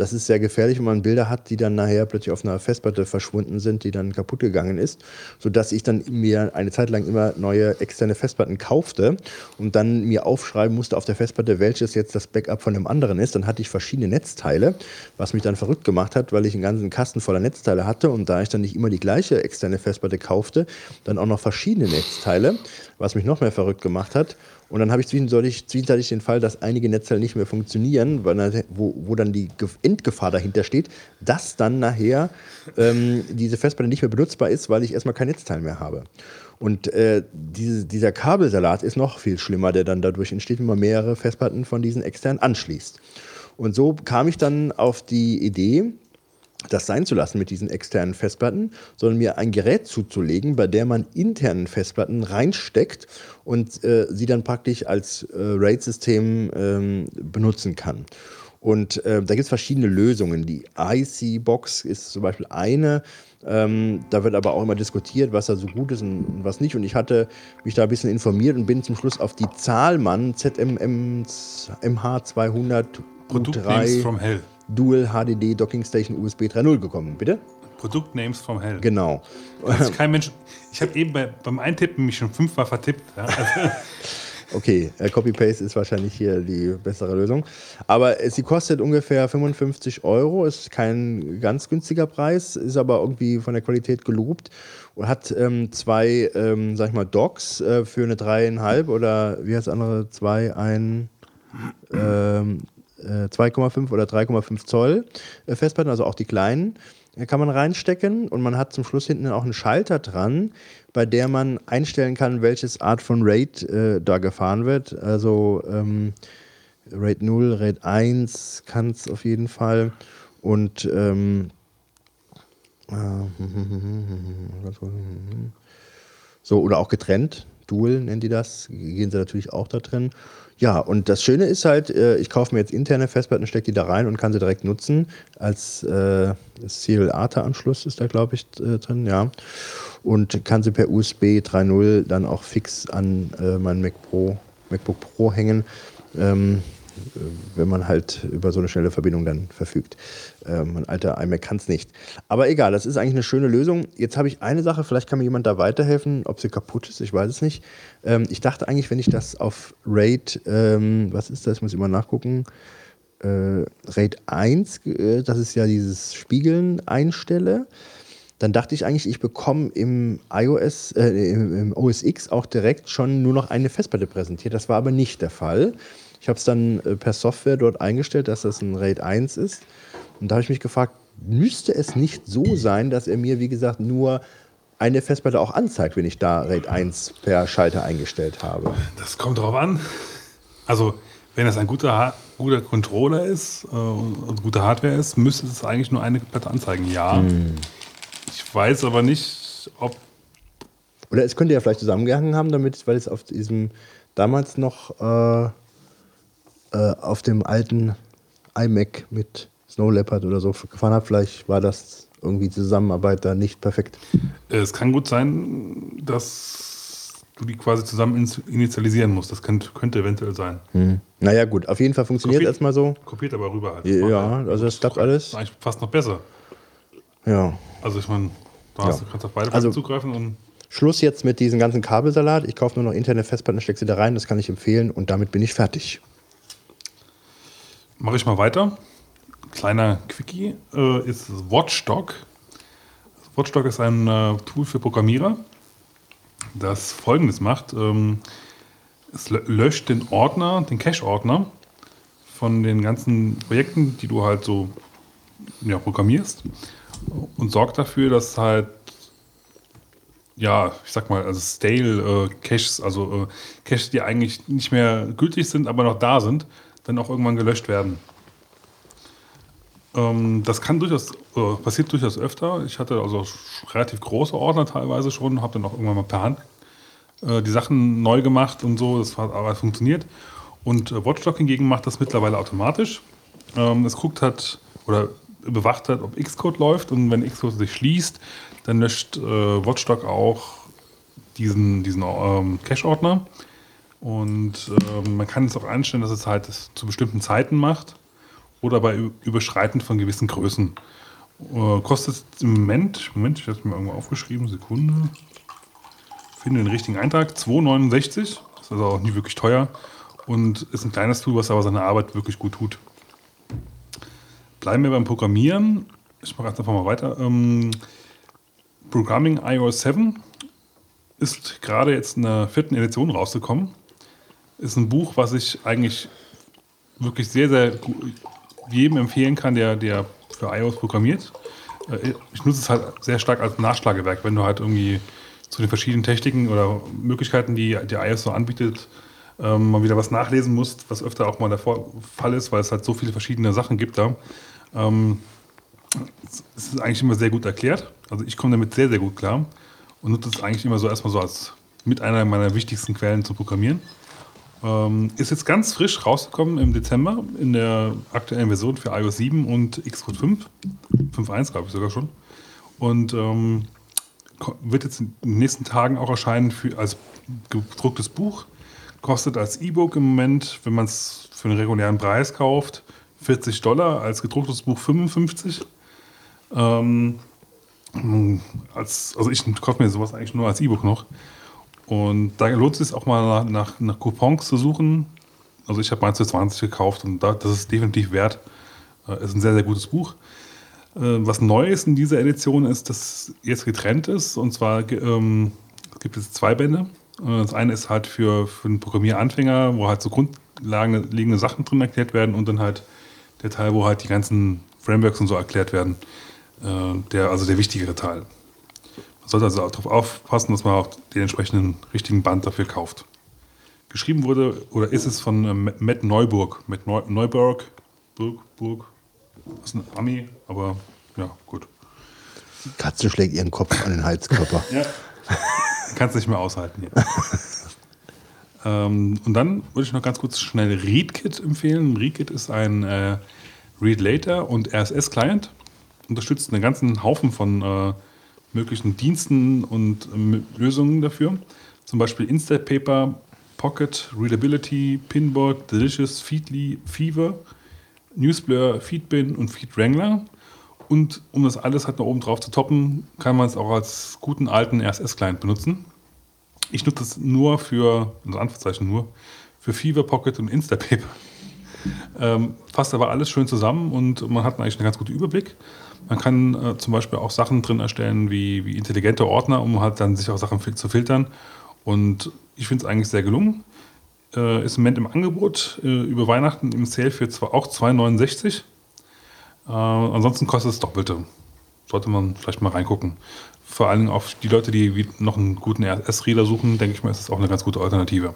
das ist sehr gefährlich, wenn man Bilder hat, die dann nachher plötzlich auf einer Festplatte verschwunden sind, die dann kaputt gegangen ist, sodass ich dann mir eine Zeit lang immer neue externe Festplatten kaufte und dann mir aufschreiben musste auf der Festplatte, welches jetzt das Backup von dem anderen ist. Dann hatte ich verschiedene Netzteile, was mich dann verrückt gemacht hat, weil ich einen ganzen Kasten voller Netzteile hatte und da ich dann nicht immer die gleiche externe Festplatte kaufte, dann auch noch verschiedene Netzteile, was mich noch mehr verrückt gemacht hat. Und dann habe ich zwischendurch, zwischenzeitlich den Fall, dass einige Netzteile nicht mehr funktionieren, weil, wo, wo dann die Ge- Endgefahr dahinter steht, dass dann nachher ähm, diese Festplatte nicht mehr benutzbar ist, weil ich erstmal kein Netzteil mehr habe. Und äh, diese, dieser Kabelsalat ist noch viel schlimmer, der dann dadurch entsteht, wenn man mehrere Festplatten von diesen extern anschließt. Und so kam ich dann auf die Idee, das sein zu lassen mit diesen externen Festplatten, sondern mir ein Gerät zuzulegen, bei der man internen Festplatten reinsteckt und äh, sie dann praktisch als äh, RAID-System ähm, benutzen kann. Und äh, da gibt es verschiedene Lösungen. Die IC-Box ist zum Beispiel eine. Ähm, da wird aber auch immer diskutiert, was da so gut ist und, was nicht. Und ich hatte mich da ein bisschen informiert und bin zum Schluss auf die Zahlmann ZMM MH200 Produktnames U3 from Hell. Dual HDD Docking Station USB 3.0 gekommen. Bitte? Produktnames from Hell. Genau. Ist kein Mensch. Ich habe eben bei, beim Eintippen mich schon fünfmal vertippt. Ja? Also, Okay, äh, Copy-Paste ist wahrscheinlich hier die bessere Lösung. Aber äh, sie kostet ungefähr 55 Euro, ist kein ganz günstiger Preis, ist aber irgendwie von der Qualität gelobt und hat ähm, zwei, ähm, sag ich mal, Docks äh, für eine dreieinhalb oder wie heißt das andere, zwei, ein, ähm, äh, 2,5 oder 3,5 Zoll äh, Festplatten, also auch die kleinen, äh, kann man reinstecken und man hat zum Schluss hinten auch einen Schalter dran, bei der man einstellen kann, welches Art von RAID äh, da gefahren wird. Also ähm, RAID 0, RAID 1 kann es auf jeden Fall und ähm, äh, so oder auch getrennt. Dual nennen die das, gehen sie natürlich auch da drin. Ja, und das Schöne ist halt, äh, ich kaufe mir jetzt interne Festplatten, stecke die da rein und kann sie direkt nutzen. Als äh, Serial ATA-Anschluss ist da, glaube ich, äh, drin, ja. Und kann sie per USB 3.0 dann auch fix an äh, mein Mac Pro, MacBook Pro hängen. Ähm, äh, wenn man halt über so eine schnelle Verbindung dann verfügt. Ähm, mein alter iMac kann es nicht. Aber egal, das ist eigentlich eine schöne Lösung. Jetzt habe ich eine Sache, vielleicht kann mir jemand da weiterhelfen, ob sie kaputt ist, ich weiß es nicht. Ähm, ich dachte eigentlich, wenn ich das auf RAID, ähm, was ist das, muss ich mal nachgucken, äh, RAID 1, äh, das ist ja dieses Spiegeln einstelle, dann dachte ich eigentlich, ich bekomme im iOS, äh, im, im OS X auch direkt schon nur noch eine Festplatte präsentiert. Das war aber nicht der Fall. Ich habe es dann äh, per Software dort eingestellt, dass das ein RAID 1 ist. Und da habe ich mich gefragt, müsste es nicht so sein, dass er mir, wie gesagt, nur eine Festplatte auch anzeigt, wenn ich da RAID 1 per Schalter eingestellt habe? das kommt drauf an. Also, wenn das ein guter, Ha- guter Controller ist äh, und gute Hardware ist, müsste es eigentlich nur eine Platte anzeigen. Ja. Ich weiß aber nicht, ob Oder es könnte ja vielleicht zusammengehangen haben, damit, weil es auf diesem damals noch äh, äh, auf dem alten iMac mit Snow Leopard oder so gefahren hat. Vielleicht war das irgendwie die Zusammenarbeit da nicht perfekt. Äh, Es kann gut sein, dass du die quasi zusammen initialisieren musst. Das könnte, könnte eventuell sein. Naja, gut, auf jeden Fall funktioniert Kopiert- erstmal so. Kopiert aber rüber halt. Ja, also das klappt alles. ist eigentlich fast noch besser. Ja. Also ich meine, da Ja. du kannst auf beide Also- zugreifen und Schluss jetzt mit diesem ganzen Kabelsalat. Ich kaufe nur noch interne Festplatten, stecke sie da rein. Das kann ich empfehlen und damit bin ich fertig. Mache ich mal weiter. Kleiner Quickie äh, ist Watchdog. Watchdog ist ein äh, Tool für Programmierer, das folgendes macht. Ähm, es lö- löscht den Ordner, den Cache-Ordner von den ganzen Projekten, die du halt so ja, programmierst und sorgt dafür, dass halt, ja, ich sag mal, also stale äh, Caches, also äh, Caches, die eigentlich nicht mehr gültig sind, aber noch da sind, dann auch irgendwann gelöscht werden. Ähm, das kann durchaus, äh, passiert durchaus öfter. Ich hatte also relativ große Ordner teilweise schon, habe dann auch irgendwann mal per Hand äh, die Sachen neu gemacht und so, das hat aber funktioniert. Und äh, Watchdog hingegen macht das mittlerweile automatisch. Ähm, es guckt halt oder bewacht halt, ob Xcode läuft und wenn Xcode sich schließt, dann löscht äh, Watchdog auch diesen, diesen ähm, Cache-Ordner. Und ähm, man kann es auch einstellen, dass es halt das zu bestimmten Zeiten macht oder bei Überschreiten von gewissen Größen. Äh, kostet im Moment, Moment, ich habe es mir irgendwo aufgeschrieben, Sekunde. Finde den richtigen Eintrag, 2,69. Das ist also auch nie wirklich teuer und ist ein kleines Tool, was aber seine Arbeit wirklich gut tut. Bleiben wir beim Programmieren. Ich mache jetzt einfach mal weiter. Ähm, Programming iOS 7 ist gerade jetzt in der vierten Edition rausgekommen. Ist ein Buch, was ich eigentlich wirklich sehr, sehr gu- jedem empfehlen kann, der, der für iOS programmiert. Äh, Ich nutze es halt sehr stark als Nachschlagewerk, wenn du halt irgendwie zu den verschiedenen Techniken oder Möglichkeiten, die der iOS so anbietet, ähm, mal wieder was nachlesen musst, was öfter auch mal der Fall ist, weil es halt so viele verschiedene Sachen gibt da. Ähm, es ist eigentlich immer sehr gut erklärt. Also ich komme damit sehr, sehr gut klar und nutze es eigentlich immer so erstmal so als mit einer meiner wichtigsten Quellen zum Programmieren. Ähm, ist jetzt ganz frisch rausgekommen im Dezember in der aktuellen Version für iOS 7 und Xcode 5. 5.1 glaube ich sogar schon. Und ähm, wird jetzt in den nächsten Tagen auch erscheinen für, als gedrucktes Buch. Kostet als E-Book im Moment, wenn man es für einen regulären Preis kauft, 40 Dollar, als gedrucktes Buch 55. Ähm, als, also ich kaufe mir sowas eigentlich nur als E-Book noch. Und da lohnt es sich auch mal nach, nach, Coupons zu suchen. Also ich habe meins für 20 gekauft und da, das ist definitiv wert. Äh, ist ein sehr, sehr gutes Buch. Äh, was neu ist in dieser Edition ist, dass jetzt getrennt ist. Und zwar ähm, es gibt es zwei Bände. Äh, Das eine ist halt für, für einen Programmieranfänger, wo halt so grundlegende Sachen drin erklärt werden und dann halt der Teil, wo halt die ganzen Frameworks und so erklärt werden. Äh, Der, also der wichtigere Teil. Sollte also darauf aufpassen, dass man auch den entsprechenden richtigen Band dafür kauft. Geschrieben wurde, oder ist es von ähm, Matt Neuburg. Matt Neu Neuburg. Burg, Burg. Das ist ein Ami, aber ja, gut. Die Katze schlägt ihren Kopf an den Heizkörper. Ja. Kannst nicht mehr aushalten hier. ähm, und dann würde ich noch ganz kurz schnell ReadKit empfehlen. ReadKit ist ein äh, Read Later und RSS-Client. Unterstützt einen ganzen Haufen von äh, möglichen Diensten und ähm, Lösungen dafür. Zum Beispiel Instapaper, Pocket, Readability, Pinboard, Delicious, Feedly, Fever, Newsblur, Feedbin und FeedWrangler. Und um das alles halt noch oben drauf zu toppen, kann man es auch als guten alten RSS-Client benutzen. Ich nutze es nur für, also Anführungszeichen nur, für Fever, Pocket und Instapaper. Ähm, fasst aber alles schön zusammen und man hat eigentlich einen ganz guten Überblick. Man kann äh, zum Beispiel auch Sachen drin erstellen wie, wie intelligente Ordner, um halt dann sich auch Sachen fil- zu filtern. Und ich finde es eigentlich sehr gelungen. Äh, ist im Moment im Angebot äh, über Weihnachten im Sale für zwar auch 2,69. Äh, ansonsten kostet es Doppelte. Sollte man vielleicht mal reingucken. Vor allem auf die Leute, die noch einen guten RSS-Reader suchen, denke ich mal, ist es auch eine ganz gute Alternative.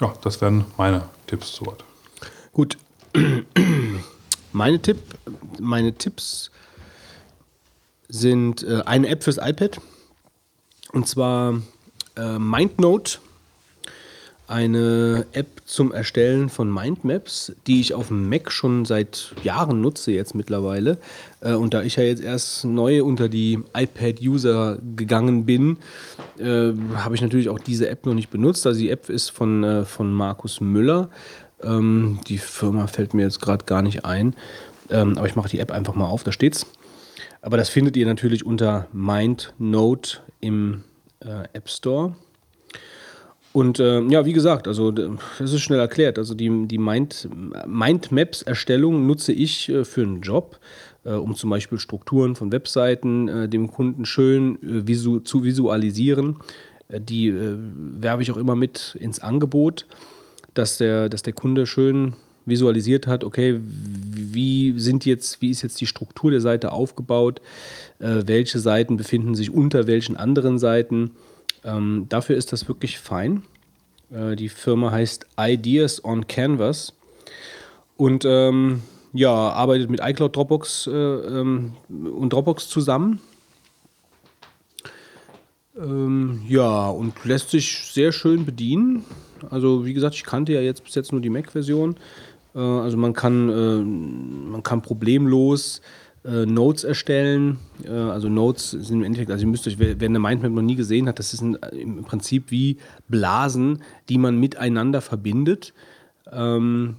Ja, das wären meine Tipps soweit. Gut. Meine, Tipp, meine Tipps sind äh, eine App fürs iPad. Und zwar äh, MindNote. Eine App zum Erstellen von Mindmaps, die ich auf dem Mac schon seit Jahren nutze jetzt mittlerweile. Äh, und da ich ja jetzt erst neu unter die iPad-User gegangen bin, äh, habe ich natürlich auch diese App noch nicht benutzt. Also die App ist von, äh, von Markus Müller. Ähm, die Firma fällt mir jetzt gerade gar nicht ein. Ähm, aber ich mache die App einfach mal auf, da steht's. Aber das findet ihr natürlich unter MindNote im äh, App Store. Und äh, ja, wie gesagt, also das ist schnell erklärt. Also die, die Mind, Mindmaps-Erstellung nutze ich äh, für einen Job, äh, um zum Beispiel Strukturen von Webseiten äh, dem Kunden schön äh, visu zu visualisieren. Äh, die werbe ich auch immer mit ins Angebot, dass der, dass der Kunde schön visualisiert hat, okay, wie sind jetzt, wie ist jetzt die Struktur der Seite aufgebaut, äh, welche Seiten befinden sich unter welchen anderen Seiten. Ähm, dafür ist das wirklich fein. Äh, die Firma heißt Ideas on Canvas und ähm, ja, arbeitet mit iCloud Dropbox äh, ähm, und Dropbox zusammen. Ähm, ja, und lässt sich sehr schön bedienen. Also wie gesagt, ich kannte ja jetzt bis jetzt nur die Mac-Version. Äh, also man kann, äh, man kann problemlos äh, Notes erstellen. Äh, also Notes sind im Endeffekt, also ihr müsst euch, wer, eine Mindmap noch nie gesehen hat, das ist im Prinzip wie Blasen, die man miteinander verbindet. Ähm,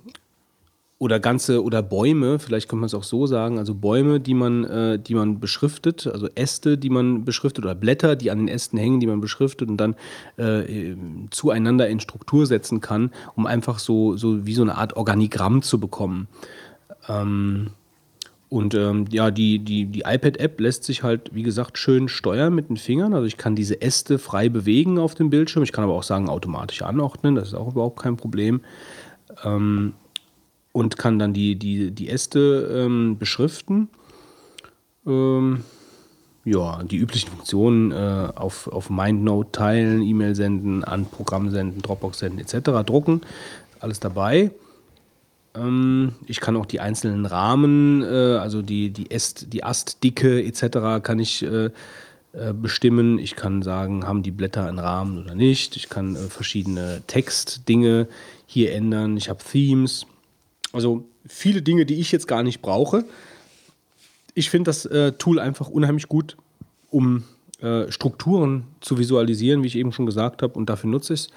oder ganze oder Bäume, vielleicht könnte man es auch so sagen, also Bäume, die man, äh, die man beschriftet, also Äste, die man beschriftet oder Blätter, die an den Ästen hängen, die man beschriftet und dann äh, zueinander in Struktur setzen kann, um einfach so, so wie so eine Art Organigramm zu bekommen. Ähm, und ähm, ja, die, die, die iPad-App lässt sich halt, wie gesagt, schön steuern mit den Fingern. Also ich kann diese Äste frei bewegen auf dem Bildschirm. Ich kann aber auch sagen, automatisch anordnen, das ist auch überhaupt kein Problem. Ähm, und kann dann die, die, die Äste ähm, beschriften. Ähm, ja, die üblichen Funktionen äh, auf, auf MindNote teilen, E-Mail senden, an Programm senden, Dropbox senden etc. drucken. Alles dabei. Ähm, ich kann auch die einzelnen Rahmen, äh, also die, die, Äst, die Astdicke etc. kann ich äh, äh, bestimmen. Ich kann sagen, haben die Blätter einen Rahmen oder nicht. Ich kann äh, verschiedene Textdinge hier ändern. Ich habe Themes. Also viele Dinge, die ich jetzt gar nicht brauche. Ich finde das äh, Tool einfach unheimlich gut, um äh, Strukturen zu visualisieren, wie ich eben schon gesagt habe, und dafür nutze ich es.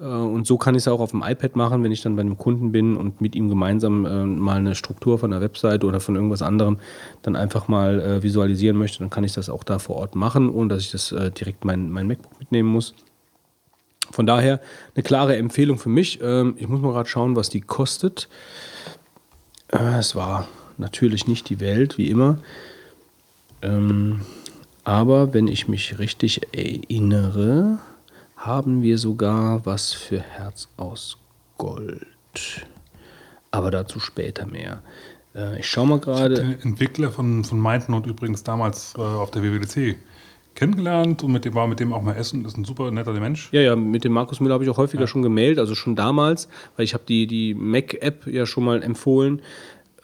Äh, und so kann ich es auch auf dem iPad machen, wenn ich dann bei einem Kunden bin und mit ihm gemeinsam äh, mal eine Struktur von der Website oder von irgendwas anderem dann einfach mal äh, visualisieren möchte, dann kann ich das auch da vor Ort machen, ohne dass ich das äh, direkt mein, mein MacBook mitnehmen muss. Von daher eine klare Empfehlung für mich. Ähm, ich muss mal gerade schauen, was die kostet. Äh, es war natürlich nicht die Welt, wie immer. Ähm, aber wenn ich mich richtig erinnere, haben wir sogar was für Herz aus Gold. Aber dazu später mehr. Äh, ich schaue mal gerade. Den Entwickler von, von MindNote übrigens damals äh, auf der WWDC kennengelernt und mit dem war mit dem auch mal essen. Das ist ein super netter Mensch. Ja, ja, mit dem Markus Müller habe ich auch häufiger schon gemeldet, also schon damals, weil ich habe die, die Mac-App ja schon mal empfohlen.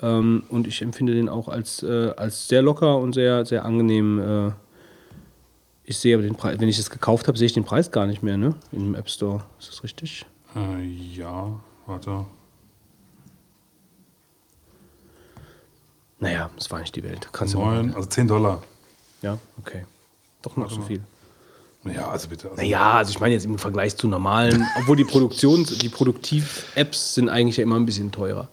Ähm, und ich empfinde den auch als, äh, als sehr locker und sehr, sehr angenehm. Äh, ich sehe aber den Preis, wenn ich es gekauft habe, sehe ich den Preis gar nicht mehr, ne? Im App Store. Ist das richtig? Äh, ja, warte. Naja, das war nicht die Welt. Kannst du Neun, also 10 Dollar. Ja, okay. Doch noch so viel. Ja, also bitte. Also Naja, also ich meine jetzt im Vergleich zu normalen, obwohl die Produktions-, die Produktiv-Apps sind eigentlich ja immer ein bisschen teurer.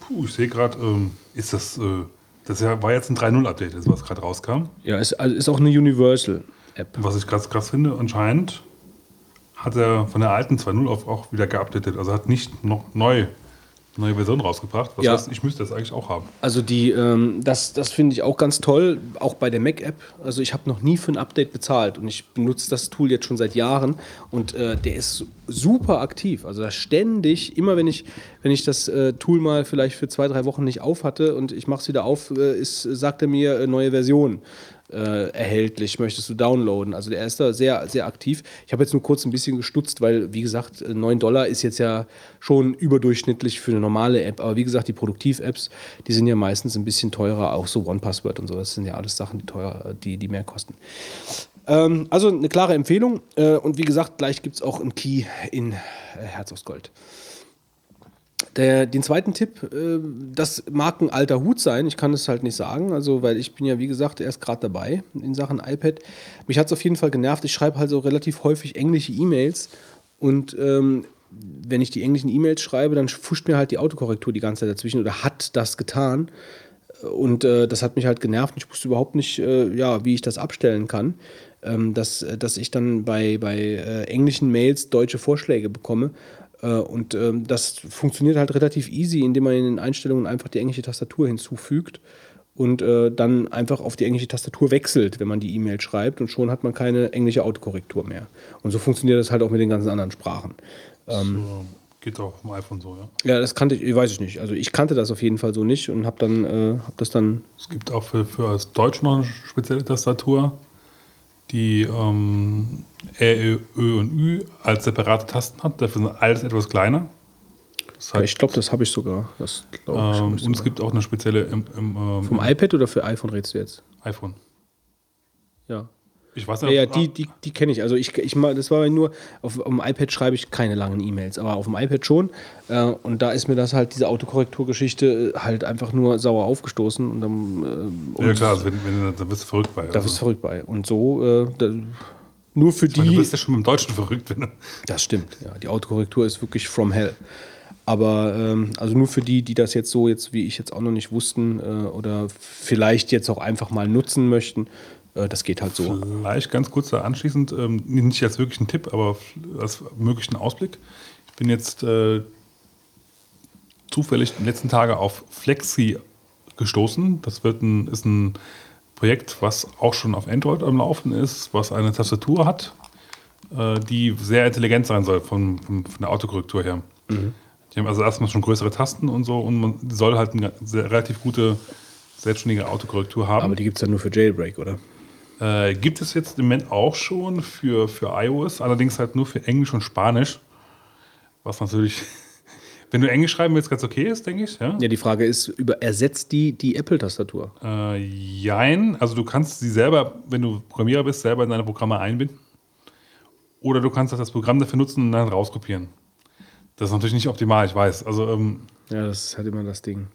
Puh, ich sehe gerade, ähm, ist das, äh, das war jetzt ein 3.0-Update, das was gerade rauskam. Ja, ist, also ist auch eine Universal-App. Was ich ganz krass finde, anscheinend hat er von der alten 2.0 auf auch wieder geupdatet. Also hat nicht noch neu, neue Version rausgebracht. Was Ja. heißt, ich müsste das eigentlich auch haben. Also die, ähm, das, das finde ich auch ganz toll, auch bei der Mac-App. Also ich habe noch nie für ein Update bezahlt und ich benutze das Tool jetzt schon seit Jahren und äh, der ist super aktiv. Also da ständig, immer wenn ich, wenn ich das äh, Tool mal vielleicht für zwei, drei Wochen nicht auf hatte und ich mache es wieder auf, äh, ist, sagt er mir äh, neue Version. Äh, erhältlich, möchtest du downloaden. Also der ist da sehr, sehr aktiv. Ich habe jetzt nur kurz ein bisschen gestutzt, weil, wie gesagt, äh, 9 Dollar ist jetzt ja schon überdurchschnittlich für eine normale App. Aber wie gesagt, die Produktiv-Apps, die sind ja meistens ein bisschen teurer, auch so OnePassword und so. Das sind ja alles Sachen, die teurer, die, die mehr kosten. Ähm, also eine klare Empfehlung. Äh, und wie gesagt, gleich gibt es auch einen Key in äh, Herz aus Gold. Der, den zweiten Tipp, äh, das mag ein alter Hut sein, ich kann es halt nicht sagen, also weil ich bin ja wie gesagt erst gerade dabei in Sachen iPad. Mich hat es auf jeden Fall genervt, ich schreibe halt so relativ häufig englische E-Mails und ähm, wenn ich die englischen E-Mails schreibe, dann fuscht mir halt die Autokorrektur die ganze Zeit dazwischen oder hat das getan. Und äh, das hat mich halt genervt. Ich wusste überhaupt nicht, äh, ja, wie ich das abstellen kann. Ähm, dass, äh, dass ich dann bei, bei äh, englischen Mails deutsche Vorschläge bekomme. Äh, und ähm, das funktioniert halt relativ easy, indem man in den Einstellungen einfach die englische Tastatur hinzufügt und äh, dann einfach auf die englische Tastatur wechselt, wenn man die E-Mail schreibt. Und schon hat man keine englische Autokorrektur mehr. Und so funktioniert das halt auch mit den ganzen anderen Sprachen. Ähm, So, Geht auch auf dem iPhone so, ja. Ja, das kannte ich, weiß ich nicht. Also ich kannte das auf jeden Fall so nicht und habe dann, äh, hab das dann. Es gibt auch für, für das Deutsch noch eine spezielle Tastatur, die ähm, R, Ö und Ü als separate Tasten hat. Dafür sind alles etwas kleiner. Das heißt, Ich glaube, das habe ich sogar. Das glaub ähm, ich und es gibt auch eine spezielle im, im, ähm, Vom iPad oder für iPhone redest du jetzt? iPhone. Ja. Ich weiß Ja, nicht, ja ob- die, die, die kenne ich. Also ich, ich mal, das war nur, auf, auf dem iPad schreibe ich keine langen E-Mails, aber auf dem iPad schon. Äh, und da ist mir das halt, diese Autokorrekturgeschichte, äh, halt einfach nur sauer aufgestoßen. Und dann, äh, Ja und klar, also wenn, wenn, da bist du verrückt bei. Da Also, bist du verrückt bei. Und so, äh, da, nur für ich meine, die. du bist ja schon mit dem Deutschen verrückt, wenn du. Das stimmt, ja. Die Autokorrektur ist wirklich from hell. Aber ähm, also nur für die, die das jetzt so jetzt wie ich jetzt auch noch nicht wussten äh, oder vielleicht jetzt auch einfach mal nutzen möchten, das geht halt so. Vielleicht ganz kurz da anschließend, ähm, nicht als wirklich ein Tipp, aber als möglichen Ausblick. Ich bin jetzt äh, zufällig in den letzten Tagen auf Flexi gestoßen. Das wird ein, ist ein Projekt, was auch schon auf Android am Laufen ist, was eine Tastatur hat, äh, die sehr intelligent sein soll von, von, von der Autokorrektur her. Die haben also erstmal schon größere Tasten und so und man soll halt eine sehr, relativ gute selbstständige Autokorrektur haben. Aber die gibt es ja nur für Jailbreak, oder? Äh, gibt es jetzt im Moment auch schon für, für iOS, allerdings halt nur für Englisch und Spanisch. Was natürlich, wenn du Englisch schreiben willst, ganz okay ist, denke ich. Ja? Ja, die Frage ist, über, ersetzt die die Apple-Tastatur? Äh, jein, also du kannst sie selber, wenn du Programmierer bist, selber in deine Programme einbinden. Oder du kannst das Programm dafür nutzen und dann rauskopieren. Das ist natürlich nicht optimal, ich weiß. Also ähm, Ja, das ist halt immer das Ding.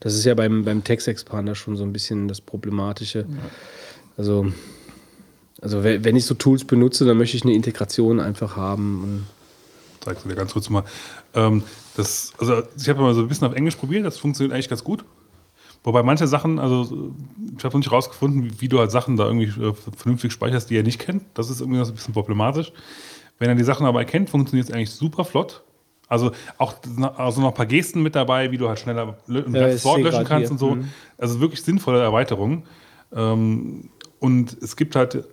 Das ist ja beim, beim Text-Expander schon so ein bisschen das Problematische. Also, also we- wenn ich so Tools benutze, dann möchte ich eine Integration einfach haben. Zeigst du dir ganz kurz mal. Ähm, das, also ich habe mal so ein bisschen auf Englisch probiert, das funktioniert eigentlich ganz gut. Wobei manche Sachen, also ich habe noch nicht rausgefunden, wie, wie du halt Sachen da irgendwie äh, vernünftig speicherst, die er nicht kennt. Das ist irgendwie noch so ein bisschen problematisch. Wenn er die Sachen aber erkennt, funktioniert es eigentlich super flott. Also auch also noch ein paar Gesten mit dabei, wie du halt schneller ein Ja, Wort löschen kannst hier. und so. Mhm. Also wirklich sinnvolle Erweiterungen. Ähm, und es gibt halt,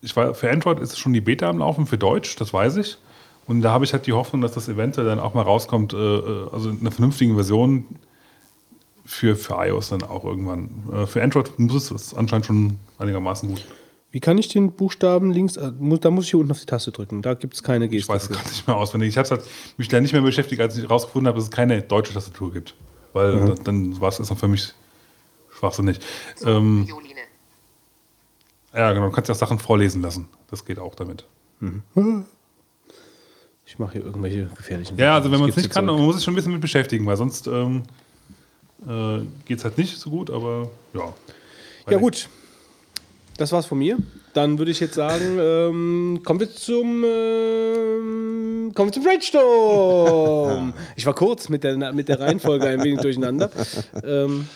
ich war, für Android ist schon die Beta am Laufen, für Deutsch, das weiß ich. Und da habe ich halt die Hoffnung, dass das eventuell dann auch mal rauskommt, äh, äh, also in einer vernünftigen Version für, für iOS dann auch irgendwann. Äh, für Android muss es anscheinend schon einigermaßen gut. wie kann ich den Buchstaben links, äh, muss, da muss ich hier unten auf die Taste drücken. Da gibt es keine Ich Geste. weiß es gerade nicht mehr auswendig. Ich habe halt mich da nicht mehr beschäftigt, als ich herausgefunden habe, dass es keine deutsche Tastatur gibt. Weil Mhm. dann, dann war es erstmal für mich schwachsinnig. Ähm, Violine. Ja, genau. Du kannst ja auch Sachen vorlesen lassen. Das geht auch damit. Ich mache hier irgendwelche gefährlichen Ja, also wenn man es nicht kann, dir man muss sich schon ein bisschen mit beschäftigen, weil sonst ähm, äh, geht es halt nicht so gut, aber ja. Ja, gut. Das war's von mir. Dann würde ich jetzt sagen, ähm, kommen wir zum ähm, kommen wir zum Brainstorm. ich war kurz mit der, mit der Reihenfolge ein wenig durcheinander. Ähm,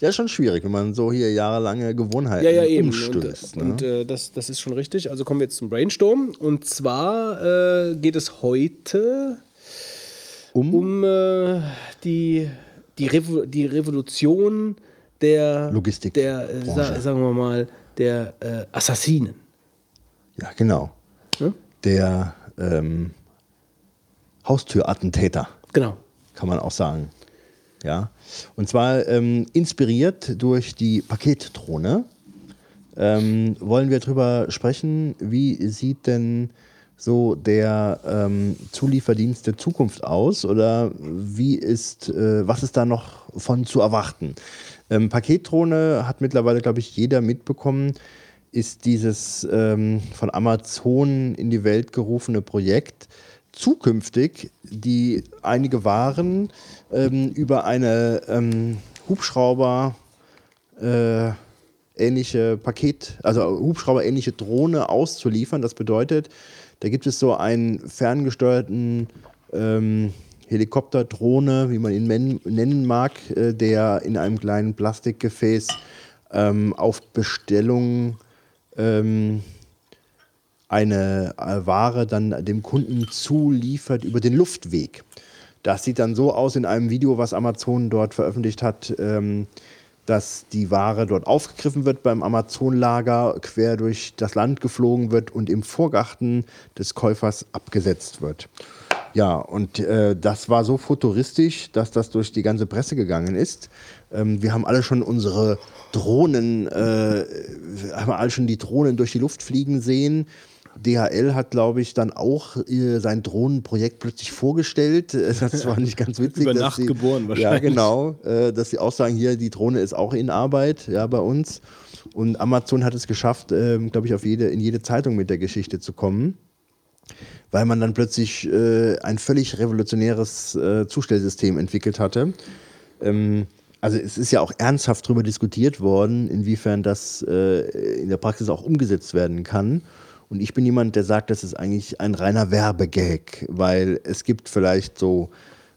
Ja, ist schon schwierig, wenn man so hier jahrelange Gewohnheiten ja, ja, eben. umstößt. und ne? und äh, das, das ist schon richtig. Also kommen wir jetzt zum Brainstorm. Und zwar äh, geht es heute um, um äh, die, die, Revo die Revolution der Logistik- der, äh, sa sagen wir mal, der äh, Assassinen. ja, genau. Ja? Der ähm, Haustürattentäter, Genau. kann man auch sagen. Ja. Und zwar ähm, inspiriert durch die Paketdrohne ähm, wollen wir darüber sprechen, wie sieht denn so der ähm, Zulieferdienst der Zukunft aus oder wie ist, äh, was ist da noch von zu erwarten? Ähm, Paketdrohne hat mittlerweile, glaube ich, jeder mitbekommen, ist dieses ähm, von Amazon in die Welt gerufene Projekt zukünftig die einige Waren ähm, über eine ähm, Hubschrauber äh, ähnliche Paket, also Hubschrauber ähnliche Drohne auszuliefern. Das bedeutet, da gibt es so einen ferngesteuerten ähm, Helikopter, Drohne, wie man ihn nennen mag, äh, der in einem kleinen Plastikgefäß ähm, auf Bestellung ähm, eine äh, Ware dann dem Kunden zuliefert über den Luftweg. Das sieht dann so aus in einem Video, was Amazon dort veröffentlicht hat, ähm, dass die Ware dort aufgegriffen wird beim Amazon-Lager, quer durch das Land geflogen wird und im Vorgarten des Käufers abgesetzt wird. Ja, und äh, das war so futuristisch, dass das durch die ganze Presse gegangen ist. Ähm, wir haben alle schon unsere Drohnen, äh, haben alle schon die Drohnen durch die Luft fliegen sehen. DHL hat, glaube ich, dann auch äh, sein Drohnenprojekt plötzlich vorgestellt. Äh, Das war nicht ganz witzig. Über dass Nacht sie, geboren Ja, wahrscheinlich. genau. Äh, dass sie auch sagen, hier, die Drohne ist auch in Arbeit, ja, bei uns. Und Amazon hat es geschafft, ähm, glaube ich, auf jede, in jede Zeitung mit der Geschichte zu kommen weil man dann plötzlich äh, ein völlig revolutionäres äh, Zustellsystem entwickelt hatte. Ähm, also es ist ja auch ernsthaft darüber diskutiert worden, inwiefern das äh, in der Praxis auch umgesetzt werden kann. Und ich bin jemand, der sagt, das ist eigentlich ein reiner Werbegag, weil es gibt vielleicht so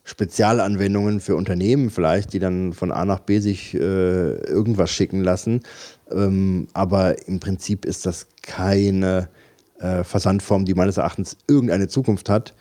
Spezialanwendungen für Unternehmen vielleicht, die dann von A nach B sich äh, irgendwas schicken lassen. Ähm, aber im Prinzip ist das keine äh, Versandform, die meines Erachtens irgendeine Zukunft hat.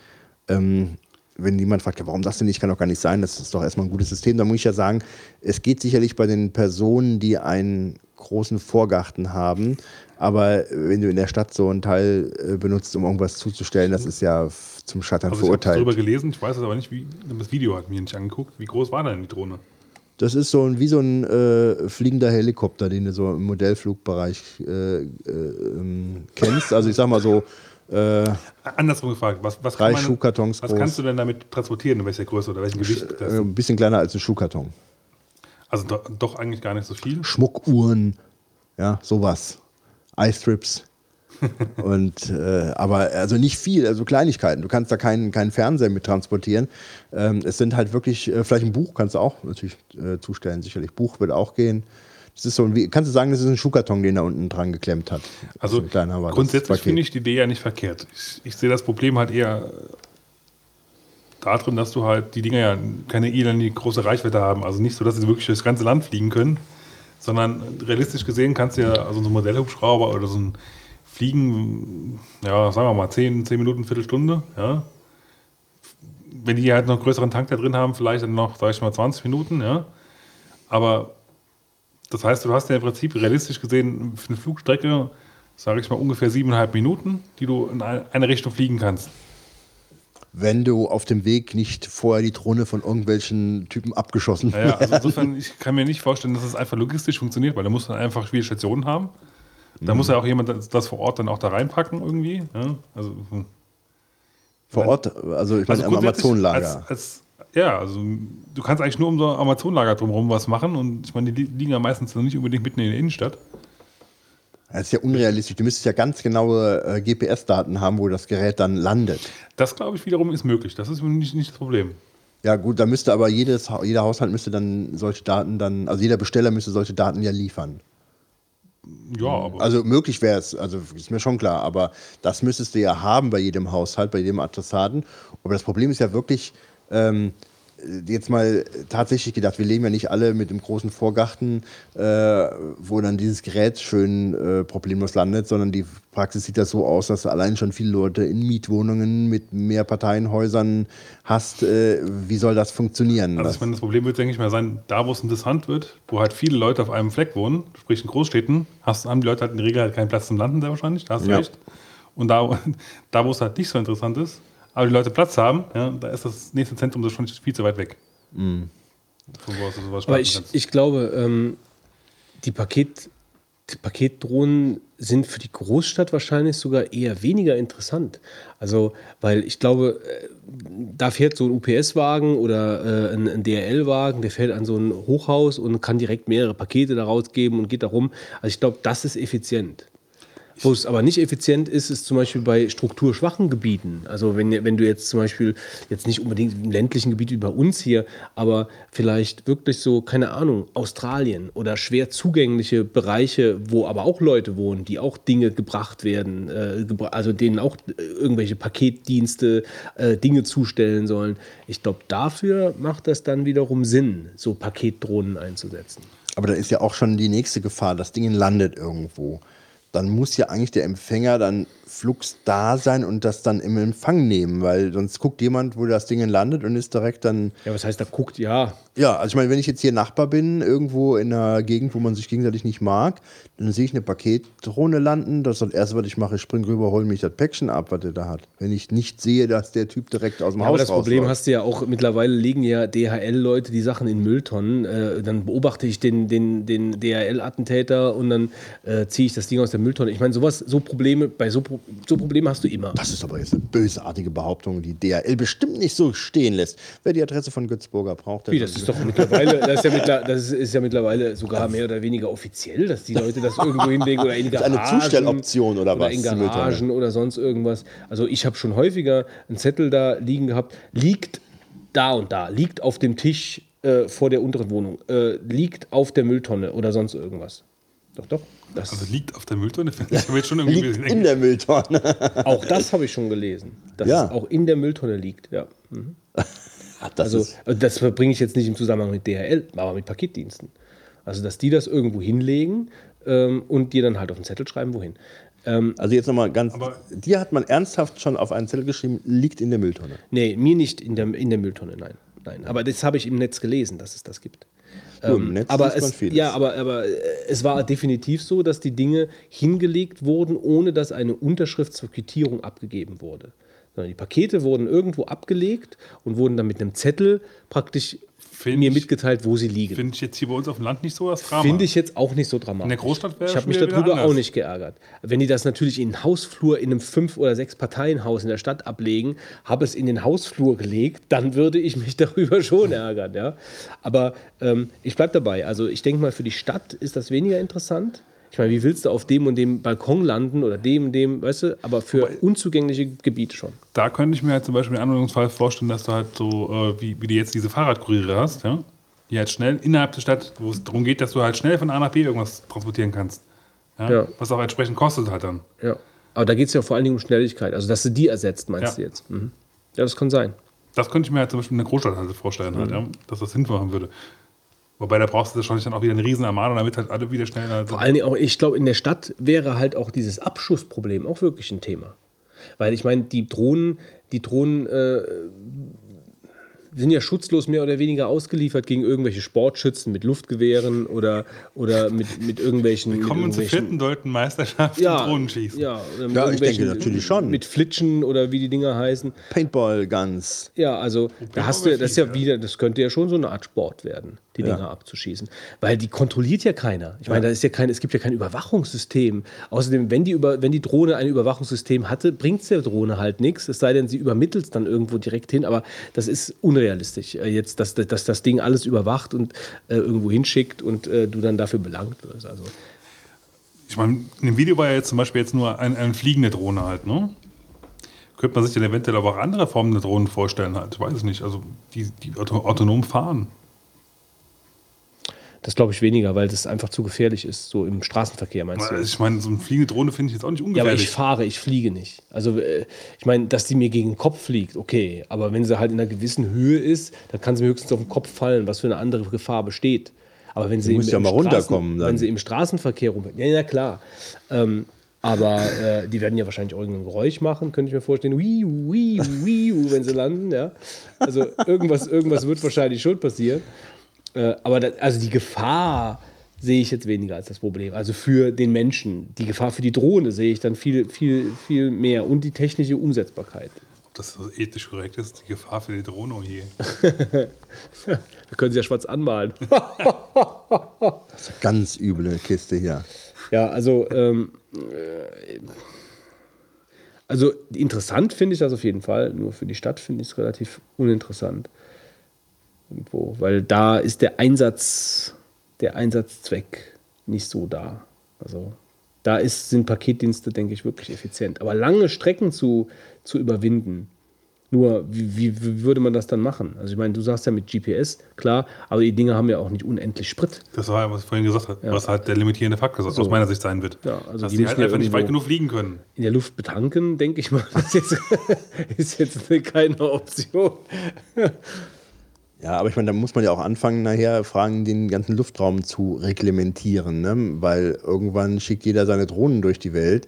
Ähm, wenn jemand fragt, ja, warum das denn nicht, kann doch gar nicht sein, das ist doch erstmal ein gutes System, dann muss ich ja sagen, es geht sicherlich bei den Personen, die einen großen Vorgarten haben, aber wenn du in der Stadt so einen Teil äh, benutzt, um irgendwas zuzustellen, das ist ja zum Scheitern Also ich habe darüber verurteilt. gelesen, ich weiß es aber nicht, wie das Video hat mir nicht angeguckt. Wie groß war denn die Drohne? Das ist so ein, wie so ein äh, fliegender Helikopter, den du so im Modellflugbereich äh, äh, ähm, kennst. Also ich sag mal so, äh, Andersrum gefragt, was, was, Drei kann man, Schuhkartons was groß. kannst du denn damit transportieren, in welcher Größe oder welchem Gewicht? Das? äh, ein bisschen kleiner als ein Schuhkarton. Also do, doch eigentlich gar nicht so viel. Schmuckuhren, ja, sowas. Eye-Strips. Und äh, aber also nicht viel, also Kleinigkeiten. Du kannst da keinen keinen Fernseher mit transportieren. Ähm, es sind halt wirklich, äh, vielleicht ein Buch kannst du auch natürlich äh, zustellen, sicherlich. Buch wird auch gehen. Das ist so wie, kannst du sagen, das ist ein Schuhkarton, den er unten dran geklemmt hat. Also ein kleiner war das grundsätzlich finde ich die Idee ja nicht verkehrt. Ich, ich sehe das Problem halt eher darin, dass du halt die Dinger ja keine elendige große Reichweite haben. Also nicht so, dass sie wirklich durchs ganze Land fliegen können, sondern realistisch gesehen kannst du ja also so ein Modellhubschrauber oder so ein Fliegen, ja, sagen wir mal 10, 10 Minuten, Viertelstunde, ja. Wenn die halt noch einen größeren Tank da drin haben, vielleicht dann noch, sag ich mal, 20 Minuten, ja. Aber das heißt, du hast ja im Prinzip realistisch gesehen für eine Flugstrecke, sage ich mal, ungefähr siebeneinhalb Minuten, die du in ein- eine Richtung fliegen kannst. Wenn du auf dem Weg nicht vorher die Drohne von irgendwelchen Typen abgeschossen Naja, also insofern, ich kann mir nicht vorstellen, dass es einfach logistisch funktioniert, weil da muss man einfach viele Stationen haben. Da muss ja auch jemand das, das vor Ort dann auch da reinpacken irgendwie. Ja, also, hm. vor Ort, also ich meine am grundsätzlich Amazonlager. Als, als, ja, also du kannst eigentlich nur um so ein Amazonlager drumherum was machen und ich meine, die li- liegen ja meistens noch nicht unbedingt mitten in der Innenstadt. Das ist ja unrealistisch. Du müsstest ja ganz genaue äh, GPS-Daten haben, wo das Gerät dann landet. Das glaube ich wiederum ist möglich. Das ist nicht, nicht das Problem. Ja gut, da müsste aber jedes, jeder Haushalt müsste dann solche Daten dann, also jeder Besteller müsste solche Daten ja liefern. Ja, aber Also möglich wäre es, also ist mir schon klar, aber das müsstest du ja haben bei jedem Haushalt, bei jedem Adressaten. Aber das Problem ist ja wirklich, ähm, jetzt mal tatsächlich gedacht, wir leben ja nicht alle mit dem großen Vorgarten, äh, wo dann dieses Gerät schön äh, problemlos landet, sondern die Praxis sieht ja so aus, dass du allein schon viele Leute in Mietwohnungen mit Mehrparteienhäusern hast. Äh, wie soll das funktionieren? Also Das- ich meine, das Problem wird, denke ich mal, sein, da wo es interessant wird, wo halt viele Leute auf einem Fleck wohnen, sprich in Großstädten, hast, haben die Leute halt in der Regel halt keinen Platz zum Landen sehr wahrscheinlich, da hast du Ja. recht. Und da, da wo es halt nicht so interessant ist, aber die Leute Platz haben, ja, da ist das nächste Zentrum so schon viel zu weit weg. Von wo aus du sowas Aber ich, ich glaube, ähm, die, Paket, die Paketdrohnen sind für die Großstadt wahrscheinlich sogar eher weniger interessant. Also, weil ich glaube, äh, da fährt so ein UPS-Wagen oder äh, ein, ein DRL-Wagen, der fährt an so ein Hochhaus und kann direkt mehrere Pakete da rausgeben und geht da rum. Also ich glaube, das ist effizient. Wo es aber nicht effizient ist, ist zum Beispiel bei strukturschwachen Gebieten. Also wenn, wenn du jetzt zum Beispiel, jetzt nicht unbedingt im ländlichen Gebiet wie bei uns hier, aber vielleicht wirklich so, keine Ahnung, Australien oder schwer zugängliche Bereiche, wo aber auch Leute wohnen, die auch Dinge gebracht werden, äh, also denen auch äh, irgendwelche Paketdienste äh, Dinge zustellen sollen. Ich glaube, dafür macht das dann wiederum Sinn, so Paketdrohnen einzusetzen. Aber da ist ja auch schon die nächste Gefahr. Das Ding landet irgendwo. Dann muss ja eigentlich der Empfänger dann Flux da sein und das dann im Empfang nehmen, weil sonst guckt jemand, wo das Ding landet und ist direkt dann. Ja, was heißt, da guckt, ja. Ja, also ich meine, wenn ich jetzt hier Nachbar bin, irgendwo in einer Gegend, wo man sich gegenseitig nicht mag, dann sehe ich eine Paketdrohne landen. Das ist das Erste, was ich mache, ich spring rüber, hole mich das Päckchen ab, was der da hat. Wenn ich nicht sehe, dass der Typ direkt aus dem Ja, Haus aber das Problem rausläuft. hast du ja auch, mittlerweile legen ja DHL-Leute die Sachen in Mülltonnen. Äh, dann beobachte ich den, den, den DHL-Attentäter und dann äh, ziehe ich das Ding aus der Mülltonne. Ich meine, sowas, so Probleme, bei so, Pro- so Probleme hast du immer. Das ist aber jetzt eine bösartige Behauptung, die DHL bestimmt nicht so stehen lässt. Wer die Adresse von Götzburger braucht, der Wie, das ist doch mittlerweile, das ist ja, mittler, das ist, ja mittlerweile sogar mehr oder weniger offiziell, dass die Leute das irgendwo hinlegen oder in ist eine Garagen. Zustelloption oder was, in? Garagen oder sonst irgendwas. Also ich habe schon häufiger einen Zettel da liegen gehabt, liegt da und da, liegt auf dem Tisch äh, vor der unteren Wohnung, äh, liegt auf der Mülltonne oder sonst irgendwas. Doch, doch. Das, Also liegt auf der Mülltonne, finde ich aber jetzt schon irgendwie liegt in der Mülltonne. auch das habe ich schon gelesen, dass Ja. es auch in der Mülltonne liegt. Ja. Das Also, also das bringe ich jetzt nicht im Zusammenhang mit DHL, aber mit Paketdiensten. Also, dass die das irgendwo hinlegen ähm, und dir dann halt auf den Zettel schreiben, wohin. Ähm, also jetzt nochmal ganz. Aber- dir hat man ernsthaft schon auf einen Zettel geschrieben, liegt in der Mülltonne. nee, mir nicht in der, in der Mülltonne, nein. nein. Aber das habe ich im Netz gelesen, dass es das gibt. Im Netz aber es, ja, aber, aber äh, es war definitiv so, dass die Dinge hingelegt wurden, ohne dass eine Unterschrift zur Quittierung abgegeben wurde. Sondern die Pakete wurden irgendwo abgelegt und wurden dann mit einem Zettel praktisch Find mir mitgeteilt, wo sie liegen. Finde ich jetzt hier bei uns auf dem Land nicht so das Drama. Finde ich jetzt auch nicht so dramatisch. In der Großstadt wäre Ich habe mich darüber auch nicht geärgert. Wenn die das natürlich in den Hausflur in einem fünf oder sechs Parteienhaus in der Stadt ablegen, habe es in den Hausflur gelegt, dann würde ich mich darüber schon ärgern. Ja? Aber ähm, ich bleibe dabei. Also ich denke mal, für die Stadt ist das weniger interessant. Ich meine, wie willst du auf dem und dem Balkon landen oder dem und dem, weißt du? Aber für unzugängliche Gebiete schon. Da könnte ich mir halt zum Beispiel einen Anwendungsfall vorstellen, dass du halt so, äh, wie, wie du jetzt diese Fahrradkuriere hast, ja? die halt schnell innerhalb der Stadt, wo es darum geht, dass du halt schnell von A nach B irgendwas transportieren kannst. Ja? Ja. Was auch entsprechend kostet halt dann. Ja. Aber da geht es ja vor allen Dingen um Schnelligkeit. Also, dass du die ersetzt, meinst Ja. du jetzt? Mhm. Ja, das kann sein. Das könnte ich mir halt zum Beispiel in der Großstadt halt vorstellen, halt, ja? dass das Sinn machen würde. Wobei da brauchst du wahrscheinlich dann auch wieder eine riesen Armada, damit halt alle wieder schnell. Halt Vor allen Dingen auch, ich glaube, in der Stadt wäre halt auch dieses Abschussproblem auch wirklich ein Thema. Weil ich meine, die Drohnen, die Drohnen äh, sind ja schutzlos mehr oder weniger ausgeliefert gegen irgendwelche Sportschützen mit Luftgewehren oder, oder mit, mit irgendwelchen. mit Kommen zur vierten deutschen Meisterschaft ja, Drohnenschießen. Ja, oder mit Ja, ich denke natürlich schon. Mit Flitschen oder wie die Dinger heißen. Paintball Guns. Ja, also da hast du, das ist ja wieder, das könnte ja schon so eine Art Sport werden, die Ja. Dinger abzuschießen. Weil die kontrolliert ja keiner. Ich meine, da ist ja kein, es gibt ja kein Überwachungssystem. Außerdem, wenn die, über, wenn die Drohne ein Überwachungssystem hatte, bringt es der Drohne halt nichts. Es sei denn, sie übermittelt es dann irgendwo direkt hin. Aber das ist unrealistisch, äh, jetzt, dass, dass das Ding alles überwacht und äh, irgendwo hinschickt und äh, du dann dafür belangt wirst. Also, Ich meine, in dem Video war ja jetzt zum Beispiel jetzt nur ein, eine fliegende Drohne halt, ne? Könnte man sich dann eventuell aber auch andere Formen der Drohnen vorstellen halt, ich nicht. Also die, die auto, autonom fahren. Das glaube ich weniger, weil das einfach zu gefährlich ist, so im Straßenverkehr, meinst du? Also ich meine, so eine fliegende Drohne finde ich jetzt auch nicht Ja, aber ungefährlich. ich fahre, ich fliege nicht. Also äh, ich meine, dass die mir gegen den Kopf fliegt, okay. Aber wenn sie halt in einer gewissen Höhe ist, dann kann sie mir höchstens auf den Kopf fallen, was für eine andere Gefahr besteht. Aber wenn sie, musst ja mal runterkommen dann. wenn sie im Straßenverkehr rum, ja, ja klar. Ähm, aber äh, die werden ja wahrscheinlich irgendein Geräusch machen, könnte ich mir vorstellen. Wiu, wiu, wiu, wenn sie landen, ja. Also irgendwas, irgendwas wird wahrscheinlich schon passieren. Äh, aber da, also die Gefahr sehe ich jetzt weniger als das Problem. Also für den Menschen. Die Gefahr für die Drohne sehe ich dann viel, viel, viel mehr. Und die technische Umsetzbarkeit. Ob das so ethisch korrekt ist, die Gefahr für die Drohne, oh je. Wir können sie ja schwarz anmalen. Ganz üble Kiste hier. ja, also, ähm, äh, also interessant finde ich das auf jeden Fall. Nur für die Stadt finde ich es relativ uninteressant. Irgendwo, weil da ist der Einsatz, der Einsatzzweck nicht so da. Also da ist, sind Paketdienste, denke ich, wirklich effizient. Aber lange Strecken zu, zu überwinden, nur wie, wie, wie würde man das dann machen? Also ich meine, du sagst ja mit GPS, klar, aber die Dinge haben ja auch nicht unendlich Sprit. Das war ja, was ich vorhin gesagt habe, Ja. was halt der limitierende Faktor So. aus meiner Sicht sein wird. Ja, also Dass die die, halt einfach nicht weit genug fliegen können. In der Luft betanken, denke ich mal, das ist jetzt, ist jetzt keine Option. Ja, aber ich meine, da muss man ja auch anfangen, nachher Fragen, den ganzen Luftraum zu reglementieren, ne? weil irgendwann schickt jeder seine Drohnen durch die Welt.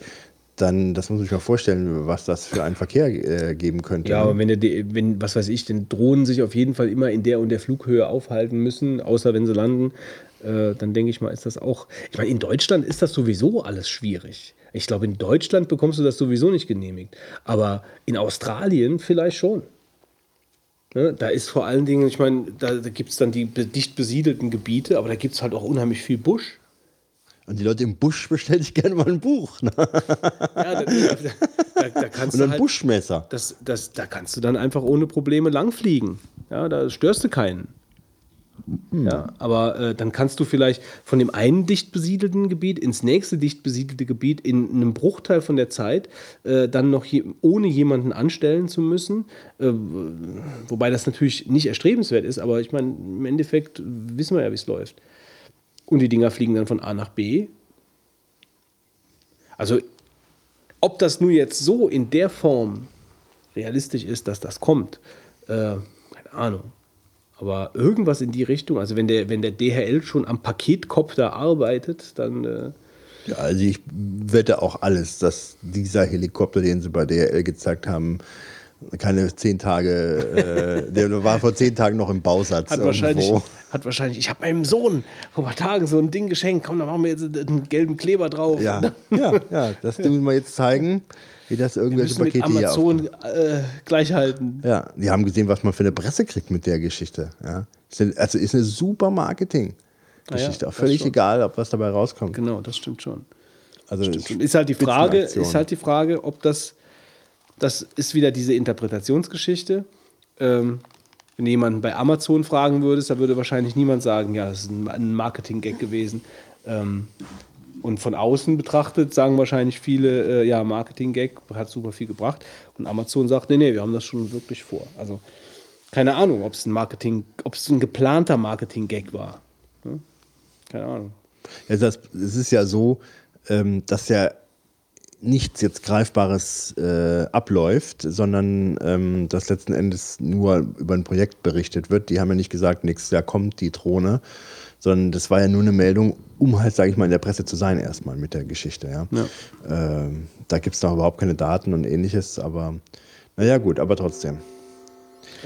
dann, das muss ich mir vorstellen, was das für einen Verkehr äh, geben könnte. Ja, ne? aber wenn, der, wenn, was weiß ich, denn Drohnen sich auf jeden Fall immer in der und der Flughöhe aufhalten müssen, außer wenn sie landen, äh, dann denke ich mal, ist das auch. Ich meine, in Deutschland ist das sowieso alles schwierig. Ich glaube, in Deutschland bekommst du das sowieso nicht genehmigt. Aber in Australien vielleicht schon. Ne? Da ist vor allen Dingen, ich meine, da, da gibt es dann die dicht besiedelten Gebiete, aber da gibt es halt auch unheimlich viel Busch. Und die Leute im Busch bestellen sich gerne mal ein Buch. Ne? Ja, da, da, da, kannst Und ein halt, Buschmesser. das, das, da kannst du dann einfach ohne Probleme langfliegen. Ja, da störst du keinen. Ja, aber äh, dann kannst du vielleicht von dem einen dicht besiedelten Gebiet ins nächste dicht besiedelte Gebiet in einem Bruchteil von der Zeit äh, dann noch je, ohne jemanden anstellen zu müssen. Äh, wobei das natürlich nicht erstrebenswert ist, aber ich meine, im Endeffekt wissen wir ja, wie es läuft. Und die Dinger fliegen dann von A nach B. Also, ob das nun jetzt so in der Form realistisch ist, dass das kommt, äh, keine Ahnung. Aber irgendwas in die Richtung, also wenn der, wenn der DHL schon am Paketkopter arbeitet, dann äh, Ja, also ich wette auch alles, dass dieser Helikopter, den sie bei DRL gezeigt haben, keine zehn Tage, äh, der war vor zehn Tagen noch im Bausatz. hat wahrscheinlich, irgendwo. hat wahrscheinlich, ich habe meinem Sohn vor ein paar Tagen so ein Ding geschenkt, komm, da machen wir jetzt einen gelben Kleber drauf. Ja, ja, ja, das Ding wir jetzt zeigen, wie das Wir irgendwelche mit Pakete hier auf, Amazon äh, gleich halten. Ja, die haben gesehen, was man für eine Presse kriegt mit der Geschichte. Ja. Also ist eine super Marketing-Geschichte. Ja, auch völlig schon. egal, ob was dabei rauskommt. Genau, das stimmt schon. Also Stimmt. Und ist halt die Frage, ist halt die Frage, ob das, das ist wieder diese Interpretationsgeschichte. Ähm, wenn du jemanden bei Amazon fragen würdest, da würde wahrscheinlich niemand sagen, ja, das ist ein, ein Marketing-Gag gewesen. Ähm, und von außen betrachtet sagen wahrscheinlich viele, äh, ja, Marketing-Gag hat super viel gebracht. Und Amazon sagt, nee, nee, wir haben das schon wirklich vor. Also keine Ahnung, ob es ein Marketing, ob es ein geplanter Marketing-Gag war. Ne? Keine Ahnung. Ja, das, es ist ja so, ähm, dass ja nichts jetzt Greifbares äh, abläuft, sondern ähm, dass letzten Endes nur über ein Projekt berichtet wird. Die haben ja nicht gesagt, nächstes Jahr kommt die Drohne, sondern das war ja nur eine Meldung, um halt, sage ich mal, in der Presse zu sein erstmal mit der Geschichte. Ja? Ähm, da gibt es noch überhaupt keine Daten und ähnliches, aber naja gut, aber trotzdem.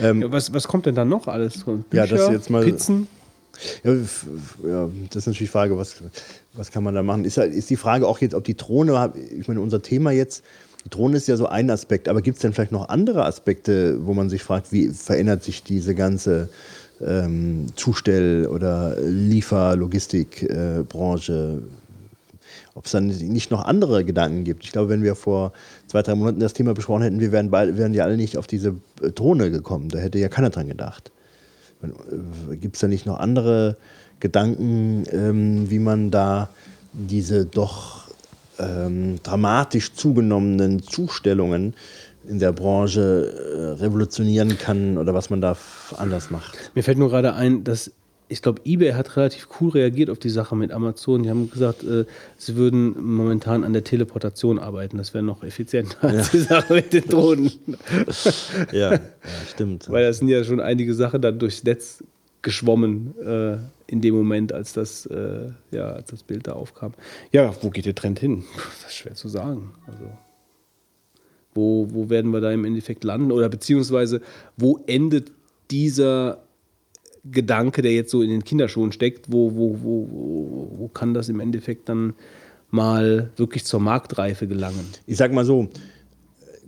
Ja, was, was kommt denn dann noch alles? Bücher, Ja, das jetzt mal- Pizzen? Ja, ja, das ist natürlich die Frage, was, was kann man da machen? Ist, ja- ist die Frage auch jetzt, ob die Drohne, ich meine, unser Thema jetzt, die Drohne ist ja so ein Aspekt, aber gibt es denn vielleicht noch andere Aspekte, wo man sich fragt, wie verändert sich diese ganze ähm, Zustell- oder Liefer-Logistikbranche? ob es dann nicht noch andere Gedanken gibt. Ich glaube, wenn wir vor zwei, drei Monaten das Thema besprochen hätten, wir wären, beide, wären ja alle nicht auf diese äh, Drohne gekommen. Da hätte ja keiner dran gedacht. Gibt es da nicht noch andere Gedanken, ähm, wie man da diese doch ähm, dramatisch zugenommenen Zustellungen in der Branche äh, revolutionieren kann oder was man da anders macht? Mir fällt nur gerade ein, dass ich glaube, eBay hat relativ cool reagiert auf die Sache mit Amazon. Die haben gesagt, äh, sie würden momentan an der Teleportation arbeiten. Das wäre noch effizienter als die Sache mit den Drohnen. Ja, ja stimmt. Weil da sind ja schon einige Sachen dann durchs Netz geschwommen äh, in dem Moment, als das, äh, ja, als das Bild da aufkam. Ja, wo geht der Trend hin? Das ist schwer zu sagen. Also, wo, wo werden wir da im Endeffekt landen? Oder beziehungsweise, wo endet dieser Gedanke, der jetzt so in den Kinderschuhen steckt, wo, wo, wo, wo, kann das im Endeffekt dann mal wirklich zur Marktreife gelangen? ich sag mal so,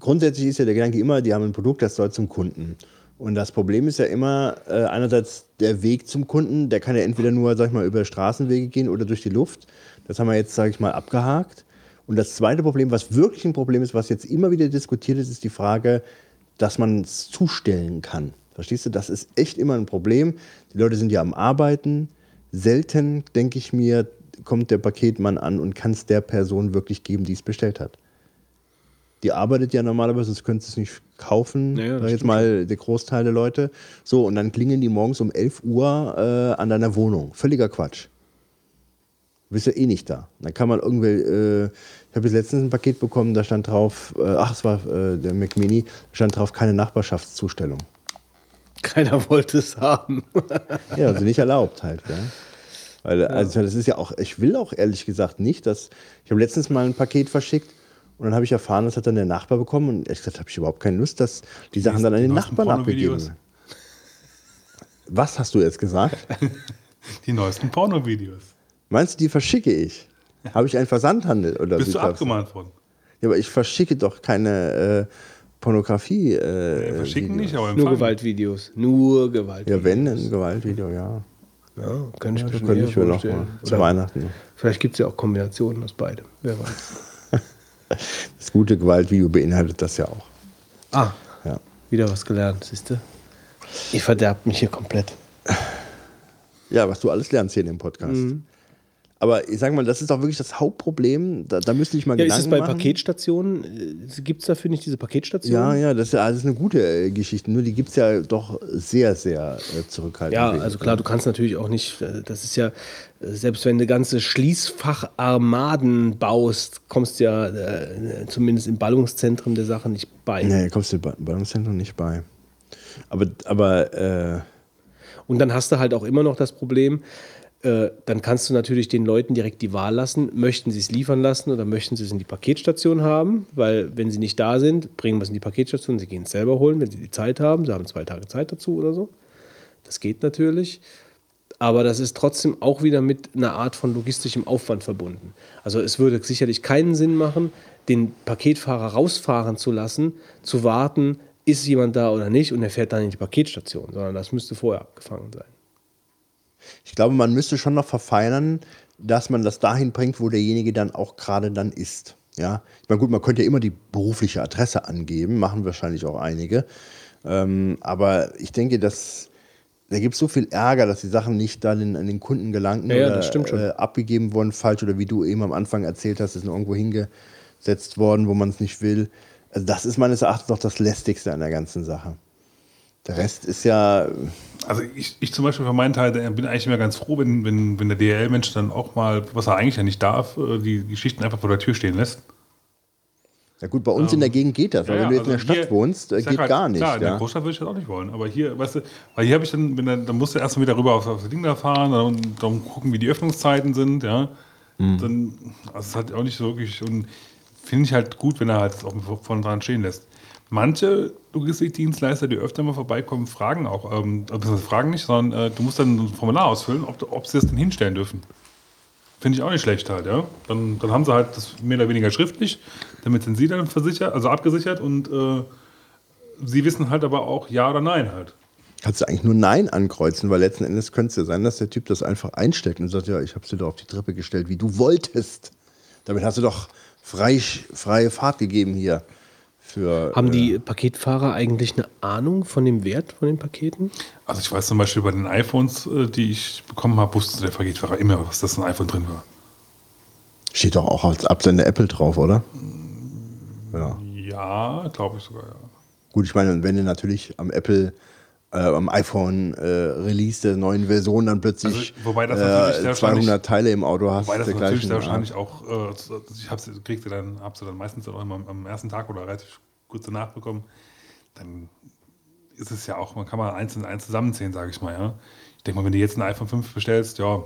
grundsätzlich ist ja der Gedanke immer, die haben ein Produkt, das soll zum Kunden. Und das Problem ist ja immer äh, einerseits der Weg zum Kunden, der kann ja entweder nur, sag ich mal, über Straßenwege gehen oder durch die Luft. Das haben wir jetzt, sage ich mal, abgehakt. Und das zweite Problem, was wirklich ein Problem ist, was jetzt immer wieder diskutiert ist, ist die Frage, dass man es zustellen kann. Verstehst du? Das ist echt immer ein Problem. Die Leute sind ja am Arbeiten. Selten, denke ich mir, kommt der Paketmann an und kann es der Person wirklich geben, die es bestellt hat. Die arbeitet ja normalerweise, sonst könntest du es nicht kaufen, Ja, jetzt stimmt mal der Großteil der Leute. So, und dann klingeln die morgens um 11 Uhr äh, an deiner Wohnung. Völliger Quatsch. Du bist ja eh nicht da. Dann kann man irgendwie, äh, ich habe jetzt letztens ein Paket bekommen, da stand drauf, äh, ach, es war äh, der McMini, da stand drauf, keine Nachbarschaftszustellung. Keiner wollte es haben. Ja, also nicht erlaubt halt, ja. Weil, also das ist ja auch, ich will auch ehrlich gesagt nicht, dass, ich habe letztens mal ein Paket verschickt Und dann habe ich erfahren, das hat dann der Nachbar bekommen. Und ehrlich gesagt habe ich überhaupt keine Lust, dass die Sachen dann an den Nachbarn abgegeben. Was hast du jetzt gesagt? Die neuesten Pornovideos. Meinst du, die verschicke ich? Habe ich einen Versandhandel? Oder Bist du abgemahnt worden? Ja, aber ich verschicke doch keine äh, Pornografie. Äh, Ja, verschicken Videos. nicht, aber Nur empfangen. Gewaltvideos. Nur Gewaltvideos. Ja, wenn, ein Gewaltvideo, ja. Ja, kann ich ja eher ich mir noch vorstellen. mal zu Weihnachten. Vielleicht gibt es ja auch Kombinationen aus beidem. Wer weiß. Das gute Gewaltvideo beinhaltet das ja auch. Ah, Ja. wieder was gelernt, siehst du? Ich verderb mich hier komplett. Ja, was du alles lernst hier in dem Podcast. Mhm. Aber ich sag mal, das ist doch wirklich das Hauptproblem. Da, da müsste ich mal Ja, ist Gedanken es bei machen. Paketstationen? Gibt es dafür nicht diese Paketstationen? Ja, ja, das ist ja alles eine gute äh, Geschichte. Nur die gibt es ja doch sehr, sehr äh, zurückhaltend. Ja, also klar, du kannst natürlich auch nicht, äh, das ist ja, äh, selbst wenn du ganze Schließfacharmaden baust, kommst du ja äh, zumindest im Ballungszentrum der Sache nicht bei. Nee, kommst du bei- beim Zentrum nicht bei. Aber, aber äh, Und dann hast du halt auch immer noch das Problem, äh, dann kannst du natürlich den Leuten direkt die Wahl lassen, möchten sie es liefern lassen oder möchten sie es in die Paketstation haben, weil wenn sie nicht da sind, bringen wir es in die Paketstation, sie gehen es selber holen, wenn sie die Zeit haben, sie haben zwei Tage Zeit dazu oder so. Das geht natürlich. Aber das ist trotzdem auch wieder mit einer Art von logistischem Aufwand verbunden. Also es würde sicherlich keinen Sinn machen, den Paketfahrer rausfahren zu lassen, zu warten, ist jemand da oder nicht und er fährt dann in die Paketstation, sondern das müsste vorher abgefangen sein. Ich glaube, man müsste schon noch verfeinern, dass man das dahin bringt, wo derjenige dann auch gerade dann ist. Ja, ich meine, gut, man könnte ja immer die berufliche Adresse angeben, machen wahrscheinlich auch einige. Ähm, aber ich denke, dass da gibt es so viel Ärger, dass die Sachen nicht dann in, an den Kunden gelangten Ja, ja, oder das stimmt schon. Äh, abgegeben wurden, falsch oder wie du eben am Anfang erzählt hast, ist irgendwo hingesetzt worden, wo man es nicht will. Also das ist meines Erachtens noch das Lästigste an der ganzen Sache. Der Rest ist ja, Also ich, ich zum Beispiel für meinen Teil bin eigentlich immer ganz froh, wenn, wenn, wenn der DHL-Mensch dann auch mal, was er eigentlich ja nicht darf, äh, die Geschichten einfach vor der Tür stehen lässt. ja gut, bei uns in der Gegend geht das, aber wenn du jetzt in der also Stadt hier- wohnst, äh, geht halt, gar nicht. Klar, in der ja. Großstadt würde ich das auch nicht wollen. Aber hier, weißt du, weil hier habe ich dann, wenn dann, dann musst du erstmal wieder rüber auf, auf das Ding da fahren, dann, dann gucken, wie die Öffnungszeiten sind, ja. Mhm. Dann, also es hat auch nicht so wirklich, und finde ich halt gut, wenn er halt auch von dran stehen lässt. Manche Logistikdienstleister, die öfter mal vorbeikommen, fragen auch, ähm, also fragen nicht, sondern äh, du musst dann ein Formular ausfüllen, ob, ob sie das denn hinstellen dürfen. Finde ich auch nicht schlecht halt, ja. Dann, dann haben sie halt das mehr oder weniger schriftlich, damit sind sie dann versichert, also abgesichert und äh, sie wissen halt aber auch ja oder nein halt. Kannst du eigentlich nur Nein ankreuzen, weil letzten Endes könnte es ja sein, dass der Typ das einfach einstellt und sagt, ja, ich habe sie doch auf die Treppe gestellt, wie du wolltest. Damit hast du doch frei, freie Fahrt gegeben hier. Für, Haben äh, die Paketfahrer eigentlich eine Ahnung von dem Wert von den Paketen? Also ich weiß zum Beispiel bei den iPhones, äh, die ich bekommen habe, wusste der Paketfahrer immer, was das ein iPhone drin war. Steht doch auch als Absender Apple drauf, oder? Ja. Ja, glaube ich sogar, ja. Gut, ich meine, wenn du natürlich am Apple, äh, am iPhone äh, Release der neuen Version dann plötzlich Also, wobei das äh, 200 wahrscheinlich- Teile im Auto hast, Wobei das der natürlich gleichen sehr wahrscheinlich auch, äh, ich hab's, kriegst du dann, hab's dann meistens auch immer am, am ersten Tag oder relativ kurz danach bekommen, dann ist es ja auch, man kann mal eins und eins zusammenzählen, sage ich mal, ja. Ich denke mal, wenn du jetzt ein iPhone 5 bestellst, ja,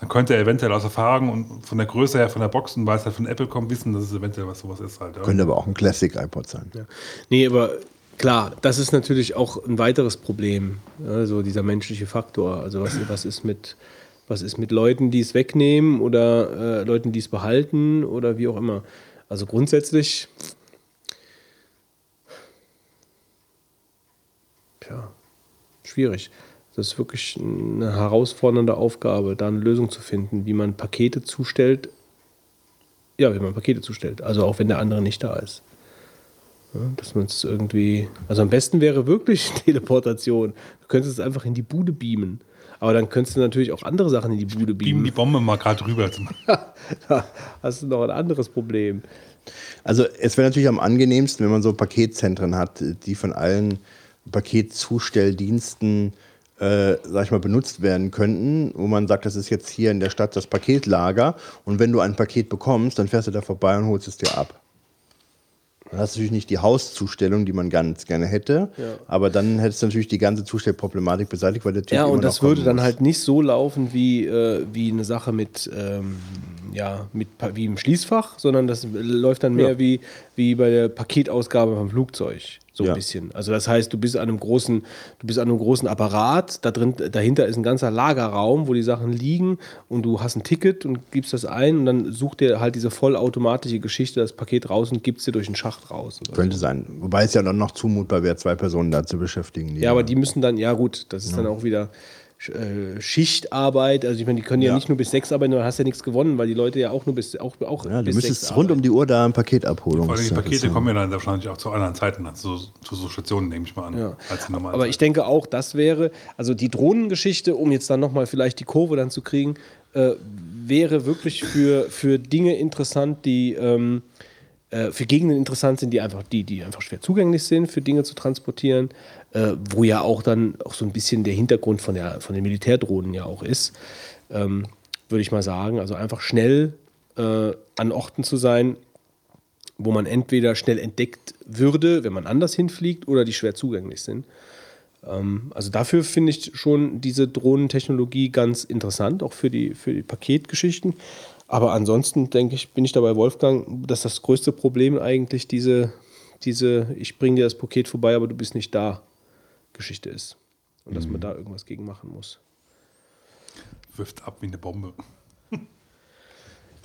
dann könnte er eventuell aus Erfahrung und von der Größe her, von der Box und weil es halt von Apple kommt, wissen, dass es eventuell was sowas ist halt. Ja. Könnte aber auch ein Classic iPod sein. Nee, aber klar, das ist natürlich auch ein weiteres Problem, also dieser menschliche Faktor. Also was, was, ist mit, was ist mit Leuten, die es wegnehmen oder äh, Leuten, die es behalten oder wie auch immer. Also grundsätzlich, tja, schwierig. Das ist wirklich eine herausfordernde Aufgabe, da eine Lösung zu finden, wie man Pakete zustellt. Ja, wie man Pakete zustellt. Also auch wenn der andere nicht da ist. Ja, dass man es irgendwie. Also am besten wäre wirklich Teleportation. Du könntest es einfach in die Bude beamen. Aber dann könntest du natürlich auch andere Sachen in die Bude Beamen die beamen. Bombe mal gerade rüber. Da hast du noch ein anderes Problem. Also es wäre natürlich am angenehmsten, wenn man so Paketzentren hat, die von allen Paketzustelldiensten, äh, sag ich mal, benutzt werden könnten, wo man sagt, das ist jetzt hier in der Stadt das Paketlager und wenn du ein Paket bekommst, dann fährst du da vorbei und holst es dir ab. Dann hast du natürlich nicht die Hauszustellung, die man ganz gerne hätte, aber dann hättest du natürlich die ganze Zustellproblematik beseitigt, weil der Typ Ja, und das würde dann muss. halt nicht so laufen wie, äh, wie eine Sache mit, ähm, ja, mit, wie im Schließfach, sondern das läuft dann mehr Ja. wie, wie bei der Paketausgabe vom Flugzeug. So Ja. ein bisschen. Also das heißt, du bist an einem großen, du bist an einem großen Apparat, da drin, dahinter ist ein ganzer Lagerraum, wo die Sachen liegen und du hast ein Ticket und gibst das ein und dann sucht dir halt diese vollautomatische Geschichte das Paket raus und gibst dir durch den Schacht raus. Und so. Könnte sein. Wobei es ja dann noch zumutbar wäre, zwei Personen da zu beschäftigen. Ja, aber die müssen dann, ja gut, das ist dann auch wieder Schichtarbeit. Also ich meine, die können ja, Ja. nicht nur bis sechs arbeiten, dann hast du ja nichts gewonnen, weil die Leute ja auch nur bis auch, auch Ja, du bis müsstest sechs rund um die Uhr da ein Paketabholung. Vor allem die Pakete kommen ja dann wahrscheinlich auch zu anderen Zeiten, dann zu, zu so Stationen, nehme ich mal an, Ja. Aber ich denke auch, das wäre, also die Drohnengeschichte, um jetzt dann nochmal vielleicht die Kurve dann zu kriegen, äh, wäre wirklich für, für Dinge interessant, die ähm, äh, für Gegenden interessant sind, die einfach, die, die einfach schwer zugänglich sind, für Dinge zu transportieren, äh, wo ja auch dann auch so ein bisschen der Hintergrund von, der, von den Militärdrohnen ja auch ist, ähm, würde ich mal sagen. Also einfach schnell äh, an Orten zu sein, wo man entweder schnell entdeckt würde, wenn man anders hinfliegt, oder die schwer zugänglich sind. Ähm, also dafür finde ich schon diese Drohnentechnologie ganz interessant, auch für die, für die Paketgeschichten. Aber ansonsten denke ich, bin ich dabei Wolfgang, dass das größte Problem eigentlich diese, diese ich bringe dir das Paket vorbei, aber du bist nicht da Geschichte ist. Und dass man da irgendwas gegen machen muss. wirft ab wie eine Bombe.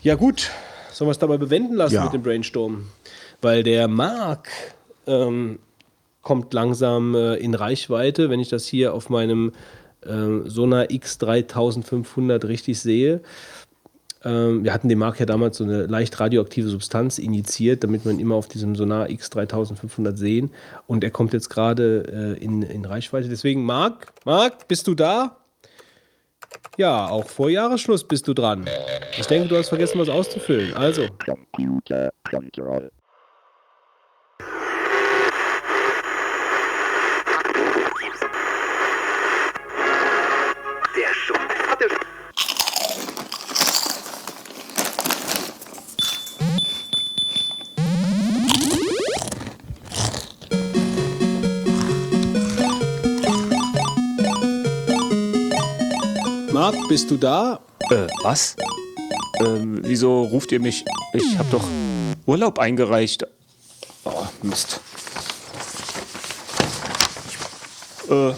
Ja, gut. Sollen wir es dabei bewenden lassen Ja. mit dem Brainstorm? Weil der Mark ähm, kommt langsam äh, in Reichweite, wenn ich das hier auf meinem äh, Sonar X3500 richtig sehe. Ähm, wir hatten dem Mark ja damals so eine leicht radioaktive Substanz injiziert, damit man immer auf diesem Sonar X3500 sehen. Und er kommt jetzt gerade äh, in, in Reichweite. Deswegen, Mark, Mark, bist du da? Ja, auch vor Jahresschluss bist du dran. Ich denke, du hast vergessen, was auszufüllen. Also, Computer Control. Bist du da? Äh, was? Ähm, wieso ruft ihr mich? Ich hab doch Urlaub eingereicht. Oh, Mist. Äh,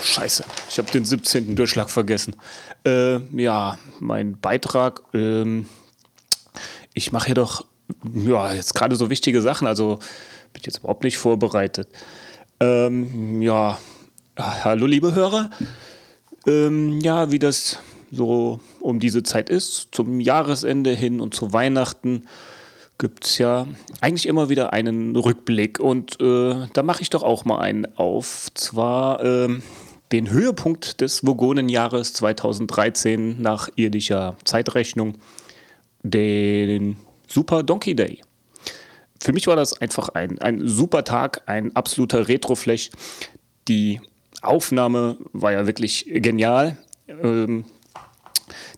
scheiße. Ich habe den 17. Durchschlag vergessen. Äh, ja, mein Beitrag. Ähm, ich mache hier doch, ja, jetzt gerade so wichtige Sachen. Also bin jetzt überhaupt nicht vorbereitet. Ähm, ja, hallo liebe Hörer. Ähm, ja, wie das so um diese Zeit ist, zum Jahresende hin und zu Weihnachten gibt es ja eigentlich immer wieder einen Rückblick und äh, da mache ich doch auch mal einen auf. Zwar ähm, den Höhepunkt des Vogonenjahres 2013 nach irdischer Zeitrechnung, den Super Donkey Day. Für mich war das einfach ein, ein super Tag, ein absoluter Retroflash. Die Aufnahme war ja wirklich genial. Ähm,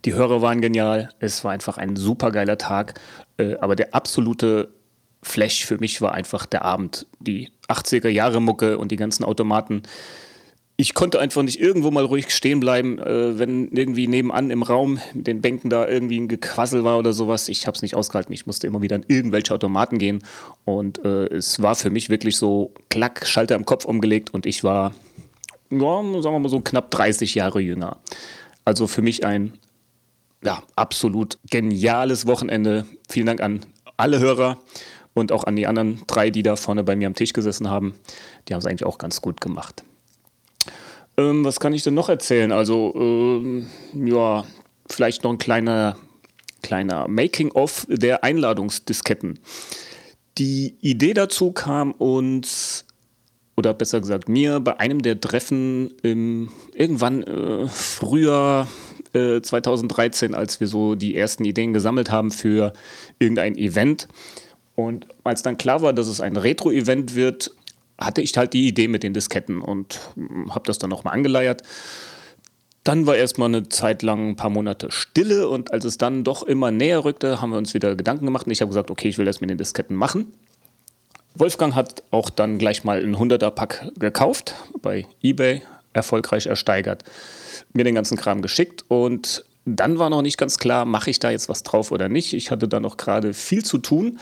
die Hörer waren genial. Es war einfach ein super geiler Tag. Äh, aber der absolute Flash für mich war einfach der Abend. Die 80er Jahre Mucke und die ganzen Automaten. Ich konnte einfach nicht irgendwo mal ruhig stehen bleiben, äh, wenn irgendwie nebenan im Raum mit den Bänken da irgendwie ein Gequassel war oder sowas. Ich habe es nicht ausgehalten. Ich musste immer wieder in irgendwelche Automaten gehen. Und äh, es war für mich wirklich so, klack, Schalter im Kopf umgelegt und ich war ja, sagen wir mal so knapp 30 Jahre jünger. Also für mich ein ja, absolut geniales Wochenende. Vielen Dank an alle Hörer und auch an die anderen drei, die da vorne bei mir am Tisch gesessen haben. Die haben es eigentlich auch ganz gut gemacht. Ähm, was kann ich denn noch erzählen? Also, ähm, ja, vielleicht noch ein kleiner, kleiner Making-of der Einladungsdisketten. Die Idee dazu kam uns oder besser gesagt mir, bei einem der Treffen im, irgendwann äh, früher äh, 2013, als wir so die ersten Ideen gesammelt haben für irgendein Event. Und als dann klar war, dass es ein Retro-Event wird, hatte ich halt die Idee mit den Disketten und habe das dann nochmal angeleiert. Dann war erstmal eine Zeit lang ein paar Monate Stille und als es dann doch immer näher rückte, haben wir uns wieder Gedanken gemacht und ich habe gesagt, okay, ich will das mit den Disketten machen. Wolfgang hat auch dann gleich mal einen 100er-Pack gekauft, bei eBay erfolgreich ersteigert, mir den ganzen Kram geschickt und dann war noch nicht ganz klar, mache ich da jetzt was drauf oder nicht. Ich hatte da noch gerade viel zu tun,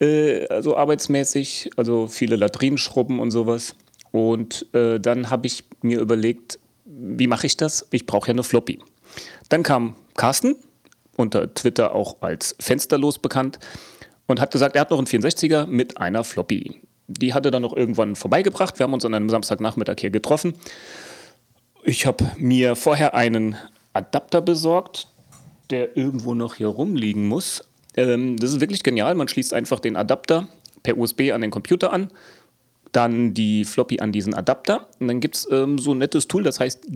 äh, also arbeitsmäßig, also viele Latrinenschrubben und sowas. Und äh, dann habe ich mir überlegt, wie mache ich das? Ich brauche ja eine Floppy. Dann kam Carsten, unter Twitter auch als Fensterlos bekannt, und hat gesagt, er hat noch einen 64er mit einer Floppy. Die hat er dann noch irgendwann vorbeigebracht. Wir haben uns an einem Samstagnachmittag hier getroffen. Ich habe mir vorher einen Adapter besorgt, der irgendwo noch hier rumliegen muss. Ähm, das ist wirklich genial. Man schließt einfach den Adapter per USB an den Computer an, dann die Floppy an diesen Adapter. Und dann gibt es ähm, so ein nettes Tool, das heißt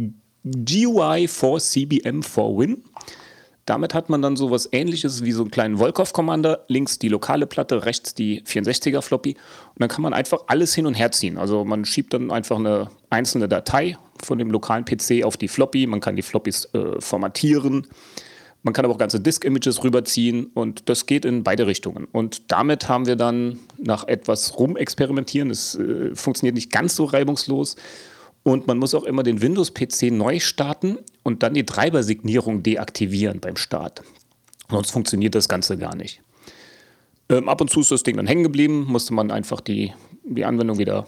GUI for CBM for Win. Damit hat man dann so was ähnliches wie so einen kleinen Volkov-Commander. Links die lokale Platte, rechts die 64er Floppy. Und dann kann man einfach alles hin und her ziehen. Also man schiebt dann einfach eine einzelne Datei von dem lokalen PC auf die Floppy. Man kann die Floppys äh, formatieren. Man kann aber auch ganze Disk-Images rüberziehen und das geht in beide Richtungen. Und damit haben wir dann nach etwas rumexperimentieren, es äh, funktioniert nicht ganz so reibungslos, und man muss auch immer den Windows-PC neu starten und dann die Treibersignierung deaktivieren beim Start. Sonst funktioniert das Ganze gar nicht. Ähm, ab und zu ist das Ding dann hängen geblieben, musste man einfach die, die Anwendung wieder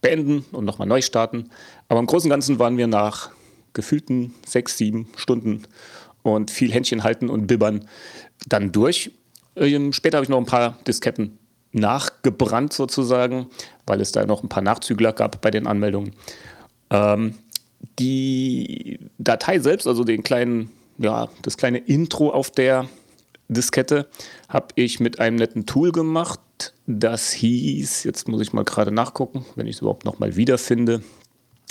beenden und nochmal neu starten. Aber im Großen und Ganzen waren wir nach gefühlten sechs, sieben Stunden und viel Händchen halten und bibbern dann durch. Ähm, später habe ich noch ein paar Disketten nachgebrannt sozusagen, weil es da noch ein paar Nachzügler gab bei den Anmeldungen. Ähm, die Datei selbst, also den kleinen, ja, das kleine Intro auf der Diskette, habe ich mit einem netten Tool gemacht. Das hieß, jetzt muss ich mal gerade nachgucken, wenn ich es überhaupt noch mal wiederfinde.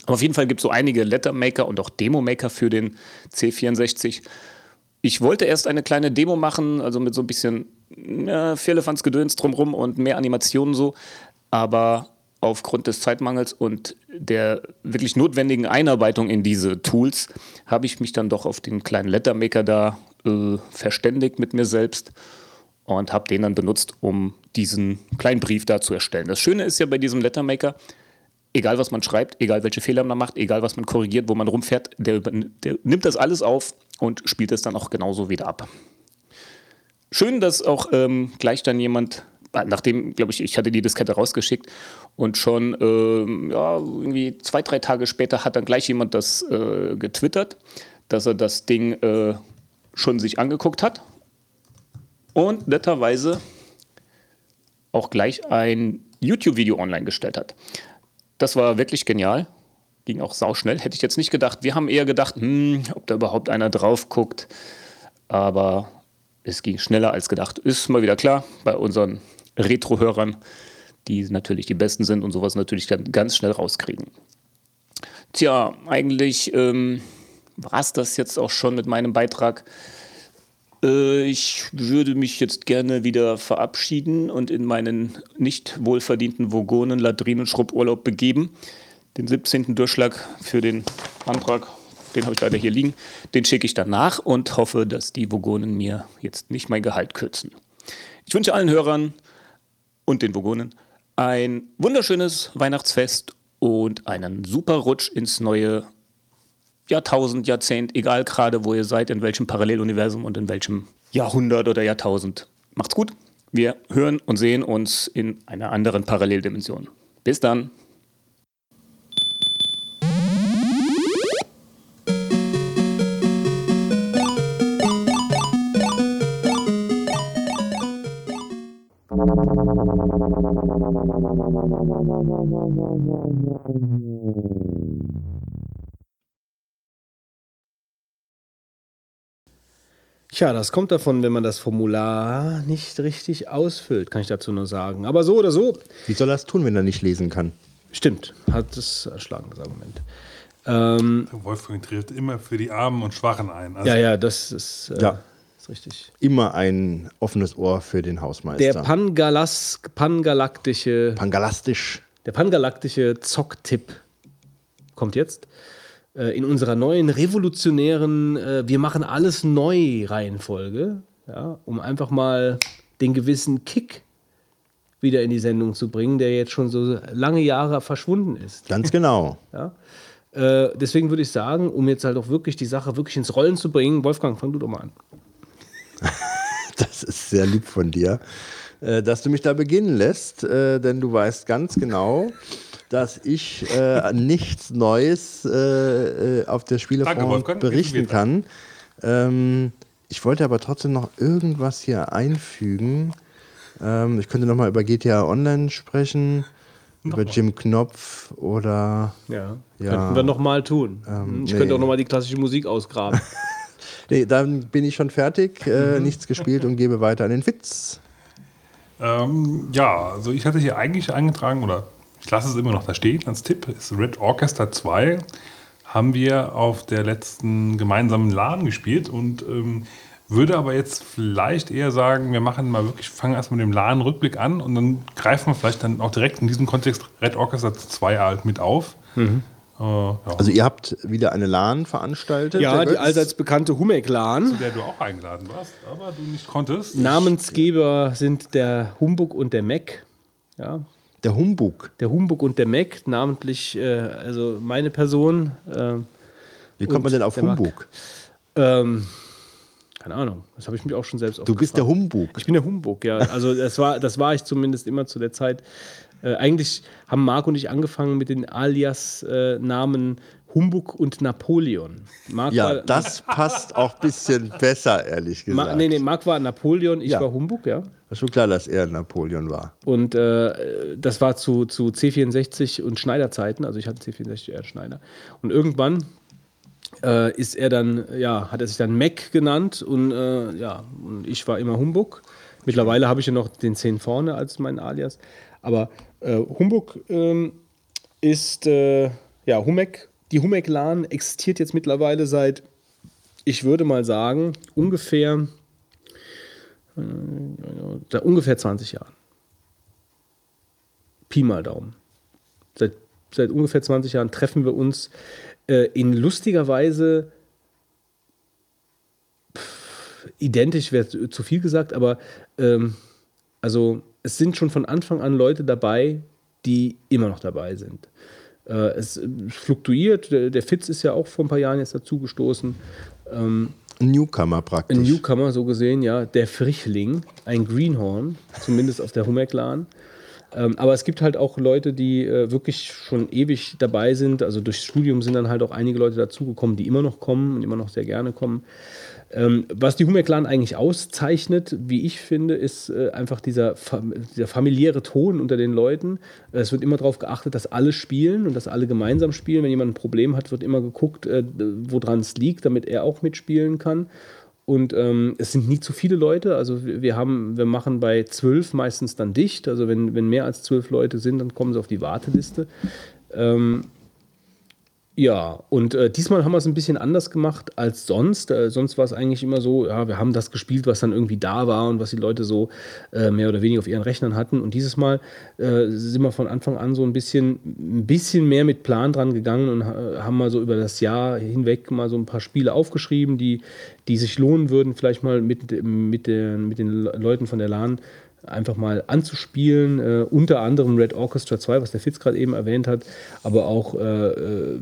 Aber auf jeden Fall gibt es so einige Lettermaker und auch Demomaker für den C64. Ich wollte erst eine kleine Demo machen, also mit so ein bisschen ja, Firlefanz-Gedöns drumrum und mehr Animationen so. Aber aufgrund des Zeitmangels und der wirklich notwendigen Einarbeitung in diese Tools habe ich mich dann doch auf den kleinen Lettermaker da äh, verständigt mit mir selbst und habe den dann benutzt, um diesen kleinen Brief da zu erstellen. Das Schöne ist ja bei diesem Lettermaker, egal was man schreibt, egal welche Fehler man macht, egal was man korrigiert, wo man rumfährt, der, der nimmt das alles auf und spielt es dann auch genauso wieder ab. Schön, dass auch ähm, gleich dann jemand nachdem, glaube ich, ich hatte die Diskette rausgeschickt und schon ähm, ja, irgendwie zwei, drei Tage später hat dann gleich jemand das äh, getwittert, dass er das Ding äh, schon sich angeguckt hat und netterweise auch gleich ein YouTube-Video online gestellt hat. Das war wirklich genial. Ging auch sauschnell. Hätte ich jetzt nicht gedacht. Wir haben eher gedacht, hm, ob da überhaupt einer drauf guckt. Aber es ging schneller als gedacht. Ist mal wieder klar bei unseren Retro-Hörern, die natürlich die Besten sind und sowas natürlich dann ganz schnell rauskriegen. Tja, eigentlich ähm, war es das jetzt auch schon mit meinem Beitrag. Äh, ich würde mich jetzt gerne wieder verabschieden und in meinen nicht wohlverdienten Vogonen Ladrinenschrubburlaub begeben. Den 17. Durchschlag für den Antrag, den habe ich leider hier liegen, den schicke ich danach und hoffe, dass die Vogonen mir jetzt nicht mein Gehalt kürzen. Ich wünsche allen Hörern und den Vogonen ein wunderschönes Weihnachtsfest und einen super Rutsch ins neue Jahrtausend, Jahrzehnt, egal gerade wo ihr seid, in welchem Paralleluniversum und in welchem Jahrhundert oder Jahrtausend. Macht's gut. Wir hören und sehen uns in einer anderen Paralleldimension. Bis dann. Tja, das kommt davon, wenn man das Formular nicht richtig ausfüllt, kann ich dazu nur sagen. Aber so oder so. Wie soll er es tun, wenn er nicht lesen kann? Stimmt, hat das erschlagen, das Argument. Ähm, Wolfgang tritt immer für die Armen und Schwachen ein. Also ja, ja, das ist, äh, Ja. Ist richtig. Immer ein offenes Ohr für den Hausmeister. Der Pangalas pangalaktische, Pangalastisch. der pangalaktische Zocktipp kommt jetzt. Äh, in unserer neuen revolutionären äh, Wir machen alles neu Reihenfolge, ja, um einfach mal den gewissen Kick wieder in die Sendung zu bringen, der jetzt schon so lange Jahre verschwunden ist. Ganz genau. Ja? Äh, deswegen würde ich sagen, um jetzt halt auch wirklich die Sache wirklich ins Rollen zu bringen, Wolfgang, fang du doch mal an. Das ist sehr lieb von dir, äh, dass du mich da beginnen lässt, äh, denn du weißt ganz genau, dass ich äh, nichts Neues auf der Spielefront berichten kann. Ähm, ich wollte aber trotzdem noch irgendwas hier einfügen. Ähm, ich könnte noch mal über GTA Online sprechen, über Jim Knopf oder Ja, Ja. könnten wir nochmal tun. Ähm, ich nee. könnte auch nochmal die klassische Musik ausgraben. Nee, dann bin ich schon fertig, äh, Mhm. nichts gespielt und gebe weiter an den Witz. Ähm, ja, also ich hatte hier eigentlich eingetragen, oder ich lasse es immer noch da stehen als Tipp, ist Red Orchestra 2. Haben wir auf der letzten gemeinsamen LAN gespielt und ähm, würde aber jetzt vielleicht eher sagen, wir machen mal wirklich, fangen erst mit dem LAN-Rückblick an und dann greifen wir vielleicht dann auch direkt in diesem Kontext Red Orchestra 2 halt mit auf. Äh, ja. Also ihr habt wieder eine LAN veranstaltet. ja, die Götz. allseits bekannte Humek-Lan. zu der du auch eingeladen warst, aber du nicht konntest. Namensgeber sind der Humbug und der Mac. Ja, Der Humbug. der Humbug und der Mac, namentlich äh, also meine Person. Äh, Wie kommt man denn auf. Humbug? ähm, keine Ahnung, das habe ich mich auch schon selbst Du bist der Humbug. Ich bin der Humbug, ja. Also das war, das war ich zumindest immer zu der Zeit. Äh, eigentlich haben Marc und ich angefangen mit den Alias-Namen Humbug und Napoleon. Marc Ja, war, das passt auch ein bisschen besser, ehrlich gesagt. Ma, nee, nee, Marc war Napoleon, ich Ja. war Humbug, ja. War schon klar, dass er Napoleon war. Und äh, das war zu, zu C64 und Schneider-Zeiten. Also ich hatte C64 eher Schneider. Und irgendwann äh, ist er dann, ja, hat er sich dann Mac genannt und äh, ja, und ich war immer Humbug. Mittlerweile habe ich ja noch den 10 vorne als mein Alias. Aber äh, Humbug ähm, ist, äh, ja, Humek, die Humek-LAN existiert jetzt mittlerweile seit, ich würde mal sagen, ungefähr, äh, ungefähr 20 Jahren. Pi mal Daumen. Seit, seit ungefähr 20 Jahren treffen wir uns äh, in lustiger Weise identisch wäre zu- zu viel gesagt, aber ähm, also es sind schon von Anfang an Leute dabei, die immer noch dabei sind. Äh, es äh, fluktuiert, der, Fitz ist ja auch vor ein paar Jahren jetzt dazugestoßen. Ein Newcomer praktisch. Ein Newcomer, so gesehen, ja. Der Frichling, ein Greenhorn, zumindest auf der Hummerclan. Ähm, aber es gibt halt auch Leute, die äh, wirklich schon ewig dabei sind. Also durchs Studium sind dann halt auch einige Leute dazugekommen, die immer noch kommen und immer noch sehr gerne kommen. Ähm, was die Hummerclan eigentlich auszeichnet, wie ich finde, ist äh, einfach dieser, fam dieser familiäre Ton unter den Leuten. Es wird immer darauf geachtet, dass alle spielen und dass alle gemeinsam spielen. Wenn jemand ein Problem hat, wird immer geguckt, äh, woran es liegt, damit er auch mitspielen kann. Und ähm, es sind nie zu viele Leute. Also wir haben, wir machen bei zwölf meistens dann dicht. Also wenn, wenn mehr als zwölf Leute sind, dann kommen sie auf die Warteliste. Ähm, ja, und äh, diesmal haben wir es ein bisschen anders gemacht als sonst. Äh, sonst war es eigentlich immer so, ja, wir haben das gespielt, was dann irgendwie da war und was die Leute so äh, mehr oder weniger auf ihren Rechnern hatten. Und dieses Mal äh, sind wir von Anfang an so ein bisschen, ein bisschen mehr mit Plan dran gegangen und ha haben mal so über das Jahr hinweg mal so ein paar Spiele aufgeschrieben, die, die sich lohnen würden, vielleicht mal mit, mit, den, mit den Leuten von der LAN einfach mal anzuspielen. Äh, unter anderem Red Orchestra 2, was der Fitz gerade eben erwähnt hat, aber auch äh, äh,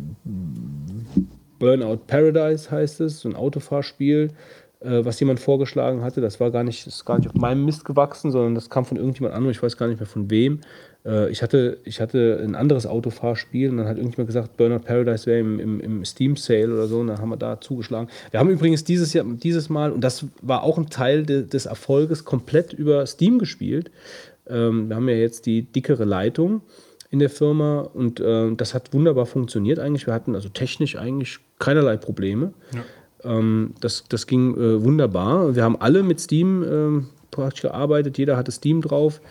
Burnout Paradise heißt es, so ein Autofahrspiel, äh, was jemand vorgeschlagen hatte. Das war gar nicht, ist gar nicht auf meinem Mist gewachsen, sondern das kam von irgendjemand anderem, ich weiß gar nicht mehr von wem. Äh, ich, hatte, ich hatte ein anderes Autofahrspiel und dann hat irgendjemand gesagt, Burnout Paradise wäre im, im, im Steam Sale oder so und dann haben wir da zugeschlagen. Wir haben übrigens dieses, Jahr, dieses Mal, und das war auch ein Teil de, des Erfolges, komplett über Steam gespielt. Ähm, wir haben ja jetzt die dickere Leitung in der Firma und äh, das hat wunderbar funktioniert eigentlich. Wir hatten also technisch eigentlich keinerlei Probleme. Ähm, das, das ging äh, wunderbar. Wir haben alle mit Steam ähm, praktisch gearbeitet. Jeder hatte Steam drauf.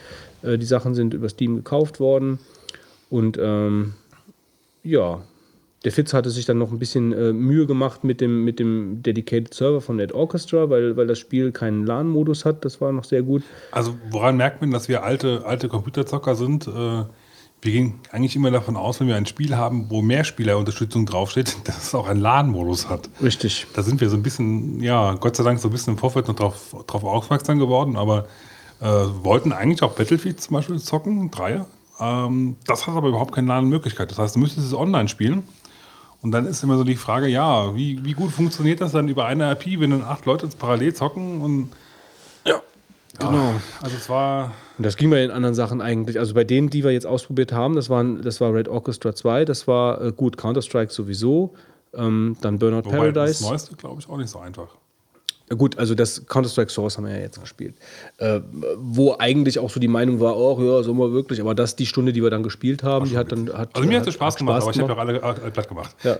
Äh, die Sachen sind über Steam gekauft worden. Und ähm, ja, der Fitz hatte sich dann noch ein bisschen äh, Mühe gemacht mit dem, mit dem Dedicated Server von Net Orchestra, weil, weil das Spiel keinen LAN-Modus hat. Das war noch sehr gut. Also woran merkt man, dass wir alte, alte Computerzocker sind? Äh, wir gehen eigentlich immer davon aus, wenn wir ein Spiel haben, wo Mehrspielerunterstützung draufsteht, dass es auch einen LAN-Modus hat. Richtig. Da sind wir so ein bisschen, ja, Gott sei Dank so ein bisschen im Vorfeld noch drauf, drauf aufmerksam geworden, aber äh, wollten eigentlich auch Battlefield zum Beispiel zocken, Dreier. Ähm, das hat aber überhaupt keine LAN-Möglichkeit. Das heißt, du müsstest es online spielen Und dann ist immer so die Frage, ja, wie, wie gut funktioniert das dann über eine IP, wenn dann acht Leute parallel zocken und ja, genau. Also es war Und das ging bei den anderen Sachen eigentlich. Also bei denen, die wir jetzt ausprobiert haben, das, waren, das war Red Orchestra 2, das war äh, gut, Counter-Strike sowieso, ähm, dann Burnout wobei das Paradise. Neueste, glaube ich, auch nicht so einfach. Gut, also das Counter-Strike Source haben wir ja jetzt gespielt. Äh, wo eigentlich auch so die Meinung war, oh ja, so mal wirklich, aber das die Stunde, die wir dann gespielt haben, die hat dann hat, Also mir hat es Spaß gemacht, aber ich habe ja auch alle, alle platt gemacht. Ja.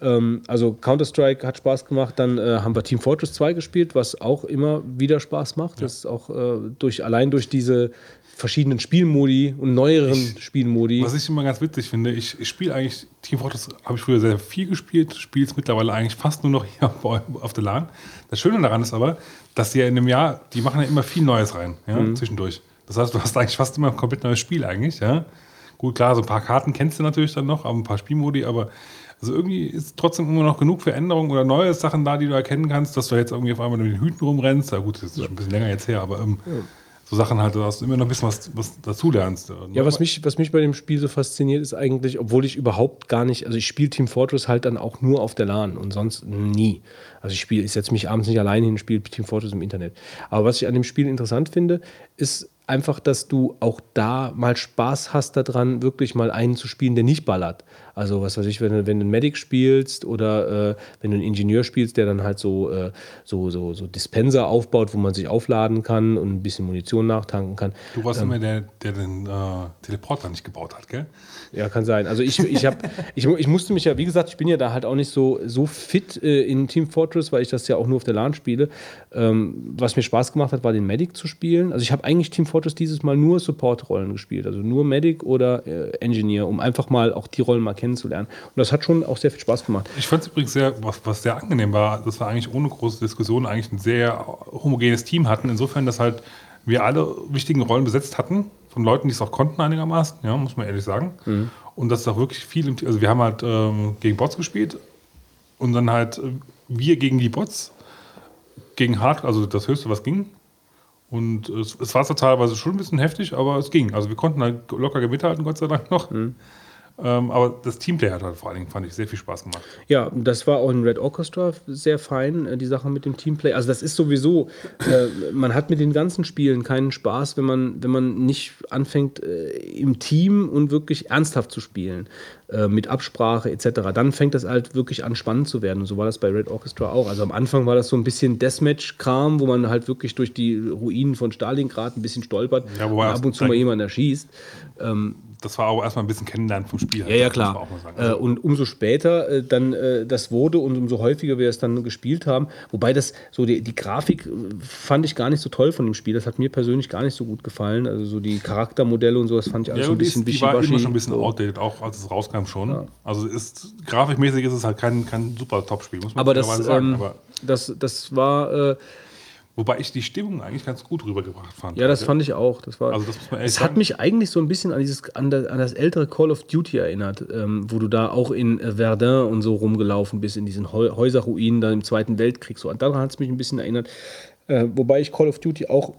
ähm, also Counter-Strike hat Spaß gemacht. Dann äh, haben wir Team Fortress 2 gespielt, was auch immer wieder Spaß macht. Das ist auch äh, durch, allein durch diese verschiedenen Spielmodi und neueren Spielmodi. Was ich immer ganz witzig finde, ich, ich spiele eigentlich, Team Fortress habe ich früher sehr viel gespielt, spiele es mittlerweile eigentlich fast nur noch hier auf, der LAN. Das Schöne daran ist aber, dass die ja in einem Jahr, die machen ja immer viel Neues rein, ja, Mhm. zwischendurch. Das heißt, du hast eigentlich fast immer ein komplett neues Spiel eigentlich, ja. Gut, klar, so ein paar Karten kennst du natürlich dann noch, aber ein paar Spielmodi, aber also irgendwie ist trotzdem immer noch genug Veränderungen oder neue Sachen da, die du erkennen kannst, dass du jetzt irgendwie auf einmal mit den Hüten rumrennst. Ja gut, das ist schon ein bisschen länger jetzt her, aber ähm, so Sachen halt, dass du immer noch ein bisschen was, was dazulernst. Ja, was mich, was mich bei dem Spiel so fasziniert, ist eigentlich, obwohl ich überhaupt gar nicht, also ich spiele Team Fortress halt dann auch nur auf der LAN und sonst nie. Also ich spiele, ich setze mich abends nicht alleine hin, spiele Team Fortress im Internet. Aber was ich an dem Spiel interessant finde, ist einfach, dass du auch da mal Spaß hast daran, wirklich mal einen zu spielen, der nicht ballert. Also was weiß ich, wenn du, wenn du einen Medic spielst oder äh, wenn du einen Ingenieur spielst, der dann halt so, äh, so, so, so Dispenser aufbaut, wo man sich aufladen kann und ein bisschen Munition nachtanken kann. Du warst immer der, der den äh, Teleporter nicht gebaut hat, gell? Ja, kann sein. Also ich, ich, hab, ich, ich musste mich ja, wie gesagt, ich bin ja da halt auch nicht so, so fit äh, in Team Fortress, weil ich das ja auch nur auf der LAN spiele. Ähm, was mir Spaß gemacht hat, war den Medic zu spielen. Also ich habe eigentlich Team Fortress dieses Mal nur Support-Rollen gespielt. Also nur Medic oder äh, Engineer, um einfach mal auch die Rollen mal kennenzulernen. Und das hat schon auch sehr viel Spaß gemacht. Ich fand es übrigens sehr, was, was sehr angenehm war, dass wir eigentlich ohne große Diskussion eigentlich ein sehr homogenes Team hatten. Insofern, dass halt wir alle wichtigen Rollen besetzt hatten, von Leuten, die es auch konnten einigermaßen, ja, muss man ehrlich sagen. Und dass es auch wirklich viel im Team, also wir haben halt ähm, gegen Bots gespielt und dann halt äh, wir gegen die Bots, gegen Hard, also das Höchste, was ging. Und es, es war zwar teilweise schon ein bisschen heftig, aber es ging. Also wir konnten halt locker mithalten, Gott sei Dank noch. Ähm, aber das Teamplay hat halt vor allen Dingen, fand ich, sehr viel Spaß gemacht. Ja, das war auch in Red Orchestra sehr fein, äh, die Sache mit dem Teamplay. Also das ist sowieso, äh, man hat mit den ganzen Spielen keinen Spaß, wenn man, wenn man nicht anfängt, äh, im Team und wirklich ernsthaft zu spielen, äh, mit Absprache etc. Dann fängt das halt wirklich an, spannend zu werden. Und so war das bei Red Orchestra auch. Also am Anfang war das so ein bisschen Deathmatch-Kram, wo man halt wirklich durch die Ruinen von Stalingrad ein bisschen stolpert Ja, und ab und zu mal jemanden erschießt. Das war aber erstmal ein bisschen kennenlernen vom Spiel. Ja, ja, man klar. auch. Äh, und umso später äh, dann äh, das wurde und umso häufiger wir es dann gespielt haben. Wobei das so die, die Grafik äh, fand ich gar nicht so toll von dem Spiel. Das hat mir persönlich gar nicht so gut gefallen. Also so die Charaktermodelle und so, das fand ich alles ja, so ein bisschen ist, die war immer schon ein bisschen outdated, auch als es rauskam schon. Also ist, grafikmäßig ist es halt kein, kein super Top-Spiel, muss man Aber das, sagen. ähm, Aber, das, das war, äh, wobei ich die Stimmung eigentlich ganz gut rübergebracht fand. ja, das fand ich auch. Das war, Also das muss man es hat mich eigentlich so ein bisschen an, dieses, an, das, an das ältere Call of Duty erinnert, ähm, wo du da auch in äh, Verdun und so rumgelaufen bist, in diesen Häuserruinen da im Zweiten Weltkrieg. So. Und daran hat es mich ein bisschen erinnert. Äh, wobei ich Call of Duty auch,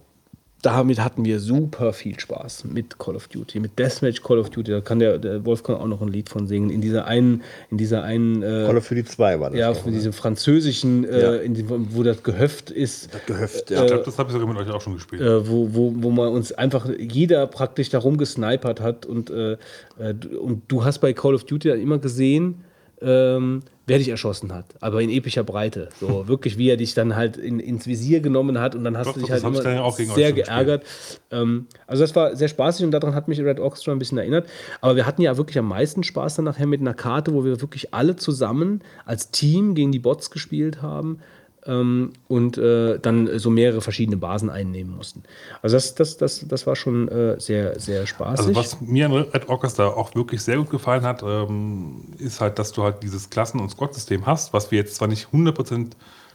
damit hatten wir super viel Spaß mit Call of Duty, mit Deathmatch Call of Duty. Da kann der, der Wolfgang auch noch ein Lied von singen. In dieser einen, in dieser einen äh, Call of Duty 2 war das. ja, von ne? diesem französischen, Ja. äh, in dem, wo das Gehöft ist Gehöft, ich ja. glaube, das habe ich sogar mit euch auch schon gespielt. äh, wo, wo, wo man uns einfach jeder praktisch darum gesnipert hat und, äh, äh, und du hast bei Call of Duty dann immer gesehen, ähm, wer dich erschossen hat, aber in epischer Breite. So wirklich, wie er dich dann halt in, ins Visier genommen hat und dann hast Doch, du doch, dich halt hab ich immer sehr geärgert. Ähm, also das war sehr spaßig und daran hat mich Red Orchestra ein bisschen erinnert. Aber wir hatten ja wirklich am meisten Spaß dann nachher mit einer Karte, wo wir wirklich alle zusammen als Team gegen die Bots gespielt haben ähm, und äh, dann so mehrere verschiedene Basen einnehmen mussten. Also das, das, das, das war schon äh, sehr, sehr spaßig. Also was mir an Red Orchestra auch wirklich sehr gut gefallen hat, ähm, ist halt, dass du halt dieses Klassen- und Squad-System hast, was wir jetzt zwar nicht 100%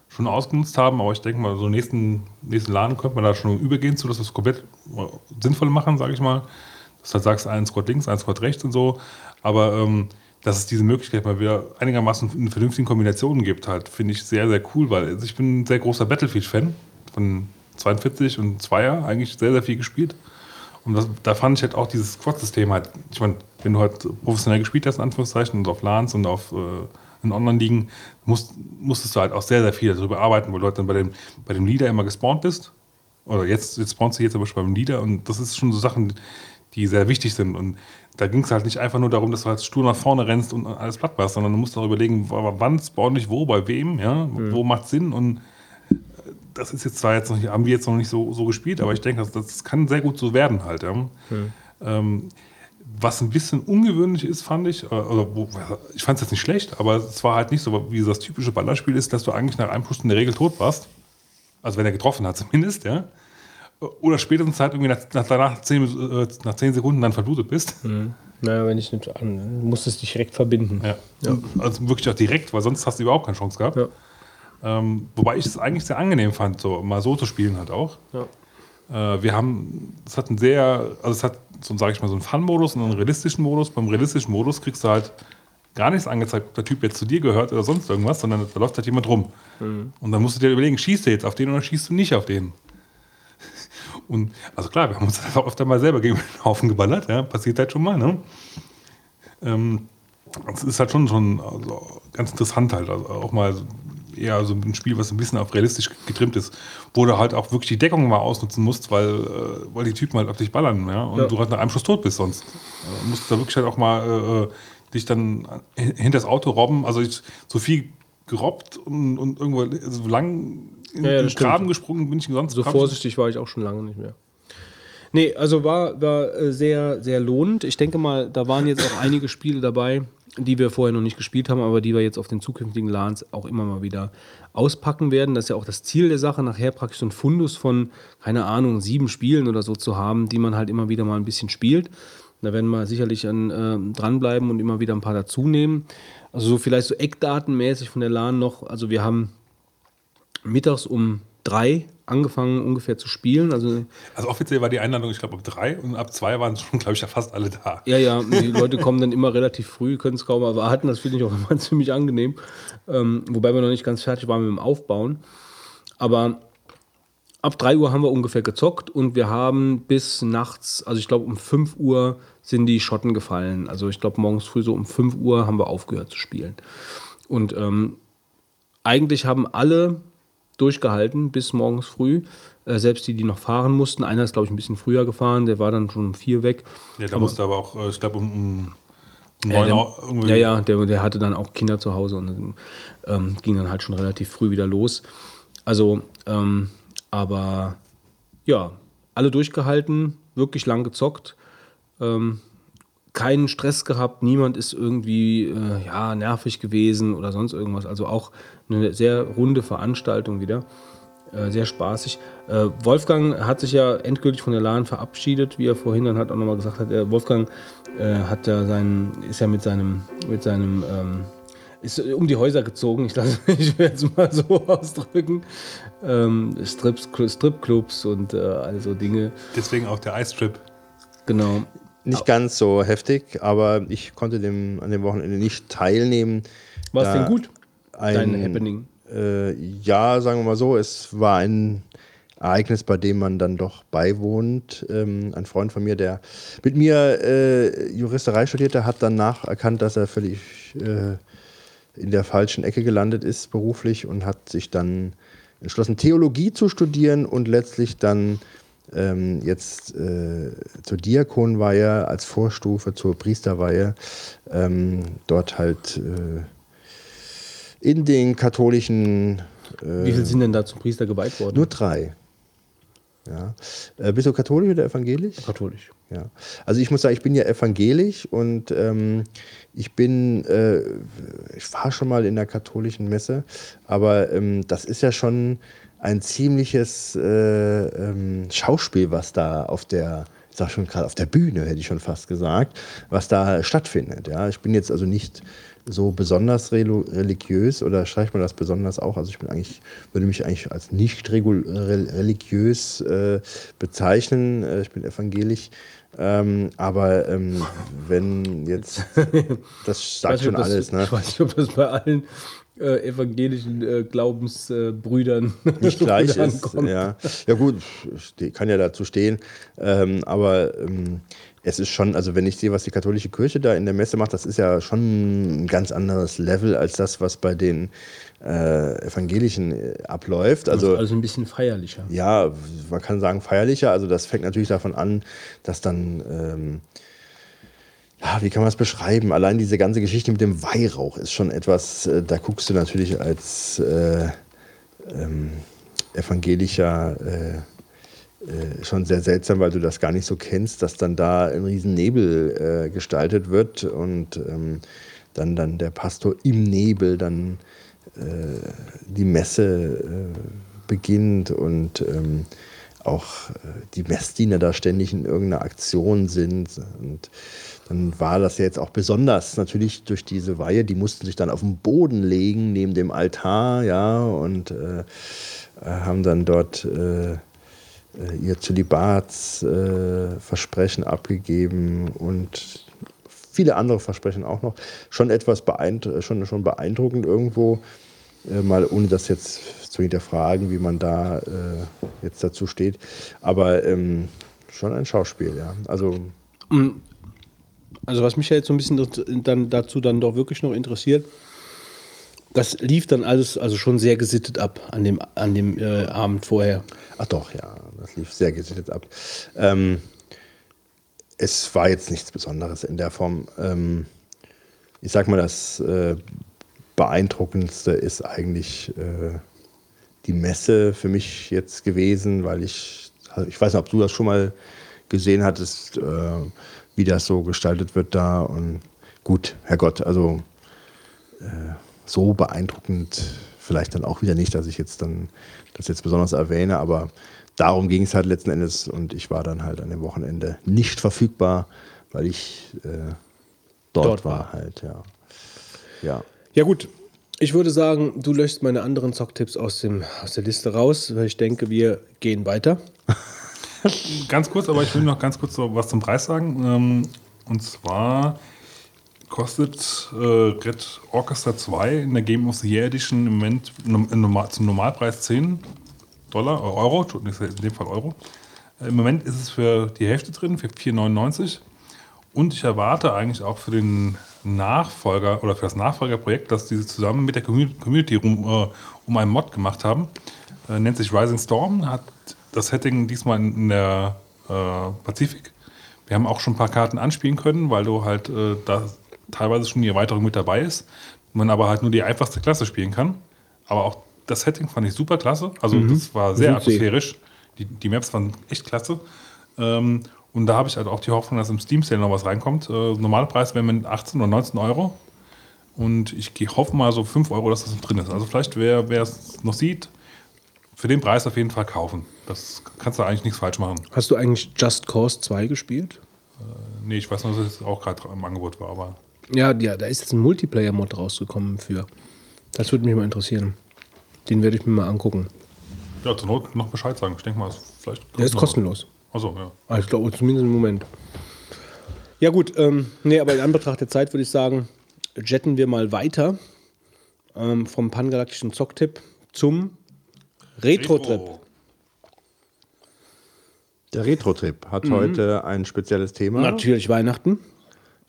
schon ausgenutzt haben, aber ich denke mal, so nächsten, nächsten Laden könnte man da schon übergehen zu, dass wir es komplett äh, sinnvoll machen, sage ich mal. Dass du halt sagst, ein Squad links, ein Squad rechts und so. Aber ähm, dass es diese Möglichkeit mal wieder einigermaßen in vernünftigen Kombinationen gibt, halt, finde ich sehr, sehr cool, weil also ich bin ein sehr großer Battlefield-Fan von 42 und 2er, eigentlich sehr, sehr viel gespielt. Und das, da fand ich halt auch dieses Squad-System halt, ich meine, wenn du halt professionell gespielt hast, in Anführungszeichen, und auf LANs und auf, äh, in Online-Ligen musst, musstest du halt auch sehr, sehr viel darüber arbeiten, weil du halt dann bei dem, bei dem Leader immer gespawnt bist. Oder jetzt, jetzt spawnst du jetzt aber schon beim Leader und das ist schon so Sachen, die sehr wichtig sind. Und da ging es halt nicht einfach nur darum, dass du halt stur nach vorne rennst und alles platt machst, sondern du musst auch überlegen, wann spawn ich wo, bei wem, ja, wo macht Sinn und äh, das ist jetzt zwar jetzt noch nicht, haben wir jetzt noch nicht so, so gespielt, aber ich denke, das, das kann sehr gut so werden halt. Ja. Ähm, was ein bisschen ungewöhnlich ist, fand ich, oder wo, ich fand es jetzt nicht schlecht, aber es war halt nicht so, wie das typische Ballerspiel ist, dass du eigentlich nach einem Schuss in der Regel tot warst. Also wenn er getroffen hat zumindest, ja. Oder spätestens halt irgendwie nach, nach, danach zehn, äh, nach zehn Sekunden dann verblutet bist. Naja, wenn ich nicht an, du musstest dich direkt verbinden. Ja. Und Also wirklich auch direkt, weil sonst hast du überhaupt keine Chance gehabt. Ja. Ähm, wobei ich es eigentlich sehr angenehm fand, so mal so zu spielen halt auch. Äh, wir haben, es hat einen sehr, also es hat so, sage ich mal, so einen Fun-Modus und einen realistischen Modus. Beim realistischen Modus kriegst du halt gar nichts angezeigt, ob der Typ jetzt zu dir gehört oder sonst irgendwas, sondern da läuft halt jemand rum. Und dann musst du dir überlegen, schießt du jetzt auf den oder schießt du nicht auf den? Und also klar, wir haben uns halt auch öfter mal selber gegen den Haufen geballert, ja, passiert halt schon mal, ne? Ähm, es ist halt schon, schon also ganz interessant halt, also auch mal eher so ein Spiel, was ein bisschen auf realistisch getrimmt ist, wo du halt auch wirklich die Deckung mal ausnutzen musst, weil, äh, weil die Typen halt auf dich ballern, ja, und Ja. du halt nach einem Schuss tot bist sonst. Äh, musst da wirklich halt auch mal äh, äh, dich dann hin- hinter das Auto robben, also ich, so viel gerobbt und, und irgendwo so lang in Ja, ja, den. Graben gesprungen bin ich sonst So hab ich- vorsichtig war ich auch schon lange nicht mehr. Nee, also war, war äh, sehr, sehr lohnend. Ich denke mal, da waren jetzt auch einige Spiele dabei, die wir vorher noch nicht gespielt haben, aber die wir jetzt auf den zukünftigen LANs auch immer mal wieder auspacken werden. Das ist ja auch das Ziel der Sache, nachher praktisch so ein Fundus von, keine Ahnung, sieben Spielen oder so zu haben, die man halt immer wieder mal ein bisschen spielt. Da werden wir sicherlich an, ähm, dranbleiben und immer wieder ein paar dazu nehmen. Also so vielleicht so eckdatenmäßig von der LAN noch. Also wir haben mittags um drei angefangen ungefähr zu spielen. Also Also offiziell war die Einladung, ich glaube, ab drei und ab zwei waren schon, glaube ich, ja fast alle da. ja, ja, die Leute kommen dann immer relativ früh, können es kaum erwarten. Das finde ich auch immer ziemlich angenehm. Ähm, wobei wir noch nicht ganz fertig waren mit dem Aufbauen. Aber ab 3 Uhr haben wir ungefähr gezockt und wir haben bis nachts, also ich glaube um 5 Uhr sind die Schotten gefallen. Also ich glaube morgens früh so um 5 Uhr haben wir aufgehört zu spielen. Und ähm, eigentlich haben alle durchgehalten bis morgens früh. Äh, selbst die, die noch fahren mussten. Einer ist, glaube ich, ein bisschen früher gefahren, der war dann schon um vier weg. Ja, da musste aber auch, äh, ich glaube, um, um Ja, der, ja, ja der, der hatte dann auch Kinder zu Hause und ähm, ging dann halt schon relativ früh wieder los. Also, ähm, aber ja, alle durchgehalten, wirklich lang gezockt, ähm, keinen Stress gehabt, niemand ist irgendwie äh, ja, nervig gewesen oder sonst irgendwas. Also auch eine sehr runde Veranstaltung wieder. Äh, sehr spaßig. Äh, Wolfgang hat sich ja endgültig von der LAN verabschiedet, wie er vorhin dann halt auch nochmal gesagt hat. Äh, Wolfgang hat ja seinen, ist ja mit seinem, mit seinem, ähm, ist um die Häuser gezogen, ich, lasse- ich werde es mal so ausdrücken. Ähm, Strips, Stripclubs und äh, also Dinge. Deswegen auch der Ice Trip. Genau. Nicht ganz so heftig, aber ich konnte dem, an dem Wochenende nicht teilnehmen. War es denn gut? Ein, Dein Happening. Äh, ja, sagen wir mal so, es war ein Ereignis, bei dem man dann doch beiwohnt. Ähm, ein Freund von mir, der mit mir äh, Juristerei studierte, hat danach erkannt, dass er völlig äh, in der falschen Ecke gelandet ist beruflich und hat sich dann entschlossen, Theologie zu studieren und letztlich dann ähm, jetzt äh, zur Diakonweihe als Vorstufe zur Priesterweihe ähm, dort halt äh, in den katholischen äh, Wie viele sind denn da zum Priester geweiht worden? nur drei. Ja. Äh, bist du katholisch oder evangelisch? katholisch. Ja. Also ich muss sagen, ich bin ja evangelisch und ähm, ich bin, äh, ich war schon mal in der katholischen Messe, aber ähm, das ist ja schon ein ziemliches äh, ähm, Schauspiel, was da auf der, ich sag schon gerade auf der Bühne, hätte ich schon fast gesagt, was da stattfindet. Ja. Ich bin jetzt also nicht so besonders religiös oder streicht man das besonders auch? Also ich bin eigentlich, würde mich eigentlich als nicht religiös äh, bezeichnen. Äh, ich bin evangelisch. Ähm, aber ähm, wenn jetzt, das sagt nicht, schon ob das, alles, ne? Ich weiß nicht, ob das bei allen äh, evangelischen äh, Glaubensbrüdern nicht gleich ist. Ja. ja gut, kann ja dazu stehen. Ähm, aber ähm, es ist schon, also wenn ich sehe, was die katholische Kirche da in der Messe macht, das ist ja schon ein ganz anderes Level als das, was bei den äh, Evangelischen äh, abläuft. Also also ein bisschen feierlicher. ja, man kann sagen feierlicher. Also das fängt natürlich davon an, dass dann, ähm, ja, wie kann man es beschreiben? Allein diese ganze Geschichte mit dem Weihrauch ist schon etwas, äh, da guckst du natürlich als äh, ähm, evangelischer äh, schon sehr seltsam, weil du das gar nicht so kennst, dass dann da ein riesen Nebel äh, gestaltet wird und ähm, dann, dann der Pastor im Nebel dann äh, die Messe äh, beginnt und ähm, auch äh, die Messdiener da ständig in irgendeiner Aktion sind. Und dann war das jetzt auch besonders natürlich durch diese Weihe, die mussten sich dann auf den Boden legen neben dem Altar, ja, und haben dann dort ihr Zölibatsversprechen äh, abgegeben und viele andere Versprechen auch noch. Schon etwas beeindru schon, schon beeindruckend irgendwo, äh, mal ohne das jetzt zu hinterfragen, wie man da äh, jetzt dazu steht. Aber ähm, schon ein Schauspiel, ja. Also Also was mich ja jetzt so ein bisschen dann dazu dann doch wirklich noch interessiert, das lief dann alles also schon sehr gesittet ab an dem, an dem äh, Abend vorher. Ach doch, ja, das lief sehr gesittet ab. Ähm, es war jetzt nichts Besonderes in der Form. Ähm, ich sag mal, das äh, Beeindruckendste ist eigentlich äh, die Messe für mich jetzt gewesen, weil ich, also ich weiß nicht, ob du das schon mal gesehen hattest, äh, wie das so gestaltet wird da. Und gut, Herrgott, also äh, so beeindruckend vielleicht dann auch wieder nicht, dass ich jetzt dann das jetzt besonders erwähne, aber darum ging es halt letzten Endes und ich war dann halt an dem Wochenende nicht verfügbar, weil ich äh, dort, Dort war war. halt, ja. Ja. Ja gut, ich würde sagen, du löscht meine anderen Zocktipps aus, dem, aus der Liste raus, weil ich denke, wir gehen weiter. Ganz kurz, aber ich will noch ganz kurz so was zum Preis sagen. Ähm, und zwar kostet äh, Red Orchestra 2 in der Game of the Year Edition im Moment im Normal, zum Normalpreis 10 Dollar, äh, Euro, in dem Fall Euro. Äh, Im Moment ist es für die Hälfte drin, für 4,99. Und ich erwarte eigentlich auch für den Nachfolger oder für das Nachfolgerprojekt, dass diese zusammen mit der Commu- Community um, äh, um einen Mod gemacht haben. Äh, nennt sich Rising Storm, hat das Setting diesmal in, der äh, Pazifik. Wir haben auch schon ein paar Karten anspielen können, weil du halt äh, da teilweise schon die Erweiterung mit dabei ist. Man aber halt nur die einfachste Klasse spielen kann. Aber auch das Setting fand ich super klasse. Also das war sehr atmosphärisch. Die, die Maps waren echt klasse. Ähm, und da habe ich halt auch die Hoffnung, dass im Steam Sale noch was reinkommt. Äh, normaler Preis wäre mit 18 oder 19 Euro. Und ich hoffe mal so 5 Euro, dass das noch drin ist. Also vielleicht, wer wer es noch sieht, für den Preis auf jeden Fall kaufen. Das kannst du eigentlich nichts falsch machen. Hast du eigentlich Just Cause 2 gespielt? Nee, ich weiß noch, dass es auch gerade im Angebot war, aber Ja, ja, da ist jetzt ein Multiplayer-Mod rausgekommen für. Das würde mich mal interessieren. Den werde ich mir mal angucken. ja, zur Not noch Bescheid sagen. Ich denke mal, es ist vielleicht. Der ist kostenlos. Achso, ja. Ah, Ich glaube, zumindest im Moment. Ja, gut, ähm, nee, aber in Anbetracht der Zeit würde ich sagen, jetten wir mal weiter ähm, vom pangalaktischen Zocktipp zum Retro-Trip. Der Retro-Trip hat heute ein spezielles Thema. Natürlich Weihnachten.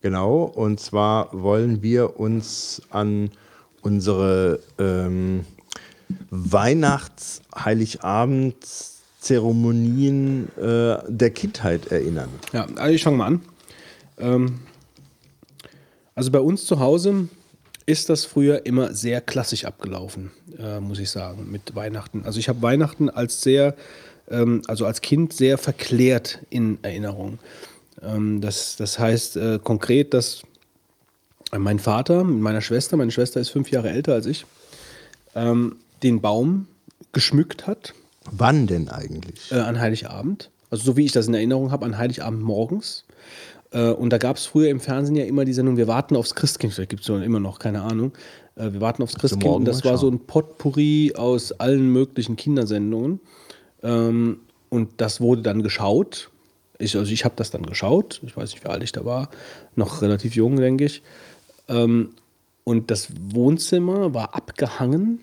Genau, und zwar wollen wir uns an unsere ähm, Weihnachts-Heiligabend-Zeremonien äh, der Kindheit erinnern. Ja, also ich fange mal an. Ähm, also bei uns zu Hause ist das früher immer sehr klassisch abgelaufen, äh, muss ich sagen, mit Weihnachten. Also ich habe Weihnachten als sehr, ähm, also als Kind sehr verklärt in Erinnerung. Ähm, das, das heißt äh, konkret, dass mein Vater mit meiner Schwester, meine Schwester ist fünf Jahre älter als ich, ähm, den Baum geschmückt hat Wann denn eigentlich? äh, an Heiligabend. Also so wie ich das in Erinnerung habe, an Heiligabend morgens. Äh, und da gab es früher im Fernsehen ja immer die Sendung Wir warten aufs Christkind. Vielleicht gibt es immer noch, keine Ahnung. Äh, wir warten aufs Christkind. Und das war so ein Potpourri aus allen möglichen Kindersendungen. Ähm, und das wurde dann geschaut. Ich, also ich habe das dann geschaut. Ich weiß nicht, wie alt ich da war. Noch relativ jung, denke ich. Ähm, und das Wohnzimmer war abgehangen.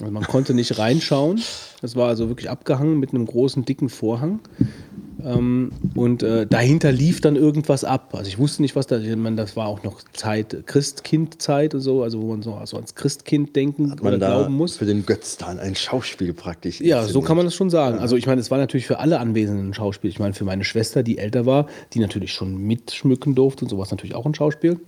Also man konnte nicht reinschauen. Das war also wirklich abgehangen mit einem großen, dicken Vorhang. Ähm, und äh, dahinter lief dann irgendwas ab. Also ich wusste nicht, was da, ich meine, das war auch noch Zeit, Christkind-Zeit und so, also wo man so also ans Christkind denken oder Man da glauben muss. für den Götz dann ein Schauspiel praktisch. Ja, so kann man das schon sagen. Also ich meine, es war natürlich für alle Anwesenden ein Schauspiel. Ich meine, für meine Schwester, die älter war, die natürlich schon mitschmücken durfte und sowas natürlich auch ein Schauspiel.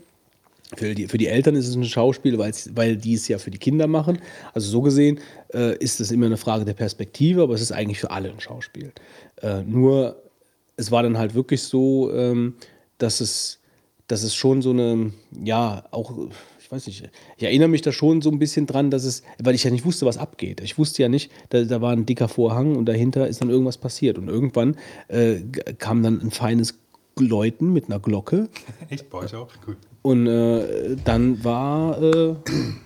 Für die, für die Eltern ist es ein Schauspiel, weil die es ja für die Kinder machen. Also so gesehen äh, ist es immer eine Frage der Perspektive, aber es ist eigentlich für alle ein Schauspiel. Äh, nur es war dann halt wirklich so, ähm, dass, es, dass es schon so eine, ja, auch, ich weiß nicht, ich erinnere mich da schon so ein bisschen dran, dass es, weil ich ja nicht wusste, was abgeht. Ich wusste ja nicht, da, da war ein dicker Vorhang und dahinter ist dann irgendwas passiert. Und irgendwann äh, kam dann ein feines Läuten mit einer Glocke. Echt bei euch auch? Gut. Und äh, dann war, äh,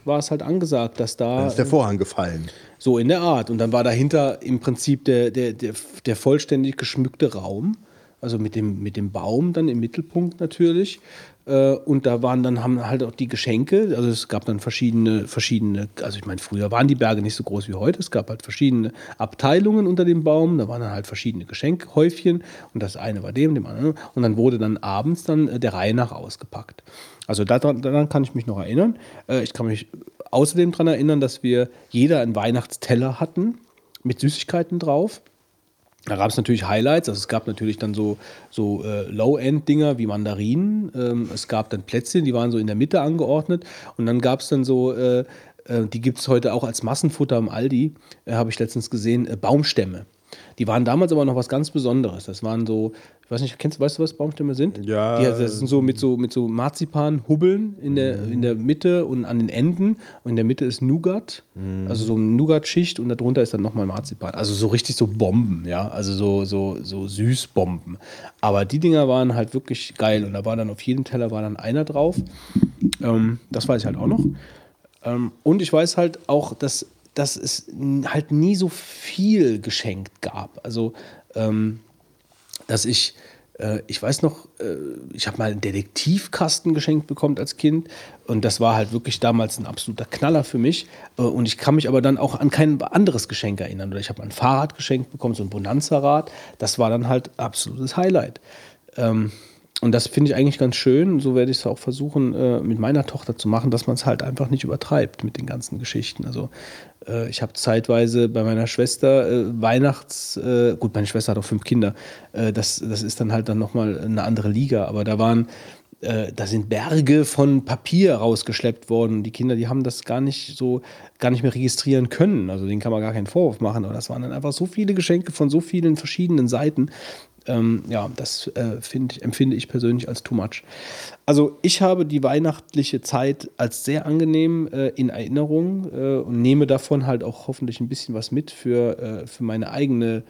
war es halt angesagt, dass da Dann ist der Vorhang gefallen. So in der Art. Und dann war dahinter im Prinzip der, der, der, der vollständig geschmückte Raum. Also mit dem, mit dem Baum dann im Mittelpunkt natürlich. Äh, Und da waren dann haben halt auch die Geschenke. Also es gab dann verschiedene, verschiedene, also ich meine, früher waren die Berge nicht so groß wie heute. Es gab halt verschiedene Abteilungen unter dem Baum. Da waren dann halt verschiedene Geschenkhäufchen. Und das eine war dem, dem anderen. Und dann wurde dann abends dann äh, der Reihe nach ausgepackt. Also daran, daran kann ich mich noch erinnern. Äh, Ich kann mich außerdem daran erinnern, dass wir jeder einen Weihnachtsteller hatten mit Süßigkeiten drauf. Da gab es natürlich Highlights, also es gab natürlich dann so, so äh, Low-End-Dinger wie Mandarinen. Ähm, es gab dann Plätzchen, die waren so in der Mitte angeordnet. Und dann gab es dann so, äh, äh, die gibt es heute auch als Massenfutter im Aldi, äh, habe ich letztens gesehen, äh, Baumstämme. Die waren damals aber noch was ganz Besonderes. Das waren so, ich weiß nicht, kennst, weißt du, was Baumstämme sind? Ja. Die, das sind so mit so, mit so Marzipan-Hubbeln in der, in der Mitte und an den Enden. Und in der Mitte ist Nougat, also so eine Nougat-Schicht und darunter ist dann nochmal Marzipan. Also so richtig so Bomben, ja, also so, so, so Süßbomben. Aber die Dinger waren halt wirklich geil und da war dann auf jedem Teller war dann einer drauf. Ähm, das weiß ich halt auch noch. Ähm, und ich weiß halt auch, dass, dass es halt nie so viel geschenkt gab. Also, ähm, dass ich, äh, ich weiß noch, äh, ich habe mal einen Detektivkasten geschenkt bekommen als Kind und das war halt wirklich damals ein absoluter Knaller für mich. Äh, und ich kann mich aber dann auch an kein anderes Geschenk erinnern. Oder ich habe ein Fahrrad geschenkt bekommen, so ein Bonanza-Rad. Das war dann halt absolutes Highlight. Ähm, und das finde ich eigentlich ganz schön. So werde ich es auch versuchen, äh, mit meiner Tochter zu machen, dass man es halt einfach nicht übertreibt mit den ganzen Geschichten. Also ich habe zeitweise bei meiner Schwester äh, Weihnachts, äh, gut, meine Schwester hat auch fünf Kinder, äh, das, das ist dann halt dann nochmal eine andere Liga, aber da waren, äh, da sind Berge von Papier rausgeschleppt worden. Die Kinder, die haben das gar nicht so, gar nicht mehr registrieren können. Also denen kann man gar keinen Vorwurf machen, aber das waren dann einfach so viele Geschenke von so vielen verschiedenen Seiten. Ähm, ja, das äh, find, empfinde ich persönlich als too much. Also ich habe die weihnachtliche Zeit als sehr angenehm äh, in Erinnerung äh, und nehme davon halt auch hoffentlich ein bisschen was mit für, äh, für meine eigene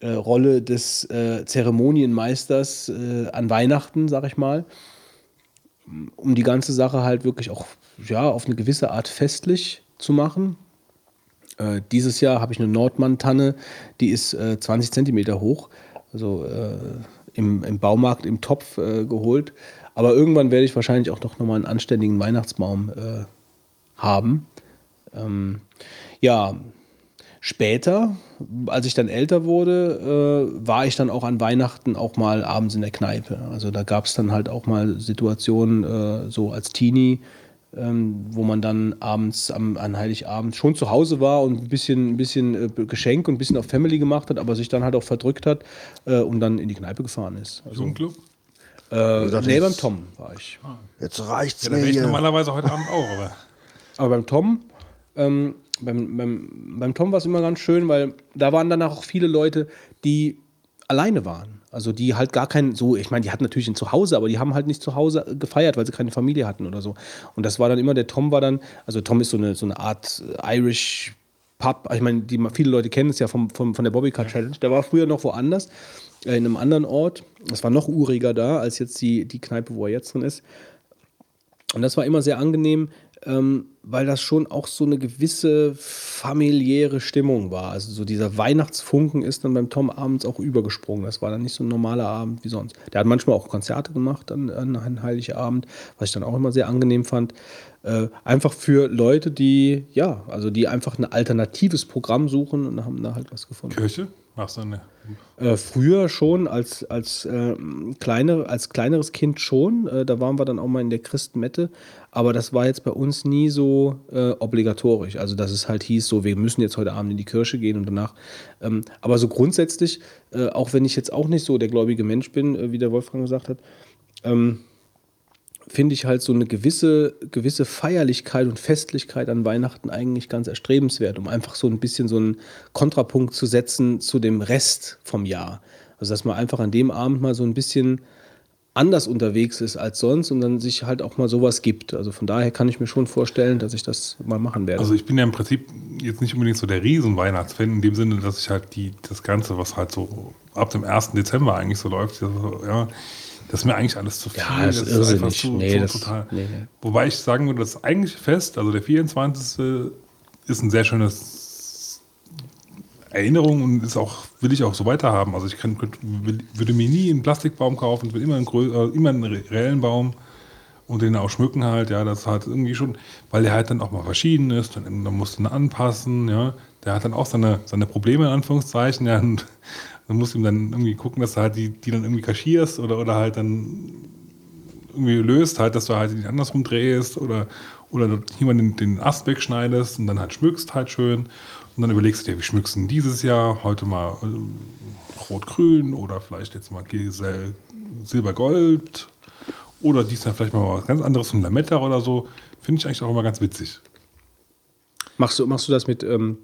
äh, Rolle des äh, Zeremonienmeisters an Weihnachten, sag ich mal. Um die ganze Sache halt wirklich auch ja, auf eine gewisse Art festlich zu machen. Äh, dieses Jahr habe ich eine Nordmann-Tanne, die ist äh, 20 Zentimeter hoch, also äh, im, im Baumarkt im Topf äh, geholt. Aber irgendwann werde ich wahrscheinlich auch noch nochmal einen anständigen Weihnachtsbaum äh, haben. Ähm, ja, später, als ich dann älter wurde, äh, war ich dann auch an Weihnachten auch mal abends in der Kneipe. Also da gab es dann halt auch mal Situationen, äh, so als Teenie, ähm, wo man dann abends am, an Heiligabend schon zu Hause war und ein bisschen, ein bisschen äh, Geschenk und ein bisschen auf Family gemacht hat, aber sich dann halt auch verdrückt hat äh, und dann in die Kneipe gefahren ist. So ein Club? Äh, gesagt, nee, das- beim Tom war ich. Jetzt reicht's Ja, da mir ich hier. normalerweise heute Abend auch, aber Aber beim Tom, ähm, beim, beim, beim Tom war es immer ganz schön, weil da waren dann auch viele Leute, die alleine waren. Also die halt gar kein, so, ich meine, die hatten natürlich ein Zuhause, aber die haben halt nicht zu Hause gefeiert, weil sie keine Familie hatten oder so. Und das war dann immer, der Tom war dann, also Tom ist so eine, so eine Art Irish Pub, ich meine, die, viele Leute kennen es ja vom, vom, von der Bobbycar Challenge. Der war früher noch woanders, äh, in einem anderen Ort. Das war noch uriger da, als jetzt die, die Kneipe, wo er jetzt drin ist. Und das war immer sehr angenehm, ähm, weil das schon auch so eine gewisse familiäre Stimmung war. Also so dieser Weihnachtsfunken ist dann beim Tom abends auch übergesprungen. Das war dann nicht so ein normaler Abend wie sonst. Der hat manchmal auch Konzerte gemacht an, an Heiligabend, was ich dann auch immer sehr angenehm fand. Äh, einfach für Leute, die, ja, also die einfach ein alternatives Programm suchen und haben da halt was gefunden. Kirche? Machst du eine? Äh, früher schon, als, als, äh, kleine, als kleineres Kind schon. Äh, da waren wir dann auch mal in der Christmette. Aber das war jetzt bei uns nie so äh, obligatorisch. Also, dass es halt hieß, so, wir müssen jetzt heute Abend in die Kirche gehen und danach. Ähm, aber so grundsätzlich, äh, auch wenn ich jetzt auch nicht so der gläubige Mensch bin, äh, wie der Wolfgang gesagt hat, ähm, finde ich halt so eine gewisse, gewisse Feierlichkeit und Festlichkeit an Weihnachten eigentlich ganz erstrebenswert, um einfach so ein bisschen so einen Kontrapunkt zu setzen zu dem Rest vom Jahr. Also dass man einfach an dem Abend mal so ein bisschen anders unterwegs ist als sonst und dann sich halt auch mal sowas gibt. Also von daher kann ich mir schon vorstellen, dass ich das mal machen werde. Also ich bin ja im Prinzip jetzt nicht unbedingt so der Riesen-Weihnachtsfan, in dem Sinne, dass ich halt die, das Ganze, was halt so ab dem 1. Dezember eigentlich so läuft, ja, das ist mir eigentlich alles zu viel. Ja, das ist irrsinnig. Nee, das- nee, nee. Wobei ich sagen würde, das eigentliche Fest, also der 24. ist ein sehr schönes Erinnerung und ist auch, will ich auch so weiterhaben. Also ich kann, könnte, würde mir nie einen Plastikbaum kaufen, ich will immer einen, äh, immer einen re- reellen Baum und den auch schmücken halt, ja, das hat irgendwie schon, weil der halt dann auch mal verschieden ist, dann, dann musst du ihn anpassen, ja, der hat dann auch seine, seine Probleme in Anführungszeichen, ja, und dann musst du ihm dann irgendwie gucken, dass du halt die, die dann irgendwie kaschierst oder, oder halt dann irgendwie löst, halt, dass du halt die andersrum drehst oder, oder jemand den, den Ast wegschneidest und dann halt schmückst halt schön. Und dann überlegst du dir, wie schmückst du denn dieses Jahr? Heute mal ähm, rot-grün oder vielleicht jetzt mal silber-gold oder diesmal vielleicht mal was ganz anderes, ein Lametta oder so. Finde ich eigentlich auch immer ganz witzig. Machst du, machst du das mit, ähm,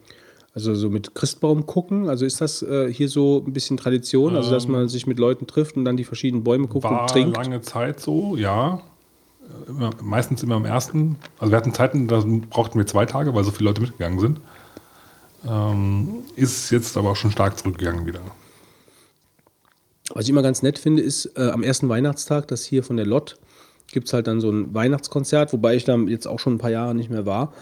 also so mit Christbaum gucken? Also ist das äh, hier so ein bisschen Tradition, also dass man sich mit Leuten trifft und dann die verschiedenen Bäume guckt War und trinkt? lange Zeit so, ja. Immer, meistens immer am ersten. Also wir hatten Zeiten, da brauchten wir zwei Tage, weil so viele Leute mitgegangen sind. Ähm, ist jetzt aber auch schon stark zurückgegangen wieder. Was ich immer ganz nett finde, ist äh, am ersten Weihnachtstag, das hier von der Lott, gibt es halt dann so ein Weihnachtskonzert, wobei ich da jetzt auch schon ein paar Jahre nicht mehr war.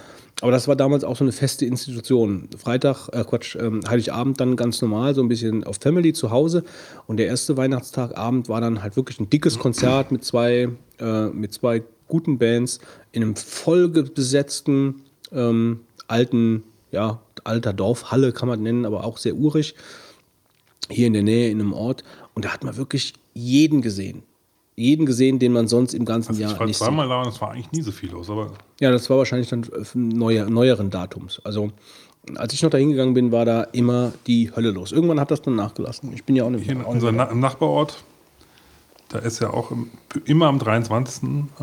Aber das war damals auch so eine feste Institution. Freitag, äh Quatsch, ähm, Heiligabend dann ganz normal, so ein bisschen auf Family zu Hause. Und der erste Weihnachtstagabend war dann halt wirklich ein dickes Konzert mit zwei, äh, mit zwei guten Bands in einem vollbesetzten ähm, alten, ja, alter Dorfhalle kann man nennen, aber auch sehr urig hier in der Nähe in einem Ort und da hat man wirklich jeden gesehen. Jeden gesehen, den man sonst im ganzen Also Jahr ich war nicht sieht. zweimal da und es war eigentlich nie so viel los, aber Ja, das war wahrscheinlich dann äh, neuer, neueren Datums. Also als ich noch da hingegangen bin, war da immer die Hölle los. Irgendwann hat das dann nachgelassen. Ich bin ja auch nicht hier in unserem Na Nachbarort, da ist ja auch im, immer am 23. Äh,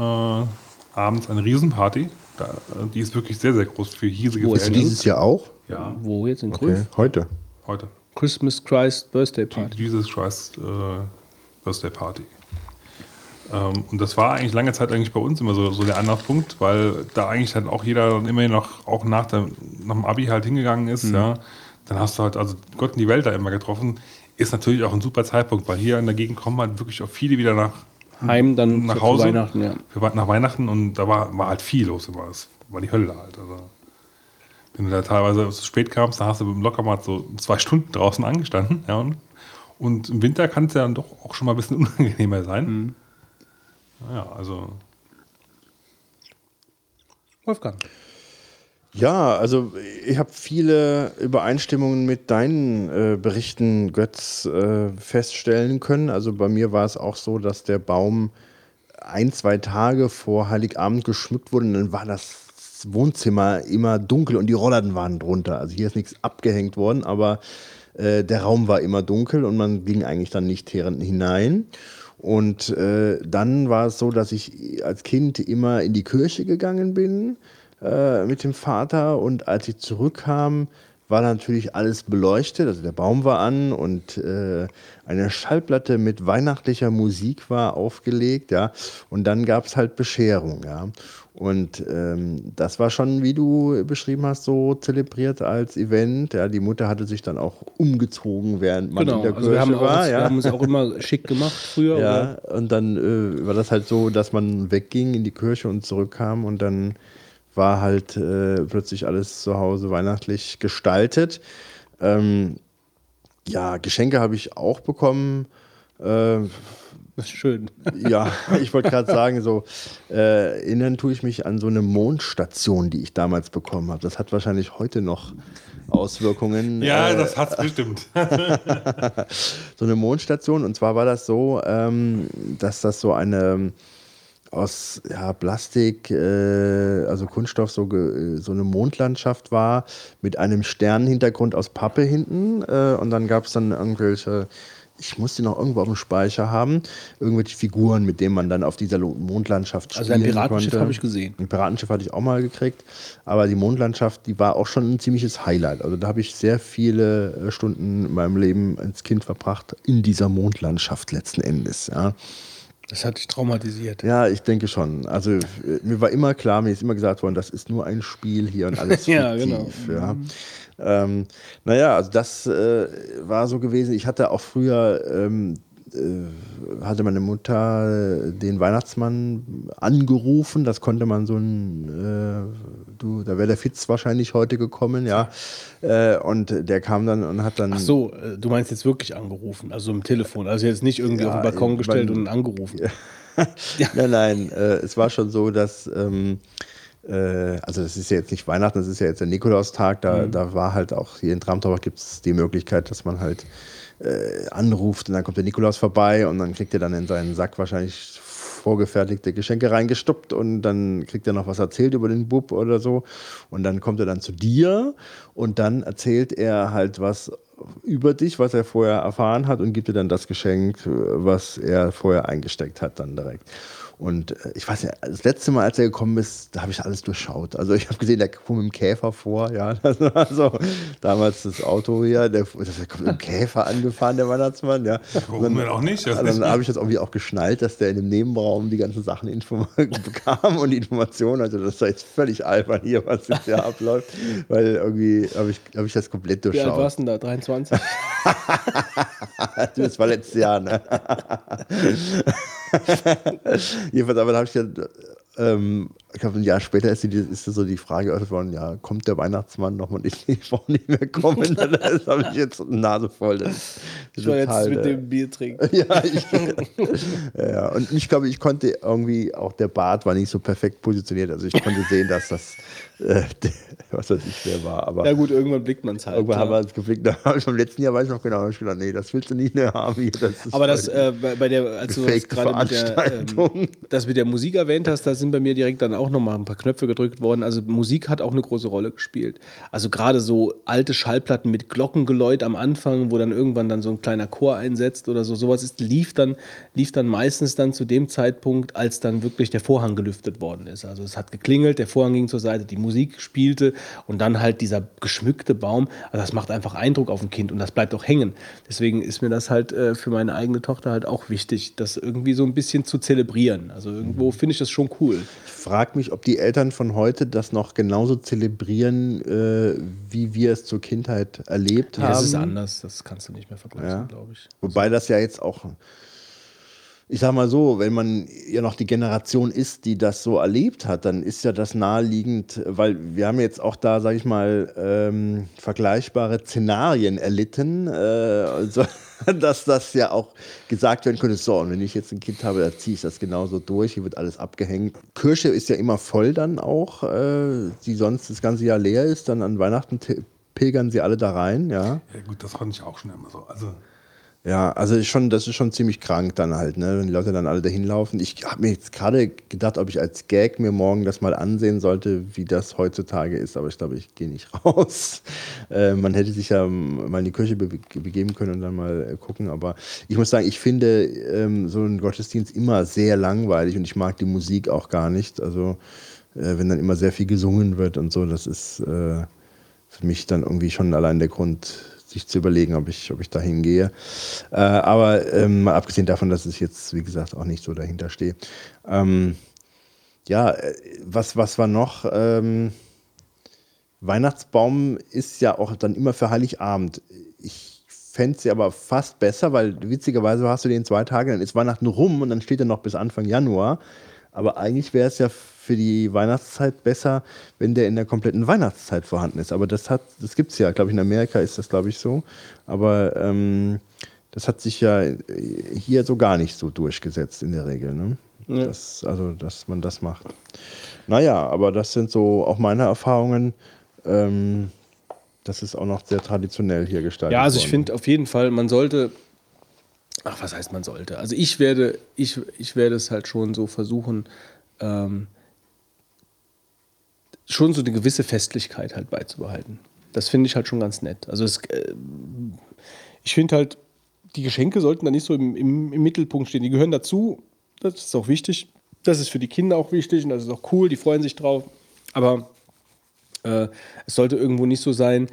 abends eine Riesenparty. Da, äh, die ist wirklich sehr, sehr groß für hiesige Wo ist dieses Jahr auch? Ja, Wo jetzt in Okay. Krüff? Heute. heute. Christmas Christ Birthday Party. Jesus Christ äh, Birthday Party. Ähm, und das war eigentlich lange Zeit eigentlich bei uns immer so, so der Anlaufpunkt, weil da eigentlich halt auch jeder dann immerhin noch, auch nach, der, nach dem Abi halt hingegangen ist, ja. Dann hast du halt, also Gott in die Welt da immer getroffen. Ist natürlich auch ein super Zeitpunkt, weil hier in der Gegend kommen halt wirklich auch viele wieder nach, Heim dann nach Hause. Weihnachten, ja. Wir waren nach Weihnachten und da war, war halt viel los immer. Es war die Hölle halt. Also, wenn du da teilweise zu spät kamst, dann hast du locker mal so zwei Stunden draußen angestanden. Ja, und, und im Winter kann es ja dann doch auch schon mal ein bisschen unangenehmer sein. Ja, also Wolfgang. Ja, also ich habe viele Übereinstimmungen mit deinen äh, Berichten, Götz, äh, feststellen können. Also bei mir war es auch so, dass der Baum ein, zwei Tage vor Heiligabend geschmückt wurde und dann war das Wohnzimmer immer dunkel und die Rollladen waren drunter. Also hier ist nichts abgehängt worden, aber äh, der Raum war immer dunkel und man ging eigentlich dann nicht her- hinein. Und äh, dann war es so, dass ich als Kind immer in die Kirche gegangen bin äh, mit dem Vater. Und als ich zurückkam, war natürlich alles beleuchtet, also der Baum war an und äh, eine Schallplatte mit weihnachtlicher Musik war aufgelegt, ja, und dann gab es halt Bescherung, ja. Und ähm, das war schon, wie du beschrieben hast, so zelebriert als Event. Ja, die Mutter hatte sich dann auch umgezogen, während man in Genau, der also Kirche wir haben, auch, war. uns- ja. wir haben uns auch immer schick gemacht früher. Ja, und dann äh, war das halt so, dass man wegging in die Kirche und zurückkam und dann war halt äh, plötzlich alles zu Hause weihnachtlich gestaltet. Ähm, ja, Geschenke habe ich auch bekommen. Äh, Das ist schön. ja, ich wollte gerade sagen, so äh, erinnern tue ich mich an so eine Mondstation, die ich damals bekommen habe. Das hat wahrscheinlich heute noch Auswirkungen. Ja, äh, das hat's bestimmt. so eine Mondstation. Und zwar war das so, ähm, dass das so eine aus ja, Plastik, äh, also Kunststoff, so, so eine Mondlandschaft war mit einem Sternenhintergrund aus Pappe hinten. Äh, und dann gab es dann irgendwelche, ich musste noch irgendwo auf dem Speicher haben, irgendwelche Figuren, mit denen man dann auf dieser Mondlandschaft spielen Also ein Piratenschiff habe ich gesehen. Ein Piratenschiff hatte ich auch mal gekriegt, aber die Mondlandschaft, die war auch schon ein ziemliches Highlight. Also da habe ich sehr viele äh, Stunden in meinem Leben als Kind verbracht in dieser Mondlandschaft letzten Endes. Ja, Das hat dich traumatisiert. ja ich denke schon. Also äh, mir war immer klar, mir ist immer gesagt worden, das ist nur ein Spiel hier und alles Ja, fiktiv. genau. Ja. Ähm, naja, also das äh, war so gewesen. Ich hatte auch früher ähm, äh, hatte meine Mutter den Weihnachtsmann angerufen. Das konnte man so ein, äh, du, da wäre der Fitz wahrscheinlich heute gekommen, ja. Äh, und der kam dann und hat dann. Ach so, äh, du meinst jetzt wirklich angerufen, also im Telefon. Also jetzt nicht irgendwie Ja, auf den Balkon gestellt und angerufen. Nein, nein, äh, es war schon so, dass, ähm, äh, also das ist ja jetzt nicht Weihnachten, das ist ja jetzt der Nikolaustag, da, da war halt auch hier in Tramtorach gibt es die Möglichkeit, dass man halt äh, anruft und dann kommt der Nikolaus vorbei und dann kriegt er dann in seinen Sack wahrscheinlich vorgefertigte Geschenke reingestoppt und dann kriegt er noch was erzählt über den Bub oder so. Und dann kommt er dann zu dir und dann erzählt er halt was über dich, was er vorher erfahren hat und gibt dir dann das Geschenk, was er vorher eingesteckt hat, dann direkt. Und äh, ich weiß ja, das letzte Mal, als er gekommen ist, da habe ich alles durchschaut. Also ich habe gesehen, der kommt mit dem Käfer vor, ja. Das war so damals das Auto hier, der, der kommt mit dem Käfer angefahren, der Weihnachtsmann, ja. Warum Und denn auch nicht? dann, dann habe ich das irgendwie auch geschnallt, dass der in dem Nebenraum die ganzen Sachen bekam und die Informationen. Also das ist jetzt völlig albern hier, was jetzt hier abläuft, weil irgendwie habe ich, hab ich das komplett Wie alt durchschaut. warst du denn da? 23? Das war letztes Jahr, ne? Jedenfalls, aber da habe ich ja, ähm, ich glaube, ein Jahr später ist, die, ist so die Frage geöffnet worden, ja, kommt der Weihnachtsmann noch und ich, ich brauche nicht mehr kommen. Das habe ich jetzt eine Nase voll. Das Ich war jetzt total, mit dem Bier trinken. ja, ich, ja, und ich glaube, ich konnte irgendwie, auch der Bart war nicht so perfekt positioniert. Also ich konnte sehen, dass das, äh, der, was weiß ich, wer war. Aber Ja gut, irgendwann blickt man es halt. irgendwann haben wir uns geblickt. Beim letzten Jahr weiß ich noch genau, hab ich gedacht, nee, das willst du nicht mehr haben. Hier. Das Aber das voll- äh, bei, der, als du gerade mit der, ähm, das mit der Musik erwähnt hast, da sind bei mir direkt dann auch nochmal ein paar Knöpfe gedrückt worden. Also Musik hat auch eine große Rolle gespielt. Also gerade so alte Schallplatten mit Glockengeläut am Anfang, wo dann irgendwann dann so ein kleiner Chor einsetzt oder so, sowas ist, lief dann, lief dann meistens dann zu dem Zeitpunkt, als dann wirklich der Vorhang gelüftet worden ist. Also es hat geklingelt, der Vorhang ging zur Seite, die Musik spielte und dann halt dieser geschmückte Baum. Also das macht einfach Eindruck auf ein Kind und das bleibt auch hängen. Deswegen ist mir das halt äh, für meine eigene Tochter halt auch wichtig, das irgendwie so ein bisschen zu zelebrieren. Also irgendwo finde ich das schon cool. Ich frage mich, ob die Eltern von heute das noch genauso zelebrieren, äh, wie wir es zur Kindheit erlebt Ja, haben. es ist anders, das kannst du nicht mehr vergleichen, Ja. glaube ich. Wobei das ja jetzt auch, ich sag mal so, wenn man ja noch die Generation ist, die das so erlebt hat, dann ist ja das naheliegend, weil wir haben jetzt auch da, sag ich mal, ähm, vergleichbare Szenarien erlitten, äh, also, dass das ja auch gesagt werden könnte, so, und wenn ich jetzt ein Kind habe, da ziehe ich das genauso durch, hier wird alles abgehängt. Kirche ist ja immer voll dann auch, äh, die sonst das ganze Jahr leer ist, dann an Weihnachten te- pilgern sie alle da rein, ja. Ja, gut, das fand ich auch schon immer so. Also, Ja, also schon, das ist schon ziemlich krank dann halt, ne? wenn die Leute dann alle dahin laufen. Ich habe mir jetzt gerade gedacht, ob ich als Gag mir morgen das mal ansehen sollte, wie das heutzutage ist, aber ich glaube, ich gehe nicht raus. Äh, man hätte sich ja mal in die Kirche be begeben können und dann mal äh, gucken, aber ich muss sagen, ich finde ähm, so einen Gottesdienst immer sehr langweilig und ich mag die Musik auch gar nicht. Also äh, wenn dann immer sehr viel gesungen wird und so, das ist äh, für mich dann irgendwie schon allein der Grund, sich zu überlegen, ob ich, ob ich da hingehe. Äh, aber ähm, abgesehen davon, dass ich jetzt, wie gesagt, auch nicht so dahinter stehe. Ähm, ja, äh, was, was war noch? Ähm, Weihnachtsbaum ist ja auch dann immer für Heiligabend. Ich fände es aber fast besser, weil witzigerweise hast du den zwei Tage, dann ist Weihnachten rum und dann steht er noch bis Anfang Januar. Aber eigentlich wäre es ja für die Weihnachtszeit besser, wenn der in der kompletten Weihnachtszeit vorhanden ist. Aber das hat, das gibt es ja, glaube ich, in Amerika ist das, glaube ich, so. Aber ähm, das hat sich ja hier so gar nicht so durchgesetzt in der Regel. Ne? Ja. Das, also, dass man das macht. Naja, aber das sind so auch meine Erfahrungen. Ähm, das ist auch noch sehr traditionell hier gestaltet. Ja, also ich finde auf jeden Fall, man sollte. Ach, was heißt man sollte? Also ich werde, ich, ich werde es halt schon so versuchen, ähm, schon so eine gewisse Festlichkeit halt beizubehalten. Das finde ich halt schon ganz nett. Also es, äh, ich finde halt, die Geschenke sollten da nicht so im, im, im Mittelpunkt stehen. Die gehören dazu. Das ist auch wichtig. Das ist für die Kinder auch wichtig und das ist auch cool. Die freuen sich drauf. Aber äh, es sollte irgendwo nicht so sein,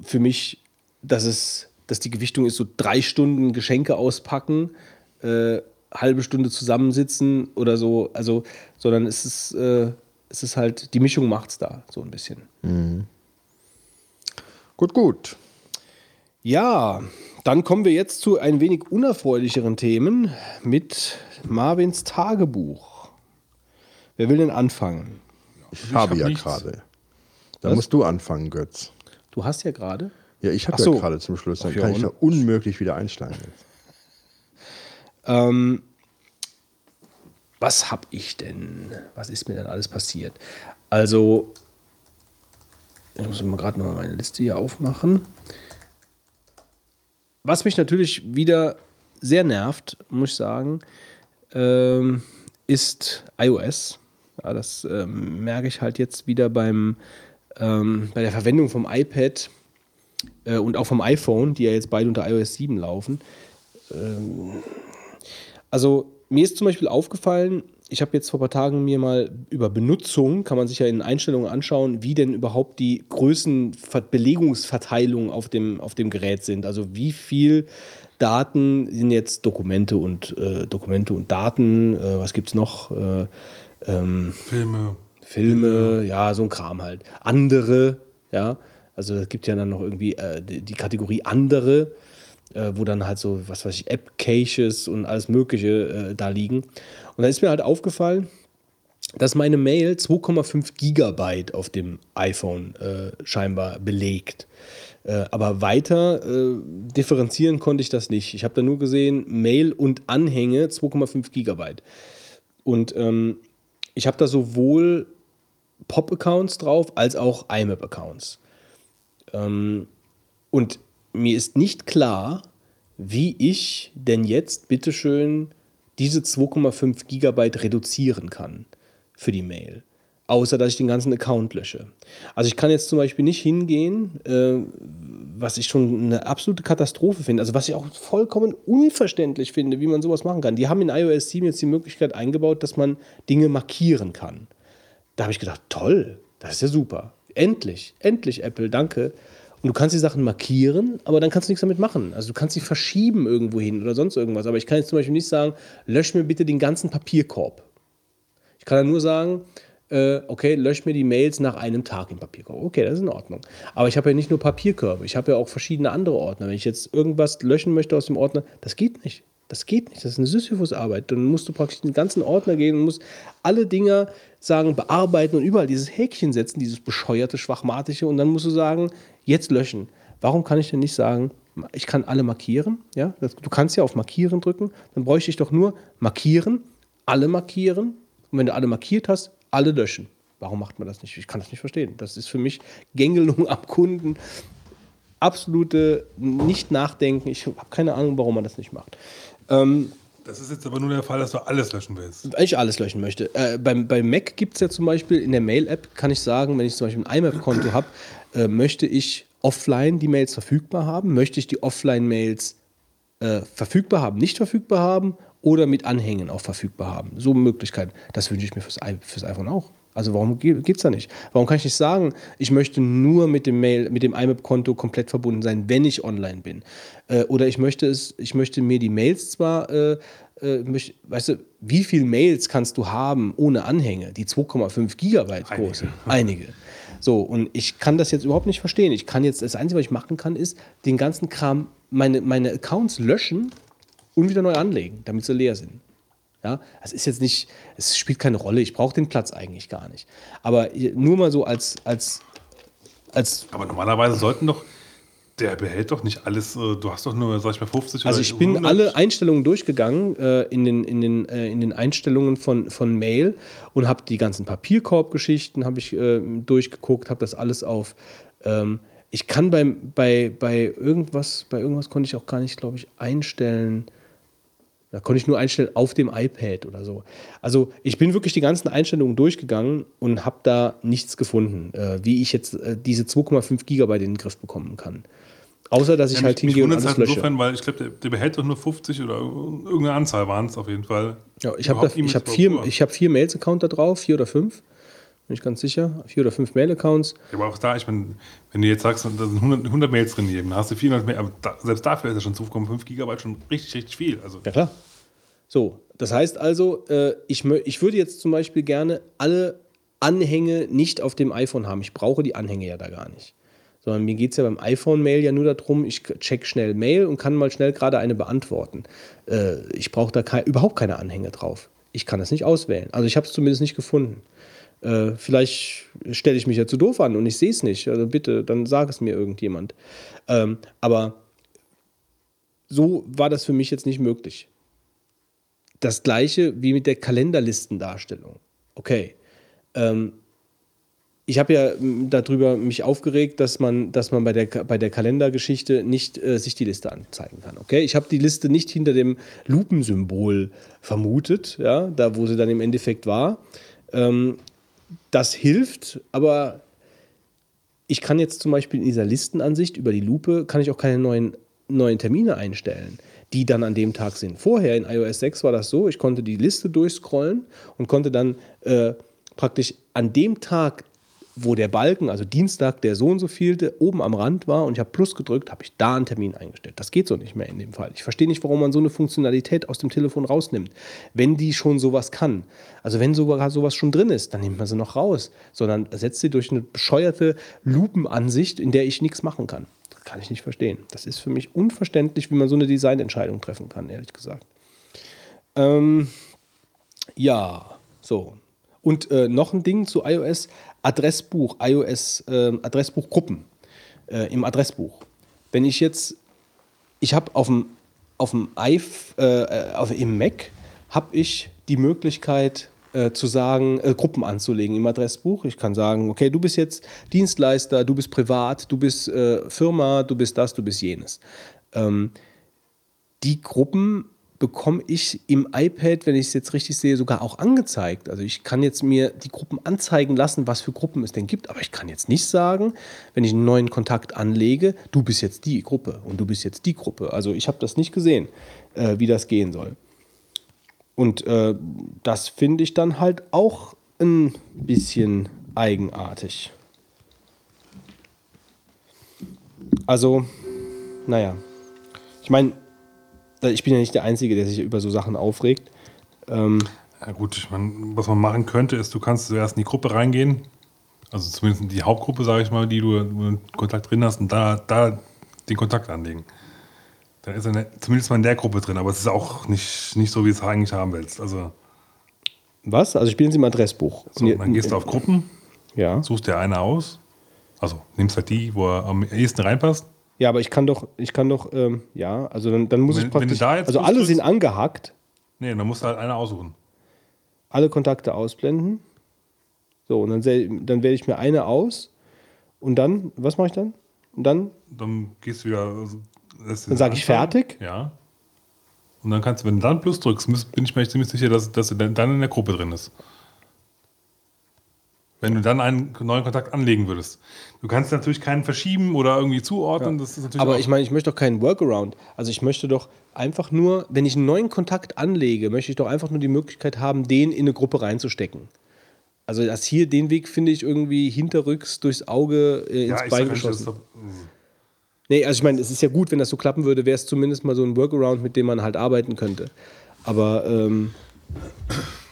für mich, dass es, dass die Gewichtung ist, so drei Stunden Geschenke auspacken, äh, halbe Stunde zusammensitzen oder so, also, sondern es ist, äh, es ist halt, die Mischung macht's da so ein bisschen. Gut, gut. Ja, dann kommen wir jetzt zu ein wenig unerfreulicheren Themen mit Marvins Tagebuch. Wer will denn anfangen? Ich habe hab ja nichts. gerade. Da Was? musst du anfangen, Götz. Du hast ja gerade. Ja, ich habe so. ja gerade zum Schluss. Dann Ach ja, kann ich und? da unmöglich wieder einsteigen. Ähm, was habe ich denn? Was ist mir denn alles passiert? Also, ich muss mal gerade noch meine Liste hier aufmachen. Was mich natürlich wieder sehr nervt, muss ich sagen, ähm, ist iOS. Ja, das ähm, merke ich halt jetzt wieder beim, ähm, bei der Verwendung vom iPad äh, und auch vom iPhone, die ja jetzt beide unter iOS 7 laufen. Also mir ist zum Beispiel aufgefallen, ich habe jetzt vor ein paar Tagen mir mal über Benutzung, kann man sich ja in Einstellungen anschauen, wie denn überhaupt die Größenbelegungsverteilung auf dem, auf dem Gerät sind. Also wie viel Daten sind jetzt Dokumente und äh, Dokumente und Daten, äh, was gibt es noch? Äh, ähm, Filme. Filme, ja, so ein Kram halt. Andere, ja, also es gibt ja dann noch irgendwie äh, die, die Kategorie andere, äh, wo dann halt so, was weiß ich, App-Caches und alles Mögliche äh, da liegen. Und da ist mir halt aufgefallen, dass meine Mail 2,5 Gigabyte auf dem iPhone äh, scheinbar belegt. Äh, aber weiter äh, differenzieren konnte ich das nicht. Ich habe da nur gesehen, Mail und Anhänge 2,5 Gigabyte. Und ähm, ich habe da sowohl Pop-Accounts drauf als auch IMAP-Accounts. Ähm, und mir ist nicht klar, wie ich denn jetzt bitteschön diese 2,5 Gigabyte reduzieren kann für die Mail. Außer dass ich den ganzen Account lösche. Also ich kann jetzt zum Beispiel nicht hingehen, äh, was ich schon eine absolute Katastrophe finde, also was ich auch vollkommen unverständlich finde, wie man sowas machen kann. Die haben in iOS 7 jetzt die Möglichkeit eingebaut, dass man Dinge markieren kann. Da habe ich gedacht, toll, das ist ja super. Endlich, endlich Apple, danke. Und du kannst die Sachen markieren, aber dann kannst du nichts damit machen. Also du kannst sie verschieben irgendwo hin oder sonst irgendwas. Aber ich kann jetzt zum Beispiel nicht sagen, lösch mir bitte den ganzen Papierkorb. Ich kann dann nur sagen, äh, okay, lösch mir die Mails nach einem Tag im Papierkorb. Okay, das ist in Ordnung. Aber ich habe ja nicht nur Papierkörbe, ich habe ja auch verschiedene andere Ordner. Wenn ich jetzt irgendwas löschen möchte aus dem Ordner, das geht nicht. Das geht nicht. Das ist eine Sisyphus-Arbeit. Dann musst du praktisch den ganzen Ordner gehen und musst alle Dinger sagen, bearbeiten und überall dieses Häkchen setzen, dieses bescheuerte, schwachmatische. Und dann musst du sagen, jetzt löschen. Warum kann ich denn nicht sagen, ich kann alle markieren? Ja? Du kannst ja auf Markieren drücken. Dann bräuchte ich doch nur markieren, alle markieren. Und wenn du alle markiert hast, alle löschen. Warum macht man das nicht? Ich kann das nicht verstehen. Das ist für mich Gängelung am Kunden. Absolute Nicht-Nachdenken. Ich habe keine Ahnung, warum man das nicht macht. Ähm, Das ist jetzt aber nur der Fall, dass du alles löschen willst. ich alles löschen möchte. Äh, beim, bei Mac gibt es ja zum Beispiel in der Mail-App, kann ich sagen, wenn ich zum Beispiel ein IMAP-Konto habe, äh, möchte ich offline die Mails verfügbar haben, möchte ich die Offline-Mails äh, verfügbar haben, nicht verfügbar haben oder mit Anhängen auch verfügbar haben. So Möglichkeiten. Das wünsche ich mir fürs, fürs iPhone auch. Also warum geht es da nicht? Warum kann ich nicht sagen, ich möchte nur mit dem Mail, mit dem IMAP-Konto komplett verbunden sein, wenn ich online bin? Äh, oder ich möchte es, ich möchte mir die Mails zwar, äh, äh, möcht, weißt du, wie viele Mails kannst du haben ohne Anhänge? Die 2,5 Gigabyte groß sind. Einige. So, und ich kann das jetzt überhaupt nicht verstehen. Ich kann jetzt, das Einzige, was ich machen kann, ist den ganzen Kram, meine, meine Accounts löschen und wieder neu anlegen, damit sie leer sind. Ja, es ist jetzt nicht, es spielt keine Rolle, ich brauche den Platz eigentlich gar nicht. Aber nur mal so als, als, als Aber normalerweise sollten doch, der behält doch nicht alles, äh, du hast doch nur, sag ich mal, 50 Also ich bin 100. alle Einstellungen durchgegangen äh, in, den, in, den, äh, in den Einstellungen von, von Mail und habe die ganzen Papierkorb-Geschichten habe ich äh, durchgeguckt, habe das alles auf. Ähm, ich kann beim, bei, bei irgendwas, bei irgendwas konnte ich auch gar nicht, glaube ich, einstellen. Da konnte ich nur einstellen auf dem iPad oder so. Also ich bin wirklich die ganzen Einstellungen durchgegangen und habe da nichts gefunden, äh, wie ich jetzt äh, diese 2,5 Gigabyte in den Griff bekommen kann. Außer dass ich Ja, halt mich, mich hingehe und alles halt lösche. insofern, weil ich glaube, der, der behält doch nur 50 oder irgendeine Anzahl waren es auf jeden Fall. Ja, ich habe ich hab vier, ich hab vier Mails-Account da drauf, vier oder fünf. Bin ich ganz sicher. Vier oder fünf Mail-Accounts. Aber auch da, ich meine, wenn du jetzt sagst, da sind 100, 100 Mails drin dann hast du 400 Mails, aber da, selbst dafür ist ja schon 2,5 Gigabyte schon richtig, richtig viel. Also, Ja, klar. So, das heißt also, äh, ich, ich würde jetzt zum Beispiel gerne alle Anhänge nicht auf dem iPhone haben. Ich brauche die Anhänge ja da gar nicht. Sondern mir geht es ja beim iPhone-Mail ja nur darum, ich check schnell Mail und kann mal schnell gerade eine beantworten. Äh, ich brauche da kei- überhaupt keine Anhänge drauf. Ich kann das nicht auswählen. Also ich habe es zumindest nicht gefunden. Äh, vielleicht stelle ich mich ja zu doof an und ich sehe es nicht. Also bitte, dann sag es mir irgendjemand. Ähm, aber so war das für mich jetzt nicht möglich. Das gleiche wie mit der Kalenderlistendarstellung. Okay. Ähm, ich habe ja darüber mich aufgeregt, dass man, dass man bei der, bei der Kalendergeschichte nicht äh, sich die Liste anzeigen kann. Okay, ich habe die Liste nicht hinter dem Lupensymbol vermutet, ja, da wo sie dann im Endeffekt war. Ähm, das hilft, aber ich kann jetzt zum Beispiel in dieser Listenansicht über die Lupe, kann ich auch keine neuen, neuen Termine einstellen, die dann an dem Tag sind. Vorher in iOS 6 war das so, ich konnte die Liste durchscrollen und konnte dann äh, praktisch an dem Tag, wo der Balken, also Dienstag, der so und so vielte, oben am Rand war und ich habe Plus gedrückt, habe ich da einen Termin eingestellt. Das geht so nicht mehr in dem Fall. Ich verstehe nicht, warum man so eine Funktionalität aus dem Telefon rausnimmt, wenn die schon sowas kann. Also wenn sogar sowas schon drin ist, dann nimmt man sie noch raus, sondern ersetzt sie durch eine bescheuerte Lupenansicht, in der ich nichts machen kann. Das kann ich nicht verstehen. Das ist für mich unverständlich, wie man so eine Designentscheidung treffen kann, ehrlich gesagt. Ähm, ja, so. Und äh, noch ein Ding zu iOS: Adressbuch, iOS ähm, Adressbuchgruppen äh, im Adressbuch. Wenn ich jetzt, ich habe auf dem auf dem iPh, äh, auf, im Mac habe ich die Möglichkeit äh, zu sagen, äh, Gruppen anzulegen im Adressbuch. Ich kann sagen, okay, du bist jetzt Dienstleister, du bist privat, du bist äh, Firma, du bist das, du bist jenes. Ähm, die Gruppen bekomme ich im iPad, wenn ich es jetzt richtig sehe, sogar auch angezeigt. Also ich kann jetzt mir die Gruppen anzeigen lassen, was für Gruppen es denn gibt, aber ich kann jetzt nicht sagen, wenn ich einen neuen Kontakt anlege, du bist jetzt die Gruppe und du bist jetzt die Gruppe. Also ich habe das nicht gesehen, äh, wie das gehen soll. Und äh, das finde ich dann halt auch ein bisschen eigenartig. Also, naja. Ich meine, ich bin ja nicht der Einzige, der sich über so Sachen aufregt. Ähm, ja gut, meine, was man machen könnte, ist, du kannst zuerst in die Gruppe reingehen, also zumindest in die Hauptgruppe, sage ich mal, die du, einen Kontakt drin hast, und da, da den Kontakt anlegen. Dann ist er zumindest mal in der Gruppe drin, aber es ist auch nicht, nicht so, wie du es eigentlich haben willst. Also, was? Also bin jetzt im Adressbuch. so, Und dann gehst du auf Gruppen, Ja. suchst dir eine aus, also nimmst halt die, wo er am ehesten reinpasst. Ja, aber ich kann doch, ich kann doch, ähm, ja, also dann, dann muss Wenn- ich praktisch, da jetzt also alle sind angehackt, Nee, dann musst du halt eine aussuchen. alle Kontakte ausblenden. So, und dann, dann wähle ich mir eine aus und dann, was mache ich dann? Und dann, Dann gehst du wieder. also, Dann sag ich fertig? Ja. Und dann kannst du, wenn du dann Plus drückst, bin ich mir ziemlich sicher, dass, dass er dann in der Gruppe drin ist. Wenn du dann einen neuen Kontakt anlegen würdest. Du kannst natürlich keinen verschieben oder irgendwie zuordnen. Das ist natürlich aber ich meine, ich möchte doch keinen Workaround. Also ich möchte doch einfach nur, wenn ich einen neuen Kontakt anlege, möchte ich doch einfach nur die Möglichkeit haben, den in eine Gruppe reinzustecken. Also das hier, den Weg finde ich irgendwie hinterrücks durchs Auge äh, ins ja, Bein sag geschossen. doch, Nee, also ich meine, es ist ja gut, wenn das so klappen würde, wäre es zumindest mal so ein Workaround, mit dem man halt arbeiten könnte. Aber ähm,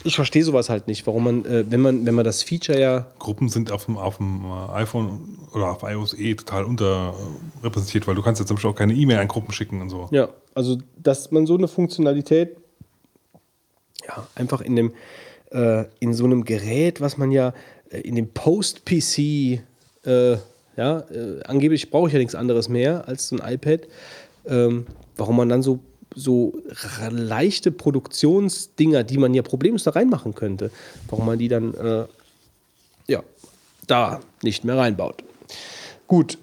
ich verstehe sowas halt nicht, warum man, äh, wenn man, wenn man das Feature ja, Gruppen sind auf dem, auf dem äh, iPhone oder auf iOS eh total unterrepräsentiert, weil du kannst jetzt zum Beispiel auch keine E-Mail an Gruppen schicken und so. ja, also dass man so eine Funktionalität ja, einfach in dem, äh, in so einem Gerät, was man ja äh, in dem Post-PC, äh, ja, äh, angeblich brauche ich ja nichts anderes mehr als so ein iPad, ähm, warum man dann so, so leichte Produktionsdinger, die man ja problemlos da reinmachen könnte, warum man die dann, äh, ja, da nicht mehr reinbaut. Gut,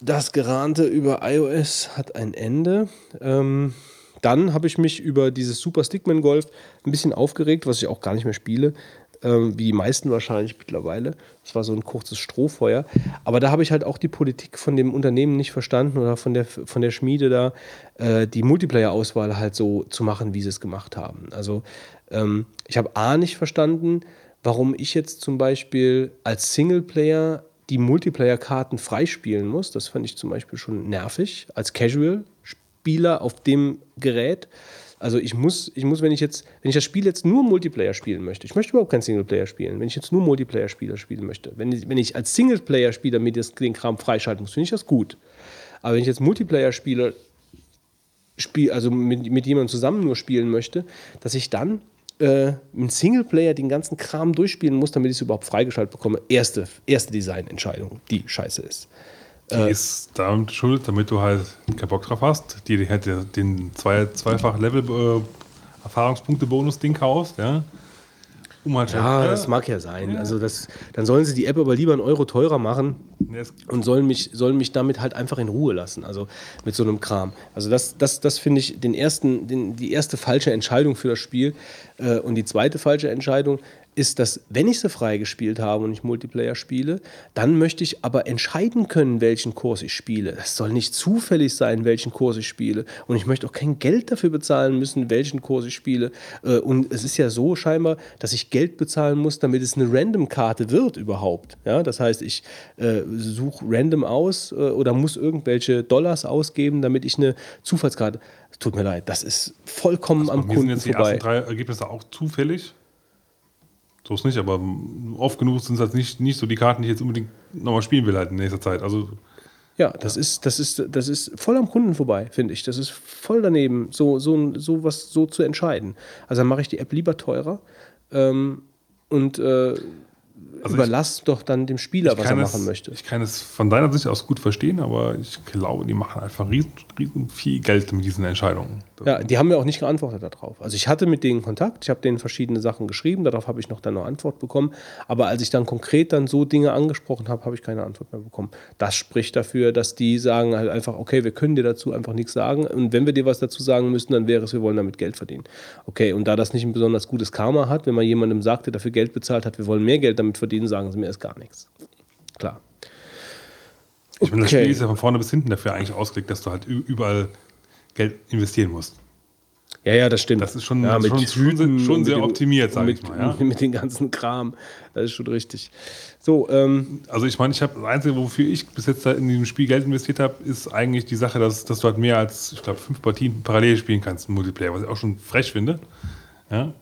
das Gerante über iOS hat ein Ende. Ähm, dann habe ich mich über dieses Super Stickman Golf ein bisschen aufgeregt, was ich auch gar nicht mehr spiele, ähm, wie die meisten wahrscheinlich mittlerweile. Das war so ein kurzes Strohfeuer. Aber da habe ich halt auch die Politik von dem Unternehmen nicht verstanden oder von der, von der Schmiede da, äh, die Multiplayer-Auswahl halt so zu machen, wie sie es gemacht haben. Also ähm, ich habe A nicht verstanden, warum ich jetzt zum Beispiel als Singleplayer die Multiplayer-Karten freispielen muss. Das fand ich zum Beispiel schon nervig als Casual-Spieler auf dem Gerät. Also ich muss, ich muss, wenn ich jetzt, wenn ich das Spiel jetzt nur Multiplayer spielen möchte, ich möchte überhaupt kein Singleplayer spielen, wenn ich jetzt nur Multiplayer-Spieler spielen möchte, wenn ich, wenn ich als Singleplayer-Spieler mir das, den Kram freischalten muss, finde ich das gut. Aber wenn ich jetzt Multiplayer-Spieler spiel, also mit, mit jemandem zusammen nur spielen möchte, dass ich dann äh, im Singleplayer den ganzen Kram durchspielen muss, damit ich es überhaupt freigeschaltet bekomme. Erste, erste Designentscheidung, die scheiße ist. Die ist damit schuld, damit du halt keinen Bock drauf hast. Die, hätte den zwei, zweifach Level äh, Erfahrungspunkte-Bonus-Ding kaufst, ja. Um halt Ja, äh, das mag ja sein. Also das, dann sollen sie die App aber lieber einen Euro teurer machen und sollen mich, sollen mich damit halt einfach in Ruhe lassen. Also mit so einem Kram. Also das, das, das finde ich den ersten, den, die erste falsche Entscheidung für das Spiel. Äh, und die zweite falsche Entscheidung ist, dass wenn ich sie frei gespielt habe und ich Multiplayer spiele, dann möchte ich aber entscheiden können, welchen Kurs ich spiele. Es soll nicht zufällig sein, welchen Kurs ich spiele. Und ich möchte auch kein Geld dafür bezahlen müssen, welchen Kurs ich spiele. Äh, Und es ist ja so scheinbar, dass ich Geld bezahlen muss, damit es eine Random-Karte wird überhaupt. Ja, das heißt, ich äh, suche random aus äh, oder muss irgendwelche Dollars ausgeben, damit ich eine Zufallskarte. Es Tut mir leid, das ist vollkommen am Mir sind Kunden jetzt die vorbei. ersten drei Ergebnisse auch zufällig. So ist nicht, aber oft genug sind es halt nicht, nicht so die Karten, die ich jetzt unbedingt nochmal spielen will halt in nächster Zeit. Also Ja, das ist, das ist, das ist voll am Kunden vorbei, finde ich. Das ist voll daneben, so, so, so was so zu entscheiden. Also dann mache ich die App lieber teurer ähm, und äh, Also überlass doch dann dem Spieler, was er machen es, möchte. Ich kann es von deiner Sicht aus gut verstehen, aber ich glaube, die machen einfach riesen, riesen viel Geld mit diesen Entscheidungen. Ja, die haben mir auch nicht geantwortet darauf. Also ich hatte mit denen Kontakt, ich habe denen verschiedene Sachen geschrieben, darauf habe ich noch dann eine Antwort bekommen. Aber als ich dann konkret dann so Dinge angesprochen habe, habe ich keine Antwort mehr bekommen. Das spricht dafür, dass die sagen halt einfach, okay, wir können dir dazu einfach nichts sagen. Und wenn wir dir was dazu sagen müssen, dann wäre es, wir wollen damit Geld verdienen. Okay, und da das nicht ein besonders gutes Karma hat, wenn man jemandem sagt, der dafür Geld bezahlt hat, wir wollen mehr Geld damit verdienen, sagen sie mir erst gar nichts. Klar. Ich meine, das Okay. Spiel ist ja von vorne bis hinten dafür eigentlich ausgelegt, dass du halt überall Geld investieren musst. Ja, ja, das stimmt. Das ist schon- ja, schon- schon- Hüten schon sehr dem- optimiert, sag mit, ich mal, ja. Mit den ganzen Kram. Das ist schon richtig. So, ähm, Also ich meine, ich habe das Einzige, wofür ich bis jetzt in diesem Spiel Geld investiert habe, ist eigentlich die Sache, dass, dass du halt mehr als, ich glaube, fünf Partien parallel spielen kannst im Multiplayer, was ich auch schon frech finde. Ja,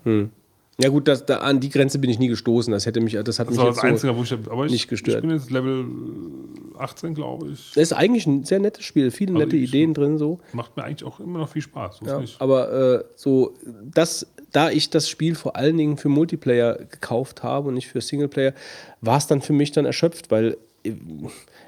ja gut, das, da, an die Grenze bin ich nie gestoßen. Das hätte mich, das hat das mich war jetzt das so, Einzige, wo ich, aber ich, nicht gestört. ich bin jetzt Level 18, glaube ich. Das ist eigentlich ein sehr nettes Spiel, viele Also nette Ideen drin so. Macht mir eigentlich auch immer noch viel Spaß. So Ja, aber äh, so, das, da ich das Spiel vor allen Dingen für Multiplayer gekauft habe und nicht für Singleplayer, war es dann für mich dann erschöpft, weil äh,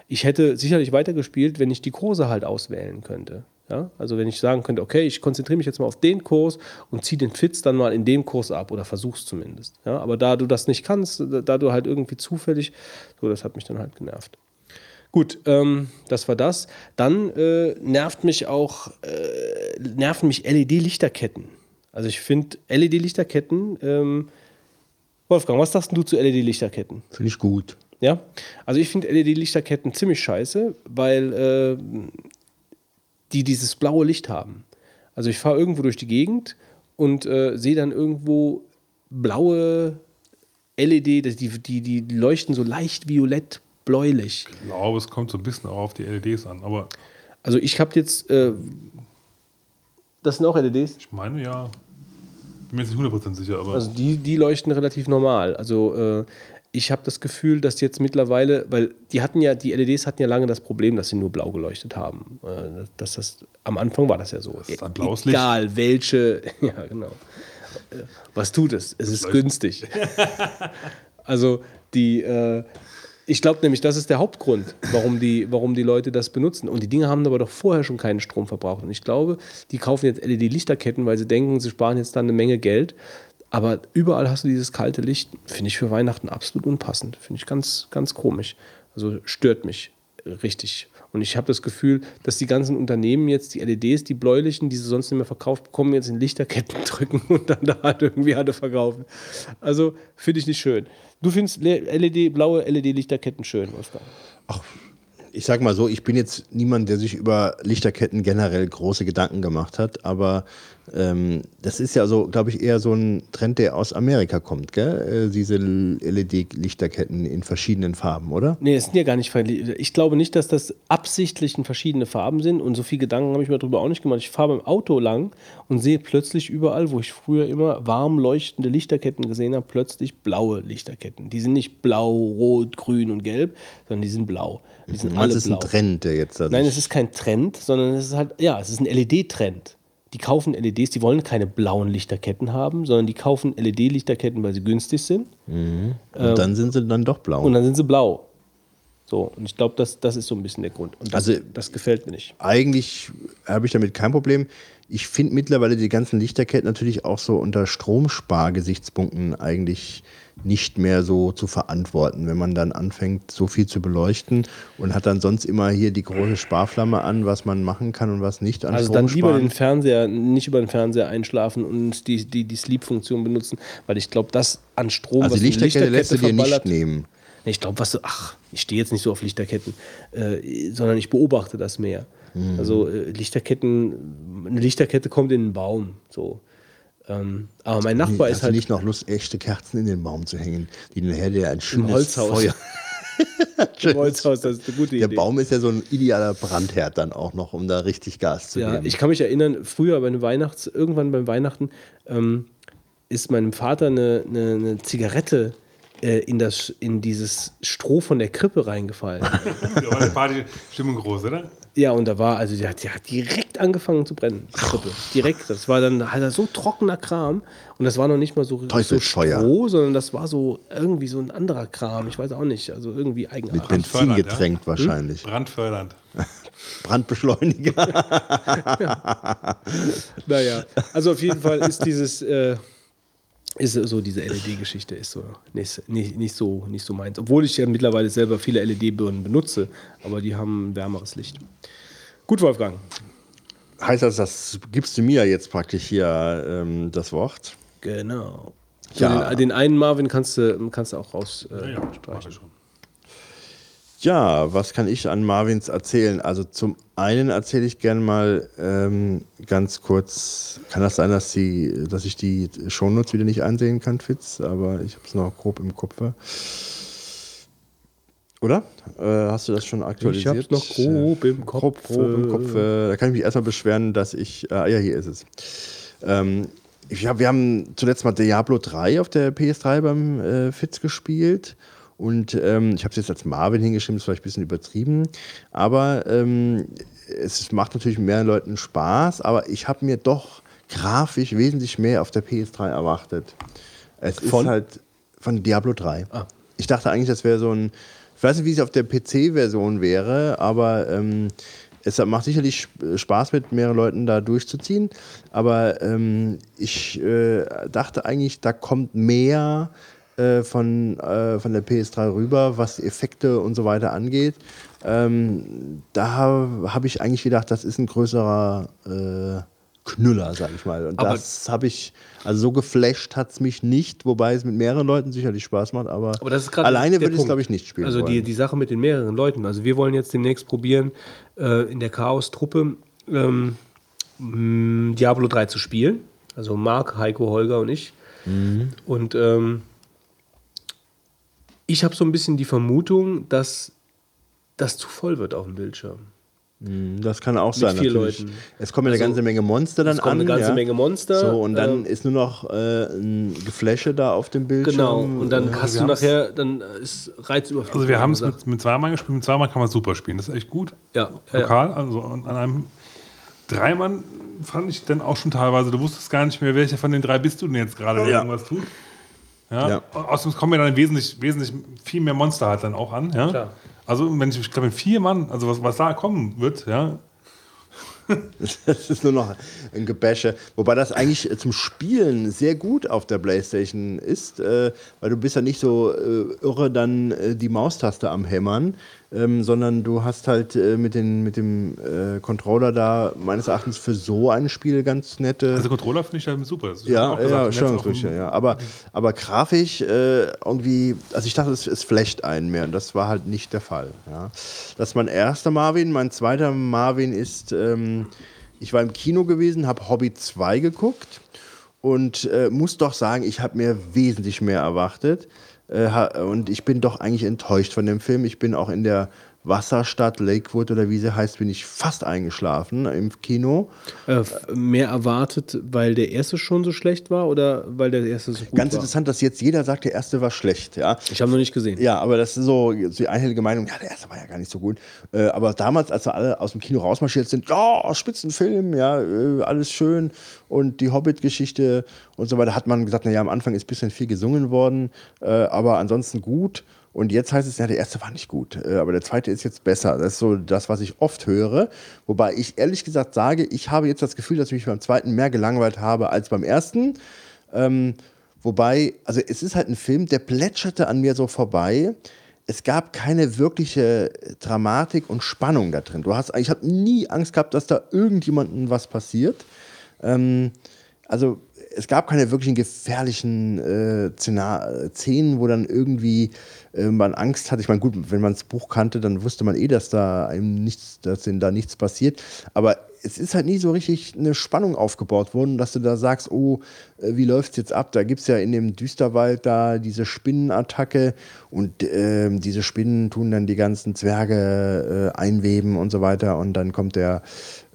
ich hätte sicherlich weitergespielt, wenn ich die Kurse halt auswählen könnte. Ja? Also wenn ich sagen könnte, okay, ich konzentriere mich jetzt mal auf den Kurs und ziehe den Fitz dann mal in dem Kurs ab oder versuch's zumindest. Ja? Aber da du das nicht kannst, da du halt irgendwie zufällig, so, das hat mich dann halt genervt. Gut, ähm, das war das. Dann äh, nervt mich auch, äh, nerven mich LED-Lichterketten. Also ich finde LED-Lichterketten, ähm, Wolfgang, was sagst du zu LED-Lichterketten? Finde ich gut. Ja, also ich finde LED-Lichterketten ziemlich scheiße, weil äh, die dieses blaue Licht haben. Also ich fahre irgendwo durch die Gegend und äh, sehe dann irgendwo blaue LED, die, die, die leuchten so leicht violett bläulich. Ich glaube, es kommt so ein bisschen auch auf die LEDs an, aber Also ich habe jetzt, äh, das sind auch LEDs? ich meine ja, bin mir jetzt nicht 100% sicher, aber Also die, die leuchten relativ normal. Also äh, ich habe das Gefühl, dass jetzt mittlerweile, weil die hatten ja, die LEDs hatten ja lange das Problem, dass sie nur blau geleuchtet haben. Äh, dass das, am Anfang war das ja so. ist ein blaues Licht. Egal welche, ja genau. Was tut es? Es ist günstig. also die, äh, ich glaube nämlich, das ist der Hauptgrund, warum die, warum die Leute das benutzen. Und die Dinge haben aber doch vorher schon keinen Strom verbraucht. Und ich glaube, die kaufen jetzt LED-Lichterketten, weil sie denken, sie sparen jetzt dann eine Menge Geld. Aber überall hast du dieses kalte Licht. Finde ich für Weihnachten absolut unpassend. Finde ich ganz, ganz komisch. Also stört mich richtig. Und ich habe das Gefühl, dass die ganzen Unternehmen jetzt die LEDs, die bläulichen, die sie sonst nicht mehr verkauft bekommen, jetzt in Lichterketten drücken und dann da halt irgendwie alle verkaufen. Also finde ich nicht schön. Du findest LED, blaue LED-Lichterketten schön, Wolfgang? Ich sag mal so, ich bin jetzt niemand, der sich über Lichterketten generell große Gedanken gemacht hat, aber ähm, das ist ja so, glaube ich, eher so ein Trend, der aus Amerika kommt, gell? Äh, diese LED-Lichterketten in verschiedenen Farben, oder? Nee, es sind ja gar nicht Ich glaube nicht, dass das absichtlich in verschiedene Farben sind und so viel Gedanken habe ich mir darüber auch nicht gemacht. Ich fahre beim Auto lang und sehe plötzlich überall, wo ich früher immer warm leuchtende Lichterketten gesehen habe, plötzlich blaue Lichterketten. Die sind nicht blau, rot, grün und gelb, sondern die sind blau. Die sind alle Das ist blau. ein Trend, der jetzt da Nein, es ist kein Trend, sondern es ist halt, ja, es ist ein LED-Trend. Die kaufen LEDs, die wollen keine blauen Lichterketten haben, sondern die kaufen LED-Lichterketten, weil sie günstig sind. und dann sind sie dann doch blau. Und dann sind sie blau. So, und ich glaube, das, das ist so ein bisschen der Grund. Und das, Also- das gefällt mir nicht. eigentlich habe ich damit kein Problem. Ich finde mittlerweile die ganzen Lichterketten natürlich auch so unter Stromspargesichtspunkten eigentlich nicht mehr so zu verantworten, wenn man dann anfängt, so viel zu beleuchten und hat dann sonst immer hier die große Sparflamme an, was man machen kann und was nicht an Also Strom dann lieber sparen. den Fernseher, nicht über den Fernseher einschlafen und die, die, die Sleep-Funktion benutzen, weil ich glaube, das an Strom, Also was eine Lichterkette lässt du dir nicht nehmen. Ich glaube, was du, ach, ich stehe jetzt nicht so auf Lichterketten, äh, sondern ich beobachte das mehr. Mhm. Also äh, Lichterketten, eine Lichterkette kommt in einen Baum, so. Ähm, aber mein Nachbar Hast ist du halt nicht noch Lust, echte Kerzen in den Baum zu hängen, die nachher dir ein schönes Holzhaus. Feuer... im Holzhaus, das ist eine gute Der Idee. Baum ist ja so ein idealer Brandherd dann auch noch, um da richtig Gas zu Ja, geben. ich kann mich erinnern, früher bei einem Weihnachts, irgendwann beim Weihnachten ähm, ist meinem Vater eine, eine, eine Zigarette äh, in, das, in dieses Stroh von der Krippe reingefallen. Da war die Party-Stimmung groß, oder? Ja, und da war, also die hat, die hat direkt angefangen zu brennen, die Krippe. Direkt. Das war dann halt so trockener Kram und das war noch nicht mal so, so. Stroh, sondern das war so irgendwie so ein anderer Kram. Ich weiß auch nicht, also irgendwie Mit eigenartig. Benzin Fördernd, ja? getränkt wahrscheinlich. Brandfördernd. Brandbeschleuniger. Naja, also auf jeden Fall ist dieses, äh, ist so diese LED-Geschichte ist so nicht, nicht, nicht so nicht so meins. Obwohl ich ja mittlerweile selber viele LED-Birnen benutze, aber die haben ein wärmeres Licht. Gut, Wolfgang. heißt das, das gibst du mir jetzt praktisch hier ähm, das Wort? Genau. So, Ja. den, den einen Marvin kannst du, kannst du auch raus äh, Ja, ja, schon. Ja, was kann ich an Marvins erzählen? Also zum einen erzähle ich gerne mal ähm, ganz kurz, kann das sein, dass, die, dass ich die Shownotes wieder nicht einsehen kann, Fitz, aber ich habe es noch grob im Kopf. Oder? Äh, hast du das schon aktualisiert? Ich hab's noch grob im Grob, Kopf. grob im Kopf. Äh, da kann ich mich erstmal beschweren, dass ich. Äh, ja, hier ist es. Ähm, ich hab, wir haben zuletzt mal Diablo 3 auf der PS3 beim äh, Fitz gespielt. Und ähm, ich habe es jetzt als Marvin hingeschrieben, ist vielleicht ein bisschen übertrieben. Aber ähm, es macht natürlich mehr Leuten Spaß. Aber ich habe mir doch grafisch wesentlich mehr auf der PS3 erwartet. Es Von? ist halt von Diablo 3. Ah. Ich dachte eigentlich, das wäre so ein. Ich weiß nicht, wie es auf der PC-Version wäre, aber ähm, es macht sicherlich Sp- Spaß, mit mehreren Leuten da durchzuziehen. Aber ähm, ich äh, dachte eigentlich, da kommt mehr äh, von, äh, von der PS3 rüber, was die Effekte und so weiter angeht. Ähm, da habe ich eigentlich gedacht, das ist ein größerer äh, Knüller, sag ich mal. Und Aber- das habe ich, also so geflasht hat es mich nicht, wobei es mit mehreren Leuten sicherlich Spaß macht, aber, Aber das ist gerade alleine würde ich es, glaube ich, nicht spielen. Also die, wollen. die Sache mit den mehreren Leuten. Also wir wollen jetzt demnächst probieren, äh, in der Chaos-Truppe ähm, Diablo 3 zu spielen. Also Marc, Heiko, Holger und ich. Mhm. Und ähm, ich habe so ein bisschen die Vermutung, dass das zu voll wird auf dem Bildschirm. Das kann auch sein. vier natürlich. Leuten. Es kommen ja eine Also, ganze Menge Monster dann es kommen an. eine ganze ja. Menge Monster, So, und dann ähm, ist nur noch äh, ein Gefläsche da auf dem Bildschirm. Genau. Und dann Äh, hast du nachher, dann äh, ist Reizüberflutung. Also wir haben es mit, mit zweimal gespielt, mit zweimal kann man super spielen. Das ist echt gut. Ja. Lokal, also an einem Dreimann fand ich dann auch schon teilweise, du wusstest gar nicht mehr, welcher von den drei bist du denn jetzt gerade, der Ja. irgendwas tut. Ja. Ja. Außerdem kommen ja dann wesentlich, wesentlich viel mehr Monster halt dann auch an. Ja? Klar. Also, wenn ich, ich glaube, in vier Mann, also was, was da kommen wird, ja, Das ist nur noch ein Gebäsche. Wobei das eigentlich zum Spielen sehr gut auf der Playstation ist, äh, weil du bist ja nicht so äh, irre dann äh, die Maustaste am Hämmern, ähm, sondern du hast halt äh, mit, den, mit dem äh, Controller da meines Erachtens für so ein Spiel ganz nette... also Controller finde ich da super. Das Ja, ja, Steuerungsrichter, ja. Aber, aber grafisch äh, irgendwie, also ich dachte, es, es flecht einen mehr und das war halt nicht der Fall. Ja. Das ist mein erster Marvin. Mein zweiter Marvin ist, ähm, ich war im Kino gewesen, habe Hobby 2 geguckt und äh, muss doch sagen, ich habe mir wesentlich mehr erwartet. Äh, und ich bin doch eigentlich enttäuscht von dem Film. Ich bin auch in der Wasserstadt Lakewood oder wie sie heißt, bin ich fast eingeschlafen im Kino. Äh, mehr erwartet, weil der erste schon so schlecht war oder weil der erste so gut Ganz war? interessant, dass jetzt jeder sagt, der erste war schlecht. Ja. Ich habe noch nicht gesehen. Ja, aber das ist so die einhellige Meinung, ja, der erste war ja gar nicht so gut. Äh, aber damals, als wir alle aus dem Kino rausmarschiert sind, ja, Spitzenfilm, ja, äh, alles schön und die Hobbit-Geschichte und so weiter, hat man gesagt, naja, am Anfang ist ein bisschen viel gesungen worden, äh, aber ansonsten gut. Und jetzt heißt es, ja, der erste war nicht gut, äh, aber der zweite ist jetzt besser. Das ist so das, was ich oft höre. Wobei ich ehrlich gesagt sage, ich habe jetzt das Gefühl, dass ich mich beim zweiten mehr gelangweilt habe als beim ersten. Ähm, wobei, also es ist halt ein Film, der plätscherte an mir so vorbei. Es gab keine wirkliche Dramatik und Spannung da drin. Du hast, ich habe nie Angst gehabt, dass da irgendjemandem was passiert. Ähm, also es gab keine wirklichen gefährlichen äh, äh, Szenen, wo dann irgendwie äh, man Angst hatte. Ich meine, gut, wenn man das Buch kannte, dann wusste man eh, dass da einem nichts, dass denen da nichts passiert. Aber es ist halt nie so richtig eine Spannung aufgebaut worden, dass du da sagst, oh, äh, wie läuft's jetzt ab? Da gibt's ja in dem Düsterwald da diese Spinnenattacke und ähm, diese Spinnen tun dann die ganzen Zwerge äh, einweben und so weiter und dann kommt der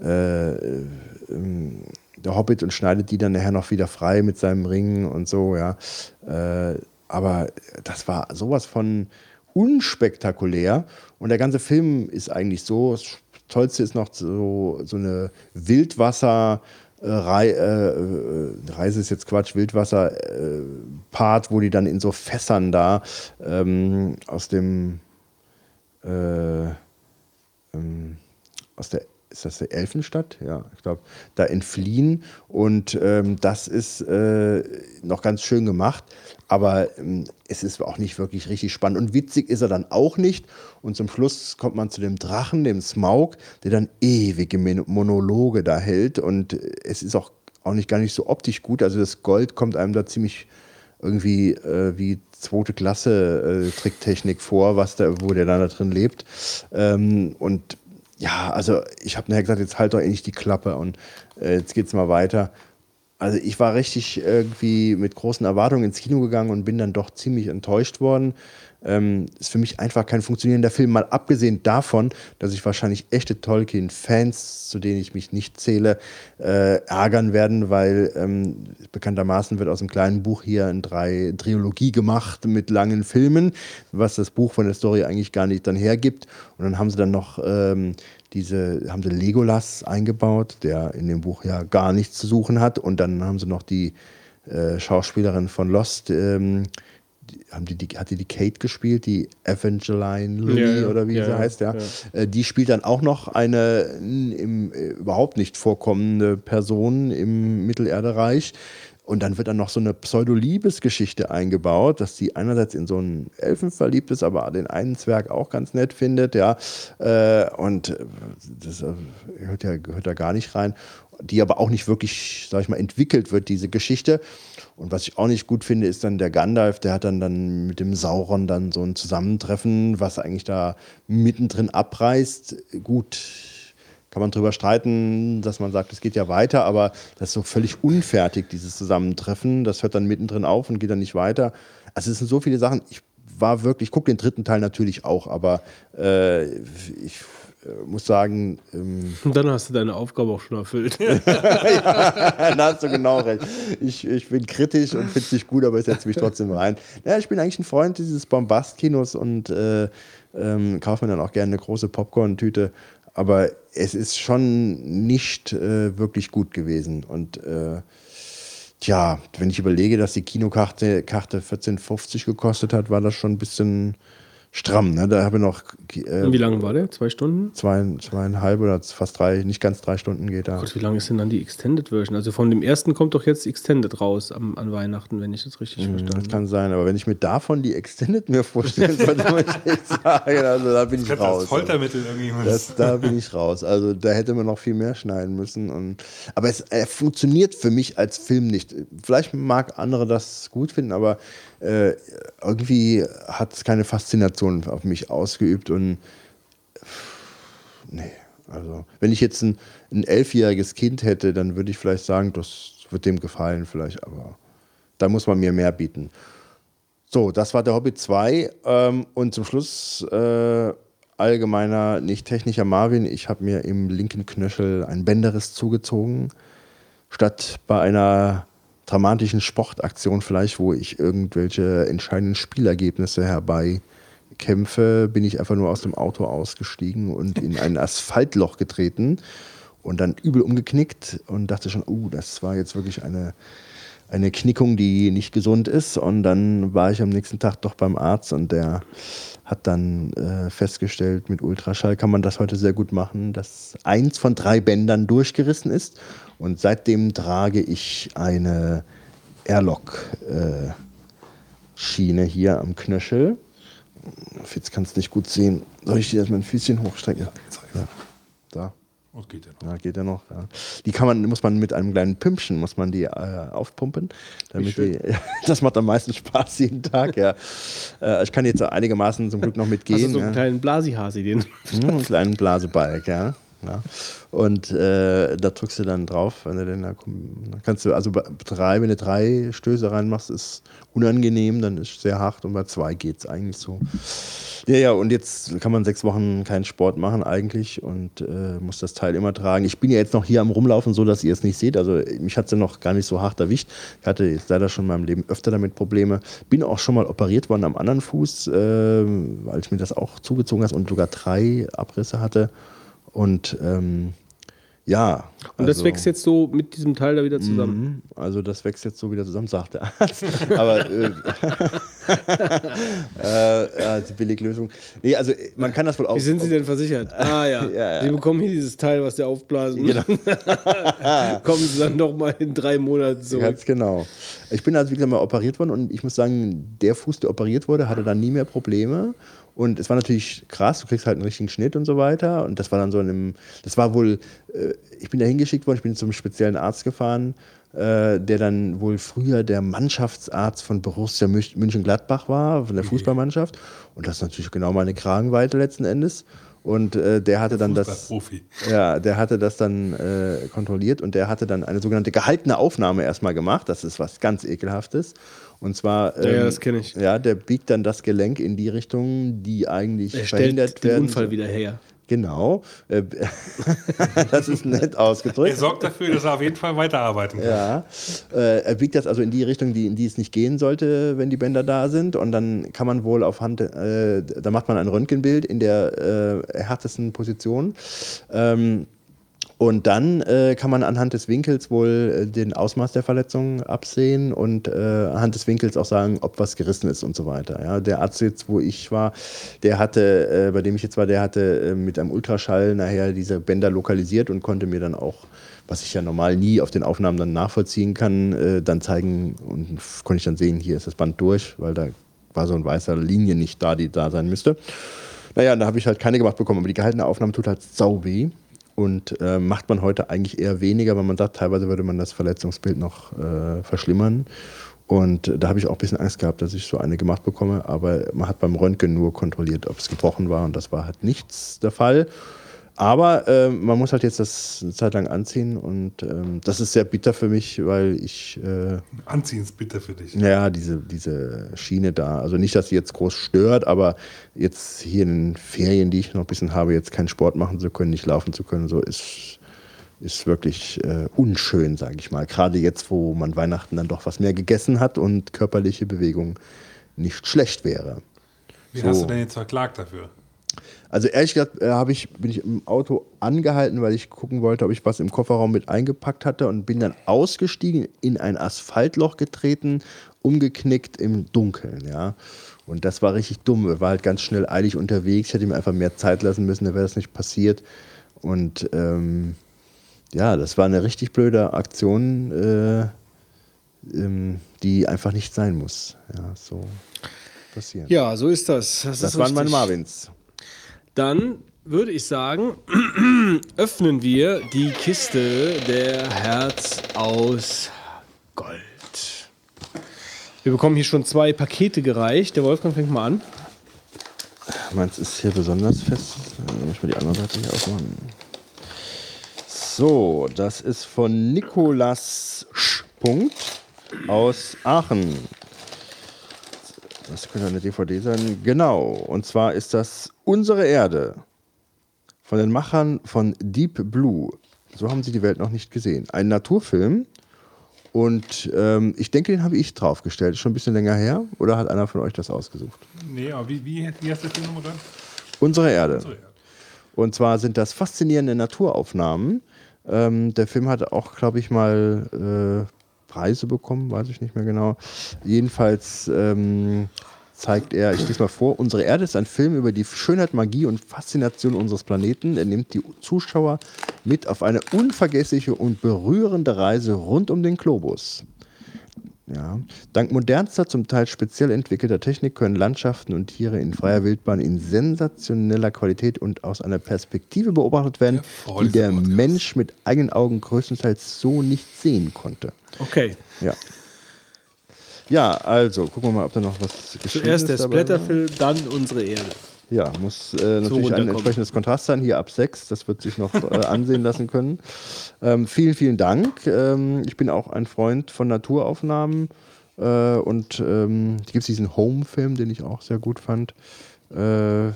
äh, ähm, der Hobbit und schneidet die dann nachher noch wieder frei mit seinem Ring und so, ja. Äh, aber das war sowas von unspektakulär und der ganze Film ist eigentlich so. Das Tollste ist noch so, so eine Wildwasser- Rei äh, äh, Reise ist jetzt Quatsch, Wildwasser-Part, wo die dann in so Fässern da ähm, aus dem äh, ähm, aus der ist das der Elfenstadt? Ja, ich glaube, da entfliehen. Und ähm, das ist äh, noch ganz schön gemacht. Aber ähm, es ist auch nicht wirklich richtig spannend. Und witzig ist er dann auch nicht. Und zum Schluss kommt man zu dem Drachen, dem Smaug, der dann ewige Monologe da hält. Und es ist auch, auch nicht gar nicht so optisch gut. Also das Gold kommt einem da ziemlich irgendwie äh, wie zweite Klasse äh, Tricktechnik vor, was da, wo der dann da drin lebt. Ähm, und ja, also ich habe nachher gesagt, jetzt halt doch endlich die Klappe und äh, jetzt geht's mal weiter. Also ich war richtig irgendwie mit großen Erwartungen ins Kino gegangen und bin dann doch ziemlich enttäuscht worden. Ähm, ist für mich einfach kein funktionierender Film, mal abgesehen davon, dass ich wahrscheinlich echte Tolkien-Fans, zu denen ich mich nicht zähle, äh, ärgern werden, weil ähm, bekanntermaßen wird aus dem kleinen Buch hier eine drei Trilogie gemacht mit langen Filmen, was das Buch von der Story eigentlich gar nicht dann hergibt. Und dann haben sie dann noch ähm, diese, haben sie Legolas eingebaut, der in dem Buch ja gar nichts zu suchen hat. Und dann haben sie noch die äh, Schauspielerin von Lost, ähm, haben die, die, hat die die Kate gespielt, die Evangeline Lilly Ja, oder wie Ja, sie heißt, ja. Ja. Äh, die spielt dann auch noch eine im, äh, überhaupt nicht vorkommende Person im Mittelerde-Reich. Und dann wird dann noch so eine Pseudo-Liebesgeschichte eingebaut, dass sie einerseits in so einen Elfen verliebt ist, aber den einen Zwerg auch ganz nett findet, ja. Äh, und das gehört ja, gehört da gar nicht rein. Die aber auch nicht wirklich, sag ich mal, entwickelt wird, diese Geschichte. Und was ich auch nicht gut finde, ist dann der Gandalf, der hat dann, dann mit dem Sauron dann so ein Zusammentreffen, was eigentlich da mittendrin abreißt. Gut, kann man drüber streiten, dass man sagt, es geht ja weiter, aber das ist so völlig unfertig, dieses Zusammentreffen. Das hört dann mittendrin auf und geht dann nicht weiter. Also es sind so viele Sachen. Ich war wirklich, ich gucke den dritten Teil natürlich auch, aber äh, ich muss sagen, ähm, Und dann hast du deine Aufgabe auch schon erfüllt. da hast du genau recht. Ich, ich bin kritisch und finde es nicht gut, aber ich setze mich trotzdem rein. Ja, ich bin eigentlich ein Freund dieses Bombast-Kinos und äh, ähm, kaufe mir dann auch gerne eine große Popcorn-Tüte. aber es ist schon nicht äh, wirklich gut gewesen. Und äh, tja, wenn ich überlege, dass die Kinokarte Karte 14,50 gekostet hat, war das schon ein bisschen stramm. Ne? Da habe ich noch äh, Und wie lange war der? Zwei Stunden? zwei, zweieinhalb oder fast drei, nicht ganz drei Stunden geht da. Gott, wie lange ist denn dann die Extended Version? Also von dem ersten kommt doch jetzt Extended raus am, an Weihnachten, wenn ich das richtig Mhm, verstanden Das habe. kann sein, aber wenn ich mir davon die Extended mir vorstellen sollte, muss ich sagen, also da bin ich als raus. Foltermittel irgendwie. Das, da bin ich raus. Also da hätte man noch viel mehr schneiden müssen. Und, aber es er funktioniert für mich als Film nicht. Vielleicht mag andere das gut finden, aber äh, irgendwie hat es keine Faszination auf mich ausgeübt. Und nee, also wenn ich jetzt ein, ein elfjähriges Kind hätte, dann würde ich vielleicht sagen, das wird dem gefallen vielleicht, aber da muss man mir mehr bieten. So, das war der Hobbit 2. Ähm, und zum Schluss äh, allgemeiner, nicht technischer Marvin. Ich habe mir im linken Knöchel ein Bänderriss zugezogen. Statt bei einer dramatischen Sportaktion vielleicht, wo ich irgendwelche entscheidenden Spielergebnisse herbeikämpfe, bin ich einfach nur aus dem Auto ausgestiegen und in ein Asphaltloch getreten und dann übel umgeknickt und dachte schon, uh, das war jetzt wirklich eine eine Knickung, die nicht gesund ist. Und dann war ich am nächsten Tag doch beim Arzt und der hat dann äh, festgestellt, mit Ultraschall kann man das heute sehr gut machen, dass eins von drei Bändern durchgerissen ist. Und seitdem trage ich eine Airlock-Schiene hier am Knöchel. Jetzt kannst du nicht gut sehen. Soll ich dir erstmal ein Füßchen hochstrecken? Ja, da. Oh, geht ja noch. Ja, geht ja noch. Ja. Die kann man, muss man mit einem kleinen Pümpchen, muss man die äh, aufpumpen. Damit die, das macht am meisten Spaß jeden Tag, ja. Äh, ich kann jetzt einigermaßen zum Glück noch Hast du mitgehen. so ja. einen kleinen Blasihasi, den. Hm, einen kleinen Blasebalg, ja. Ja. Und äh, da drückst du dann drauf, wenn du den da dann kannst du, also bei drei, wenn du drei Stöße reinmachst, ist unangenehm, dann ist es sehr hart und bei zwei geht es eigentlich so. Ja, ja, und jetzt kann man sechs Wochen keinen Sport machen eigentlich und äh, muss das Teil immer tragen. Ich bin ja jetzt noch hier am Rumlaufen, so dass ihr es nicht seht. Also mich hat es ja noch gar nicht so hart erwischt. Ich hatte jetzt leider schon in meinem Leben öfter damit Probleme. Bin auch schon mal operiert worden am anderen Fuß, äh, weil ich mir das auch zugezogen habe und sogar drei Abrisse hatte. Und ähm, ja. Und das also- wächst jetzt so mit diesem Teil da wieder zusammen. Mhm. Also das wächst jetzt so wieder zusammen, sagt der Arzt. Aber äh, äh, ja, die Billiglösung. Nee, also äh, man kann das wohl auch. Wie sind Sie denn versichert? Ah ja. Ja, ja. Sie bekommen hier dieses Teil, was der aufblasen Genau. Kommen Sie dann noch mal in drei Monaten zurück. Ganz genau. Ich bin also, wie gesagt, mal operiert worden und ich muss sagen, der Fuß, der operiert wurde, hatte dann nie mehr Probleme. Und es war natürlich krass, du kriegst halt einen richtigen Schnitt und so weiter. Und das war dann so in einem, das war wohl, äh, ich bin da hingeschickt worden, ich bin zum speziellen Arzt gefahren, äh, der dann wohl früher der Mannschaftsarzt von Borussia Münch- München-Gladbach war, von der Fußballmannschaft. Und das ist natürlich genau meine Kragenweite letzten Endes. Und äh, der hatte dann das. Ja, der hatte das dann äh, kontrolliert und der hatte dann eine sogenannte gehaltene Aufnahme erstmal gemacht. Das ist was ganz Ekelhaftes. Und zwar. Ja, ja, ähm, das kenn ich. Ja, der biegt dann das Gelenk in die Richtung, die eigentlich Er verhindert stellt den werden. Unfall wieder her. Genau. Äh, das ist nett Er ausgedrückt. sorgt dafür, dass er auf jeden Fall weiterarbeiten kann. Ja, äh, er biegt das also in die Richtung, die, in die es nicht gehen sollte, wenn die Bänder da sind. Und dann kann man wohl auf Hand, äh, da macht man ein Röntgenbild in der äh, härtesten Position. Ähm, und dann äh, kann man anhand des Winkels wohl äh, den Ausmaß der Verletzung absehen und äh, anhand des Winkels auch sagen, ob was gerissen ist und so weiter. Ja, der Arzt jetzt, wo ich war, der hatte, äh, bei dem ich jetzt war, der hatte äh, mit einem Ultraschall nachher diese Bänder lokalisiert und konnte mir dann auch, was ich ja normal nie auf den Aufnahmen dann nachvollziehen kann, äh, dann zeigen und konnte ich dann sehen, hier ist das Band durch, weil da war so ein weißer Linie nicht da, die da sein müsste. Naja, da habe ich halt keine gemacht bekommen, aber die gehaltene Aufnahme tut halt sau weh. Und äh, macht man heute eigentlich eher weniger, weil man sagt, teilweise würde man das Verletzungsbild noch äh, verschlimmern. Und da habe ich auch ein bisschen Angst gehabt, dass ich so eine gemacht bekomme. Aber man hat beim Röntgen nur kontrolliert, ob es gebrochen war. Und das war halt nichts der Fall. Aber äh, man muss halt jetzt das eine Zeit lang anziehen. Und ähm, das ist sehr bitter für mich, weil ich äh, Anziehen ist bitter für dich. ja, diese, diese Schiene da. Also nicht, dass sie jetzt groß stört, aber jetzt hier in den Ferien, die ich noch ein bisschen habe, jetzt keinen Sport machen zu können, nicht laufen zu können, so ist, ist wirklich äh, unschön, sage ich mal. Gerade jetzt, wo man Weihnachten dann doch was mehr gegessen hat und körperliche Bewegung nicht schlecht wäre. Wie So. hast du denn jetzt verklagt dafür? Also ehrlich gesagt äh, ich, bin ich im Auto angehalten, weil ich gucken wollte, ob ich was im Kofferraum mit eingepackt hatte und bin dann ausgestiegen, in ein Asphaltloch getreten, umgeknickt im Dunkeln, ja. Und das war richtig dumm. Ich war halt ganz schnell eilig unterwegs. Ich hätte ihm einfach mehr Zeit lassen müssen, dann wäre das nicht passiert. Und ähm, ja, das war eine richtig blöde Aktion, äh, ähm, die einfach nicht sein muss. Ja, so passieren. Ja, so ist das. Das, das waren meine. Marvins. Dann würde ich sagen, öffnen wir die Kiste der Herz aus Gold. Wir bekommen hier schon zwei Pakete gereicht. Der Wolfgang fängt mal an. Meins ist hier besonders fest. Dann muss ich mal die andere Seite hier aufmachen. So, das ist von Nikolas Sch. Aus Aachen. Das könnte eine DVD sein. Genau. Und zwar ist das Unsere Erde von den Machern von Deep Blue. So haben sie die Welt noch nicht gesehen. Ein Naturfilm. Und ähm, ich denke, den habe ich draufgestellt. Ist schon ein bisschen länger her. Oder hat einer von euch das ausgesucht? Nee, aber wie, wie, wie heißt der Film nochmal? Unsere Erde. So, ja. Und zwar sind das faszinierende Naturaufnahmen. Ähm, der Film hatte auch, glaube ich, mal äh, Preise bekommen, weiß ich nicht mehr genau. Jedenfalls ähm, zeigt er, ich lese mal vor, Unsere Erde ist ein Film über die Schönheit, Magie und Faszination unseres Planeten. Er nimmt die Zuschauer mit auf eine unvergessliche und berührende Reise rund um den Globus. Ja. Dank modernster, zum Teil speziell entwickelter Technik können Landschaften und Tiere in freier Wildbahn in sensationeller Qualität und aus einer Perspektive beobachtet werden, die der Podcast. Mensch mit eigenen Augen größtenteils so nicht sehen konnte. Okay. Ja. Ja, also gucken wir mal, ob da noch was geschrieben Zuerst der ist dabei war. Splatterfilm, dann unsere Erde. Ja, muss äh, natürlich ein entsprechendes Kontrast sein. Hier ab 6, das wird sich noch äh, ansehen lassen können. Ähm, vielen, vielen Dank. Ähm, ich bin auch ein Freund von Naturaufnahmen. Äh, und ähm, gibt es diesen Home-Film, den ich auch sehr gut fand. Äh,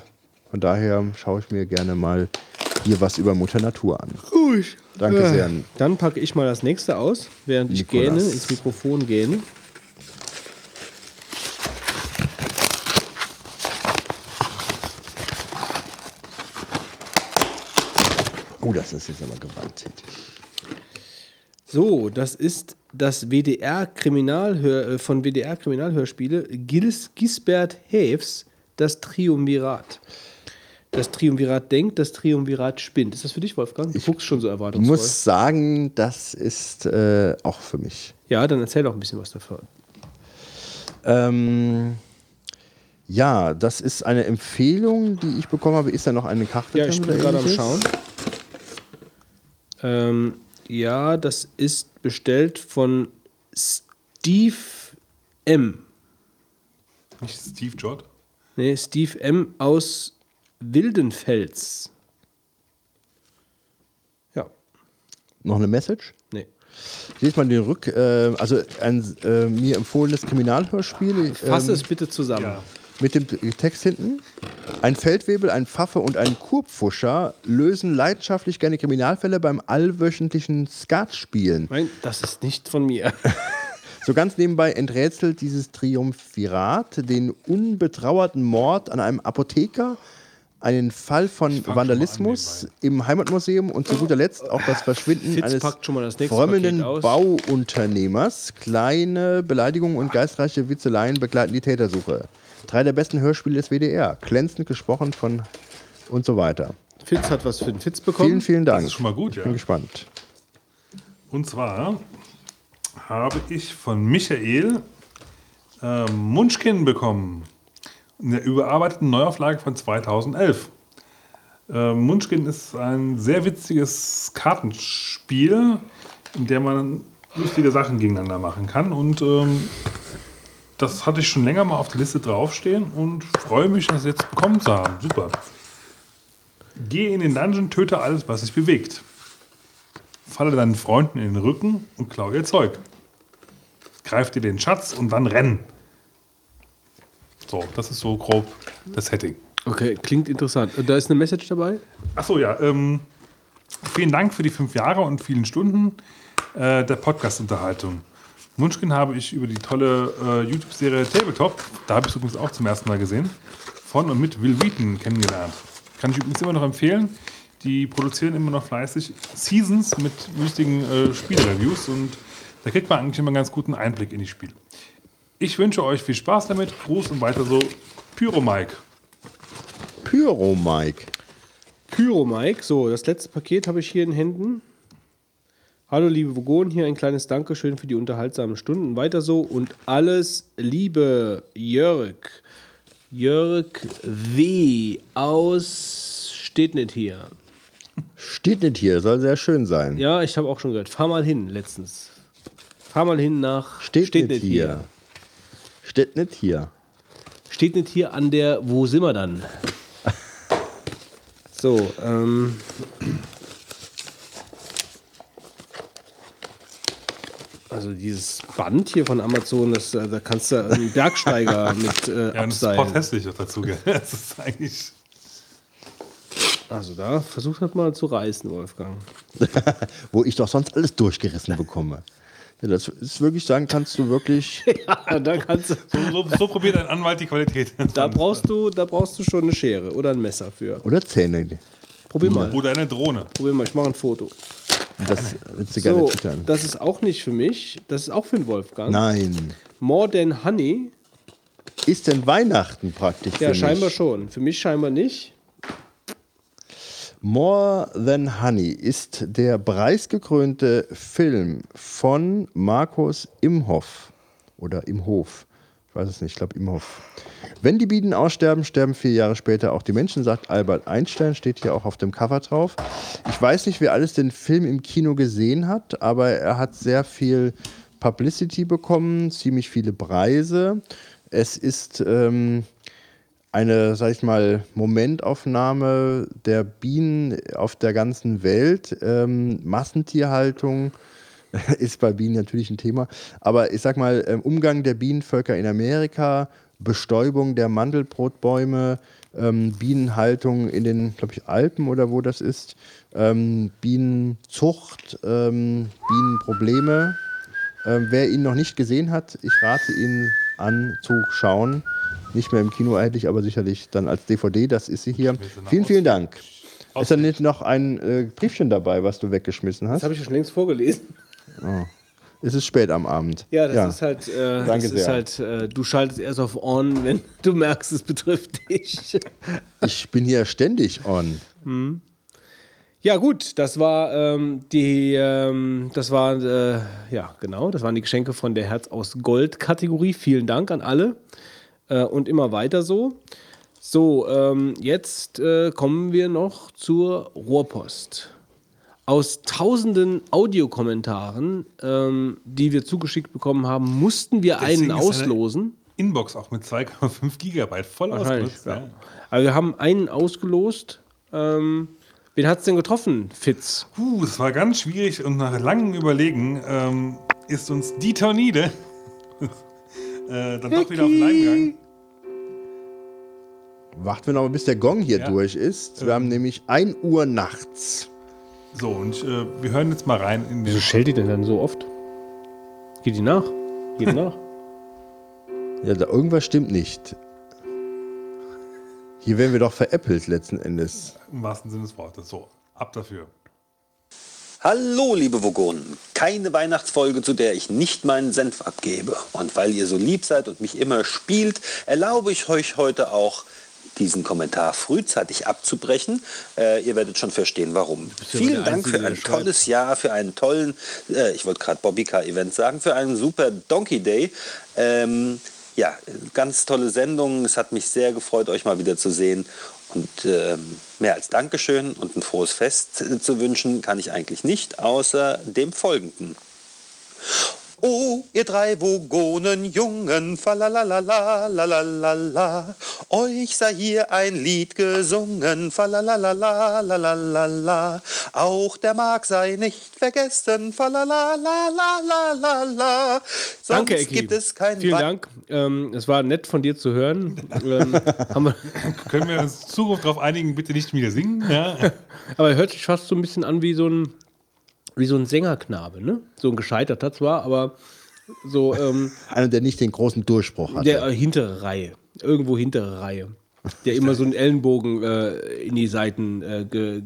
von daher schaue ich mir gerne mal hier was über Mutter Natur an. Danke sehr. Dann packe ich mal das nächste aus, während ich Nikolas. gähne, ins Mikrofon gähne. Oh, das ist jetzt aber gewalttätig. So, das ist das WDR Kriminalhör äh, von WDR Kriminalhörspiele Gils Gisbert Häfs das Triumvirat. Das Triumvirat denkt, das Triumvirat spinnt. Ist das für dich, Wolfgang? Du guckst schon so Ich erwartungsvoll. muss sagen, das ist äh, auch für mich. ja, dann erzähl doch ein bisschen was davon. Ähm, ja, das ist eine Empfehlung, die ich bekommen habe. Ist da noch eine Karte? Ja, ich bin gerade am? Schauen. Ähm, ja, das ist bestellt von Steve M. Nicht Steve Jobs? Nee, Steve M. aus Wildenfels. Ja, Noch eine Message? nee. Ich lese mal den Rück, äh, also ein äh, mir empfohlenes Kriminalhörspiel Fass ähm, es bitte zusammen. Ja. Mit dem Text hinten. Ein Feldwebel, ein Pfaffe und ein Kurpfuscher lösen leidenschaftlich gerne Kriminalfälle beim allwöchentlichen Skatspielen. Nein, das ist nicht von mir. So ganz nebenbei enträtselt dieses Triumvirat den unbetrauerten Mord an einem Apotheker, einen Fall von Vandalismus im Heimatmuseum und zu guter Letzt auch das Verschwinden Fitz eines frömmelnden. Bauunternehmers. Kleine Beleidigungen und geistreiche Witzeleien begleiten die Tätersuche. Drei der besten Hörspiele des WDR. Glänzend gesprochen von und so weiter. Fitz hat was für den Fitz bekommen. Vielen, vielen Dank. Das ist schon mal gut, ich ja. bin gespannt. Und zwar habe ich von Michael äh, Munchkin bekommen. In der überarbeiteten Neuauflage von 2011. Äh, Munchkin ist ein sehr witziges Kartenspiel, in dem man lustige Sachen gegeneinander machen kann. Und ähm, das hatte ich schon länger mal auf der Liste draufstehen und freue mich, das jetzt bekommen zu haben. Super. Gehe in den Dungeon, töte alles, was sich bewegt falle deinen Freunden in den Rücken und klau ihr Zeug. Greif dir den Schatz und dann renn. So, das ist so grob das Setting. Okay, klingt interessant. Da ist eine Message dabei? Achso, ja. Ähm, vielen Dank für die fünf Jahre und vielen Stunden äh, der Podcast-Unterhaltung. Munchkin habe ich über die tolle äh, YouTube-Serie Tabletop, da habe ich es übrigens auch zum ersten Mal gesehen, von und mit Will Wheaton kennengelernt. Kann ich übrigens immer noch empfehlen. Die produzieren immer noch fleißig Seasons mit lustigen äh, Spielreviews und da kriegt man eigentlich immer einen ganz guten Einblick in die Spiele. Ich wünsche euch viel Spaß damit. Gruß und weiter so. Pyro Mike. Pyro Mike. Pyro Mike, so, das letzte Paket habe ich hier in Händen. Hallo liebe Vogon, hier ein kleines Dankeschön für die unterhaltsamen Stunden. Weiter so und alles Liebe, Jörg. Jörg W. aus steht nicht hier. Steht nicht hier, soll sehr schön sein. Ja, ich habe auch schon gehört. Fahr mal hin letztens. Fahr mal hin nach Steht, nicht hier. Steht nicht hier. Steht nicht hier an der, wo sind wir dann? So, ähm. Also dieses Band hier von Amazon, das, äh, da kannst du einen Bergsteiger mit äh, Ja, das ist hässlich dazu. Gell? Das ist eigentlich. Also da versucht das mal zu reißen, Wolfgang. Wo ich doch sonst alles durchgerissen bekomme. Ja, das ist wirklich sagen, kannst du wirklich. Ja, da kannst du, So, so probiert ein Anwalt die Qualität. da brauchst du, da brauchst du schon eine Schere oder ein Messer für. Oder Zähne. Probier mal, Oder eine Drohne. probier mal, ich mache ein Foto. Das willst du gerne So, twittern. das ist auch nicht für mich, das ist auch für den Wolfgang. Nein. More Than Honey, Ist denn Weihnachten praktisch? ja für scheinbar mich? schon. Für mich scheinbar nicht. More Than Honey ist der preisgekrönte Film von Markus Imhoff. Oder Imhof. Ich weiß es nicht, ich glaube Imhoff. Wenn die Bienen aussterben, sterben vier Jahre später auch die Menschen, sagt Albert Einstein, steht hier auch auf dem Cover drauf. Ich weiß nicht, wer alles den Film im Kino gesehen hat, aber er hat sehr viel Publicity bekommen, ziemlich viele Preise. Es ist ähm, eine, sag ich mal, Momentaufnahme der Bienen auf der ganzen Welt. Ähm, Massentierhaltung ist bei Bienen natürlich ein Thema. Aber ich sag mal, ähm, Umgang der Bienenvölker in Amerika, Bestäubung der Mandelbrotbäume, ähm, Bienenhaltung in den, glaube ich, Alpen oder wo das ist, ähm, Bienenzucht, ähm, Bienenprobleme. Ähm, wer ihn noch nicht gesehen hat, ich rate ihn an zu schauen. Nicht mehr im Kino erhältlich, aber sicherlich dann als DVD. Das ist sie hier. Vielen, vielen Dank. Ist da nicht noch ein äh, Briefchen dabei, was du weggeschmissen Das hast? habe ich ja schon längst vorgelesen. Es ist spät am Abend. Ja, das ist halt, äh, Danke sehr. halt äh, du schaltest erst auf On, wenn du merkst, es betrifft dich. Ich bin hier ständig on. Ja, gut, das war ähm, die, ähm, das war, äh, ja, genau, das waren die Geschenke von der Herz aus Gold-Kategorie. Vielen Dank an alle äh, und immer weiter so. So, ähm, jetzt äh, kommen wir noch zur Rohrpost. Aus tausenden Audiokommentaren, ähm, die wir zugeschickt bekommen haben, mussten wir Deswegen einen ist eine auslosen. Inbox auch mit 2,5 Gigabyte voll ausgenutzt. ja. Ja. Also wir haben einen ausgelost. Ähm, wen hat es denn getroffen, Fitz? Puh, es war ganz schwierig und nach langem Überlegen ähm, ist uns Dieter Niede äh, dann doch wieder auf den Leim gegangen. Warten wir noch mal, bis der Gong hier Ja. durch ist. Wir haben nämlich 1 Uhr nachts. So, und äh, wir hören jetzt mal rein in den. Wieso schellt die denn dann so oft? Geht die nach? Geht die nach? Ja, da irgendwas stimmt nicht. Hier werden wir doch veräppelt letzten Endes. Im wahrsten Sinne des Wortes. So, ab dafür. Hallo, liebe Vogonen. Keine Weihnachtsfolge, zu der ich nicht meinen Senf abgebe. Und weil ihr so lieb seid und mich immer spielt, erlaube ich euch heute auch, diesen Kommentar frühzeitig abzubrechen. Äh, ihr werdet schon verstehen, warum. Vielen Dank Einzige, für ein tolles Jahr, für einen tollen, äh, ich wollte gerade Bobbycar-Event sagen, für einen super Donkey Day. Ähm, ja, ganz tolle Sendung. Es hat mich sehr gefreut, euch mal wieder zu sehen. Und ähm, mehr als Dankeschön und ein frohes Fest äh, zu wünschen, kann ich eigentlich nicht, außer dem folgenden. Oh, ihr drei Vogonenjungen, falalalala, lalalala, euch sei hier ein Lied gesungen, falalalala, lalalala, auch der Mark sei nicht vergessen, falalalalala, sonst Danke, Eki. gibt es kein Vielen Wei- Dank. Ähm, es war nett von dir zu hören. ähm, wir, Können wir uns Zukunft darauf einigen, bitte nicht wieder singen? Ja. aber er hört sich fast so ein bisschen an wie so ein, wie so ein Sängerknabe, ne? So ein gescheiterter zwar, aber so. Ähm, Einer, der nicht den großen Durchbruch hat. Der äh, hintere Reihe. Irgendwo hintere Reihe. Der immer so einen Ellenbogen äh, in die Seiten äh, ge,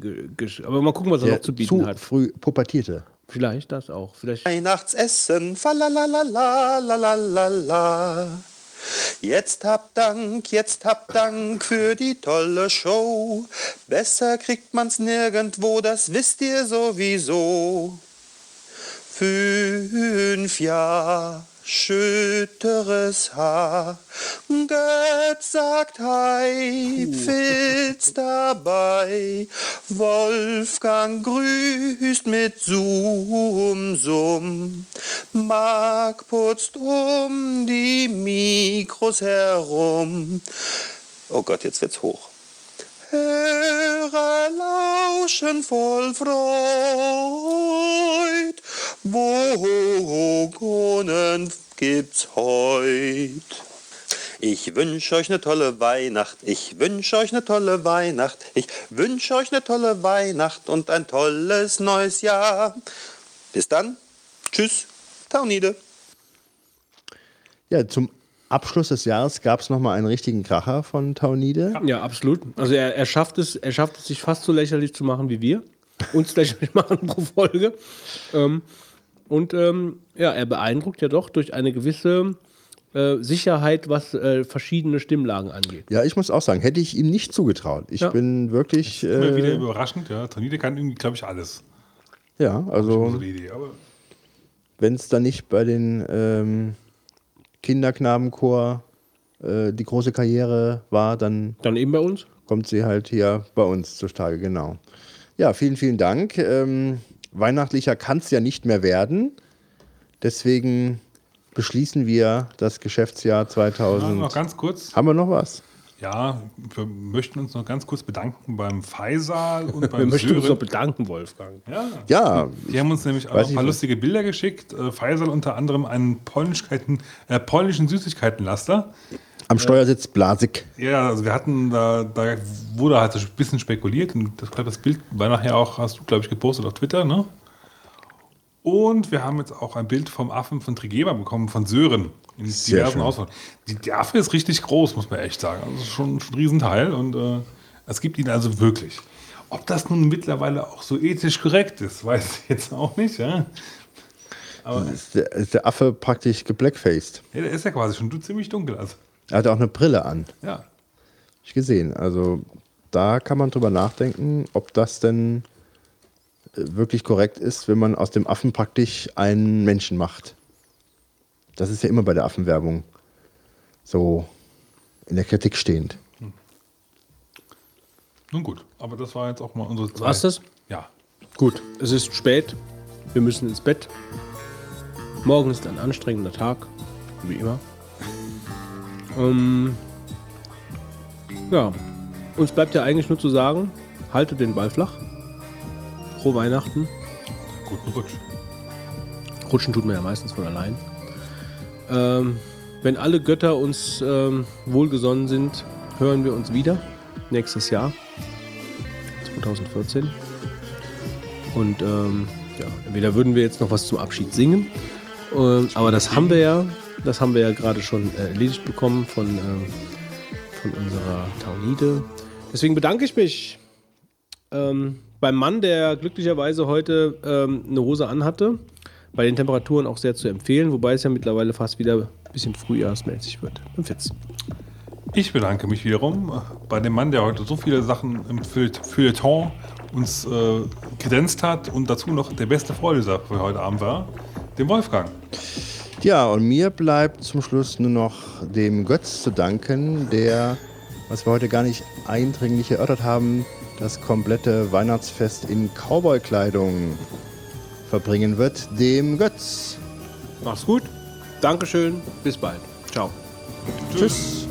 Aber mal gucken, was er der noch zu bieten zu hat. Früh pubertierte. Vielleicht das auch. Vielleicht. Weihnachtsessen, fa la la la la la la la. Jetzt habt Dank, jetzt habt Dank für die tolle Show. Besser kriegt man's nirgendwo, das wisst ihr sowieso. Fünf Jahre schütteres Haar. Götz sagt Hi, Fitz dabei. Wolfgang grüßt mit Zoom, Summ. Mark putzt um die Mikros herum. Oh Gott, jetzt wird's hoch. Hörer lauschen voll Freud. Wohnen gibt's heut? Ich wünsche euch eine tolle Weihnacht. Ich wünsche euch eine tolle Weihnacht. Ich wünsche euch eine tolle Weihnacht und ein tolles neues Jahr. Bis dann. Tschüss. Taunide. Ja, zum Abschluss des Jahres gab es nochmal einen richtigen Kracher von Taunide. Ja, absolut. Also er, er, schafft es, er schafft es, sich fast so lächerlich zu machen wie wir. Uns lächerlich machen pro Folge. Ähm, und ähm, ja, er beeindruckt ja doch durch eine gewisse äh, Sicherheit, was äh, verschiedene Stimmlagen angeht. Ja, ich muss auch sagen, hätte ich ihm nicht zugetraut. Ich Ja. bin wirklich. Immer wieder Äh, überraschend, ja. Tonide kann irgendwie, glaube ich, alles. ja, So also die Idee. Aber wenn es dann nicht bei den ähm, Kinderknabenchor äh, die große Karriere war, dann Dann eben bei uns. kommt sie halt hier bei uns zutage, genau. Ja, vielen, vielen Dank. Ähm, weihnachtlicher kann es ja nicht mehr werden. Deswegen beschließen wir das Geschäftsjahr ja, 2000. noch ganz kurz. Haben wir noch was? Ja, wir möchten uns noch ganz kurz bedanken beim Faisal und Wir beim möchten uns noch Sören. bedanken, Wolfgang. Ja, Ja, die haben uns nämlich auch ein paar was. lustige Bilder geschickt. Äh, Faisal unter anderem einen Polnischkeiten, äh, polnischen Süßigkeitenlaster. am Steuersitz Blasik. Ja, also wir hatten da, da wurde halt so ein bisschen spekuliert und das, glaub, das Bild war nachher auch, hast du, glaube ich, gepostet auf Twitter, ne? Und wir haben jetzt auch ein Bild vom Affen von Trigema bekommen, von Sören. In Sehr diversen. Auswahl. Die, der Affe ist richtig groß, muss man echt sagen. Also das ist schon, schon ein Riesenteil und äh, es gibt ihn also wirklich. Ob das nun mittlerweile auch so ethisch korrekt ist, weiß ich jetzt auch nicht. Ja? Ist der, ist der Affe praktisch geblackfaced. Ja, der ist ja quasi schon ziemlich dunkel. Also, Er hat auch eine Brille an. ja. Hab ich gesehen. Also da kann man drüber nachdenken, ob das denn wirklich korrekt ist, wenn man aus dem Affen praktisch einen Menschen macht. Das ist ja immer bei der Affenwerbung so in der Kritik stehend. Nun gut, aber das war jetzt auch mal unsere Zeit. War's das? Ja. Gut, es ist spät. Wir müssen ins Bett. Morgen ist ein anstrengender Tag, wie immer. Ähm, ja, uns bleibt ja eigentlich nur zu sagen, haltet den Ball flach. Frohe Weihnachten. Guten Rutsch. Rutschen tut man ja meistens von allein. Ähm, wenn alle Götter uns ähm, wohlgesonnen sind, hören wir uns wieder nächstes Jahr, 2014. Und ähm, ja, entweder würden wir jetzt noch was zum Abschied singen, ähm, aber das haben wir ja, das haben wir ja gerade schon äh, erledigt bekommen von, ähm, von unserer Taunide. Deswegen bedanke ich mich ähm, beim Mann, der glücklicherweise heute ähm, eine Hose anhatte. Bei den Temperaturen auch sehr zu empfehlen, wobei es ja mittlerweile fast wieder ein bisschen frühjahrsmäßig wird. Beim Fitz. Ich bedanke mich wiederum bei dem Mann, der heute so viele Sachen im Feuille- Feuilleton uns äh, kredenzt hat und dazu noch der beste Vorleser für heute Abend war, dem Wolfgang. Ja, und mir bleibt zum Schluss nur noch dem Götz zu danken, der, was wir heute gar nicht eindringlich erörtert haben, das komplette Weihnachtsfest in Cowboy-Kleidung verbringen wird. Dem Götz. Mach's gut. Dankeschön. Bis bald. Ciao. Tschüss. Hier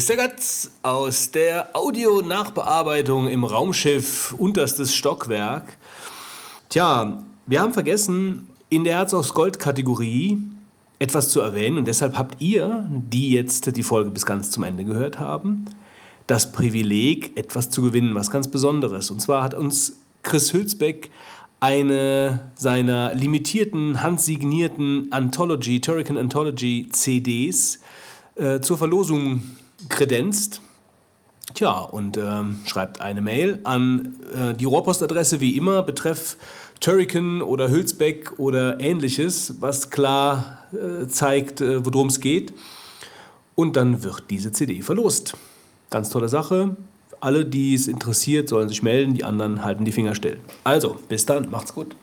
ist Gatz aus der Audio-Nachbearbeitung im Raumschiff Unterstes Stockwerk. Tja, wir haben vergessen, in der Herz aus Gold-Kategorie etwas zu erwähnen und deshalb habt ihr, die jetzt die Folge bis ganz zum Ende gehört haben, das Privileg, etwas zu gewinnen, was ganz Besonderes. Und zwar hat uns Chris Hülsbeck eine seiner limitierten, handsignierten Anthology, Turrican Anthology CDs äh, zur Verlosung kredenzt. Tja, und ähm, schreibt eine Mail an äh, die Rohrpostadresse wie immer, betreff Turrican oder Hülsbeck oder ähnliches, was klar äh, zeigt, äh, worum es geht. Und dann wird diese CD verlost. Ganz tolle Sache. Alle, die es interessiert, sollen sich melden, die anderen halten die Finger still. Also, bis dann, macht's gut.